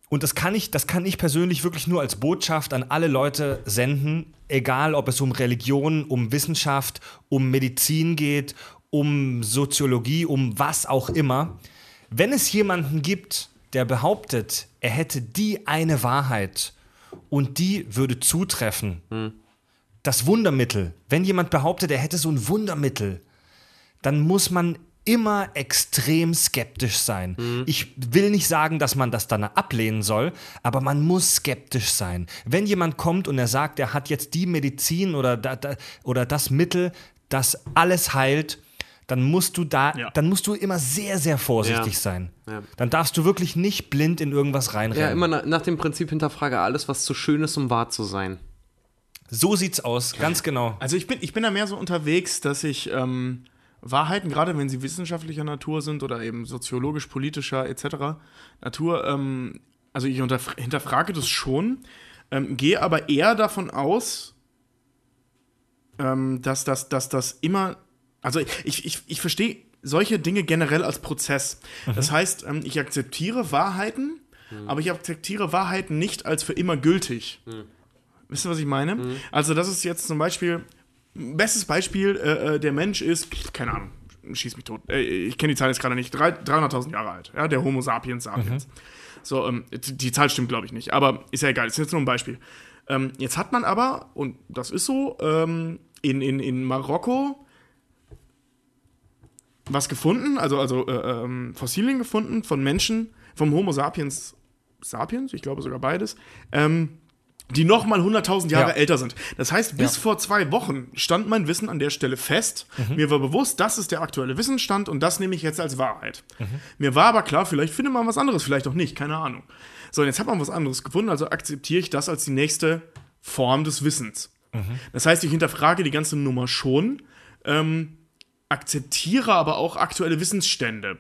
und das kann ich, das kann ich persönlich wirklich nur als Botschaft an alle Leute senden, egal ob es um Religion, um Wissenschaft, um Medizin geht, um Soziologie, um was auch immer. Wenn es jemanden gibt, der behauptet, er hätte die eine Wahrheit und die würde zutreffen, das Wundermittel, wenn jemand behauptet, er hätte so ein Wundermittel, dann muss man immer extrem skeptisch sein. Ich will nicht sagen, dass man das dann ablehnen soll, aber man muss skeptisch sein. Wenn jemand kommt und er sagt, er hat jetzt die Medizin oder, da, da, oder das Mittel, das alles heilt, dann musst du da, Ja. dann musst du immer sehr, sehr vorsichtig Ja. sein. Ja. Dann darfst du wirklich nicht blind in irgendwas reinrennen. Ja, immer na, nach dem Prinzip hinterfrage alles, was zu schön ist, um wahr zu sein. So sieht's aus, ganz genau. Also ich bin, ich bin da mehr so unterwegs, dass ich ähm, Wahrheiten, gerade wenn sie wissenschaftlicher Natur sind oder eben soziologisch, politischer etc. Natur, ähm, also ich hinterfrage das schon, ähm, gehe aber eher davon aus, ähm, dass das dass das immer, also ich, ich, ich verstehe solche Dinge generell als Prozess. Das heißt, ähm, ich akzeptiere Wahrheiten, aber ich akzeptiere Wahrheiten nicht als für immer gültig. Wisst ihr, was ich meine? Also, das ist jetzt zum Beispiel, bestes Beispiel, äh, äh, der Mensch ist, keine Ahnung, schieß mich tot, äh, ich kenne die Zahl jetzt gerade nicht, drei- 300.000 Jahre alt, ja, der Homo sapiens sapiens. So, ähm, die die Zahl stimmt, glaube ich, nicht, aber ist ja egal, ist jetzt nur ein Beispiel. Ähm, jetzt hat man aber, und das ist so, ähm, in, in, in Marokko was gefunden, also, also äh, ähm, Fossilien gefunden von Menschen, vom Homo sapiens sapiens, ich glaube sogar beides, ähm, die nochmal 100.000 Jahre Ja. älter sind. Das heißt, bis Ja. vor zwei Wochen stand mein Wissen an der Stelle fest. Mir war bewusst, das ist der aktuelle Wissensstand und das nehme ich jetzt als Wahrheit. Mir war aber klar, vielleicht findet man was anderes, vielleicht auch nicht, keine Ahnung. So, und jetzt hat man was anderes gefunden, also akzeptiere ich das als die nächste Form des Wissens. Das heißt, ich hinterfrage die ganze Nummer schon, ähm, akzeptiere aber auch aktuelle Wissensstände.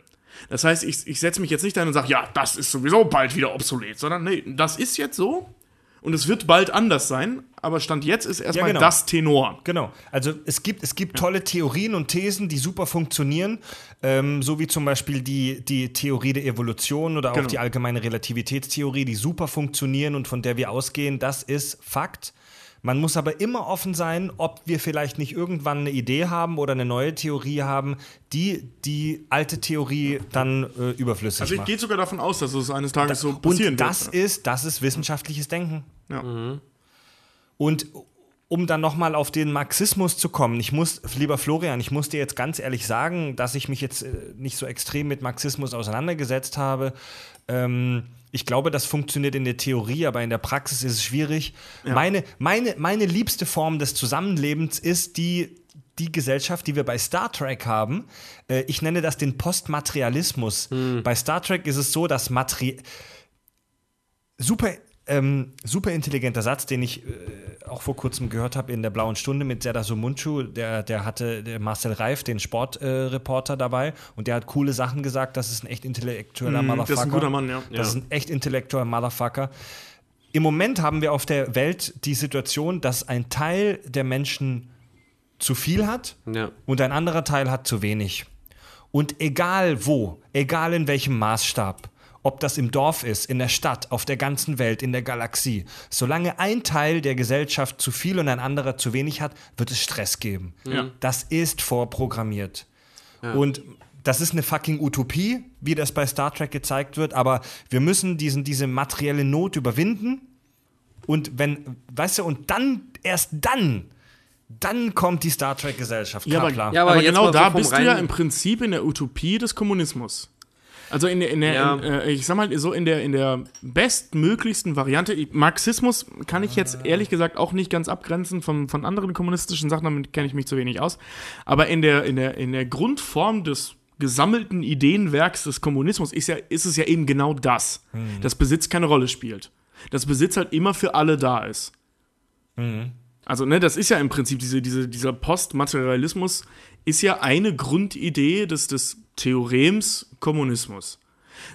Das heißt, ich, ich setze mich jetzt nicht ein und sage, ja, das ist sowieso bald wieder obsolet, sondern nee, das ist jetzt so und es wird bald anders sein, aber Stand jetzt ist erstmal genau. das Tenor. Genau. Also es gibt, es gibt tolle Theorien und Thesen, die super funktionieren, ähm, so wie zum Beispiel die, die Theorie der Evolution oder auch Genau. die allgemeine Relativitätstheorie, die super funktionieren und von der wir ausgehen, das ist Fakt. Man muss aber immer offen sein, ob wir vielleicht nicht irgendwann eine Idee haben oder eine neue Theorie haben, die die alte Theorie dann äh, überflüssig Also ich macht. gehe sogar davon aus, dass es eines Tages so passieren Und das wird. ist, das ist wissenschaftliches Denken. Ja. Und um dann nochmal auf den Marxismus zu kommen, ich muss, lieber Florian, ich muss dir jetzt ganz ehrlich sagen, dass ich mich jetzt äh, nicht so extrem mit Marxismus auseinandergesetzt habe. Ähm, ich glaube, das funktioniert in der Theorie, aber in der Praxis ist es schwierig. Meine, meine, meine liebste Form des Zusammenlebens ist die, die Gesellschaft, die wir bei Star Trek haben. Äh, ich nenne das den Postmaterialismus. Bei Star Trek ist es so, dass Materi super, ähm, super intelligenter Satz, den ich äh, auch vor kurzem gehört habe in der Blauen Stunde mit Serdar Sumunchu. Der, der hatte der Marcel Reif, den Sportreporter, äh, dabei und der hat coole Sachen gesagt. Das ist ein echt intellektueller Mm, Motherfucker. das ist ein guter Mann, ja. Das ist ein echt intellektueller Motherfucker. Im Moment haben wir auf der Welt die Situation, dass ein Teil der Menschen zu viel hat Ja. und ein anderer Teil hat zu wenig. Und egal wo, egal in welchem Maßstab, ob das im Dorf ist, in der Stadt, auf der ganzen Welt, in der Galaxie, solange ein Teil der Gesellschaft zu viel und ein anderer zu wenig hat, wird es Stress geben. Ja. Das ist vorprogrammiert. Und das ist eine fucking Utopie, wie das bei Star Trek gezeigt wird, aber wir müssen diesen, diese materielle Not überwinden. Und wenn, weißt du, und dann, erst dann, dann kommt die Star Trek-Gesellschaft. Ja, aber, klar. Ja, aber aber genau da bist du ja im Prinzip in der Utopie des Kommunismus. Also in der, in der Ja. in, äh, ich sag mal so in der in der bestmöglichsten Variante. Marxismus kann ich jetzt ehrlich gesagt auch nicht ganz abgrenzen von, von anderen kommunistischen Sachen, damit kenne ich mich zu wenig aus. Aber in der in der in der Grundform des gesammelten Ideenwerks des Kommunismus ist ja ist es ja eben genau das, dass Besitz keine Rolle spielt, dass Besitz halt immer für alle da ist. Also, ne, das ist ja im Prinzip diese, diese, dieser Postmaterialismus ist ja eine Grundidee des, des Theorems Kommunismus.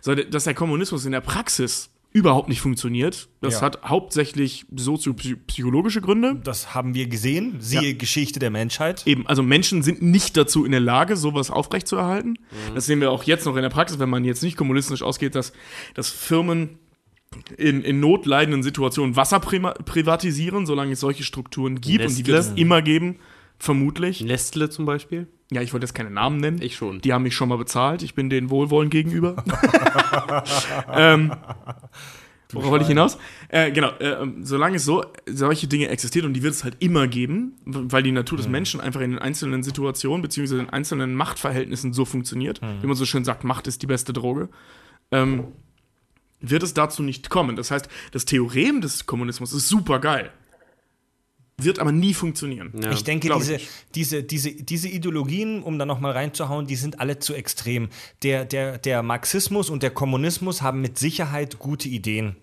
So, dass der Kommunismus in der Praxis überhaupt nicht funktioniert, das Ja. hat hauptsächlich soziopsychologische Gründe. Das haben wir gesehen, siehe Geschichte der Menschheit. Eben, also Menschen sind nicht dazu in der Lage, sowas aufrechtzuerhalten. Das sehen wir auch jetzt noch in der Praxis, wenn man jetzt nicht kommunistisch ausgeht, dass, dass Firmen in, in notleidenden Situationen Wasser privatisieren, solange es solche Strukturen gibt. Und die wird es Nestle. immer geben, vermutlich. Nestle zum Beispiel. Ja, ich wollte jetzt keine Namen nennen. Ich schon. Die haben mich schon mal bezahlt. Ich bin denen wohlwollend gegenüber. ähm, Worauf wollte ich hinaus? Äh, genau, äh, ähm, solange es so solche Dinge existieren und die wird es halt immer geben, weil die Natur des Menschen einfach in den einzelnen Situationen beziehungsweise in einzelnen Machtverhältnissen so funktioniert, wie man so schön sagt, Macht ist die beste Droge, ähm, wird es dazu nicht kommen. Das heißt, das Theorem des Kommunismus ist super geil, wird aber nie funktionieren. Ja. Ich denke, ich diese, nicht. diese, diese, diese Ideologien, um da nochmal reinzuhauen, die sind alle zu extrem. Der, der, der Marxismus und der Kommunismus haben mit Sicherheit gute Ideen.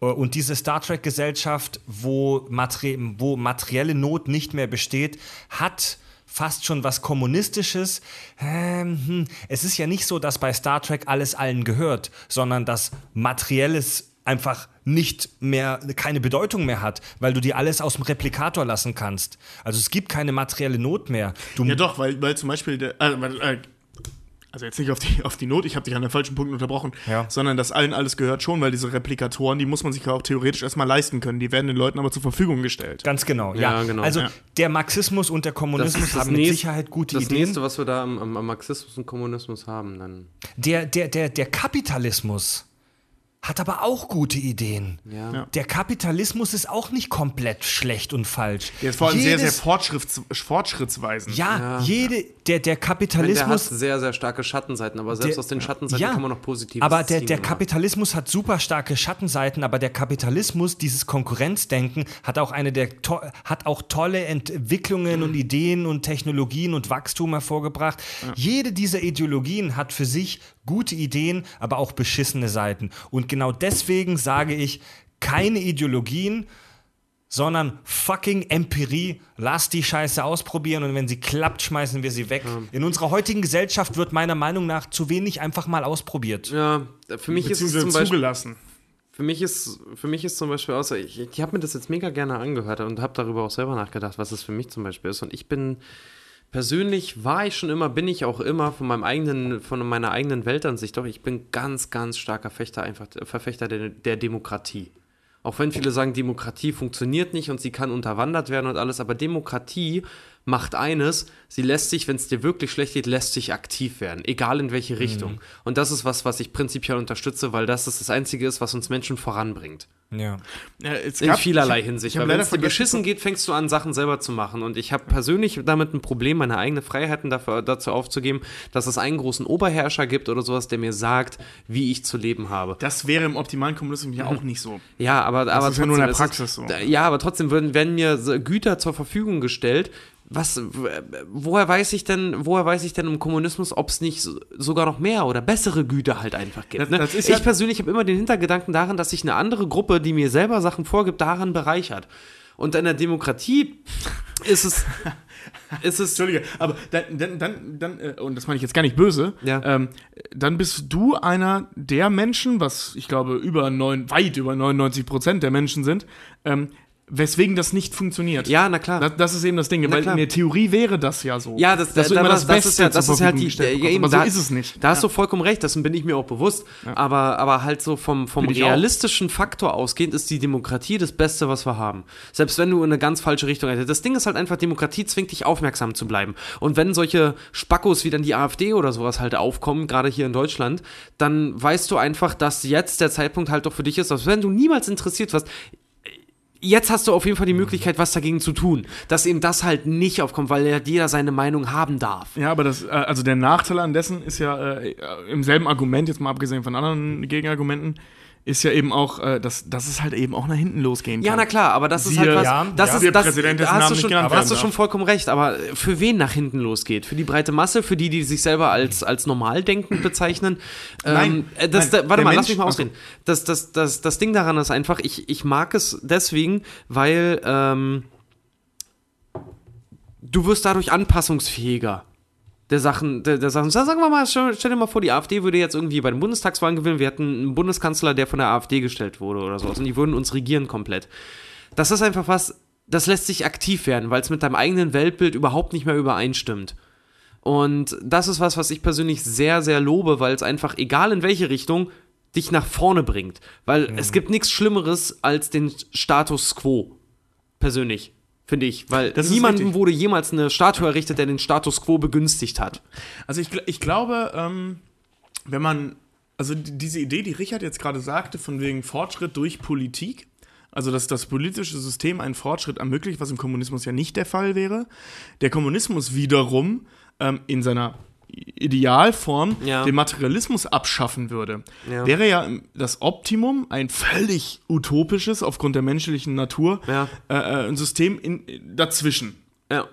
Äh, Und diese Star Trek-Gesellschaft, wo, materi wo materielle Not nicht mehr besteht, hat fast schon was Kommunistisches. Ähm, hm. Es ist ja nicht so, dass bei Star Trek alles allen gehört, sondern dass Materielles einfach nicht mehr, keine Bedeutung mehr hat, weil du dir alles aus dem Replikator lassen kannst. Also es gibt keine materielle Not mehr. Du, Ja, doch, weil, weil zum Beispiel, der, äh, weil, äh, also jetzt nicht auf die, auf die Not, ich habe dich an den falschen Punkt unterbrochen, Ja. sondern dass allen alles gehört schon, weil diese Replikatoren, die muss man sich ja auch theoretisch erstmal leisten können. Die werden den Leuten aber zur Verfügung gestellt. Ganz genau, ja. Ja, genau. Also Ja. der Marxismus und der Kommunismus haben mit nächste- Sicherheit gute das Ideen. nächste, was wir da am, am, am Marxismus und Kommunismus haben, dann. Der, der, der, der Kapitalismus hat aber auch gute Ideen. Ja. Ja. Der Kapitalismus ist auch nicht komplett schlecht und falsch. Der ist vor allem sehr, sehr Jedes- fortschritts, fortschrittsweisend. Ja, jede, der, der Der hat Kapitalismus. sehr, sehr starke Schattenseiten, aber selbst Der- aus den Schattenseiten ja, kann man noch positiv Aber der, der Kapitalismus hat super starke Schattenseiten, aber der Kapitalismus, dieses Konkurrenzdenken, hat auch eine der to hat auch tolle Entwicklungen und Ideen und Technologien und Wachstum hervorgebracht. Jede dieser Ideologien hat für sich gute Ideen, aber auch beschissene Seiten. Und genau deswegen sage ich, keine Ideologien, sondern fucking Empirie. Lass die Scheiße ausprobieren und wenn sie klappt, schmeißen wir sie weg. In unserer heutigen Gesellschaft wird meiner Meinung nach zu wenig einfach mal ausprobiert. Ja, für mich ist es zum Beispiel. zugelassen. Für mich ist, für mich ist zum Beispiel so, ich, ich habe mir das jetzt mega gerne angehört und habe darüber auch selber nachgedacht, was es für mich zum Beispiel ist. Und ich bin, persönlich war ich schon immer, bin ich auch immer von meinem eigenen, von meiner eigenen Weltansicht, doch ich bin ganz, ganz starker Fechter, einfach, Verfechter der, der Demokratie. Auch wenn viele sagen, Demokratie funktioniert nicht und sie kann unterwandert werden und alles, aber Demokratie macht eines, sie lässt sich, wenn es dir wirklich schlecht geht, lässt sich aktiv werden, egal in welche Richtung. Und das ist was, was ich prinzipiell unterstütze, weil das ist das Einzige ist, was uns Menschen voranbringt. Ja. Ja, es In gab- vielerlei ich Hinsicht. Ich Weil wenn es dir beschissen geht, fängst du an, Sachen selber zu machen. Und ich habe persönlich damit ein Problem, meine eigenen Freiheiten dafür, dazu aufzugeben, dass es einen großen Oberherrscher gibt oder sowas, der mir sagt, wie ich zu leben habe. Das wäre im optimalen Kommunismus ja auch nicht so. Ja, aber, aber ist ja nur in der Praxis so. Ja, aber trotzdem werden, werden mir Güter zur Verfügung gestellt. Was, woher weiß ich denn, woher weiß ich denn im Kommunismus, ob es nicht so- sogar noch mehr oder bessere Güter halt einfach gibt? Das- ne? das ist ich ja- persönlich habe immer den Hintergedanken daran, dass sich eine andere Gruppe, die mir selber Sachen vorgibt, daran bereichert. Und in der Demokratie ist es, ist es, Entschuldige, aber dann, dann, dann, dann äh, und das meine ich jetzt gar nicht böse, Ja. ähm, dann bist du einer der Menschen, was ich glaube über neun, weit über 99 Prozent der Menschen sind, ähm, weswegen das nicht funktioniert. ja, na klar. Das, das ist eben das Ding, weil klar. in der Theorie wäre das ja so. Ja, das, dass du da- immer da- das das Beste ist ja, das ist halt die, ja, eben, aber so da, ist es nicht. Da hast du vollkommen recht, dessen bin ich mir auch bewusst. Aber, aber halt so vom, vom ich auch. realistischen Faktor ausgehend ist die Demokratie das Beste, was wir haben. Selbst wenn du in eine ganz falsche Richtung hättest. Das Ding ist halt einfach, Demokratie zwingt dich aufmerksam zu bleiben. Und wenn solche Spackos wie dann die AfD oder sowas halt aufkommen, gerade hier in Deutschland, dann weißt du einfach, dass jetzt der Zeitpunkt halt doch für dich ist, dass wenn du niemals interessiert warst, jetzt hast du auf jeden Fall die Möglichkeit, was dagegen zu tun. Dass eben das halt nicht aufkommt, weil ja jeder seine Meinung haben darf. Ja, aber das, äh, also der Nachteil an dessen ist ja äh, im selben Argument, jetzt mal abgesehen von anderen Gegenargumenten, ist ja eben auch, äh, dass, dass es halt eben auch nach hinten losgehen kann. Ja, na klar, aber das ist Siehe- halt was. Ja, das ja. ist das, Präsident, da hast Namen du schon, hast du schon vollkommen recht. Aber für wen nach hinten losgeht? Für die breite Masse, für die, die sich selber als, als normal denkend bezeichnen? Nein, ähm, äh, das, nein, da, warte mal, lass Mensch- mich mal ausreden. Das, das, das, das Ding daran ist einfach, ich, ich mag es deswegen, weil ähm, du wirst dadurch anpassungsfähiger der Sachen, der, der Sachen. Sagen wir mal, stell, stell dir mal vor, die AfD würde jetzt irgendwie bei den Bundestagswahlen gewinnen. Wir hätten einen Bundeskanzler, der von der AfD gestellt wurde oder sowas. Und die würden uns regieren komplett. Das ist einfach was, das lässt sich aktiv werden, weil es mit deinem eigenen Weltbild überhaupt nicht mehr übereinstimmt. Und das ist was, was ich persönlich sehr, sehr lobe, weil es einfach, egal in welche Richtung, dich nach vorne bringt. Weil es gibt nichts Schlimmeres als den Status quo. Persönlich. Finde ich. Weil Das niemandem wurde jemals eine Statue errichtet, der den Status quo begünstigt hat. Also ich, ich glaube, ähm, wenn man Also die- diese Idee, die Richard jetzt gerade sagte, von wegen Fortschritt durch Politik, also dass das politische System einen Fortschritt ermöglicht, was im Kommunismus ja nicht der Fall wäre. Der Kommunismus wiederum ähm, in seiner Idealform Ja. den Materialismus abschaffen würde. Ja. Wäre ja das Optimum ein völlig utopisches, aufgrund der menschlichen Natur, Ja. äh, äh, ein System in, dazwischen. Ja.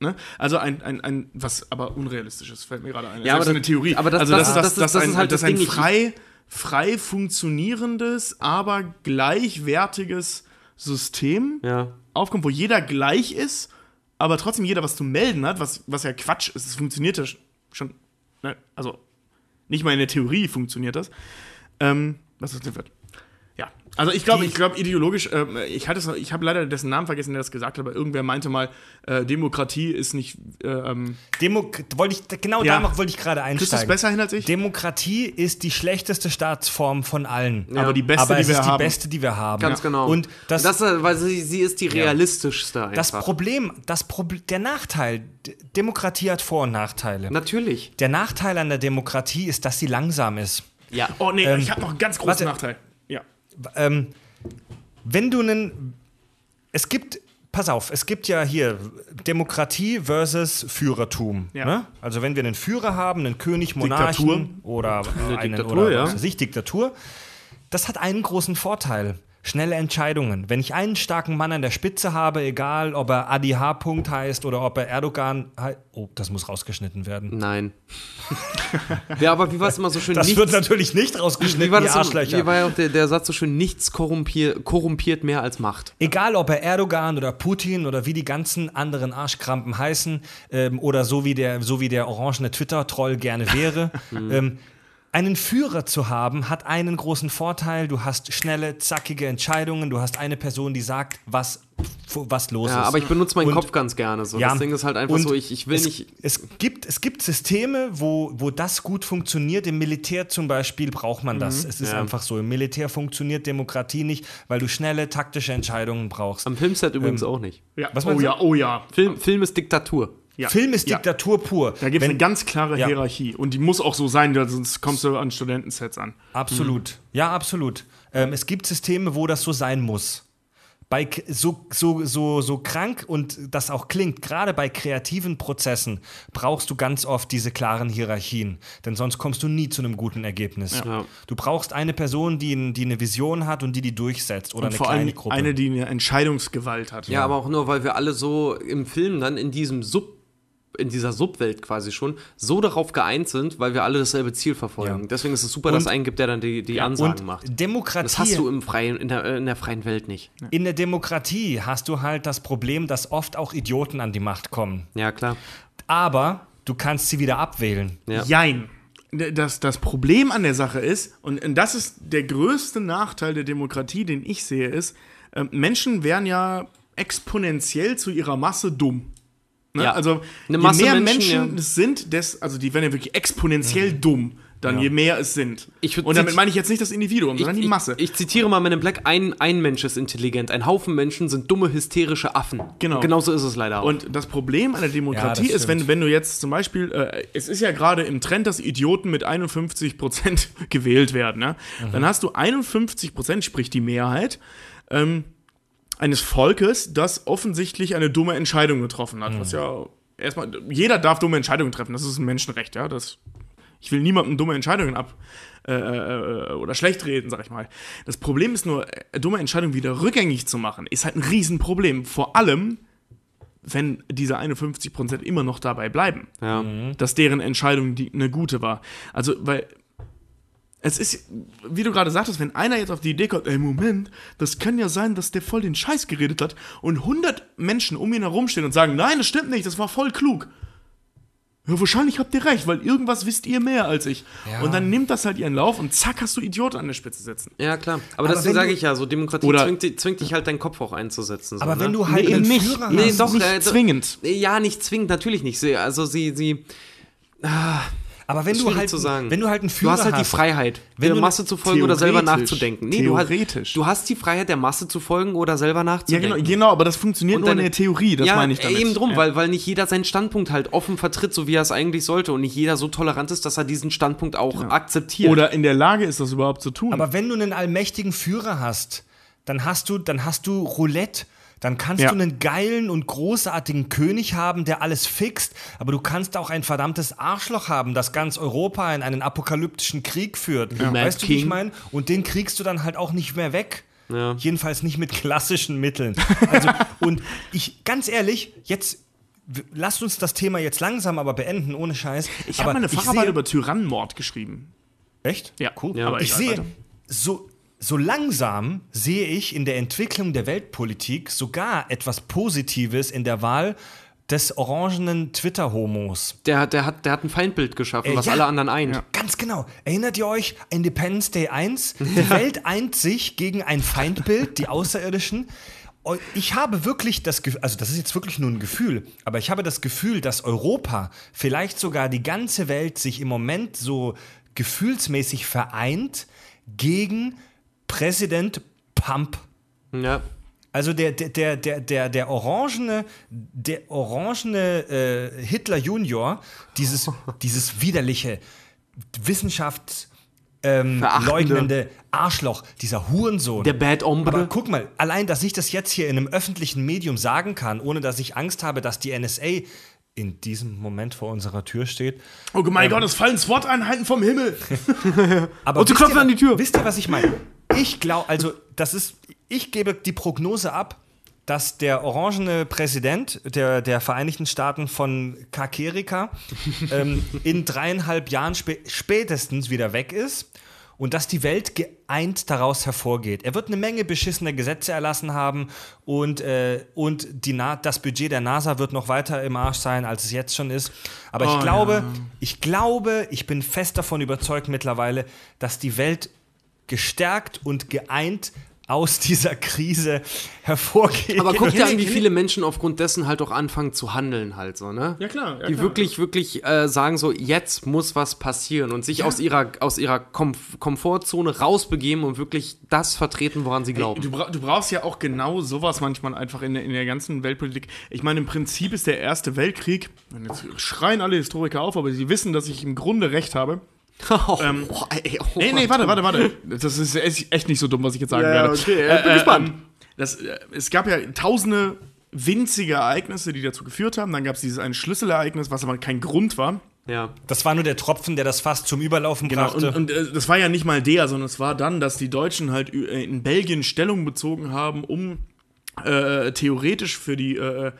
Ne? Also ein, ein, ein, was aber unrealistisch ist, fällt mir gerade ein. Ja, Selbst aber eine das- Theorie. aber das- also das- das, das das, ist- das, das ein, ist halt das das ein frei, frei funktionierendes, aber gleichwertiges System Ja. aufkommt, wo jeder gleich ist, aber trotzdem jeder was zu melden hat, was, was ja Quatsch ist. Es funktioniert ja schon. Ne? Also nicht mal in der Theorie funktioniert das. Ähm, was ist denn ja, also ich glaube, ich glaube ideologisch, ähm, ich hatte es, ich habe leider dessen Namen vergessen, der das gesagt hat, aber irgendwer meinte mal, äh, Demokratie ist nicht, äh, ähm, Demo wollte ich, genau Ja. da wollte ich gerade kriegst du es einsteigen. besser hin als ich? Demokratie ist die schlechteste Staatsform von allen. aber die beste, Aber die es wir ist haben. die beste, die wir haben. Ganz genau. Und das, das äh, weil sie, sie ist die realistischste einfach. das Problem, das Proble der Nachteil, Demokratie hat Vor- und Nachteile. Natürlich. Der Nachteil an der Demokratie ist, dass sie langsam ist. Ja. oh nee, Ähm, ich habe noch einen ganz großen warte. Nachteil. Ähm, wenn du einen. Es gibt. Pass auf, es gibt ja hier Demokratie versus Führertum. Ja. Ne? Also wenn wir einen Führer haben, einen König, Monarchen Diktatur. oder einen Diktatur, oder ja. was weiß ich, Diktatur, das hat einen großen Vorteil. Schnelle Entscheidungen. Wenn ich einen starken Mann an der Spitze habe, egal ob er Adi H. Punkt heißt oder ob er Erdogan heißt. Oh, das muss rausgeschnitten werden. Nein. ja, aber wie war es immer so schön? Das nichts, wird natürlich nicht rausgeschnitten, wie war das Arschlöcher. wie war ja auch der, der Satz so schön? Nichts korrumpier, korrumpiert mehr als Macht. Egal, ob er Erdogan oder Putin oder wie die ganzen anderen Arschkrampen heißen ähm, oder so wie der, so wie der orangene Twitter-Troll gerne wäre. ähm, einen Führer zu haben, hat einen großen Vorteil. Du hast schnelle, zackige Entscheidungen. Du hast eine Person, die sagt, was, was los Ja, ist. aber ich benutze meinen Und- Kopf ganz gerne. So. Ja, das Ding ist halt einfach so, ich, ich will es, nicht. Es gibt, es gibt Systeme, wo, wo das gut funktioniert. Im Militär zum Beispiel braucht man das. Es ist Ja. einfach so. Im Militär funktioniert Demokratie nicht, weil du schnelle, taktische Entscheidungen brauchst. Am Filmset übrigens auch nicht. ja. Was oh ja, oh ja. Film, Film ist Diktatur. Ja. Film ist ja. Diktatur pur. Da gibt es eine ganz klare Ja. Hierarchie. Und die muss auch so sein, sonst kommst du an Studentensets an. Absolut. Ja, absolut. Ähm, es gibt Systeme, wo das so sein muss. Bei so, so, so, so krank und das auch klingt, gerade bei kreativen Prozessen brauchst du ganz oft diese klaren Hierarchien, denn sonst kommst du nie zu einem guten Ergebnis. Ja. Du brauchst eine Person, die, die eine Vision hat und die die durchsetzt oder Und eine vor kleine allem Gruppe. eine, die eine Entscheidungsgewalt hat. Ja, aber auch nur, weil wir alle so im Film dann in diesem Sub, in dieser Subwelt quasi schon so darauf geeint sind, weil wir alle dasselbe Ziel verfolgen. Ja. Deswegen ist es super, dass einen gibt, der dann die, die Ansagen und macht. Demokratie. Das hast du im freien, in, der, in der freien Welt nicht. in der Demokratie hast du halt das Problem, dass oft auch Idioten an die Macht kommen. Ja, klar. Aber du kannst sie wieder abwählen. Ja. Jein. Das, das Problem an der Sache ist, und das ist der größte Nachteil der Demokratie, den ich sehe, ist, äh, Menschen werden ja exponentiell zu ihrer Masse dumm. Ne? Ja. Also je mehr Menschen, Menschen, ja. es sind, des, also die werden ja wirklich exponentiell dumm, dann je mehr es sind. Ich und damit meine ich jetzt nicht das Individuum, sondern die Masse. Ich, ich zitiere mal Men in Black: ein, ein Mensch ist intelligent, ein Haufen Menschen sind dumme, hysterische Affen. Genau. Genauso ist es leider auch. Und das Problem der Demokratie Ja, ist, wenn, wenn du jetzt zum Beispiel, äh, es ist ja gerade im Trend, dass Idioten mit 51 Prozent gewählt werden. Ne? Mhm. Dann hast du 51 Prozent, sprich die Mehrheit, ähm, eines Volkes, das offensichtlich eine dumme Entscheidung getroffen hat. Mhm. Was ja erstmal, jeder darf dumme Entscheidungen treffen, das ist ein Menschenrecht, ja. Das, ich will niemandem dumme Entscheidungen ab äh, äh, oder schlecht reden, sag ich mal. Das Problem ist nur, äh, dumme Entscheidungen wieder rückgängig zu machen, ist halt ein Riesenproblem. Vor allem, wenn diese 51% immer noch dabei bleiben, ja. dass deren Entscheidung die, eine gute war. Also, weil es ist, wie du gerade sagtest, wenn einer jetzt auf die Idee kommt, ey, Moment, das kann ja sein, dass der voll den Scheiß geredet hat und 100 Menschen um ihn herumstehen und sagen, nein, das stimmt nicht, das war voll klug. Ja, wahrscheinlich habt ihr recht, weil irgendwas wisst ihr mehr als ich. Ja. Und dann nimmt das halt ihren Lauf und zack, hast du Idioten an der Spitze sitzen. ja, klar. Aber, Aber deswegen sage ich ja, so Demokratie Oder- zwingt, zwingt dich halt, deinen Kopf auch einzusetzen. So, Aber wenn ne? du halt Nee, einen nicht. Führer Nee, hast, doch, nicht äh, zwingend. Ja, nicht zwingend, natürlich nicht. Sie, also sie, sie. Aber wenn du halt, zu sagen. wenn du halt einen Du Führer hast halt die hast, Freiheit, Wenn der du Masse zu folgen oder selber Theoretisch. nachzudenken. Nee, du hast, Theoretisch. du hast die Freiheit, der Masse zu folgen oder selber Ja, nachzudenken. genau, genau, aber das funktioniert Und nur in der Theorie, das ja, meine ich damit. eben drum, ja. weil, weil nicht jeder seinen Standpunkt halt offen vertritt, so wie er es eigentlich sollte. Und nicht jeder so tolerant ist, dass er diesen Standpunkt auch akzeptiert. Oder in der Lage ist, das überhaupt zu tun. aber wenn du einen allmächtigen Führer hast, dann hast du, dann hast du Roulette. Dann kannst Ja. du einen geilen und großartigen König haben, der alles fixt, aber du kannst auch ein verdammtes Arschloch haben, das ganz Europa in einen apokalyptischen Krieg führt. Mad Weißt du, wie ich meine? Und den kriegst du dann halt auch nicht mehr weg. Ja. Jedenfalls nicht mit klassischen Mitteln. Also, und ich, ganz ehrlich, jetzt lasst uns das Thema jetzt langsam aber beenden, ohne Scheiß. ich habe meine Facharbeit über Tyrannenmord geschrieben. Echt? Ja, cool. Ja. aber ich sehe, so, so langsam sehe ich in der Entwicklung der Weltpolitik sogar etwas Positives in der Wahl des orangenen Twitter-Homos. der, der, hat, der hat ein Feindbild geschaffen, Äh, was ja. alle anderen eint. Ganz genau. Erinnert ihr euch, Independence Day 1? Die Welt eint sich gegen ein Feindbild, die Außerirdischen. Ich habe wirklich das Gefühl, also das ist jetzt wirklich nur ein Gefühl, aber ich habe das Gefühl, dass Europa, vielleicht sogar die ganze Welt sich im Moment so gefühlsmäßig vereint gegen Präsident Pump. Ja. Also der, der, der, der, der, der orangene, der orangene äh, Hitler Junior, dieses, dieses widerliche Wissenschafts ähm, leugnende Arschloch, dieser Hurensohn. Der Bad Ombre. Aber guck mal, allein, dass ich das jetzt hier in einem öffentlichen Medium sagen kann, ohne dass ich Angst habe, dass die NSA in diesem Moment vor unserer Tür steht. Oh mein Gott, es fallen SWAT-Einheiten vom Himmel. Aber Und sie klopfen an die Tür. Wisst ihr, was ich meine? Ich glaube, also das ist, ich gebe die Prognose ab, dass der orangene Präsident der, der Vereinigten Staaten von Kakerika ähm, in dreieinhalb Jahren spä spätestens wieder weg ist und dass die Welt geeint daraus hervorgeht. Er wird eine Menge beschissene Gesetze erlassen haben und, äh, und die Na das Budget der NASA wird noch weiter im Arsch sein, als es jetzt schon ist. Aber ich Oh, glaube, ja. ich glaube, ich bin fest davon überzeugt mittlerweile, dass die Welt gestärkt und geeint aus dieser Krise hervorgeht. Aber guck dir an, wie viele Menschen aufgrund dessen halt auch anfangen zu handeln, halt so, ne? Ja, klar, ja, die klar. wirklich, wirklich äh, sagen so, jetzt muss was passieren und sich aus ihrer, aus ihrer Komf Komfortzone rausbegeben und wirklich das vertreten, woran sie glauben. Du, bra du brauchst ja auch genau sowas manchmal einfach in der, in der ganzen Weltpolitik. Ich meine, im Prinzip ist der Erste Weltkrieg, und jetzt schreien alle Historiker auf, aber sie wissen, dass ich im Grunde recht habe. Ähm, oh, ey, oh, Nee, nee, warte, warte, warte. Das ist echt nicht so dumm, was ich jetzt sagen Ja, ja, werde. okay, ich bin gespannt. ähm, das, äh, es gab ja tausende winzige Ereignisse, die dazu geführt haben. Dann gab es dieses eine Schlüsselereignis, was aber kein Grund war. Ja. das war nur der Tropfen, der das Fass zum Überlaufen Genau, brachte. und, und äh, das war ja nicht mal der, sondern es war dann, dass die Deutschen halt äh, in Belgien Stellung bezogen haben, um äh, theoretisch für die, äh,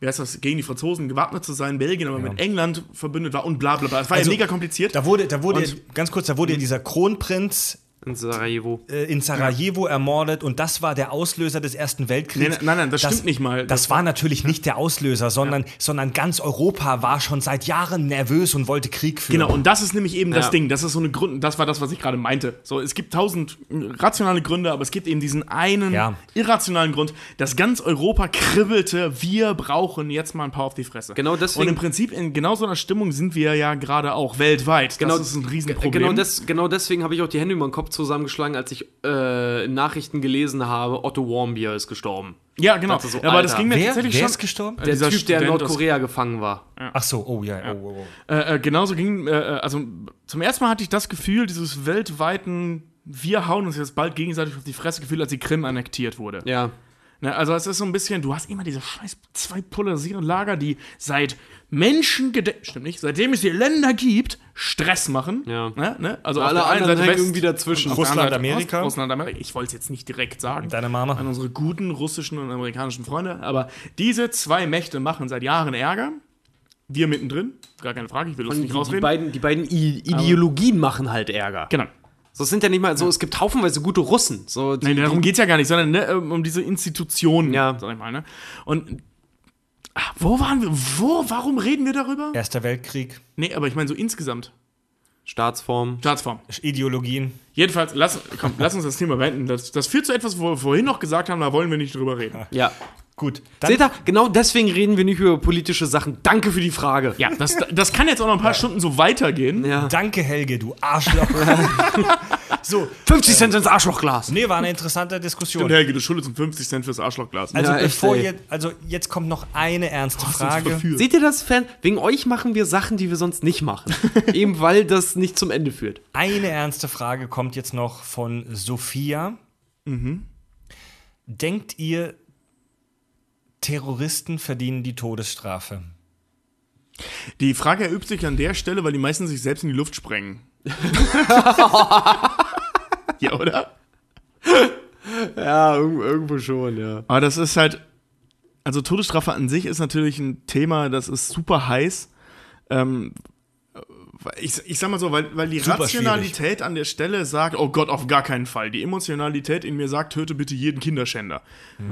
wie heißt das, gegen die Franzosen gewappnet zu sein, Belgien aber mit England verbündet war und bla bla bla. Es war Also, ja mega kompliziert. da wurde, da wurde, Und- ganz kurz, da wurde ja dieser Kronprinz In Sarajevo. äh, in Sarajevo ermordet und das war der Auslöser des Ersten Weltkriegs. Nee, nein, nein, das stimmt nicht mal. Das, Das war natürlich nicht der Auslöser, sondern, sondern ganz Europa war schon seit Jahren nervös und wollte Krieg führen. Genau, und das ist nämlich eben das Ja. Ding. Das ist so eine Grund, das war das, was ich gerade meinte. So, es gibt tausend rationale Gründe, aber es gibt eben diesen einen Ja. irrationalen Grund, dass ganz Europa kribbelte, wir brauchen jetzt mal ein paar auf die Fresse. Genau deswegen- Und im Prinzip in genau so einer Stimmung sind wir ja gerade auch weltweit. Genau, das ist ein Riesenproblem. Genau, des, genau deswegen habe ich auch die Hände über den Kopf zusammengeschlagen, als ich äh, Nachrichten gelesen habe, Otto Warmbier ist gestorben. ja, genau. so, aber das ging mir wer, tatsächlich wer schon. ist gestorben? Äh, Der Typ, der in Nordkorea gefangen war. Ach so, oh ja, oh, oh, oh. Äh, äh, genauso ging, äh, also zum ersten Mal hatte ich das Gefühl, dieses weltweiten, wir hauen uns jetzt bald gegenseitig auf die Fresse Gefühl, als die Krim annektiert wurde. Ja. Ne, also es ist so ein bisschen, du hast immer diese scheiß zwei polarisierenden Lager, die seit Menschen stimmt nicht, seitdem es die Länder gibt, Stress machen. Ja. Ne, ne? Also Alle auf der einen anderen Seite West, irgendwie dazwischen. Russland, Amerika. Ost, Russland, Amerika. Ich wollte es jetzt nicht direkt sagen. Deine Mama. An unsere guten russischen und amerikanischen Freunde. Aber diese zwei Mächte machen seit Jahren Ärger. Wir mittendrin, gar keine Frage, ich will Und nicht die, die rausreden. beiden, die beiden I Ideologien machen halt Ärger. genau. So es sind ja nicht mal so, es gibt haufenweise gute Russen. So, die, Nein, darum geht es ja gar nicht, sondern ne, um diese Institutionen, Ja. sag ich mal. Ne? Und ah, wo waren wir? Wo? Warum reden wir darüber? Erster Weltkrieg, Nee, aber ich meine so insgesamt. Staatsform. Staatsform. Ideologien. Jedenfalls, lass, komm, lass uns das Thema beenden. Das, das führt zu etwas, wo wir vorhin noch gesagt haben, da wollen wir nicht drüber reden. Ja. Gut, Seht ihr, genau deswegen reden wir nicht über politische Sachen. Danke für die Frage. Ja, das, das kann jetzt auch noch ein paar Stunden so weitergehen. Ja. danke Helge, du Arschloch. so, 50 Cent ins Arschlochglas. nee, war eine interessante Diskussion. Und Helge, du schuldest um 50 Cent fürs Arschlochglas. Also Ja, bevor jetzt, also jetzt kommt noch eine ernste Frage. Seht ihr das, Fan? Wegen euch machen wir Sachen, die wir sonst nicht machen. Eben weil das nicht zum Ende führt. Eine ernste Frage kommt jetzt noch von Sophia. Denkt ihr, Terroristen verdienen die Todesstrafe? Die Frage erübt sich an der Stelle, weil die meisten sich selbst in die Luft sprengen. ja, oder? Ja, irgendwo schon, ja. Aber das ist halt, also Todesstrafe an sich ist natürlich ein Thema, das ist super heiß. Ähm, ich, ich sag mal so, weil, weil die Super Rationalität an der Stelle sagt, oh Gott, auf gar keinen Fall. Die Emotionalität in mir sagt, töte bitte jeden Kinderschänder.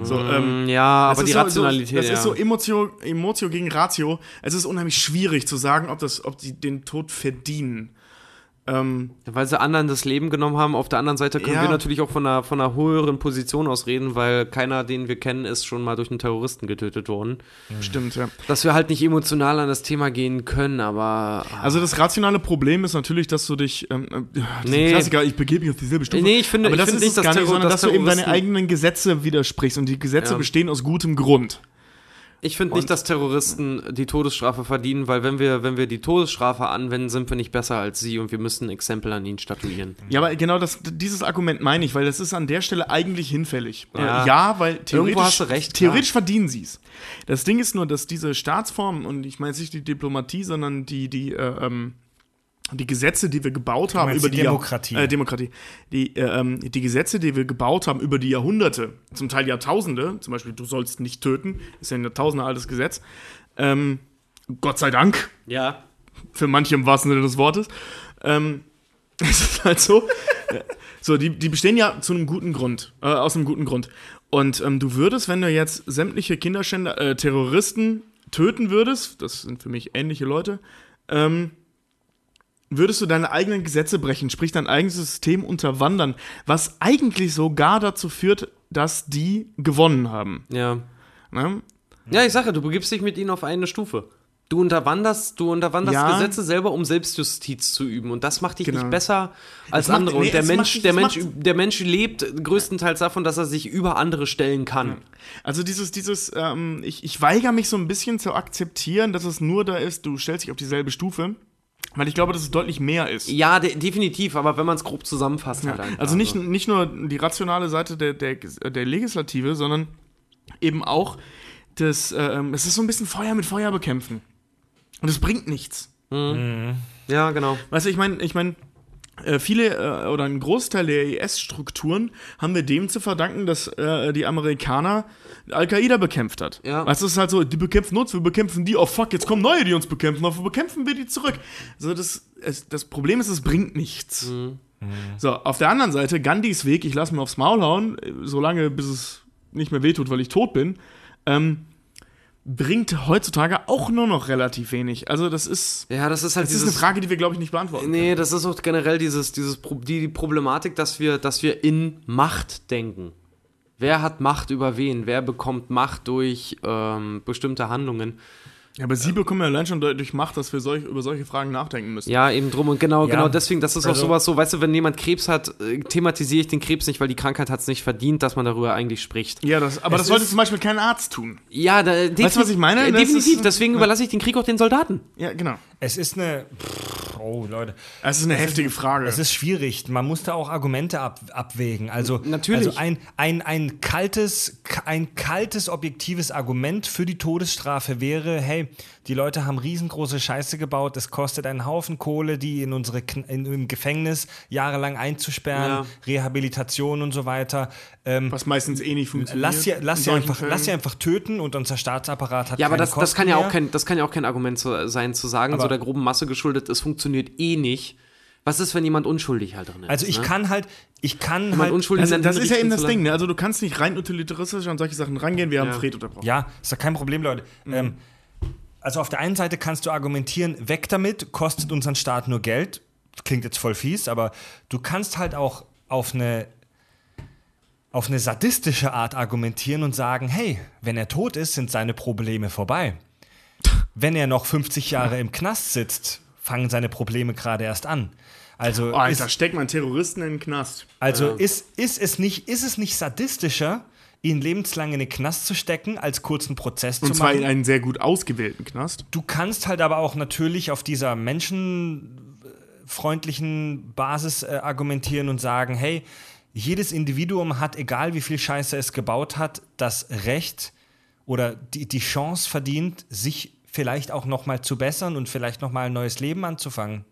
So, ähm, Ja, aber die so- Rationalität, So, das ja. ist so Emotio, Emotio gegen Ratio. Es ist unheimlich schwierig zu sagen, ob, das, ob die den Tod verdienen. Ähm, Weil sie anderen das Leben genommen haben. Auf der anderen Seite können Ja. wir natürlich auch von einer, von einer höheren Position aus reden, weil keiner, den wir kennen, ist schon mal durch einen Terroristen getötet worden. Stimmt, ja. Dass wir halt nicht emotional an das Thema gehen können, aber. Also das rationale Problem ist natürlich, dass du dich, ähm, äh, Nee. Klassiker, ich begebe mich auf dieselbe Stufe. Nee, ich finde- aber ich das finde ist nicht, es dass gar nicht, sondern dass dass du eben deine eigenen Gesetze widersprichst und die Gesetze Ja. bestehen aus gutem Grund. Ich finde nicht, dass Terroristen die Todesstrafe verdienen, weil wenn wir, wenn wir die Todesstrafe anwenden, sind wir nicht besser als sie und wir müssen ein Exempel an ihnen statuieren. Ja, aber genau das, dieses Argument meine ich, weil das ist an der Stelle eigentlich hinfällig. Ja. Äh, ja weil theoretisch, hast du recht, theoretisch verdienen sie es. Das Ding ist nur, dass diese Staatsform, und ich meine jetzt nicht die Diplomatie, sondern die, die, äh, ähm, die Gesetze, die wir gebaut haben meinst über die Demokratie. Äh, Demokratie. Die, äh, ähm, die Gesetze, die wir gebaut haben über die Jahrhunderte, zum Teil Jahrtausende, zum Beispiel du sollst nicht töten, ist ja ein Jahrtausende altes Gesetz. Ähm, Gott sei Dank, Ja. für manche im wahrsten Sinne des Wortes. Ähm, es ist halt so. so, die, die bestehen ja zu einem guten Grund, äh, aus einem guten Grund. Und ähm, du würdest, wenn du jetzt sämtliche Kinderschänder, äh, Terroristen töten würdest, das sind für mich ähnliche Leute, ähm, würdest du deine eigenen Gesetze brechen, sprich dein eigenes System unterwandern, was eigentlich sogar dazu führt, dass die gewonnen haben. Ja. Ne? Ja, ich sage, du begibst dich mit ihnen auf eine Stufe. Du unterwanderst, du unterwanderst Ja. Gesetze selber, um Selbstjustiz zu üben. Und das macht dich Genau. nicht besser als macht- andere. nee, und der macht Mensch, dich- der, Mensch, macht- der Mensch lebt größtenteils davon, dass er sich über andere stellen kann. Also dieses, dieses, ähm, ich, ich weigere mich so ein bisschen zu akzeptieren, dass es nur da ist, du stellst dich auf dieselbe Stufe, weil ich glaube, dass es deutlich mehr ist. Ja, de definitiv, aber wenn man es grob zusammenfasst, halt einfach. Also nicht, nicht nur die rationale Seite der, der, der Legislative, sondern eben auch das, ähm, es ist so ein bisschen Feuer mit Feuer bekämpfen. Und es bringt nichts. Ja, genau. Weißt du, ich meine, ich meine, viele äh, oder ein Großteil der IS-Strukturen haben wir dem zu verdanken, dass äh, die Amerikaner Al-Qaida bekämpft hat. Ja. Weißt du, es ist halt so, die bekämpfen uns, wir bekämpfen die, oh fuck, jetzt kommen neue, die uns bekämpfen, dafür bekämpfen wir die zurück. Also das, es, das Problem ist, es bringt nichts. So, auf der anderen Seite, Gandhis Weg, ich lasse mir aufs Maul hauen, äh, solange bis es nicht mehr wehtut, weil ich tot bin, ähm, bringt heutzutage auch nur noch relativ wenig. Also das ist, Ja, das ist halt das ist eine Frage, die wir, glaube ich, nicht beantworten Nee, das ist auch generell dieses, dieses die Problematik, dass wir, dass wir in Macht denken. Wer hat Macht über wen? Wer bekommt Macht durch ähm, bestimmte Handlungen? Ja, aber sie bekommen ja allein schon durch Macht, dass wir solch, über solche Fragen nachdenken müssen. Ja, eben drum und genau, Ja, genau deswegen, das ist auch also- sowas so, weißt du, wenn jemand Krebs hat, äh, thematisiere ich den Krebs nicht, weil die Krankheit hat es nicht verdient, dass man darüber eigentlich spricht. Ja, das, aber Es das sollte ist- zum Beispiel kein Arzt tun. Ja, da, Weißt du, was ich meine? Äh, definitiv, ist- deswegen überlasse ich den Krieg auch den Soldaten. Ja, genau. Es ist eine. Pff, oh, Leute. Das ist eine heftige Frage. Es ist schwierig. Man muss da auch Argumente ab, abwägen. Also, Natürlich. Also ein, ein, ein, kaltes, ein kaltes, objektives Argument für die Todesstrafe wäre: hey, die Leute haben riesengroße Scheiße gebaut. Es kostet einen Haufen Kohle, die in unsere in, im Gefängnis jahrelang einzusperren, Ja. Rehabilitation und so weiter. Ähm, was meistens eh nicht funktioniert. lass sie, lass, sie einfach, Fällen. lass sie einfach töten und unser Staatsapparat hat Ja, aber keine das, das, Kosten kann ja auch kein, das kann ja auch kein Argument zu, sein, zu sagen, Aber- so der groben Masse geschuldet, es funktioniert eh nicht. Was ist, wenn jemand unschuldig halt drin ist? Also ich ne? kann halt, ich kann Jemand halt, unschuldig Also, das ist ja eben das Ding, ne? Also du kannst nicht rein utilitaristisch an solche Sachen rangehen, wir haben Ja. Fred unterbrochen. Ja, ist doch kein Problem, Leute. Ähm, also auf der einen Seite kannst du argumentieren, weg damit, kostet unseren Staat nur Geld. Klingt jetzt voll fies, aber du kannst halt auch auf eine auf eine sadistische Art argumentieren und sagen, hey, wenn er tot ist, sind seine Probleme vorbei. Wenn er noch 50 Jahre im Knast sitzt, fangen seine Probleme gerade erst an. Also, Oh, Alter, ist, steckt man Terroristen in den Knast. also ist, ist, es nicht, ist es nicht sadistischer, ihn lebenslang in den Knast zu stecken, als kurzen Prozess Und zu zwar machen? in einen sehr gut ausgewählten Knast. Du kannst halt aber auch natürlich auf dieser menschenfreundlichen Basis äh, argumentieren und sagen, hey, jedes Individuum hat, egal wie viel Scheiße es gebaut hat, das Recht oder die, die Chance verdient, sich vielleicht auch noch mal zu bessern und vielleicht noch mal ein neues Leben anzufangen.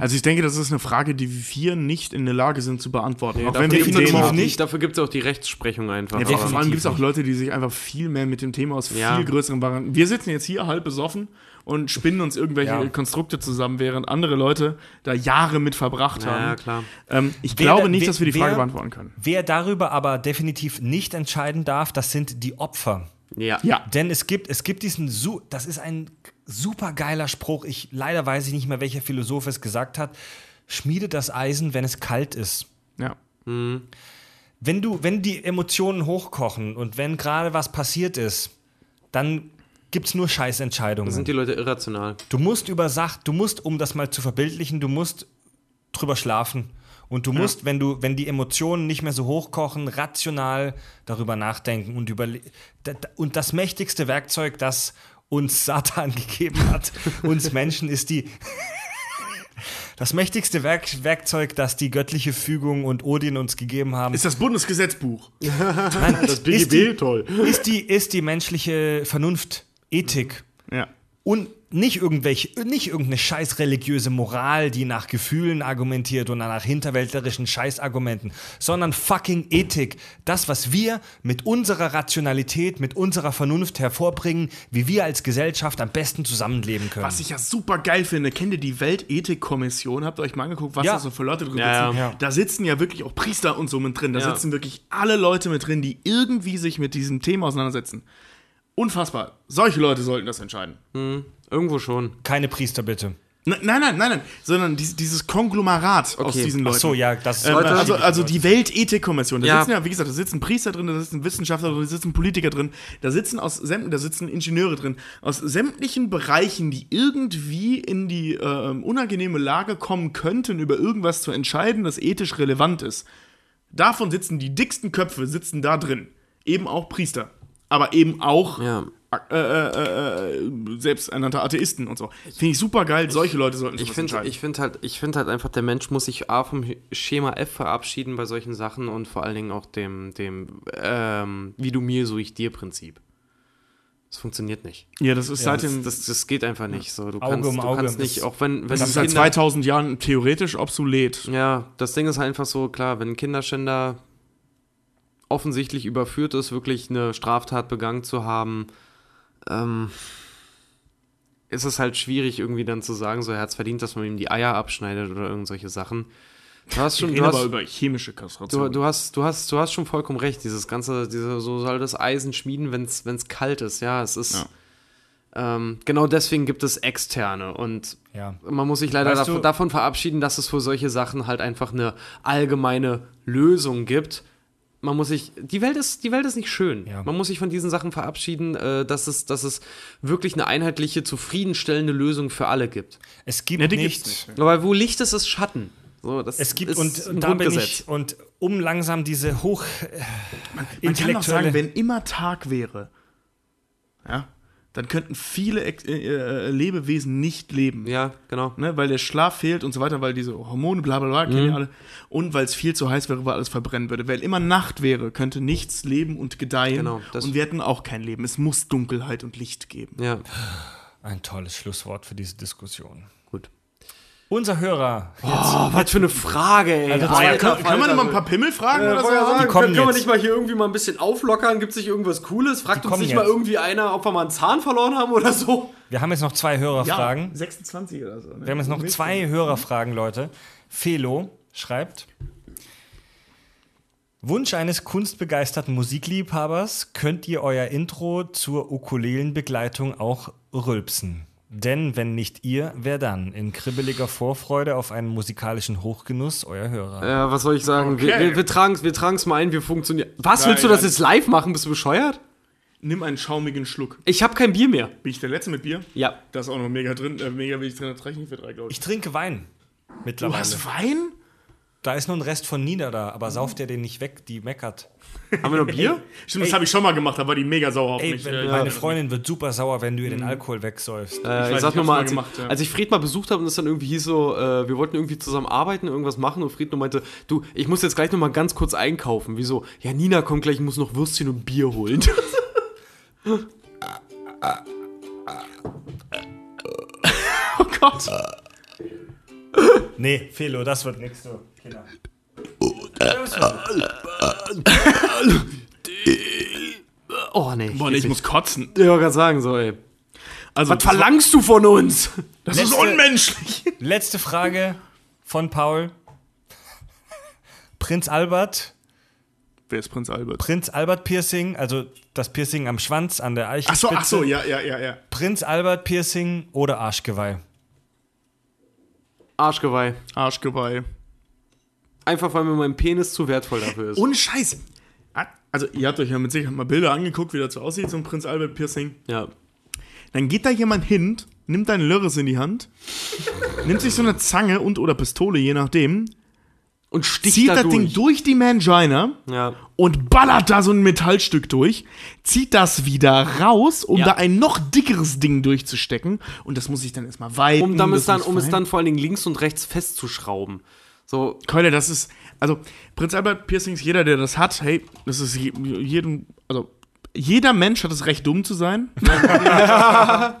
Also ich denke, das ist eine Frage, die wir nicht in der Lage sind zu beantworten. auch dafür wenn wir definitiv auch die- nicht. Dafür gibt es auch die Rechtsprechung einfach. Ja, Aber- vor allem gibt es auch Leute, die sich einfach viel mehr mit dem Thema aus Ja. viel größeren Waren. Wir sitzen jetzt hier halb besoffen und spinnen uns irgendwelche Ja. Konstrukte zusammen, während andere Leute da Jahre mit verbracht ja, haben. ja, klar. Ähm, ich Wer- glaube nicht, wer- dass wir die Frage wer- beantworten können. Wer darüber aber definitiv nicht entscheiden darf, das sind die Opfer. Ja. Ja. Denn es gibt, es gibt diesen, su das ist ein super geiler Spruch. Ich, leider weiß ich nicht mehr, welcher Philosoph es gesagt hat. Schmiede das Eisen, wenn es kalt ist. Ja. Wenn du, wenn die Emotionen hochkochen und wenn gerade was passiert ist, dann gibt es nur Scheißentscheidungen. Sind die Leute irrational? Du musst über Sach, du musst, um das mal zu verbildlichen, du musst drüber schlafen. Und du musst, wenn du, wenn die Emotionen nicht mehr so hochkochen, rational darüber nachdenken und da- und das mächtigste Werkzeug, das uns Satan gegeben hat, uns Menschen, ist die das mächtigste Werk Werkzeug, das die göttliche Fügung und Odin uns gegeben haben, Ist das Bundesgesetzbuch. Nein, Das ist die, toll. ist die, ist die menschliche Vernunft, Ethik Ja. und nicht irgendwelche, nicht irgendeine scheiß religiöse Moral, die nach Gefühlen argumentiert und nach hinterwäldlerischen Scheißargumenten, sondern fucking Ethik. Das, was wir mit unserer Rationalität, mit unserer Vernunft hervorbringen, wie wir als Gesellschaft am besten zusammenleben können. Was ich ja super geil finde, kennt ihr die Weltethikkommission? Habt ihr euch mal angeguckt, was Ja. da so für Leute drin Ja, sitzen? ja. Da sitzen ja wirklich auch Priester und so mit drin. Da Ja. sitzen wirklich alle Leute mit drin, die irgendwie sich mit diesem Thema auseinandersetzen. Unfassbar. Solche Leute sollten das entscheiden. Irgendwo schon. Keine Priester, bitte. N- Nein, nein, nein, nein, sondern dies, dieses Konglomerat aus Okay. diesen Ach Leuten. so, ja, das ist Ähm, Leute, also, also die Weltethikkommission, da Ja. sitzen ja, wie gesagt, da sitzen Priester drin, da sitzen Wissenschaftler drin, da sitzen Politiker drin, da sitzen aus sämtlichen, da sitzen Ingenieure drin, aus sämtlichen Bereichen, die irgendwie in die ähm, unangenehme Lage kommen könnten, über irgendwas zu entscheiden, das ethisch relevant ist. Davon sitzen die dicksten Köpfe, sitzen da drin. Eben auch Priester. Aber eben auch Ja. Äh, äh, äh, selbsternannte Atheisten und so. Finde ich super geil, solche Leute sollten Ich sowas finde entscheiden. ich find halt, ich find halt einfach, der Mensch muss sich A vom Schema F verabschieden bei solchen Sachen und vor allen Dingen auch dem, dem ähm, wie du mir, so ich dir Prinzip. Das funktioniert nicht. ja, das ist seit Das, dem das, das geht einfach nicht so. Du Auge kannst, um du Auge. kannst nicht, Das- auch wenn, wenn Das ist seit Kinder- 2000 Jahren theoretisch obsolet. Ja, das Ding ist halt einfach so, klar, wenn ein Kinderschänder offensichtlich überführt ist, wirklich eine Straftat begangen zu haben, ähm, ist es halt schwierig, irgendwie dann zu sagen, so er hat es verdient, dass man ihm die Eier abschneidet oder irgend solche Sachen. Du hast schon, reden du aber hast, über chemische du, Kastration. du hast, du hast, du hast schon vollkommen recht. Dieses ganze, diese, so soll das Eisen schmieden, wenn es kalt ist. Ja, es ist. Ähm, genau deswegen gibt es externe und Ja. man muss sich leider Weißt davon, du- davon verabschieden, dass es für solche Sachen halt einfach eine allgemeine Lösung gibt. Man muss sich, die Welt ist, die Welt ist nicht schön. Ja. Man muss sich von diesen Sachen verabschieden, äh, dass, es, dass es wirklich eine einheitliche, zufriedenstellende Lösung für alle gibt. Es gibt Ja, nicht. Aber wo Licht ist, ist Schatten. So, das Es gibt ist und, und da bin ich und um langsam diese hoch äh, Man kann doch intellektuelle sagen, wenn immer Tag wäre, ja, dann könnten viele äh, äh, Lebewesen nicht leben. Ja, genau. Ne, weil der Schlaf fehlt und so weiter, weil diese Hormone, bla bla bla, kennen Mhm. wir alle. Und weil es viel zu heiß wäre, weil alles verbrennen würde. Weil immer Nacht wäre, könnte nichts leben und gedeihen. Genau, das- und wir hätten auch kein Leben. Es muss Dunkelheit und Licht geben. Ja, ein tolles Schlusswort für diese Diskussion. Unser Hörer Oh, was für eine Frage, ey. Also, Alter, Kann, kann man Falter, noch mal ein paar Pimmel fragen Äh, oder so? ja sagen, Die kommen können, wir jetzt. nicht mal hier irgendwie mal ein bisschen auflockern? Gibt es nicht irgendwas Cooles? Fragt uns nicht mal jetzt. irgendwie einer, ob wir mal einen Zahn verloren haben oder so. Wir haben jetzt noch zwei ja, Hörerfragen. 26 oder so. Ne? Wir haben jetzt noch zwei Hörerfragen, Leute. Felo schreibt: Wunsch eines kunstbegeisterten Musikliebhabers, könnt ihr euer Intro zur Ukulelenbegleitung auch rülpsen? Denn wenn nicht ihr, wer dann? In kribbeliger Vorfreude auf einen musikalischen Hochgenuss, euer Hörer. Ja, was soll ich sagen? Wir, Okay. wir, wir tragen es wir mal ein, wir funktionieren. Was, Nein, willst du das jetzt live machen? Bist du bescheuert? Nimm einen schaumigen Schluck. Ich habe kein Bier mehr. Bin ich der Letzte mit Bier? Ja. Da ist auch noch mega drin, äh, mega wenig drin, das reicht nicht für drei, glaube ich. Ich trinke Wein. Du Mittlerweile. hast Wein? Da ist nur ein Rest von Nina da, aber sauft der den nicht weg, die meckert. Haben wir noch Bier? Stimmt, das habe ich schon mal gemacht, da war die mega sauer auf Ey, mich. wenn, Äh, meine Freundin wird super sauer, wenn du ihr den Mhm. Alkohol wegsäufst. Äh, ich ich sag hab's nur mal, mal als, gemacht, ich, ja. als ich Fred mal besucht habe und es dann irgendwie hieß so, äh, wir wollten irgendwie zusammen arbeiten, irgendwas machen und Fred nur meinte, du, ich muss jetzt gleich noch mal ganz kurz einkaufen. Wieso? Ja, Nina kommt gleich, ich muss noch Würstchen und Bier holen. oh Gott. Nee, Felo, das wird nix, du. Kinder. Oh nee. Boah, nee, ich muss kotzen. Ich wollte gerade sagen, so, ey. Also, Was verlangst du von uns? das ist Letzte- unmenschlich. Letzte Frage von Paul. Prinz Albert, Wer ist Prinz Albert? Prinz Albert Piercing, also das Piercing am Schwanz, an der Ach Eichelspitze. so, ach so, ja, ja, ja, ja. Prinz Albert Piercing oder Arschgeweih? Arschgeweih. Arschgeweih. Einfach weil mir mein Penis zu wertvoll dafür ist. Ohne Scheiß. Also, ihr habt euch ja mit Sicherheit mal Bilder angeguckt, wie das so aussieht, so ein Prinz Albert Piercing. ja. Dann geht da jemand hin, nimmt deinen Lörres in die Hand, nimmt sich so eine Zange und oder Pistole, je nachdem, Und sticht zieht da das durch. Ding durch die Mangina Ja. und ballert da so ein Metallstück durch, zieht das wieder raus, um Ja. da ein noch dickeres Ding durchzustecken. Und das muss ich dann erstmal weiten. Um, dann, es dann, um es dann vor allen Dingen links und rechts festzuschrauben. So, Keule, das ist, also Prinz Albert Piercings, jeder, der das hat, hey, das ist je, jedem, also jeder Mensch hat das Recht, dumm zu sein. das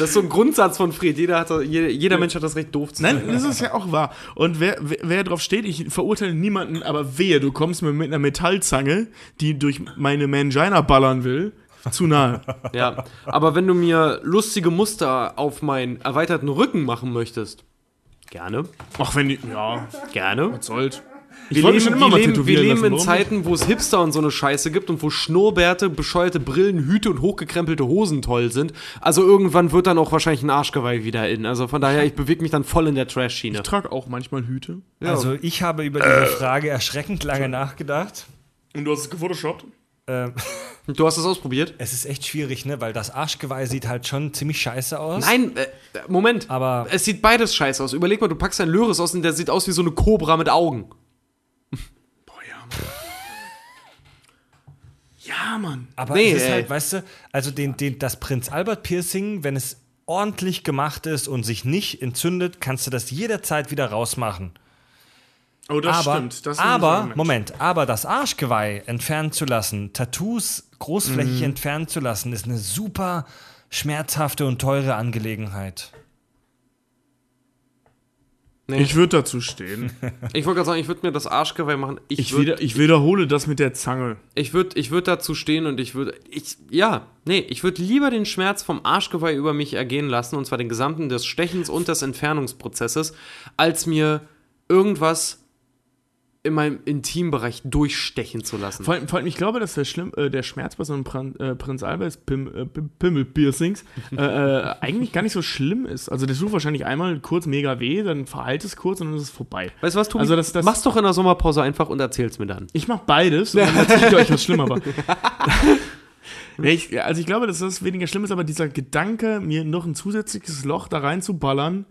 ist so ein Grundsatz von Fred. Jeder, hat, jeder, Mensch hat das Recht, doof zu Nein, sein. das ist ja auch wahr. Und wer, wer, wer drauf steht, ich verurteile niemanden, aber wehe, du kommst mir mit einer Metallzange, die durch meine Mangina ballern will, zu nahe. Ja. Aber wenn du mir lustige Muster auf meinen erweiterten Rücken machen möchtest, gerne. Ach, wenn die, ja, Gerne. sollt. Ich Wir leben, schon immer wir mal leben, wir leben lassen, in warum Zeiten, wo es Hipster und so eine Scheiße gibt und wo Schnurrbärte, bescheuerte Brillen, Hüte und hochgekrempelte Hosen toll sind. Also irgendwann wird dann auch wahrscheinlich ein Arschgeweih wieder in. Also von daher, ich bewege mich dann voll in der Trash-Schiene. Ich trage auch manchmal Hüte. Also ich habe über diese Frage erschreckend lange nachgedacht. Und du hast es gefotoshoppt? Ähm, Du hast das ausprobiert? es ist echt schwierig, ne? Weil das Arschgeweih sieht halt schon ziemlich scheiße aus. Nein, äh, Moment. Aber- es sieht beides scheiße aus. Überleg mal, du packst einen Löris aus und der sieht aus wie so eine Kobra mit Augen. Boah, ja, Mann. Ja, Mann. Aber Nee, es ist ey. halt, weißt du, also den, den, das Prinz Albert Piercing, wenn es ordentlich gemacht ist und sich nicht entzündet, kannst du das jederzeit wieder rausmachen. Oh, das aber, stimmt. Das aber Argument. Moment, aber das Arschgeweih entfernen zu lassen, Tattoos großflächig Mhm. entfernen zu lassen, ist eine super schmerzhafte und teure Angelegenheit. Nee. Ich würde dazu stehen. Ich wollte gerade sagen, ich würde mir das Arschgeweih machen. Ich, Ich, würd- wieder, ich wiederhole das mit der Zange. Ich würde ich würd dazu stehen und ich würde. Ich, ja, nee, ich würde lieber den Schmerz vom Arschgeweih über mich ergehen lassen, und zwar den gesamten des Stechens und des Entfernungsprozesses, als mir irgendwas in meinem Intimbereich durchstechen zu lassen. Vor allem, vor allem ich glaube, dass der, Schlimm, äh, der Schmerz bei so einem Pran, äh, Prinz Alberts Pim, äh, Pim- Pimmel-Piercings äh, äh, eigentlich gar nicht so schlimm ist. Also das tut wahrscheinlich einmal kurz mega weh, dann verheilt es kurz und dann ist es vorbei. Weißt du was, Tobi? Also das- das- Mach's doch in der Sommerpause einfach und erzähl's mir dann. Ich mache beides und dann erzähle ich euch, was schlimmer war. nee, ich, also ich glaube, dass das weniger schlimm ist, aber dieser Gedanke, mir noch ein zusätzliches Loch da reinzuballern,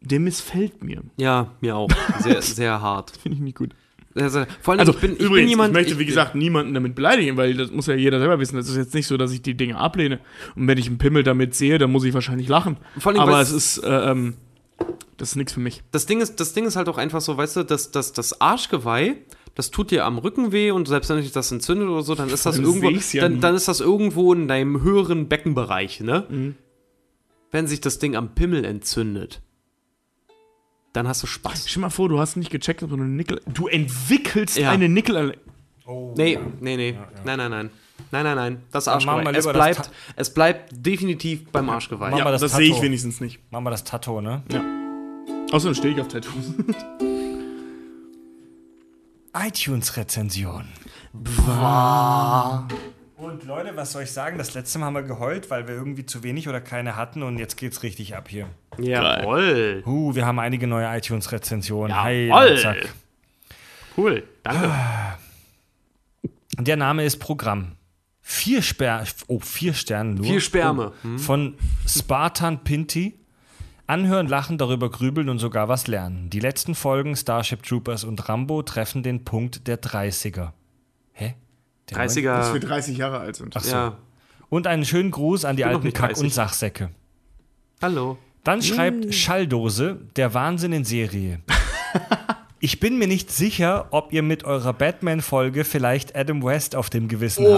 der missfällt mir. Ja, mir auch. Sehr, sehr hart. Finde ich nicht gut. Sehr, vor allem, Also ich bin, ich übrigens, bin jemand. ich möchte, ich- wie gesagt, niemanden damit beleidigen, weil das muss ja jeder selber wissen. Das ist jetzt nicht so, dass ich die Dinge ablehne. Und wenn ich einen Pimmel damit sehe, dann muss ich wahrscheinlich lachen. Vor allem, Aber es ist, äh, ähm, das ist nichts für mich. das Ding ist, das Ding ist halt auch einfach so, weißt du, dass das, das Arschgeweih, das tut dir am Rücken weh und selbst wenn sich das entzündet oder so, dann ist das allem irgendwo, ja dann, dann ist das irgendwo in deinem höheren Beckenbereich, ne? Mhm. Wenn sich das Ding am Pimmel entzündet, dann hast du Spaß. Stell dir mal vor, du hast nicht gecheckt, ob du eine Nickel. Du entwickelst Ja. eine Nickel. Oh, Nee, nee, nee. Nein, nein, nein. Nein, nein, nein. Das Arschgeweih. wir Es bleibt, es bleibt definitiv beim Arschgeweih. Machen wir das das sehe ich wenigstens nicht. Machen wir das Tattoo, ne? Außerdem stehe ich auf Tattoos. iTunes-Rezension. Und Leute, was soll ich sagen? Das letzte Mal haben wir geheult, weil wir irgendwie zu wenig oder keine hatten und jetzt geht's richtig ab hier. Jawohl. Uh, wir haben einige neue iTunes-Rezensionen. Jawohl. Zack. Cool. Danke. Der Name ist Programm. Vier Sper oh, vier Sterne nur. Vier Sperme. Oh, von Spartan Pinty. Anhören, lachen, darüber grübeln und sogar was lernen. Die letzten Folgen Starship Troopers und Rambo treffen den Punkt der 30er. Hä? Der Dass wir 30er. 30 Jahre alt sind. Ja. Und einen schönen Gruß an die alten Kack- 30. und Sachsäcke. Hallo. Dann schreibt Schalldose, der Wahnsinn in Serie. Ich bin mir nicht sicher, ob ihr mit eurer Batman-Folge vielleicht Adam West auf dem Gewissen Wie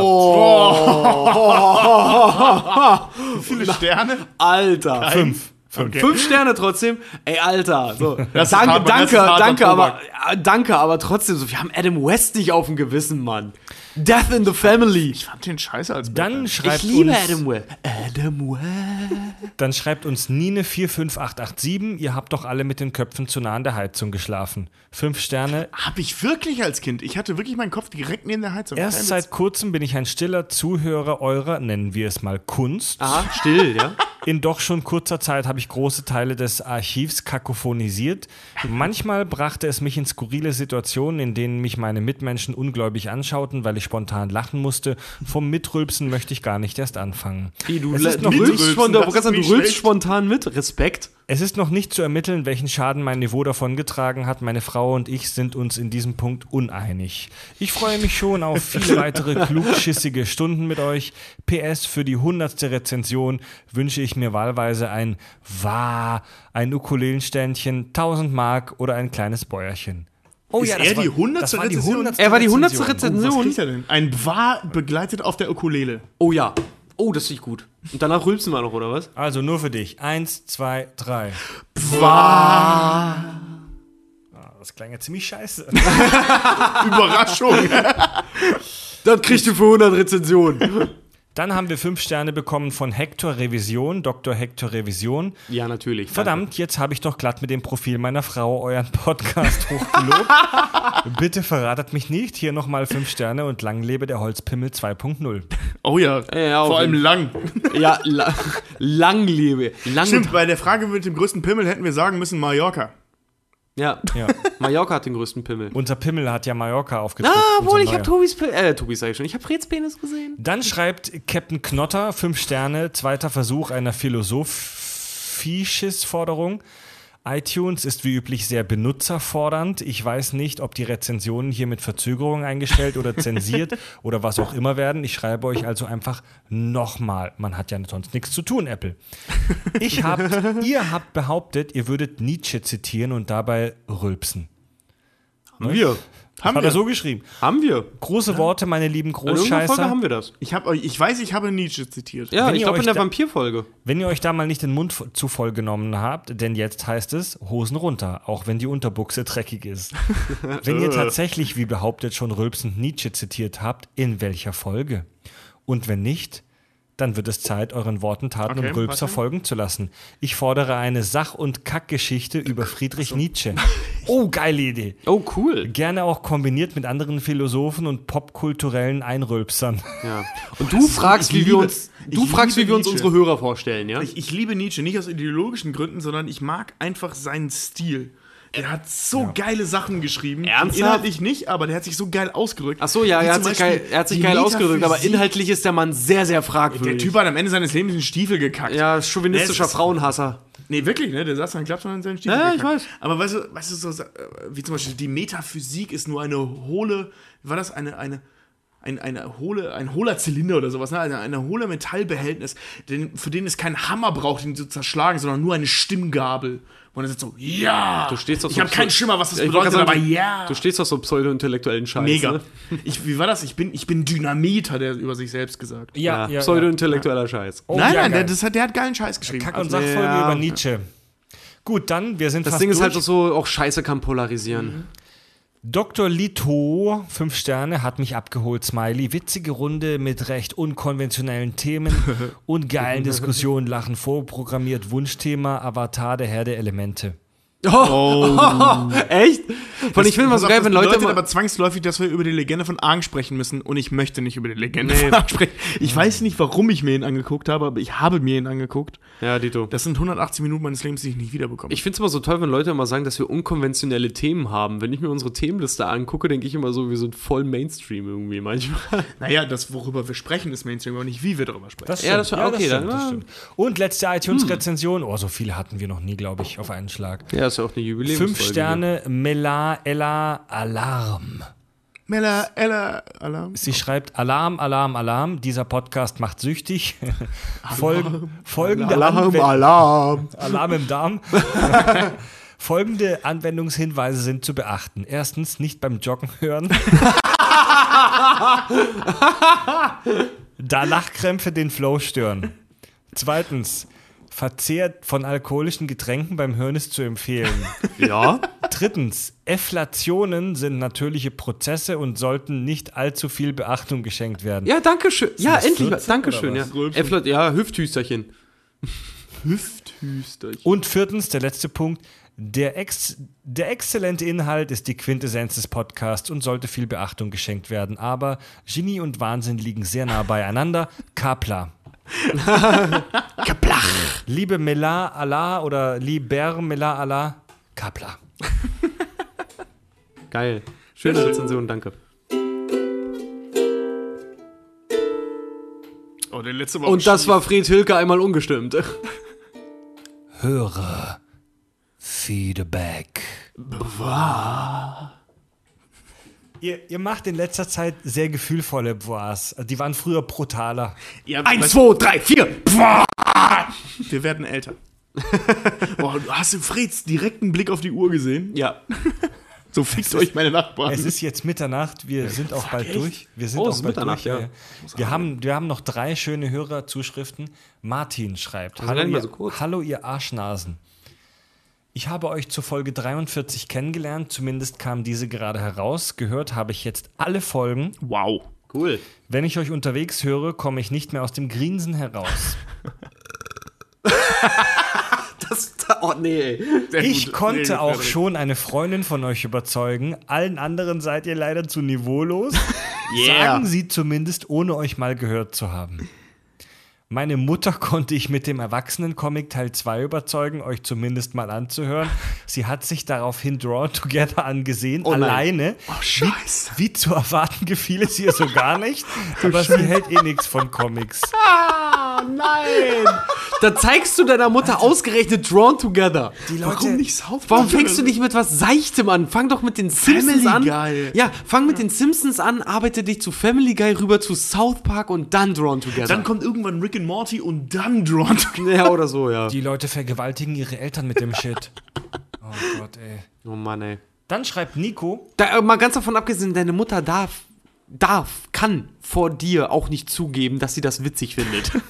viele Sterne? Alter. habt. Fünf. Okay. Fünf Sterne trotzdem. Ey, Alter. So. Das ist danke, hart, danke, ist danke, aber, ja, danke, aber trotzdem so. Wir haben Adam West nicht auf dem Gewissen, Mann. Death in the Family. Ich fand den scheiße als Dann schreibt, Ich liebe uns, Adam West. Adam West. dann schreibt uns Nine 45887, ihr habt doch alle mit den Köpfen zu nah an der Heizung geschlafen. Fünf Sterne. Hab ich wirklich als Kind. Ich hatte wirklich meinen Kopf direkt neben der Heizung. Erst Kein seit Witz. kurzem bin ich ein stiller Zuhörer eurer, nennen wir es mal Kunst. Ah, still, ja? In doch schon kurzer Zeit habe ich große Teile des Archivs kakophonisiert. Manchmal brachte es mich in skurrile Situationen, in denen mich meine Mitmenschen ungläubig anschauten, weil ich spontan lachen musste. Vom Mitrülpsen möchte ich gar nicht erst anfangen. Wie, du, Es ist noch rülpst, das du, rülpst spontan mit. Respekt. Es ist noch nicht zu ermitteln, welchen Schaden mein Niveau davongetragen hat. Meine Frau und ich sind uns in diesem Punkt uneinig. Ich freue mich schon auf viele weitere klugschissige Stunden mit euch. PS, für die hundertste Rezension wünsche ich mir wahlweise ein Wah, ein Ukulelenständchen, 1000 Mark oder ein kleines Bäuerchen. Oh Ist er die 100. das war die Rezension? 100. Er war die 100. Was Rezension. kriegt er denn? Ein War begleitet auf der Ukulele. Oh ja. Oh, das ich gut. Und danach rülpsen wir noch, oder was? Also nur für dich. Eins, zwei, drei. War. Ah, Das klang ja ziemlich scheiße. Überraschung. Dann kriegst du für 100 Rezensionen. Dann haben wir fünf Sterne bekommen von Hector Revision, Dr. Hector Revision. ja, natürlich. Verdammt, jetzt habe ich doch glatt mit dem Profil meiner Frau euren Podcast hochgelobt. Bitte verratet mich nicht. Hier nochmal fünf Sterne und lang lebe der Holzpimmel 2.0. Oh ja. Ja, Vor allem lang. Danke. Ja, la lang lebe. Lang Stimmt, bei der Frage mit dem größten Pimmel hätten wir sagen müssen Mallorca. Ja. Ja. Mallorca hat den größten Pimmel. Unser Pimmel hat ja Mallorca aufgetreten. Ah, wohl, ich habe. Tobis Pimmel. Äh, Tobis sag ich schon. Ich habe Freds Penis gesehen. Dann schreibt Captain Knotter, fünf Sterne, zweiter Versuch einer Philosophisches-Forderung. iTunes ist wie üblich sehr benutzerfordernd. Ich weiß nicht, ob die Rezensionen hier mit Verzögerung eingestellt oder zensiert oder was auch immer werden. Ich schreibe euch also einfach nochmal. Man hat ja sonst nichts zu tun, Apple. Ich hab, ihr habt behauptet, ihr würdet Nietzsche zitieren und dabei rülpsen. Wir. Haben Hat wir. er so geschrieben. Haben wir. Große Worte, meine lieben In irgendeiner Folge Großscheißer. haben wir das. Ich, hab, ich weiß, ich habe Nietzsche zitiert. Ja, Wenn ich glaube in der Vampirfolge. Wenn ihr euch da mal nicht den Mund zu voll genommen habt, denn jetzt heißt es Hosen runter, auch wenn die Unterbuchse dreckig ist. wenn ihr tatsächlich, wie behauptet, schon rülpsend Nietzsche zitiert habt, in welcher Folge? Und wenn nicht, dann wird es Zeit, euren Worten, Taten Okay, und Rülpser folgen zu lassen. Ich fordere eine Sach- und Kackgeschichte über Friedrich Nietzsche. Oh, geile Idee. Oh, cool. Gerne auch kombiniert mit anderen Philosophen und popkulturellen Einrülpsern. Ja. Und du fragst, ich wie wir uns, du fragst, wie wir uns unsere Hörer vorstellen, ja? Ich, ich liebe Nietzsche, nicht aus ideologischen Gründen, sondern ich mag einfach seinen Stil. Er hat so geile Sachen geschrieben. Ernsthaft? Inhaltlich nicht, aber der hat sich so geil ausgedrückt. Ach so, ja, er hat geil, er hat sich geil ausgedrückt, aber inhaltlich ist der Mann sehr, sehr Der fragwürdig. Typ hat am Ende seines Lebens den Stiefel gekackt. ja, chauvinistischer Frauenhasser. Nee, wirklich, ne? Der saß dann klappt an seinen Stiefel. Ja, ich gekackt. weiß. Aber weißt du, weißt du, so, äh, wie zum Beispiel die Metaphysik ist nur eine hohle, war das eine, eine, ein, eine hohle, ein hohler Zylinder oder sowas, ne? Eine, eine hohle Metallbehältnis, den, für den es keinen Hammer braucht, ihn zu zerschlagen, sondern nur eine Stimmgabel. Und er sagt so, ja! Du stehst auf ich so habe keinen Schimmer, was das Ich bedeutet, gerade aber sagen, ja! Du stehst auf so pseudo-intellektuellen Scheiß. Mega. Ne? Ich, wie war das? Ich bin, ich bin Dynamit, hat er über sich selbst gesagt. Ja, pseudo-intellektueller Scheiß. Oh, nein, ja, nein, der, das hat, der hat geilen Scheiß geschrieben. Kack- und Also, Sachfolge ja. über Nietzsche. Gut, dann, wir sind Das fast Ding ist durch. halt dass so, auch Scheiße kann polarisieren. Dr. Lito, 5 Sterne, hat mich abgeholt, Smiley. Witzige Runde mit recht unkonventionellen Themen und geilen Diskussionen, Lachen vorprogrammiert, Wunschthema, Avatar, der Herr der Elemente. Oh, echt? Von ich finde immer Pass so geil, das wenn Leute immer, aber zwangsläufig, dass wir über die Legende von Aang sprechen müssen und ich möchte nicht über die Legende von Aang sprechen. Ich weiß nicht, warum ich mir ihn angeguckt habe, aber ich habe mir ihn angeguckt. Ja, Dito. Das sind 180 Minuten meines Lebens, die ich nicht wiederbekomme. Ich finde es immer so toll, wenn Leute immer sagen, dass wir unkonventionelle Themen haben. Wenn ich mir unsere Themenliste angucke, denke ich immer so, wir sind voll Mainstream irgendwie manchmal. naja, das, worüber wir sprechen, ist Mainstream, aber nicht, wie wir darüber sprechen. Das Ja, das war- okay, dann- das stimmt. Und letzte iTunes-Rezension. Oh, so viele hatten wir noch nie, glaube ich, auf einen Schlag. Ja, ist ja auch eine Jubiläumsfolge. Fünf Sterne, Mela, Ella, Alarm. Mella, Ella, Alarm. Sie schreibt Alarm, Alarm, Alarm. Dieser Podcast macht süchtig. Folg folgende Anwen- Alarm. Alarm im Darm. Folgende Anwendungshinweise sind zu beachten. Erstens, nicht beim Joggen hören. da Lachkrämpfe den Flow stören. Zweitens, Verzehr von alkoholischen Getränken beim Hören ist zu empfehlen. Ja. Drittens, Efflationen sind natürliche Prozesse und sollten nicht allzu viel Beachtung geschenkt werden. Ja, danke schön. Ja, das endlich. 14 Danke schön, ja. Äffler, ja, Hüfthüsterchen. Hüfthüsterchen. Und viertens, der letzte Punkt. Der, ex der exzellente Inhalt ist die Quintessenz des Podcasts und sollte viel Beachtung geschenkt werden. Aber Genie und Wahnsinn liegen sehr nah beieinander. Kapla. Kaplach. Liebe Mela Allah oder Lieber Mela Allah, Kapla. Geil. Schöne Rezension, danke. Oh, der letzte war Und das war Fred Hilke einmal ungestimmt. Höre Feedback. Ihr, ihr macht in letzter Zeit sehr gefühlvolle Bois. Die waren früher brutaler. Ja, Eins, zwei, drei, vier. wir werden älter. Boah, du hast im Freds direkten Blick auf die Uhr gesehen? Ja. So fickt euch meine Nachbarn. Es ist jetzt Mitternacht, wir sind auch bald echt? durch. Wir sind Oh, auch bald Mitternacht, durch. ja. Wir, haben, wir haben noch drei schöne Hörerzuschriften. Martin schreibt: gar Hallo ihr, so kurz. Hallo, ihr Arschnasen. Ich habe euch zur Folge 43 kennengelernt, zumindest kam diese gerade heraus. Gehört habe ich jetzt alle Folgen. wow. Cool. Wenn ich euch unterwegs höre, komme ich nicht mehr aus dem Grinsen heraus. Das, oh nee, ey. Sehr Ich gut. konnte gut, auch Frederik. schon eine Freundin von euch überzeugen. Allen anderen seid ihr leider zu niveaulos. Yeah. Sagen sie zumindest, ohne euch mal gehört zu haben. Meine Mutter konnte ich mit dem Erwachsenen-Comic Teil 2 überzeugen, euch zumindest mal anzuhören. Sie hat sich daraufhin Draw Together angesehen, nein. alleine. Oh, scheiße. Wie zu erwarten gefiel es ihr so gar nicht, aber sie hält eh nichts von Comics. Nein! Da zeigst du deiner Mutter ausgerechnet Drawn Together. Die Leute, Warum nicht South Park? Warum fängst du nicht mit was Seichtem an? Fang doch mit den Simpsons Family an. Guy. Ja, fang mit den Simpsons an, arbeite dich zu Family Guy rüber zu South Park und dann Drawn Together. Dann kommt irgendwann Rick and Morty und dann Drawn Together. ja, oder so, ja. Die Leute vergewaltigen ihre Eltern mit dem Shit. Oh Gott, ey. Oh Mann, ey. Dann schreibt Nico, Da, äh, mal ganz davon abgesehen, deine Mutter darf, darf, kann vor dir auch nicht zugeben, dass sie das witzig findet.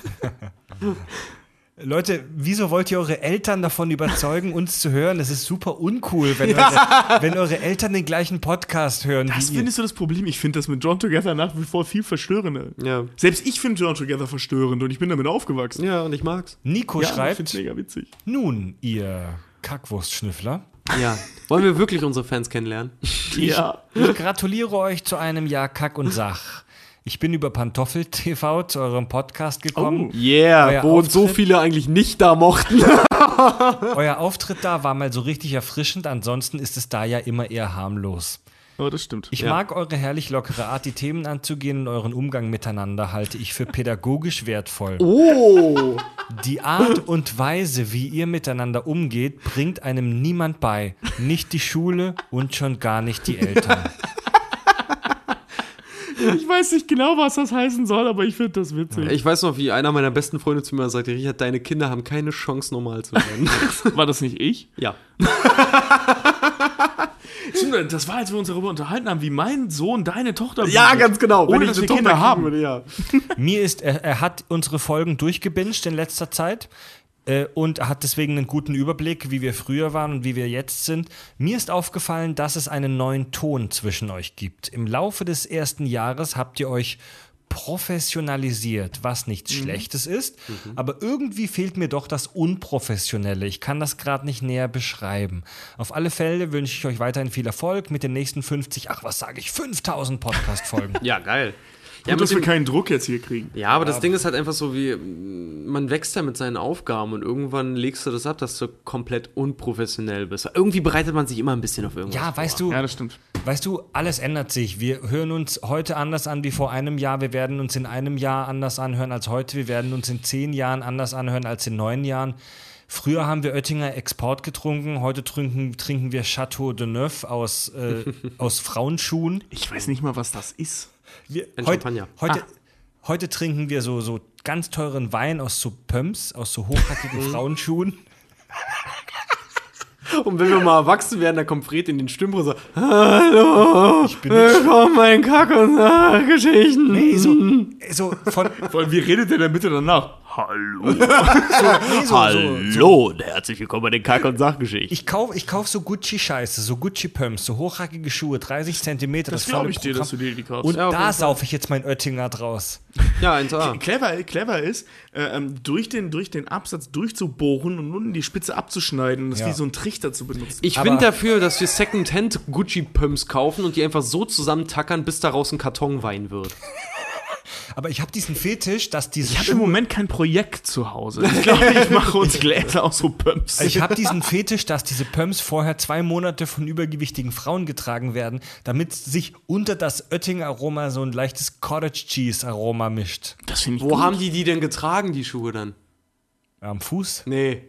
Leute, wieso wollt ihr eure Eltern davon überzeugen, uns zu hören? Das ist super uncool, wenn, eure, wenn eure Eltern den gleichen Podcast hören Das wie ihr. findest du das Problem. Ich finde das mit Drawn Together nach wie vor viel verstörender. ja. Selbst ich finde Drawn Together verstörend und ich bin damit aufgewachsen. Ja, und ich mag's. Nico Ja, ich schreibt, find's mega witzig. nun, ihr Kackwurstschnüffler, Ja. Wollen wir wirklich unsere Fans kennenlernen? Ja. ich gratuliere euch zu einem Jahr Kack und Sach. Ich bin über Pantoffel TV zu eurem Podcast gekommen. Oh. Yeah, Euer wo uns so viele eigentlich nicht da mochten. Euer Auftritt da war mal so richtig erfrischend, ansonsten ist es da ja immer eher harmlos. Oh, das stimmt. Ich Ja. mag eure herrlich lockere Art, die Themen anzugehen und euren Umgang miteinander halte ich für pädagogisch wertvoll. Oh. Die Art und Weise, wie ihr miteinander umgeht, bringt einem niemand bei. Nicht die Schule und schon gar nicht die Eltern. Ich weiß nicht genau, was das heißen soll, aber ich finde das witzig. Ich weiß noch, wie einer meiner besten Freunde zu mir sagte, Richard, deine Kinder haben keine Chance, normal zu werden. War das nicht ich? ja. Stimmt, Das war, als wir uns darüber unterhalten haben, wie mein Sohn deine Tochter Ja, bietet. ganz genau. Ohne, dass wir Kinder haben. würde, ja. Mir ist, er, er hat unsere Folgen durchgebinged in letzter Zeit äh, und hat deswegen einen guten Überblick, wie wir früher waren und wie wir jetzt sind. Mir ist aufgefallen, dass es einen neuen Ton zwischen euch gibt. Im Laufe des ersten Jahres habt ihr euch professionalisiert, was nichts Schlechtes ist, aber irgendwie fehlt mir doch das Unprofessionelle. Ich kann das gerade nicht näher beschreiben. Auf alle Fälle wünsche ich euch weiterhin viel Erfolg mit den nächsten 50, ach was sage ich, 5000 Podcast-Folgen. Ja, geil. Ja, dass wir dem, keinen Druck jetzt hier kriegen. ja, aber das Ding ist halt einfach so wie, man wächst ja mit seinen Aufgaben und irgendwann legst du das ab, dass du komplett unprofessionell bist. Irgendwie bereitet man sich immer ein bisschen auf irgendwas. ja, weißt du, Ja, das stimmt. Weißt du, alles ändert sich. Wir hören uns heute anders an wie vor einem Jahr. Wir werden uns in einem Jahr anders anhören als heute. Wir werden uns in zehn Jahren anders anhören als in neun Jahren. Früher haben wir Oettinger Export getrunken. Heute trinken, trinken wir Chateau de Neuf aus, äh, aus Frauenschuhen. Ich weiß nicht mal, was das ist. Wir, Ein heute, Champagner. heute, heute trinken wir so, so ganz teuren Wein aus so Pumps, aus so hochhackigen Frauenschuhen. Und wenn wir mal erwachsen werden, dann kommt Fred in den Stimmbruch und sagt, Hallo, Ich bin willkommen mein Kack- und Geschichten. nee, so, so von, Vor allem, wie redet der denn bitte danach? Hallo. nee, so, so, so, und herzlich willkommen bei den Kack- und Sachgeschichten. Ich kaufe ich kauf so Gucci-Scheiße, so Gucci-Pumps, so hochhackige Schuhe, 30 Zentimeter. Das volle glaube ich dir, dass du dir die kaufst. Und Ja, da saufe ich jetzt mein Oettinger draus. Ja, 1A. Clever, clever ist, äh, ähm, durch, den, durch den Absatz durchzubohren und unten die Spitze abzuschneiden und das Ja. wie so ein Trichter zu benutzen. Ich Aber- bin dafür, dass wir Secondhand Gucci-Pumps kaufen und die einfach so zusammentackern, bis daraus ein Kartonwein wird. Aber ich habe diesen Fetisch, dass diese ich habe im. Moment kein Projekt zu Hause. Ich glaube, ich mache uns Gläser aus so Pumps. Ich habe diesen Fetisch, dass diese Pumps vorher zwei Monate von übergewichtigen Frauen getragen werden, damit sich unter das Oettinger-Aroma so ein leichtes Cottage-Cheese-Aroma mischt. das finde ich Wo gut. haben die die denn getragen, die Schuhe dann? Am Fuß. Nee.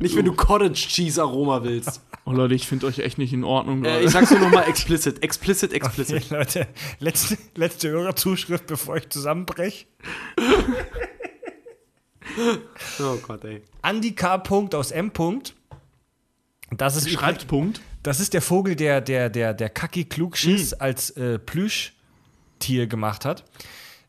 Nicht, wenn du Cottage Cheese Aroma willst. Oh Leute, ich finde euch echt nicht in Ordnung. Äh, ich sag's nur nochmal explicit. Explicit, explicit. Leute, letzte, letzte Hörerzuschrift, bevor ich zusammenbreche. Oh Gott, ey. Andi K. Punkt aus M. Punkt. Das ist Schreibt Punkt. Das ist der Vogel, der der, der, der Kaki Klugschiss Hm. als äh, Plüschtier gemacht hat.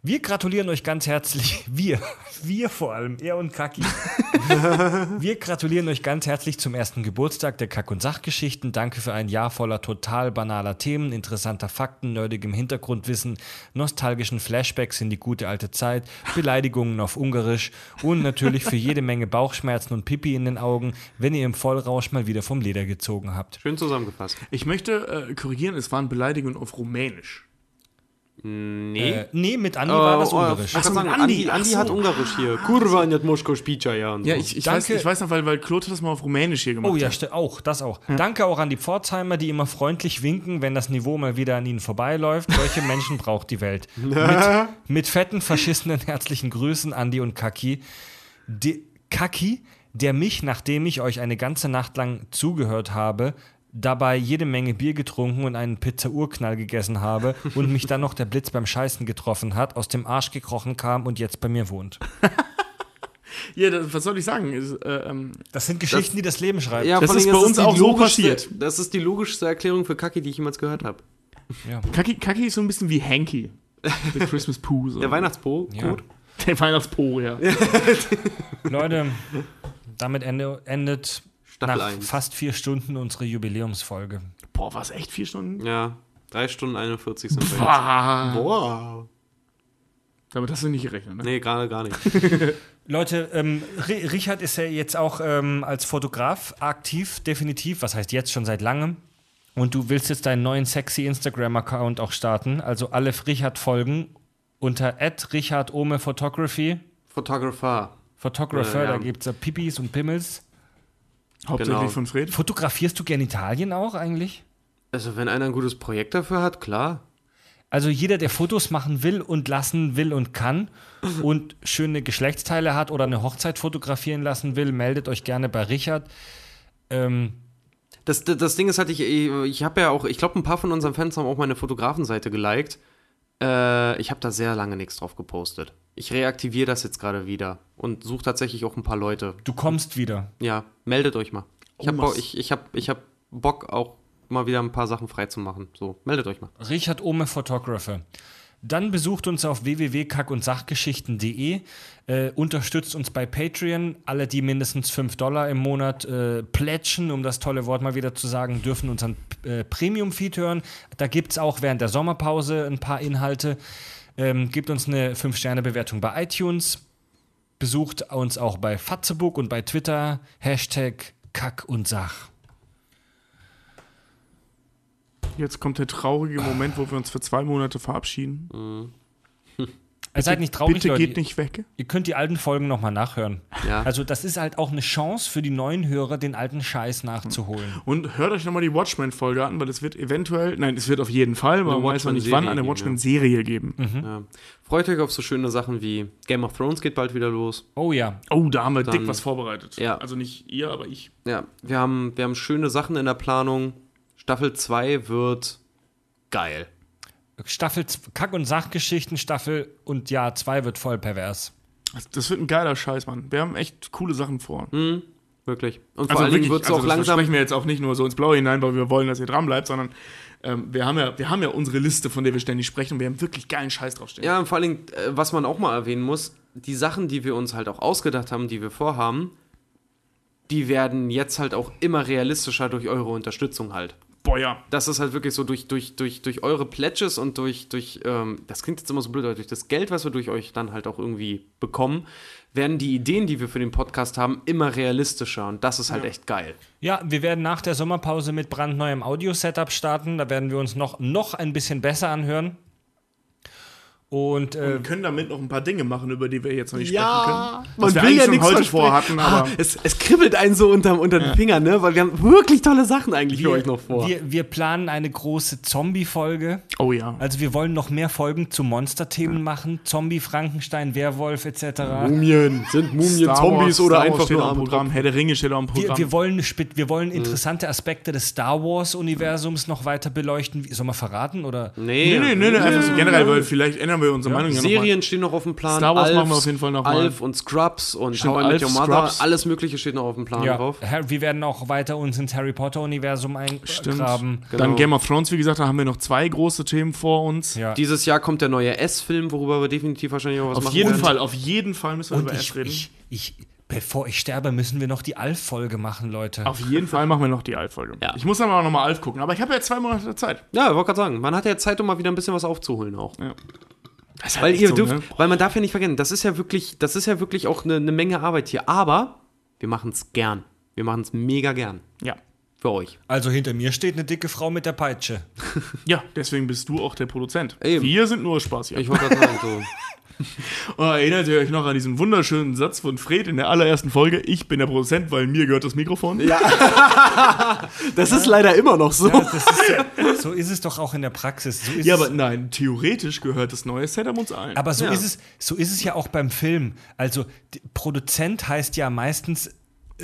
Wir gratulieren euch ganz herzlich, wir, wir vor allem, er und Kaki. wir gratulieren euch ganz herzlich zum ersten Geburtstag der Kack- und Sachgeschichten. Danke für ein Jahr voller total banaler Themen, interessanter Fakten, nerdigem Hintergrundwissen, nostalgischen Flashbacks in die gute alte Zeit, Beleidigungen auf Ungarisch und natürlich für jede Menge Bauchschmerzen und Pipi in den Augen, wenn ihr im Vollrausch mal wieder vom Leder gezogen habt. Schön zusammengefasst. Ich möchte äh, korrigieren, es waren Beleidigungen auf Rumänisch. Nee. Äh, nee, mit Andi war das Ungarisch. Ach so, mit Andi, Andi, Andi, so. hat Ungarisch hier. Kurva nicht Moschko Spica, ja. Ja, ich, ich, weiß, ich weiß noch, weil, weil Claude hat das mal auf Rumänisch hier gemacht. Oh ja, hat. auch, das auch. Danke auch an die Pforzheimer, die immer freundlich winken, wenn das Niveau mal wieder an ihnen vorbeiläuft. Solche Menschen braucht die Welt. mit, mit fetten, verschissenen herzlichen Grüßen, Andi und Kaki. De, Kaki, der mich, nachdem ich euch eine ganze Nacht lang zugehört habe, dabei jede Menge Bier getrunken und einen Pizza-Urknall gegessen habe und mich dann noch der Blitz beim Scheißen getroffen hat, aus dem Arsch gekrochen kam und jetzt bei mir wohnt. Ja, das, was soll ich sagen? Ist, äh, ähm, Das sind Geschichten, die das Leben schreibt. ja, das ist bei uns die auch so passiert. Das ist die logischste Erklärung für Kaki, die ich jemals gehört habe. Kaki, Kaki ist so ein bisschen wie Hanky. Der Christmas Pooh. So. Der Weihnachtspo, Ja. gut. Der Weihnachtspo, ja. Leute, damit ende, endet Staffel nach 1. fast vier Stunden unsere Jubiläumsfolge. Boah, war es echt vier Stunden? Ja, 3 Stunden 41 sind wir jetzt. Boah. Damit hast du nicht gerechnet, ne? Nee, gerade gar nicht. Leute, ähm, Ri- Richard ist ja jetzt auch ähm, als Fotograf aktiv, definitiv. Was heißt jetzt schon seit langem? Und du willst jetzt deinen neuen sexy Instagram-Account auch starten. Also alle Richard folgen unter Richard Ome Photography. Photographer. Photographer, Äh, ja. da gibt es ja Pipis und Pimmels. Hauptsächlich Genau. von Fred. Fotografierst du Genitalien auch eigentlich? Also, wenn einer ein gutes Projekt dafür hat, klar. Also jeder, der Fotos machen will und lassen will und kann und schöne Geschlechtsteile hat oder eine Hochzeit fotografieren lassen will, meldet euch gerne bei Richard. Ähm, Das, das, das Ding ist halt, ich, ich habe ja auch, ich glaube, ein paar von unseren Fans haben auch meine Fotografenseite geliked. Äh, ich habe da sehr lange nichts drauf gepostet. Ich reaktiviere das jetzt gerade wieder und suche tatsächlich auch ein paar Leute. du kommst wieder. Ja, meldet euch mal. Ich habe mach's. ich, ich hab, ich hab Bock, auch mal wieder ein paar Sachen freizumachen. So, meldet euch mal. Richard Ohme Photographer. Dann besucht uns auf www.kack- und sachgeschichten.de, äh, unterstützt uns bei Patreon. Alle, die mindestens 5 Dollar im Monat äh, plätschen, um das tolle Wort mal wieder zu sagen, dürfen unseren äh, Premium-Feed hören. Da gibt es auch während der Sommerpause ein paar Inhalte. Ähm, gebt uns eine 5-Sterne-Bewertung bei iTunes. Besucht uns auch bei Fatzebook und bei Twitter. Hashtag Kack und Sach. Jetzt kommt der traurige Moment, wo wir uns für zwei Monate verabschieden. Ihr seid nicht traurig, Bitte Leute. geht nicht weg. Ihr könnt die alten Folgen nochmal nachhören. Ja. Also das ist halt auch eine Chance für die neuen Hörer, den alten Scheiß nachzuholen. Und hört euch nochmal die Watchmen-Folge an, weil es wird eventuell, nein, es wird auf jeden Fall, man Eine weiß noch nicht wann, Watchmen-Serie eine geben, Watchmen-Serie geben. Ja. Freut euch auf so schöne Sachen wie Game of Thrones geht bald wieder los. Oh ja. Oh, da haben wir Dann- dick was vorbereitet. Ja. Also nicht ihr, aber ich. Ja, wir haben, wir haben schöne Sachen in der Planung. Staffel 2 wird geil. Staffel Kack- und Sachgeschichten, Staffel und Jahr 2 wird voll pervers. Das, das wird ein geiler Scheiß, Mann. Wir haben echt coole Sachen vor. Wirklich. Und vor Also allen Dingen wirklich, wird es also auch das langsam. versprechen wir jetzt auch nicht nur so ins Blaue hinein, weil wir wollen, dass ihr dran bleibt, sondern ähm, wir, haben ja, wir haben ja unsere Liste, von der wir ständig sprechen und wir haben wirklich geilen Scheiß draufstehen. Ja, und vor allen Dingen, äh, was man auch mal erwähnen muss, die Sachen, die wir uns halt auch ausgedacht haben, die wir vorhaben, die werden jetzt halt auch immer realistischer durch eure Unterstützung halt. Boah, ja. Das ist halt wirklich so durch, durch, durch, durch eure Pledges und durch, durch ähm, das klingt jetzt immer so blöd, aber durch das Geld, was wir durch euch dann halt auch irgendwie bekommen, werden die Ideen, die wir für den Podcast haben, immer realistischer und das ist halt echt geil. Ja, wir werden nach der Sommerpause mit brandneuem Audio-Setup starten. Da werden wir uns noch, noch ein bisschen besser anhören. Und äh, Wir können damit noch ein paar Dinge machen, über die wir jetzt noch nicht Ja, sprechen können. man Was wir will eigentlich ja schon nichts heute vorhatten, aber Ah, es, es kribbelt einen so unter, unter den Fingern, ne? Weil wir haben wirklich tolle Sachen eigentlich für euch noch vor. wir, wir planen eine große Zombie-Folge. oh ja. Also wir wollen noch mehr Folgen zu Monsterthemen machen. Zombie, Frankenstein, Werwolf etc. Mumien. Sind Mumien Star Zombies Wars, oder Star einfach nur am Programm, Herr der Ringe steht am Wir, Programm. wir, wollen, spit- wir wollen interessante Aspekte des Star Wars-Universums noch weiter beleuchten. Sollen wir verraten? Oder? Nee, nee, nee, nee, nee, einfach so generell, weil vielleicht ändern wir unsere Meinung ja. Serien stehen noch auf dem Plan. Star Wars Alf, machen wir auf jeden Fall noch mal. Alf und Scrubs und Stimmt, How I Met Your Mother. Scrubs. Alles Mögliche steht noch auf dem Plan Ja, drauf. Wir werden auch weiter uns ins Harry Potter-Universum eingraben. Genau. Dann Game of Thrones, wie gesagt, da haben wir noch zwei große Themen vor uns. Ja. Dieses Jahr kommt der neue S-Film, worüber wir definitiv wahrscheinlich auch was Auf machen jeden werden. Fall, auf jeden Fall müssen wir Und über ich, S reden. ich, ich, bevor ich sterbe, müssen wir noch die Alf-Folge machen, Leute. auf jeden Fall machen wir noch die Alf-Folge. Ja. Ich muss dann auch nochmal Alf gucken, aber ich habe ja zwei Monate Zeit. Ja, ich wollte gerade sagen, man hat ja Zeit, um mal wieder ein bisschen was aufzuholen auch. Ist halt Weil ihr so, dürft, ne? weil man darf ja nicht vergessen, das ist ja wirklich, das ist ja wirklich auch eine, eine Menge Arbeit hier. Aber wir machen es gern. Wir machen es mega gern. Ja. Für euch. Also hinter mir steht eine dicke Frau mit der Peitsche. Ja, deswegen bist du auch der Produzent. Eben. Wir sind nur Spaß hier. Ich wollte gerade sagen, so. Oh, erinnert ihr euch noch an diesen wunderschönen Satz von Fred in der allerersten Folge? Ich bin der Produzent, weil mir gehört das Mikrofon. Ja. Das ist leider immer noch so. Das ist ja, so ist es doch auch in der Praxis. So ist Ja, aber nein, theoretisch gehört das neue Setup uns allen. Aber so, Ja. ist es, so ist es ja auch beim Film. Also, Produzent heißt ja meistens, äh,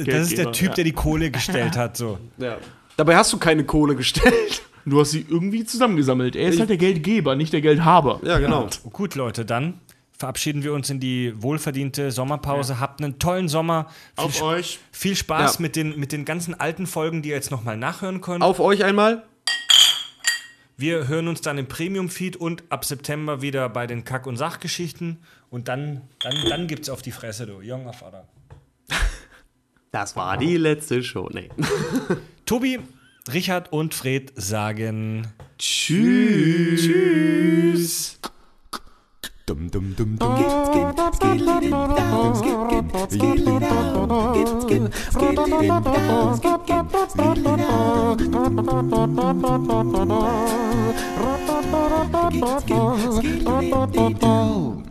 das ist der Geldgeber, Typ, ja. der die Kohle gestellt hat. So. Ja. Dabei hast du keine Kohle gestellt. Du hast sie irgendwie zusammengesammelt. Er ist halt der Geldgeber, nicht der Geldhaber. Ja, genau. Gut, Leute, dann verabschieden wir uns in die wohlverdiente Sommerpause. Habt einen tollen Sommer. Viel, Auf euch. viel Spaß Ja. mit, den, mit den ganzen alten Folgen, die ihr jetzt nochmal nachhören könnt. Auf euch einmal. Wir hören uns dann im Premium-Feed und ab September wieder bei den Kack- und Sachgeschichten. Und dann, dann, dann gibt's auf die Fresse, du junger Vater. Das war die letzte Show. Nee. Tobi, Richard und Fred sagen Tschüss. Tschüss. Dum dum dum dum. Skip, skip, skip, down, skip, skip, skip, down, skip, skip, skip, down, skip, skip, skip, down.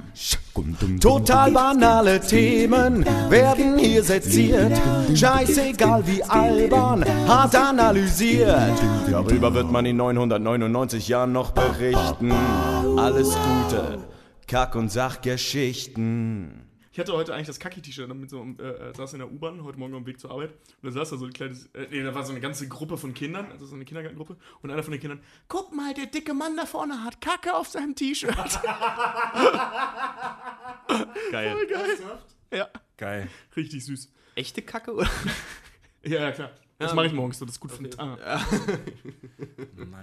Total banale Themen werden hier seziert. Scheißegal wie albern, hart analysiert. Darüber wird man in 999 Jahren noch berichten. Alles Gute, Kack- und Sachgeschichten. Ich hatte heute eigentlich das Kacki-T-Shirt mit so, äh, äh, saß in der U-Bahn, heute Morgen am Weg zur Arbeit. Und da saß da so ein kleines, äh, nee, da war so eine ganze Gruppe von Kindern, also so eine Kindergartengruppe. Und einer von den Kindern, guck mal, der dicke Mann da vorne hat Kacke auf seinem T-Shirt. Geil. Voll geil. Ja, geil. richtig süß. Echte Kacke? Oder? Ja, ja, klar. Das mache ich morgens, so, das ist gut für den Tag.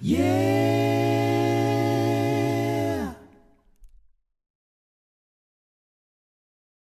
Yeah.